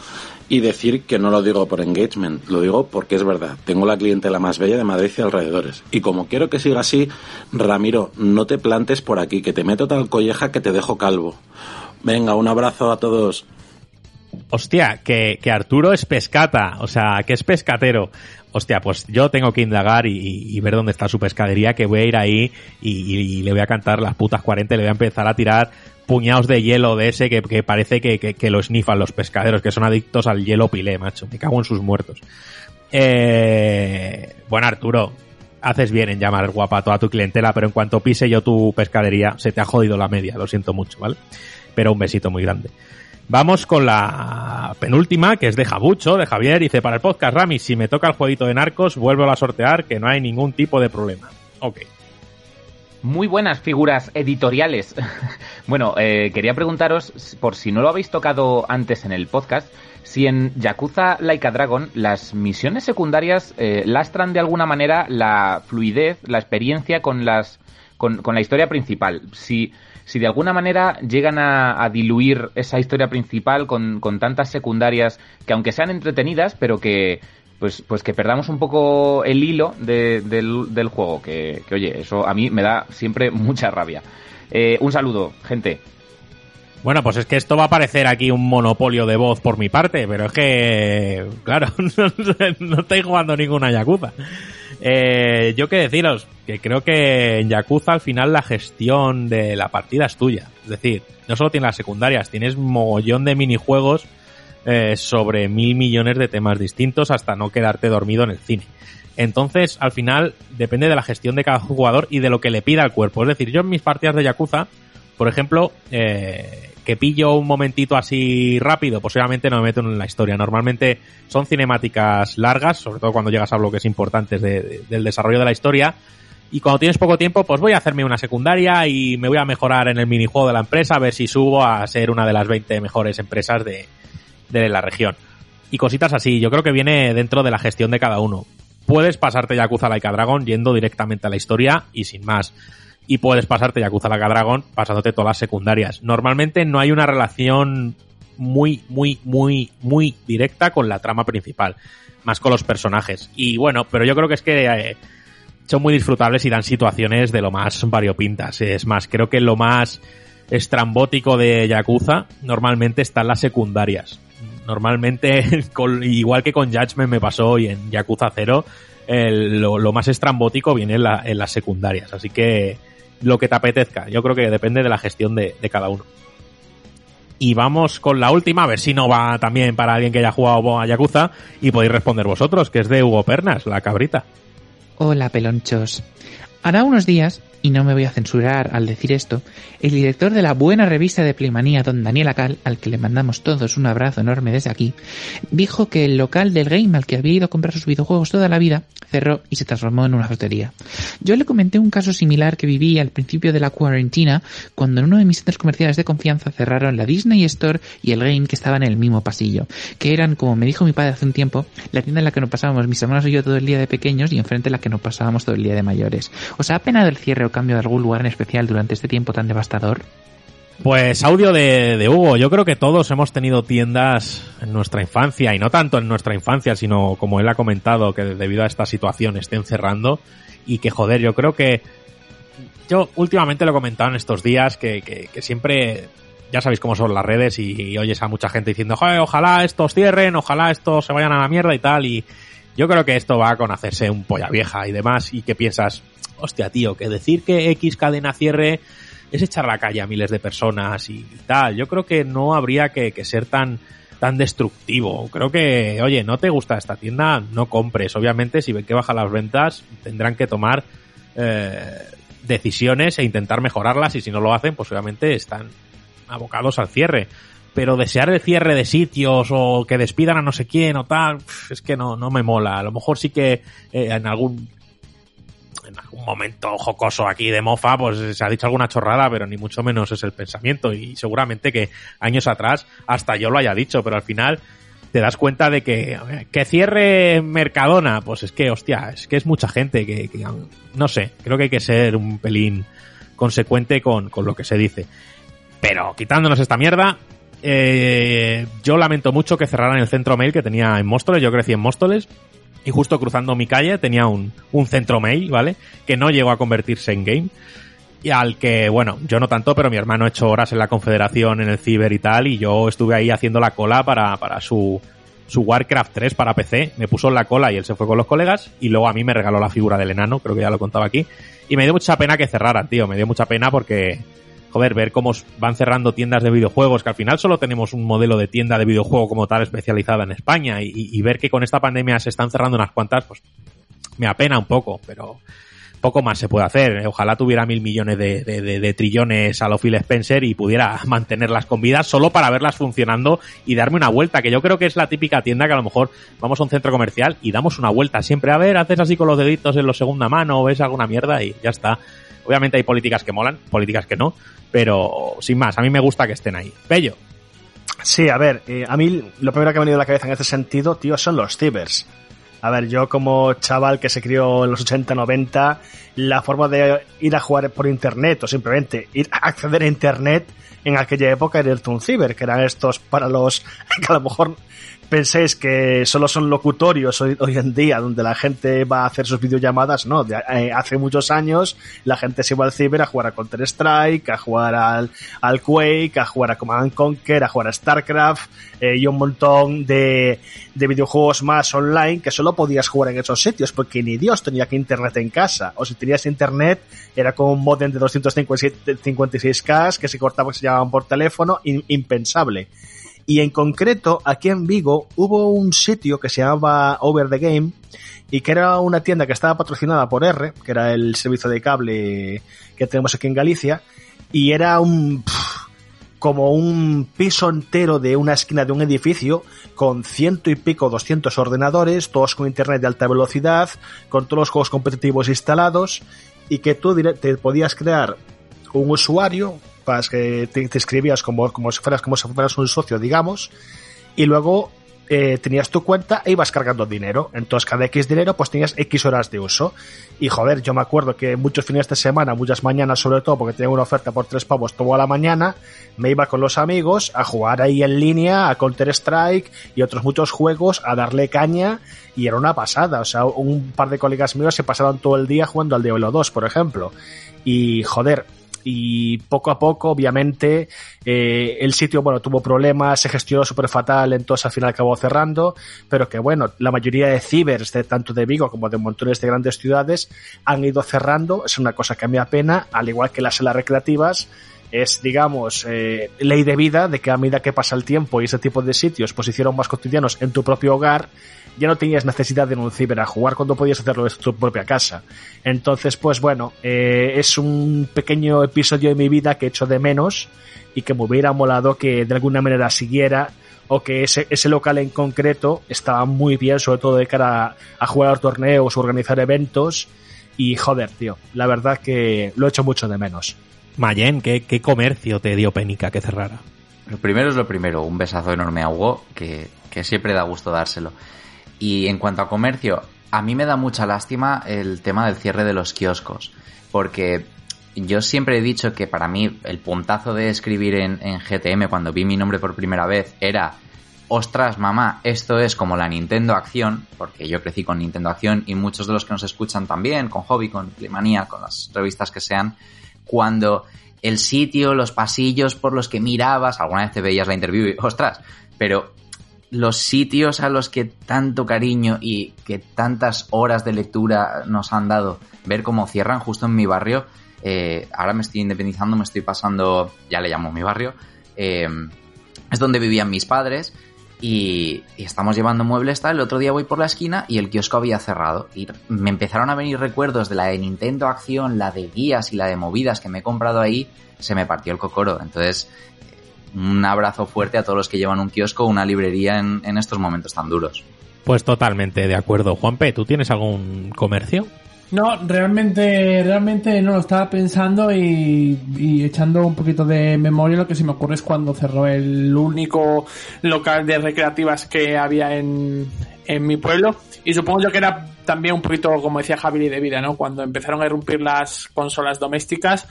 y decir que no lo digo por engagement, lo digo porque es verdad, tengo la clientela más bella de Madrid y alrededores. Y como quiero que siga así, Ramiro, no te plantes por aquí, que te meto tal colleja que te dejo calvo. Venga, un abrazo a todos. Hostia, que, que Arturo es pescata, o sea, que es pescatero. Hostia, pues yo tengo que indagar y, y ver dónde está su pescadería, que voy a ir ahí y, y le voy a cantar las putas 40 y le voy a empezar a tirar puñados de hielo de ese que, que parece que, que, que lo los pescaderos, que son adictos al hielo pilé, macho. Me cago en sus muertos. Eh, bueno, Arturo, haces bien en llamar guapa a toda tu clientela, pero en cuanto pise yo tu pescadería, se te ha jodido la media, lo siento mucho, ¿vale? Pero un besito muy grande. Vamos con la penúltima, que es de Jabucho, de Javier. Dice, para el podcast Rami, si me toca el jueguito de narcos, vuelvo a sortear, que no hay ningún tipo de problema. Ok. Muy buenas figuras editoriales. bueno, eh, quería preguntaros, por si no lo habéis tocado antes en el podcast, si en Yakuza Laika Dragon las misiones secundarias eh, lastran de alguna manera la fluidez, la experiencia con las con, con la historia principal. Si, si de alguna manera llegan a, diluir esa historia principal con, con tantas secundarias que aunque sean entretenidas, pero que pues, pues que perdamos un poco el hilo de- del, del juego. Que, oye, eso a mí me da siempre mucha rabia. Eh, un saludo, gente. Bueno, pues es que esto va a parecer aquí un monopolio de voz por mi parte, pero es que, claro, no, no estáis jugando ninguna Yakuza. Eh, yo que deciros, que creo que en Yakuza al final la gestión de la partida es tuya. Es decir, no solo tienes las secundarias, tienes mogollón de minijuegos eh, sobre mil millones de temas distintos hasta no quedarte dormido en el cine. Entonces, al final, depende de la gestión de cada jugador y de lo que le pida al cuerpo. Es decir, yo en mis partidas de Yakuza, por ejemplo, eh, que pillo un momentito así rápido, obviamente no me meto en la historia. Normalmente son cinemáticas largas, sobre todo cuando llegas a bloques importantes de- de- del desarrollo de la historia. Y cuando tienes poco tiempo, pues voy a hacerme una secundaria y me voy a mejorar en el minijuego de la empresa, a ver si subo a ser una de las 20 mejores empresas de, de la región. Y cositas así, yo creo que viene dentro de la gestión de cada uno. Puedes pasarte Yakuza Laika Dragon yendo directamente a la historia y sin más. Y puedes pasarte Yakuza Laika Dragon pasándote todas las secundarias. Normalmente no hay una relación muy, muy, muy, muy directa con la trama principal. Más con los personajes. Y bueno, pero yo creo que es que eh, son muy disfrutables y dan situaciones de lo más variopintas. Es más, creo que lo más estrambótico de Yakuza normalmente está en las secundarias. Normalmente, igual que con Judgment me pasó y en Yakuza 0, el- lo, lo más estrambótico viene en las secundarias. Así que lo que te apetezca. Yo creo que depende de la gestión de, cada uno. Y vamos con la última, a ver si no va también para alguien que haya jugado a Yakuza y podéis responder vosotros, que es de Hugo Pernas, la cabrita. Hola, pelonchos. Hará unos días, y no me voy a censurar al decir esto, el director de la buena revista de Playmanía, don Daniel Acal, al que le mandamos todos un abrazo enorme desde aquí, dijo que el local del game al que había ido a comprar sus videojuegos toda la vida cerró y se transformó en una frutería. Yo le comenté un caso similar que viví al principio de la cuarentena, cuando en uno de mis centros comerciales de confianza cerraron la Disney Store y el game que estaba en el mismo pasillo, que eran, como me dijo mi padre hace un tiempo, la tienda en la que nos pasábamos mis hermanos y yo todo el día de pequeños y enfrente en la que nos pasábamos todo el día de mayores. ¿Os ha penado el cierre cambio de algún lugar en especial durante este tiempo tan devastador? Pues audio de, Hugo. Yo creo que todos hemos tenido tiendas en nuestra infancia, y no tanto en nuestra infancia, sino como él ha comentado, que debido a esta situación estén cerrando. Y que joder, yo creo que. Yo últimamente lo he comentado en estos días, que, siempre. Ya sabéis cómo son las redes y, y oyes a mucha gente diciendo, Joder, ojalá estos cierren, ojalá estos se vayan a la mierda y tal. Y yo creo que esto va con hacerse un polla vieja y demás. Y que piensas, hostia, tío, que decir que X cadena cierre es echar la calle a miles de personas y, tal. Yo creo que no habría que, ser tan tan destructivo. Creo que, oye, no te gusta esta tienda, no compres. Obviamente, si ven que bajan las ventas, tendrán que tomar eh, decisiones e intentar mejorarlas y si no lo hacen, pues obviamente están abocados al cierre. Pero desear el cierre de sitios o que despidan a no sé quién o tal, es que no, no me mola. A lo mejor sí que eh, en algún momento jocoso aquí de mofa, pues se ha dicho alguna chorrada, pero ni mucho menos es el pensamiento. Y seguramente que años atrás hasta yo lo haya dicho, pero al final te das cuenta de que, que cierre Mercadona, pues es que, hostia, es que es mucha gente que, que no sé, creo que hay que ser un pelín consecuente con, con lo que se dice. Pero quitándonos esta mierda, eh, yo lamento mucho que cerraran el centro mail que tenía en Móstoles, yo crecí en Móstoles, y justo cruzando mi calle tenía un, un centro mail, ¿vale? Que no llegó a convertirse en game. Y al que, bueno, yo no tanto, pero mi hermano ha hecho horas en la Confederación, en el Ciber y tal, y yo estuve ahí haciendo la cola para, para su, su Warcraft 3 para PC. Me puso en la cola y él se fue con los colegas, y luego a mí me regaló la figura del enano, creo que ya lo contaba aquí. Y me dio mucha pena que cerraran, tío, me dio mucha pena porque, joder, ver cómo van cerrando tiendas de videojuegos, que al final solo tenemos un modelo de tienda de videojuego como tal especializada en España, y, ver que con esta pandemia se están cerrando unas cuantas, pues me apena un poco, pero poco más se puede hacer. Ojalá tuviera mil millones de, de, de, de, trillones a lo Phil Spencer y pudiera mantenerlas con vida solo para verlas funcionando y darme una vuelta, que yo creo que es la típica tienda que a lo mejor vamos a un centro comercial y damos una vuelta siempre. A ver, haces así con los deditos en la segunda mano, ves alguna mierda y ya está. Obviamente hay políticas que molan, políticas que no, pero sin más, a mí me gusta que estén ahí. Bello. Sí, a ver, eh, a mí lo primero que me ha venido a la cabeza en este sentido, tío, son los cibers. A ver, yo como chaval que se crió en los 80-90, la forma de ir a jugar por internet o simplemente ir a acceder a internet en aquella época era irte un ciber, que eran estos para los que a lo mejor penséis que solo son locutorios hoy, hoy, en día donde la gente va a hacer sus videollamadas, no, de, eh, hace muchos años la gente se iba al ciber a jugar a Counter Strike, a jugar al, al Quake, a jugar a Command Conquer, a jugar a StarCraft eh, y un montón de, de videojuegos más online que solo podías jugar en esos sitios porque ni Dios tenía que internet en casa o si tenías internet era con un modem de 256K que se cortaba que se llamaban por teléfono, impensable. Y en concreto, aquí en Vigo hubo un sitio que se llamaba Over the Game y que era una tienda que estaba patrocinada por R, que era el servicio de cable que tenemos aquí en Galicia, y era un como un piso entero de una esquina de un edificio con ciento y pico, doscientos ordenadores, todos con internet de alta velocidad, con todos los juegos competitivos instalados y que tú te podías crear un usuario que te, escribías como, como, si fueras, como si fueras un socio, digamos, y luego eh, tenías tu cuenta e ibas cargando dinero. Entonces, cada X dinero, pues tenías X horas de uso. Y joder, yo me acuerdo que muchos fines de semana, muchas mañanas sobre todo, porque tenía una oferta por tres pavos toda la mañana, me iba con los amigos a jugar ahí en línea, a Counter Strike y otros muchos juegos, a darle caña, y era una pasada. O sea, un par de colegas míos se pasaron todo el día jugando al Diablo 2, por ejemplo. Y joder, y poco a poco, obviamente, eh, el sitio, bueno, tuvo problemas, se gestionó súper fatal, entonces al final acabó cerrando, pero que bueno, la mayoría de cibers, de tanto de Vigo como de montones de grandes ciudades, han ido cerrando, es una cosa que me apena, al igual que las salas recreativas, es, digamos, eh, ley de vida de que a medida que pasa el tiempo y ese tipo de sitios pues hicieron más cotidianos en tu propio hogar, ya no tenías necesidad de ir a un ciber a jugar cuando podías hacerlo en tu propia casa. Entonces, pues bueno, eh, es un pequeño episodio de mi vida que echo de menos y que me hubiera molado que de alguna manera siguiera o que ese, ese local en concreto estaba muy bien, sobre todo de cara a, a jugar torneos o organizar eventos. Y joder, tío, la verdad que lo echo mucho de menos. Mayen, ¿qué, qué comercio te dio penica que cerrara? Lo primero es lo primero, un besazo enorme a Hugo, que, que siempre da gusto dárselo. Y en cuanto a comercio, a mí me da mucha lástima el tema del cierre de los kioscos, porque yo siempre he dicho que para mí el puntazo de escribir en, en GTM cuando vi mi nombre por primera vez era ostras, mamá, esto es como la Nintendo Acción, porque yo crecí con Nintendo Acción y muchos de los que nos escuchan también, con Hobby, con Playmanía, con las revistas que sean, cuando el sitio, los pasillos por los que mirabas, alguna vez te veías la interview y, ostras, pero los sitios a los que tanto cariño y que tantas horas de lectura nos han dado, ver cómo cierran justo en mi barrio, eh, ahora me estoy independizando, me estoy pasando, ya le llamo mi barrio, eh, es donde vivían mis padres y, y, estamos llevando muebles tal. El otro día voy por la esquina y el kiosco había cerrado. Y me empezaron a venir recuerdos de la de Nintendo Acción, la de guías y la de movidas que me he comprado ahí. Se me partió el cocoro. Entonces, un abrazo fuerte a todos los que llevan un kiosco, una librería en, en estos momentos tan duros. Pues totalmente de acuerdo. Juanpe, ¿tú tienes algún comercio? No, realmente, realmente no lo estaba pensando y, y, echando un poquito de memoria lo que se me ocurre es cuando cerró el único local de recreativas que había en, en mi pueblo y supongo yo que era también un poquito como decía Javier de vida, ¿no? Cuando empezaron a irrumpir las consolas domésticas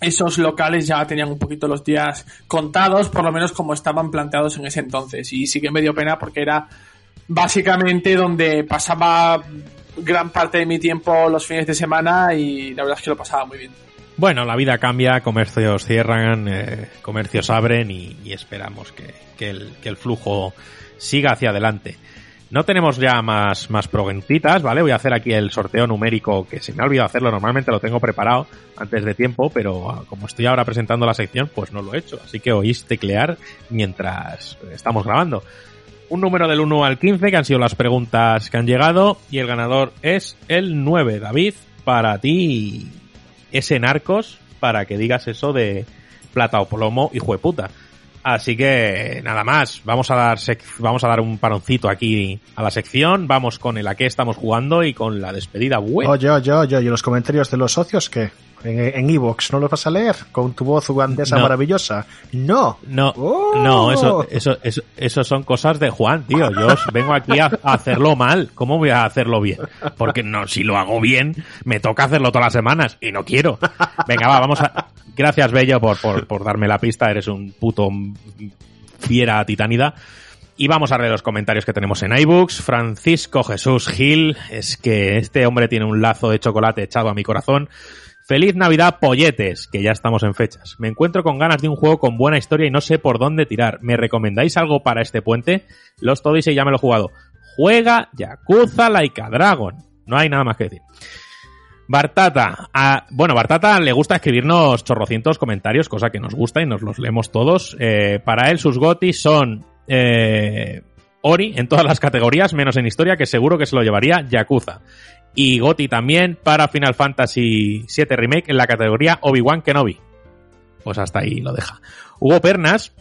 esos locales ya tenían un poquito los días contados, por lo menos como estaban planteados en ese entonces y sí que me dio pena porque era básicamente donde pasaba gran parte de mi tiempo los fines de semana y la verdad es que lo pasaba muy bien. Bueno, la vida cambia, comercios cierran, eh, comercios abren y, y esperamos que, que, el, que, el, flujo siga hacia adelante. No tenemos ya más, más preguntitas, ¿vale? Voy a hacer aquí el sorteo numérico que se me ha olvidado hacerlo, normalmente lo tengo preparado antes de tiempo, pero ah, como estoy ahora presentando la sección, pues no lo he hecho. Así que oís teclear mientras estamos grabando un número del 1 al 15, que han sido las preguntas que han llegado, y el ganador es el 9. David, para ti, ese narcos, para que digas eso de plata o plomo, hijo de puta. Así que nada más, vamos a dar vamos a dar un paroncito aquí a la sección, vamos con el a qué estamos jugando y con la despedida web. Oye, oye, oye, ¿y los comentarios de los socios qué? En Evox, ¿no los vas a leer? Con tu voz ugandesa no. maravillosa. No. No, oh. no, eso, eso, eso, eso, son cosas de Juan, tío. Yo vengo aquí a, a, hacerlo mal. ¿Cómo voy a hacerlo bien? Porque no, si lo hago bien, me toca hacerlo todas las semanas y no quiero. Venga, va, vamos a. Gracias, Bello, por, por, por darme la pista. Eres un puto fiera titánida. Y vamos a ver los comentarios que tenemos en iBooks. Francisco Jesús Gil. Es que este hombre tiene un lazo de chocolate echado a mi corazón. Feliz Navidad, polletes, que ya estamos en fechas. Me encuentro con ganas de un juego con buena historia y no sé por dónde tirar. ¿Me recomendáis algo para este puente? Los Todis ya me lo he jugado. Juega Yakuza Laika Dragon. No hay nada más que decir. Bartata. A, bueno, Bartata le gusta escribirnos chorrocientos comentarios, cosa que nos gusta y nos los leemos todos. Eh, para él sus gotis son eh, Ori en todas las categorías, menos en historia, que seguro que se lo llevaría Yakuza y Goti también para Final Fantasy VII Remake en la categoría Obi-Wan Kenobi. Pues hasta ahí lo deja. Hugo Pernas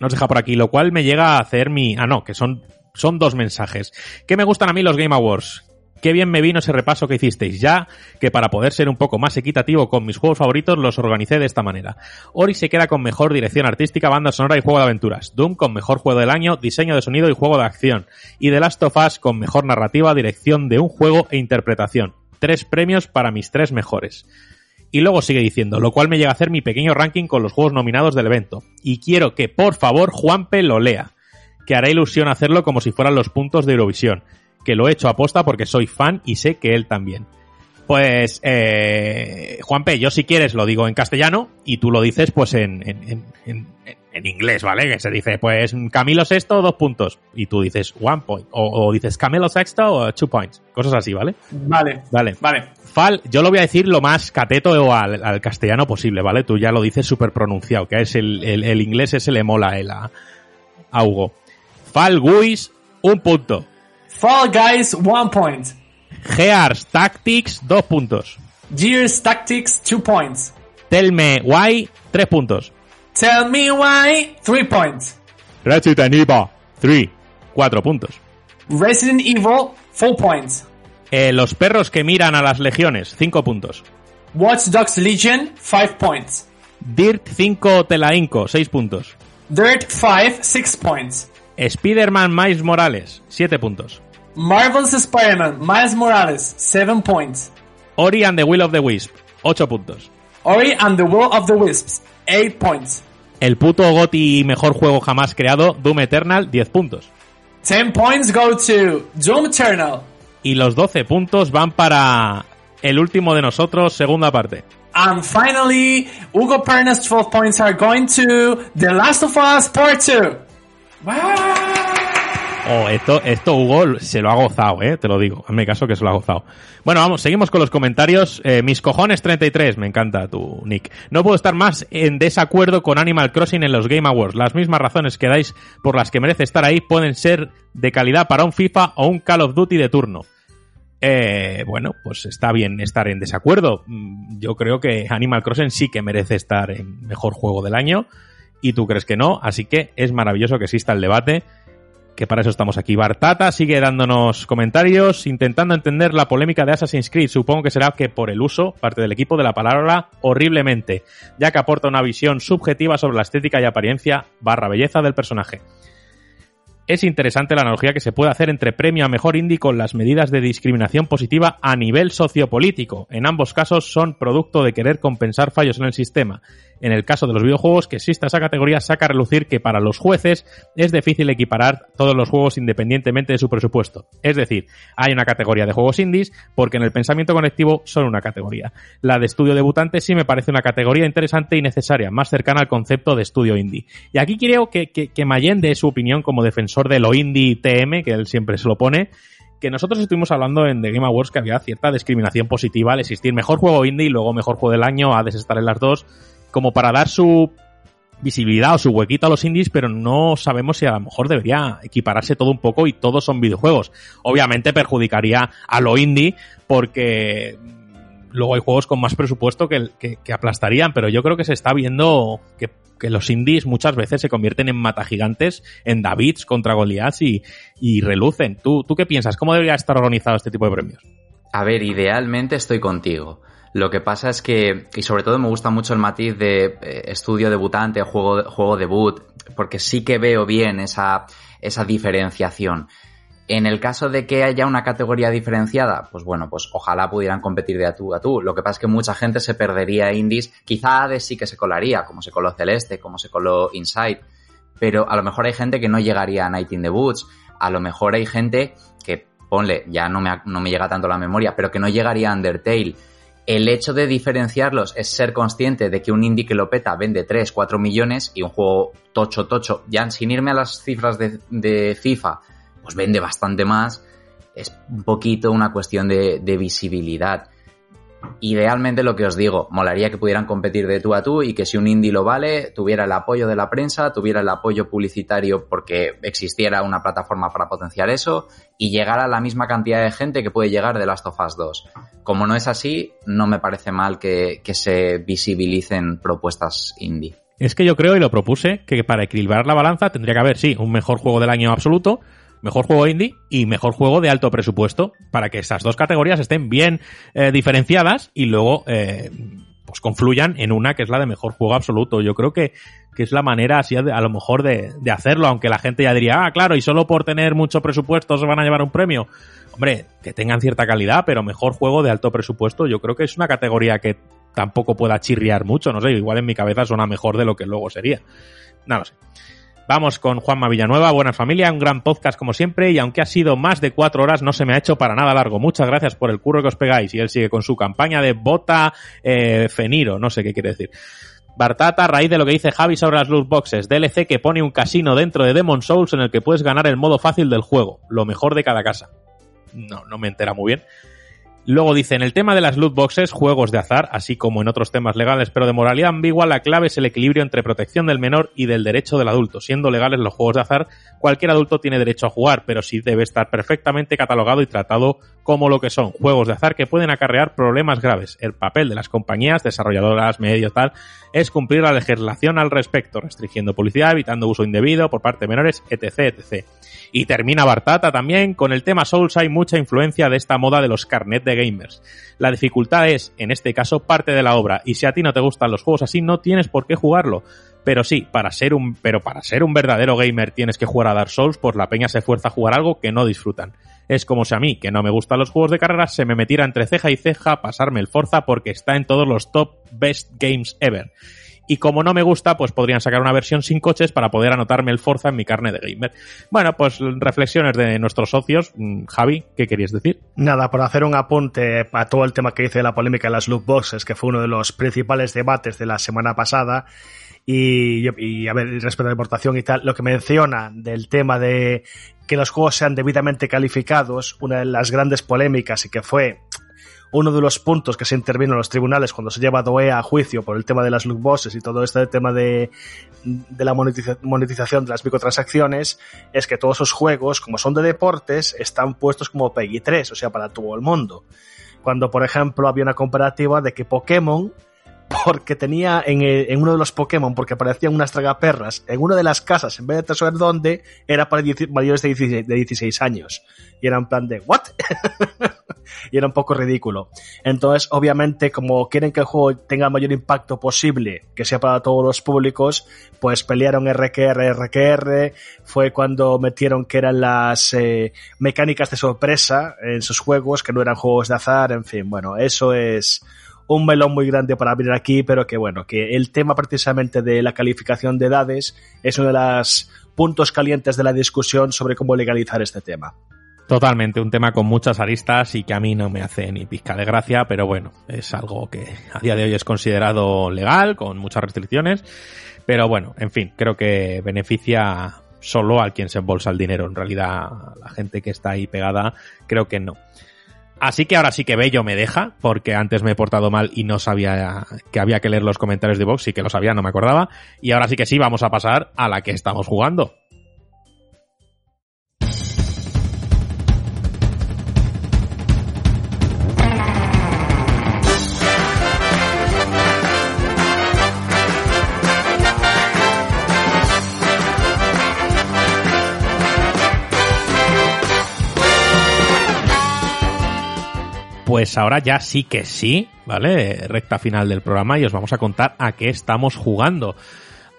nos deja por aquí, lo cual me llega a hacer mi... Ah, no, que son, son dos mensajes. ¿Qué me gustan a mí los Game Awards? Qué bien me vino ese repaso que hicisteis, ya que para poder ser un poco más equitativo con mis juegos favoritos los organicé de esta manera. Ori se queda con mejor dirección artística, banda sonora y juego de aventuras. Doom con mejor juego del año, diseño de sonido y juego de acción. Y The Last of Us con mejor narrativa, dirección de un juego e interpretación. Tres premios para mis tres mejores. Y luego sigue diciendo, lo cual me llega a hacer mi pequeño ranking con los juegos nominados del evento. Y quiero que, por favor, Juanpe lo lea. Que hará ilusión hacerlo como si fueran los puntos de Eurovisión que lo he hecho aposta porque soy fan y sé que él también. Pues, eh, Juanpe, yo si quieres lo digo en castellano y tú lo dices pues en, en, en, en inglés, ¿vale? Que se dice, pues Camilo Sexto, dos puntos. Y tú dices one point. O, o dices Camilo Sexto, two points. Cosas así, ¿vale? Vale. Vale. Vale. Fal, yo lo voy a decir lo más cateto al, al castellano posible, ¿vale? Tú ya lo dices súper pronunciado, que es el, el, el inglés ese le mola él a, a Hugo. Fall Guys, un punto. Fall Guys, one point. Gears Tactics, dos puntos. Gears Tactics, two points. Tell Me Why, tres puntos. Tell me why, three points. Resident Evil, three, cuatro puntos. Resident Evil, four points. Eh, los perros que miran a las legiones, cinco puntos. Watch Dogs Legion, five points. Dirt 5 Telainco, seis puntos. Dirt 5, six points. Spider-Man Miles Morales, siete puntos. Marvel's Spider-Man, Miles Morales, seven points. Ori and the Will of the Wisp, ocho puntos. Ori and the Will of the Wisps, eight points. El puto GOTY mejor juego jamás creado, Doom Eternal, 10 puntos. Ten points go to Doom Eternal. Y los 12 puntos van para el último de nosotros, segunda parte. And finally, Hugo Perna's 12 points are going to The Last of Us Part 2. Oh, esto, esto Hugo se lo ha gozado, eh, te lo digo. Hazme caso que se lo ha gozado. Bueno, vamos, seguimos con los comentarios. Eh, mis cojones 33, me encanta tu nick. No puedo estar más en desacuerdo con Animal Crossing en los Game Awards. Las mismas razones que dais por las que merece estar ahí pueden ser de calidad para un FIFA o un Call of Duty de turno. Eh, bueno, pues está bien estar en desacuerdo. Mm, Yo creo que Animal Crossing sí que merece estar en mejor juego del año y tú crees que no, así que es maravilloso que exista el debate, que para eso estamos aquí. Bartata sigue dándonos comentarios, intentando entender la polémica de Assassin's Creed. Supongo que será que por el uso, parte del equipo, de la palabra horriblemente, ya que aporta una visión subjetiva sobre la estética y apariencia barra belleza del personaje. Es interesante la analogía que se puede hacer entre premio a mejor indie con las medidas de discriminación positiva a nivel sociopolítico. En ambos casos son producto de querer compensar fallos en el sistema. En el caso de los videojuegos, que exista esa categoría saca a relucir que para los jueces es difícil equiparar todos los juegos independientemente de su presupuesto. Es decir, hay una categoría de juegos indies porque en el pensamiento colectivo son una categoría. La de estudio debutante sí me parece una categoría interesante y necesaria, más cercana al concepto de estudio indie. Y aquí creo que, que, que Mayen dé su opinión como defensor de lo indie TM, que él siempre se lo pone, que nosotros estuvimos hablando en The Game Awards que había cierta discriminación positiva al existir mejor juego indie y luego mejor juego del año, ha de estar en las dos, como para dar su visibilidad o su huequito a los indies, pero no sabemos si a lo mejor debería equipararse todo un poco y todos son videojuegos. Obviamente perjudicaría a lo indie porque luego hay juegos con más presupuesto que, aplastarían, pero yo creo que se está viendo que, que, los indies muchas veces se convierten en matagigantes, en Davids contra Goliaths y, y relucen. ¿Tú, ¿Tú qué piensas? ¿Cómo debería estar organizado este tipo de premios? A ver, idealmente estoy contigo. Lo que pasa es que, y sobre todo me gusta mucho el matiz de eh, estudio debutante, juego, juego debut, porque sí que veo bien esa, esa diferenciación. En el caso de que haya una categoría diferenciada, pues bueno, pues ojalá pudieran competir de a tú a tú. Lo que pasa es que mucha gente se perdería indies. Quizá Hades sí que se colaría, como se coló Celeste, como se coló Inside. Pero a lo mejor hay gente que no llegaría a Night in the Woods. A lo mejor hay gente que, ponle, ya no me, no me llega tanto la memoria, pero que no llegaría a Undertale. El hecho de diferenciarlos es ser consciente de que un indie que lo peta vende 3, 4 millones y un juego tocho, tocho, ya sin irme a las cifras de, FIFA, pues vende bastante más. Es un poquito una cuestión de, visibilidad. Idealmente lo que os digo, molaría que pudieran competir de tú a tú y que si un indie lo vale, tuviera el apoyo de la prensa, tuviera el apoyo publicitario porque existiera una plataforma para potenciar eso y llegara la misma cantidad de gente que puede llegar de Last of Us 2. Como no es así, no me parece mal que, que se visibilicen propuestas indie. Es que yo creo y lo propuse que para equilibrar la balanza tendría que haber, sí, un mejor juego del año absoluto, mejor juego indie y mejor juego de alto presupuesto para que esas dos categorías estén bien eh, diferenciadas y luego eh, pues confluyan en una que es la de mejor juego absoluto. Yo creo que, que es la manera así a lo mejor de, de, hacerlo, aunque la gente ya diría, ah, claro, y solo por tener mucho presupuesto se van a llevar un premio. Hombre, que tengan cierta calidad, pero mejor juego de alto presupuesto, yo creo que es una categoría que tampoco pueda chirriar mucho, no sé, igual en mi cabeza suena mejor de lo que luego sería. No lo. Vamos con Juanma Villanueva, buena familia, un gran podcast como siempre y aunque ha sido más de cuatro horas no se me ha hecho para nada largo. Muchas gracias por el curro que os pegáis y él sigue con su campaña de bota eh, feniro, no sé qué quiere decir. Bartata, a raíz de lo que dice Javi sobre las loot boxes, DLC que pone un casino dentro de Demon Souls en el que puedes ganar el modo fácil del juego, lo mejor de cada casa. No, no me entera muy bien. Luego dice, en el tema de las loot boxes, juegos de azar, así como en otros temas legales, pero de moralidad ambigua, la clave es el equilibrio entre protección del menor y del derecho del adulto. Siendo legales los juegos de azar, cualquier adulto tiene derecho a jugar, pero sí debe estar perfectamente catalogado y tratado como lo que son juegos de azar que pueden acarrear problemas graves. El papel de las compañías, desarrolladoras, medios, tal, es cumplir la legislación al respecto, restringiendo publicidad, evitando uso indebido por parte de menores, etc, etc. Y termina Bartata también, con el tema Souls hay mucha influencia de esta moda de los carnet de gamers. La dificultad es, en este caso, parte de la obra, y si a ti no te gustan los juegos así, no tienes por qué jugarlo. Pero sí, para ser un, pero para ser un verdadero gamer tienes que jugar a Dark Souls, pues la peña se fuerza a jugar algo que no disfrutan. Es como si a mí, que no me gustan los juegos de carreras, se me metiera entre ceja y ceja pasarme el Forza porque está en todos los top best games ever. Y como no me gusta, pues podrían sacar una versión sin coches para poder anotarme el Forza en mi carne de gamer. Bueno, pues reflexiones de nuestros socios. Mm, Javi, ¿qué querías decir? Nada, por hacer un apunte a todo el tema que dice de la polémica de las loot boxes, que fue uno de los principales debates de la semana pasada. Y, y, a ver, respecto a la importación y tal, lo que menciona del tema de que los juegos sean debidamente calificados, una de las grandes polémicas y que fue uno de los puntos que se intervino en los tribunales cuando se lleva DOE a juicio por el tema de las loot boxes y todo este tema de, de la monetiza- monetización de las microtransacciones es que todos esos juegos, como son de deportes, están puestos como PEGI 3, o sea, para todo el mundo. Cuando, por ejemplo, había una comparativa de que Pokémon porque tenía en, uno de los Pokémon, porque aparecían unas tragaperras en una de las casas, en vez de saber dónde, era para mayores de 16, de 16 años. Y era en plan de, ¿what? y era un poco ridículo. Entonces, obviamente, como quieren que el juego tenga el mayor impacto posible, que sea para todos los públicos, pues pelearon RQR, RQR, fue cuando metieron que eran las eh, mecánicas de sorpresa en sus juegos, que no eran juegos de azar, en fin, bueno, eso es un melón muy grande para abrir aquí, pero que bueno, que el tema precisamente de la calificación de edades es uno de los puntos calientes de la discusión sobre cómo legalizar este tema. Totalmente, un tema con muchas aristas y que a mí no me hace ni pizca de gracia, pero bueno, es algo que a día de hoy es considerado legal, con muchas restricciones, pero bueno, en fin, creo que beneficia solo al quien se embolsa el dinero, en realidad la gente que está ahí pegada, creo que no. Así que ahora sí que Bello me deja, porque antes me he portado mal y no sabía que había que leer los comentarios de Vox, y que lo sabía, no me acordaba. Y ahora sí que sí, vamos a pasar a la que estamos jugando. Pues ahora ya sí que sí, ¿vale? Recta final del programa y os vamos a contar a qué estamos jugando.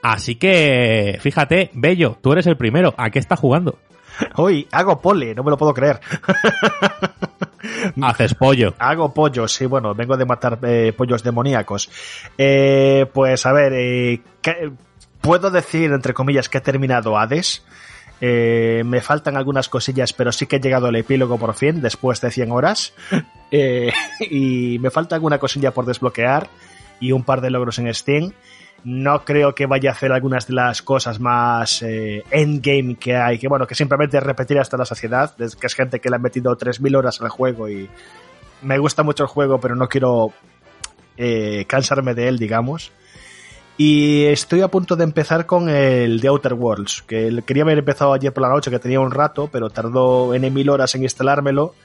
Así que, fíjate, Bello, tú eres el primero. ¿A qué estás jugando? Uy, hago pole, no me lo puedo creer. Haces pollo. Hago pollo, sí, bueno, vengo de matar eh, pollos demoníacos. Eh, pues a ver, eh, ¿qué- puedo decir, entre comillas, que he terminado Hades. Eh, me faltan algunas cosillas, pero sí que he llegado al epílogo por fin, después de 100 horas. Eh, y me falta alguna cosilla por desbloquear y un par de logros en Steam. No creo que vaya a hacer algunas de las cosas más eh, endgame que hay, que bueno, que simplemente repetir hasta la saciedad, es que es gente que le ha metido 3.000 horas al juego y me gusta mucho el juego, pero no quiero eh, cansarme de él, digamos. Y estoy a punto de empezar con el The Outer Worlds, que quería haber empezado ayer por la noche, que tenía un rato, pero tardó N mil horas en instalármelo,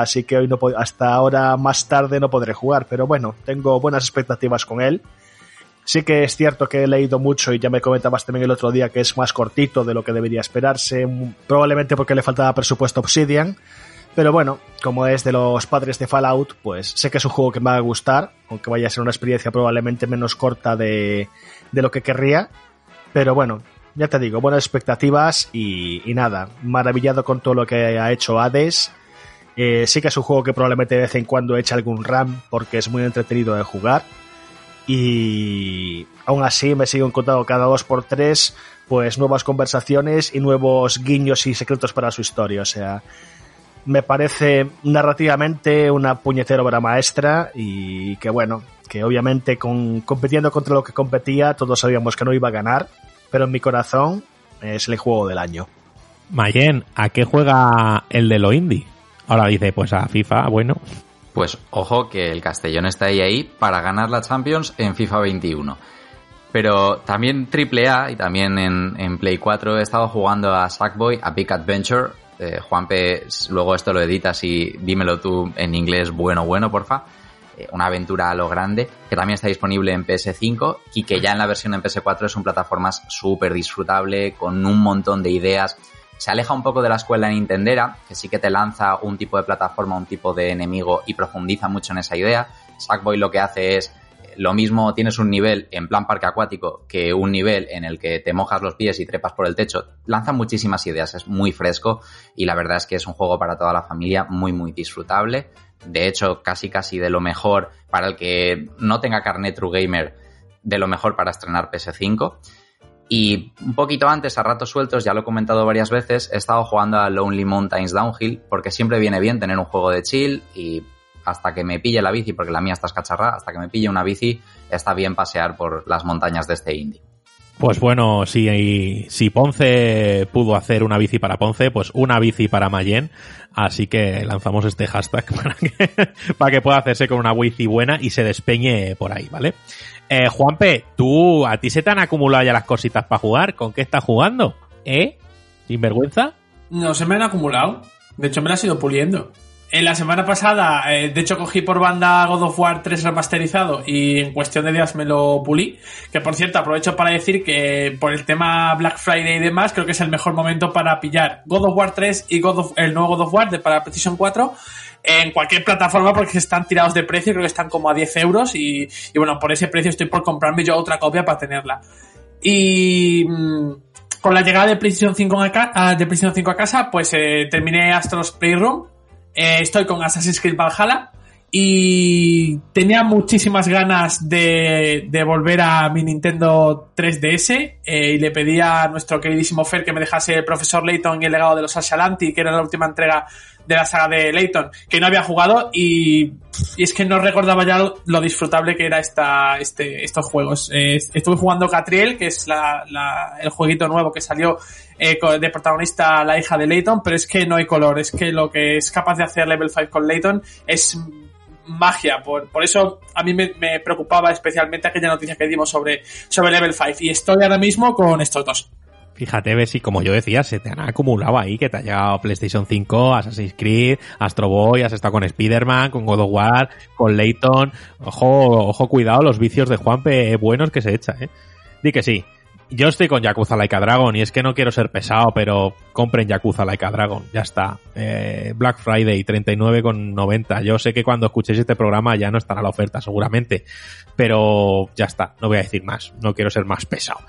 así que hoy no hasta ahora más tarde no podré jugar, pero bueno, tengo buenas expectativas con él. Sí que es cierto que he leído mucho y ya me comentabas también el otro día que es más cortito de lo que debería esperarse, m- probablemente porque le faltaba presupuesto Obsidian, pero bueno, como es de los padres de Fallout, pues sé que es un juego que me va a gustar, aunque vaya a ser una experiencia probablemente menos corta de, de lo que querría. Pero bueno, ya te digo, buenas expectativas y, y nada, maravillado con todo lo que ha hecho Hades. Eh, sí que es un juego que probablemente de vez en cuando eche algún RAM porque es muy entretenido de jugar. Y aún así me sigo encontrando cada dos por tres pues nuevas conversaciones y nuevos guiños y secretos para su historia. O sea, me parece narrativamente una puñetera obra maestra y que bueno, que obviamente con, compitiendo contra lo que competía todos sabíamos que no iba a ganar, pero en mi corazón es el juego del año. Mayen, ¿a qué juega el de lo indie? Ahora dice, pues a FIFA, bueno. Pues ojo que el Castellón está ahí ahí para ganar la Champions en FIFA 21. Pero también AAA y también en, en Play 4 he estado jugando a Sackboy, a Big Adventure. Eh, Juanpe, luego esto lo editas y dímelo tú en inglés bueno, bueno, porfa. Eh, una aventura a lo grande, que también está disponible en PS5 y que ya en la versión en PS4 es un plataformas súper disfrutable, con un montón de ideas. Se aleja un poco de la escuela Nintendera, que sí que te lanza un tipo de plataforma, un tipo de enemigo y profundiza mucho en esa idea. Sackboy lo que hace es lo mismo tienes un nivel en plan parque acuático que un nivel en el que te mojas los pies y trepas por el techo. Lanza muchísimas ideas, es muy fresco y la verdad es que es un juego para toda la familia muy muy disfrutable. De hecho, casi casi de lo mejor para el que no tenga carnet True Gamer, de lo mejor para estrenar PS5. Y un poquito antes, a ratos sueltos, ya lo he comentado varias veces, he estado jugando a Lonely Mountains Downhill porque siempre viene bien tener un juego de chill y hasta que me pille la bici, porque la mía está escacharra, hasta que me pille una bici, está bien pasear por las montañas de este indie. Pues bueno, si, si Ponce pudo hacer una bici para Ponce, pues una bici para Mayen. Así que lanzamos este hashtag para que, pueda hacerse con una bici buena y se despeñe por ahí, ¿vale? Eh, Juanpe, tú, ¿a ti se te han acumulado ya las cositas para jugar? ¿Con qué estás jugando? ¿Eh? ¿Sin vergüenza? No se me han acumulado. De hecho, me las he ido puliendo. En la semana pasada, eh, de hecho, cogí por banda God of War 3 remasterizado y en cuestión de días me lo pulí. Que por cierto, aprovecho para decir que por el tema Black Friday y demás, creo que es el mejor momento para pillar God of War 3 y God el nuevo God of War de para PlayStation 4 en cualquier plataforma porque están tirados de precio, creo que están como a 10 euros y, bueno, por ese precio estoy por comprarme yo otra copia para tenerla. Y mm, con la llegada de PlayStation 5 a, ah, de PlayStation 5 a casa, pues eh, terminé Astros Playroom. Eh, estoy con Assassin's Creed Valhalla. Y tenía muchísimas ganas de, de volver a mi Nintendo 3DS. eh, y le pedí a nuestro queridísimo Fer que me dejase el Profesor Layton y el legado de los Ashalanti, que era la última entrega de la saga de Layton, que no había jugado. Y, y es que no recordaba ya lo, disfrutable que era esta, este, estos juegos. Eh, estuve jugando Catriel, que es la, la- el jueguito nuevo que salió eh, de protagonista la hija de Layton, pero es que no hay color. Es que lo que es capaz de hacer Level 5 con Layton es magia. Por, por eso a mí me, me preocupaba especialmente aquella noticia que dimos sobre, sobre Level 5. Y estoy ahora mismo con estos dos. Fíjate, ves si como yo decía, se te han acumulado ahí, que te ha llegado PlayStation 5, Assassin's Creed, Astro Boy, has estado con Spider-Man, con God of War, con Layton. Ojo, ojo, cuidado, los vicios de Juanpe eh, buenos que se echa, eh. Di que sí. Yo estoy con Yakuza Like a Dragon y es que no quiero ser pesado, pero compren Yakuza Like a Dragon, ya está. Eh, Black Friday, 39,90. Yo sé que cuando escuchéis este programa ya no estará la oferta, seguramente. Pero ya está, no voy a decir más, no quiero ser más pesado.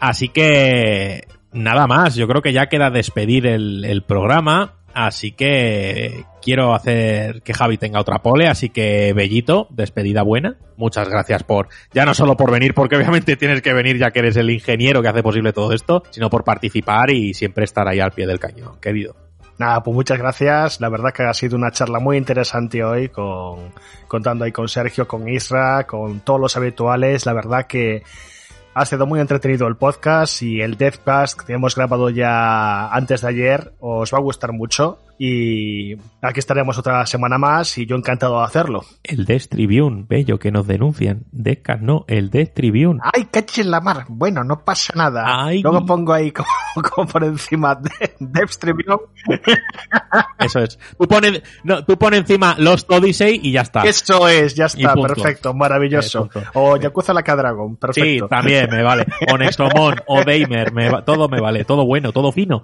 Así que nada más, yo creo que ya queda despedir el, programa. Así que quiero hacer que Javi tenga otra pole, así que Bellito, despedida buena. Muchas gracias por, ya no solo por venir, porque obviamente tienes que venir ya que eres el ingeniero que hace posible todo esto, sino por participar y siempre estar ahí al pie del cañón, querido. Nada, pues muchas gracias. La verdad que ha sido una charla muy interesante hoy, con, contando ahí con Sergio, con Isra, con todos los habituales. La verdad que ha sido muy entretenido el podcast y el Deathcast que hemos grabado ya antes de ayer os va a gustar mucho. Y aquí estaremos otra semana más y yo encantado de hacerlo. El Death Tribune, bello, que nos denuncian. Deathcast no, el Death Tribune. ¡Ay, caché en la mar! Bueno, no pasa nada. Ay. Luego pongo ahí como, como por encima de Death Tribune. Eso es. Tú pones, no, tú pones encima Lost Odyssey y ya está. Eso es, ya está, perfecto, maravilloso. Eh, o Yakuza la Dragon, perfecto. Sí, también me vale. O Nexomon, o Damer, me va- todo me vale, todo bueno, todo fino.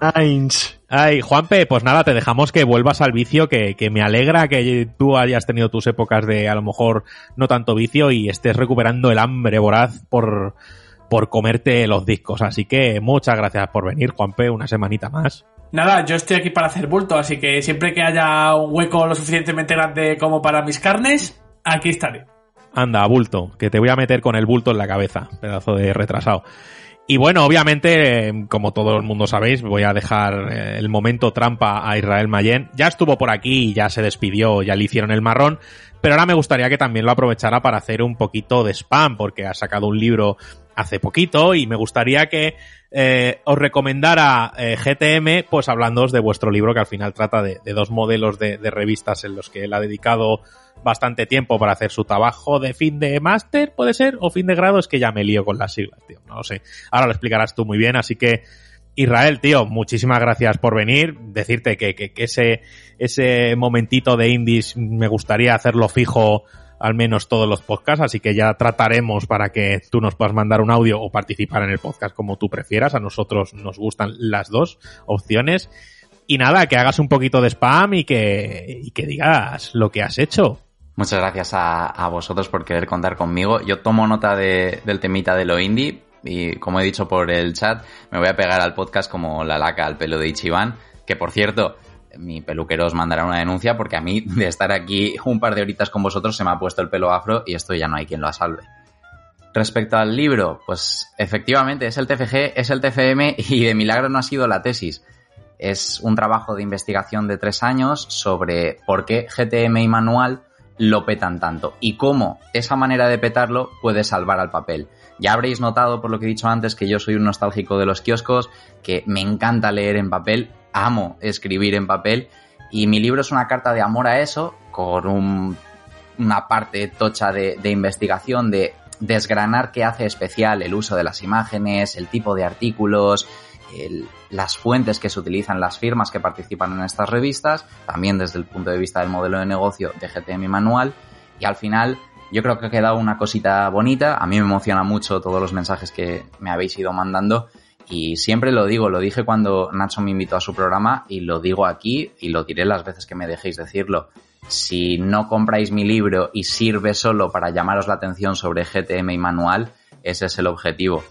Ay, Juanpe, pues nada, te dejamos que vuelvas al vicio, que, que me alegra que tú hayas tenido tus épocas de a lo mejor no tanto vicio y estés recuperando el hambre voraz por, por comerte los discos. Así que muchas gracias por venir, Juanpe, una semanita más. Nada, yo estoy aquí para hacer bulto, así que siempre que haya un hueco lo suficientemente grande como para mis carnes, aquí estaré. Anda, bulto, que te voy a meter con el bulto en la cabeza, pedazo de retrasado. Y bueno, obviamente, como todo el mundo sabéis, voy a dejar eh, el momento trampa a Israel Mayen. Ya estuvo por aquí, ya se despidió, ya le hicieron el marrón, pero ahora me gustaría que también lo aprovechara para hacer un poquito de spam, porque ha sacado un libro hace poquito y me gustaría que eh, os recomendara eh, GTM, pues hablándoos de vuestro libro que al final trata de, de dos modelos de, de, revistas en los que él ha dedicado bastante tiempo para hacer su trabajo de fin de máster, puede ser, o fin de grado, es que ya me lío con las siglas, tío, no lo sé. Ahora lo explicarás tú muy bien, así que Israel, tío, muchísimas gracias por venir. Decirte que, que, ese, ese momentito de indies me gustaría hacerlo fijo al menos todos los podcasts, así que ya trataremos para que tú nos puedas mandar un audio o participar en el podcast como tú prefieras. A nosotros nos gustan las dos opciones. Y nada, que hagas un poquito de spam y que, y que digas lo que has hecho. Muchas gracias a, a, vosotros por querer contar conmigo. Yo tomo nota de, del temita de lo indie y como he dicho por el chat, me voy a pegar al podcast como la laca al pelo de Ichiban, que por cierto, mi peluquero os mandará una denuncia porque a mí de estar aquí un par de horitas con vosotros se me ha puesto el pelo afro y esto ya no hay quien lo salve. Respecto al libro, pues efectivamente es el TFG, es el TFM y de milagro no ha sido la tesis. Es un trabajo de investigación de tres años sobre por qué GTM y manual lo petan tanto y cómo esa manera de petarlo puede salvar al papel. Ya habréis notado, por lo que he dicho antes, que yo soy un nostálgico de los kioscos, que me encanta leer en papel, amo escribir en papel y mi libro es una carta de amor a eso, con un, una parte tocha de, de investigación, de desgranar qué hace especial el uso de las imágenes, el tipo de artículos, el, las fuentes que se utilizan, las firmas que participan en estas revistas, también desde el punto de vista del modelo de negocio de GTM Manual, y al final yo creo que ha quedado una cosita bonita, a mí me emociona mucho todos los mensajes que me habéis ido mandando, y siempre lo digo, lo dije cuando Nacho me invitó a su programa, y lo digo aquí, y lo diré las veces que me dejéis decirlo, si no compráis mi libro y sirve solo para llamaros la atención sobre GTM y manual, ese es el objetivo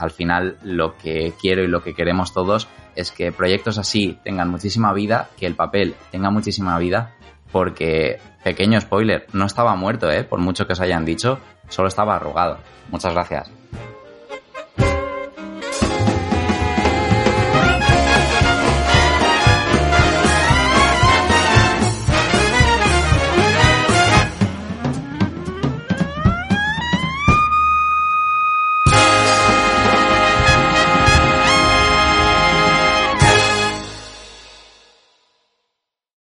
al final lo que quiero y lo que queremos todos es que proyectos así tengan muchísima vida, que el papel tenga muchísima vida, porque, pequeño spoiler, no estaba muerto, ¿eh? Por mucho que os hayan dicho, solo estaba arrugado. Muchas gracias.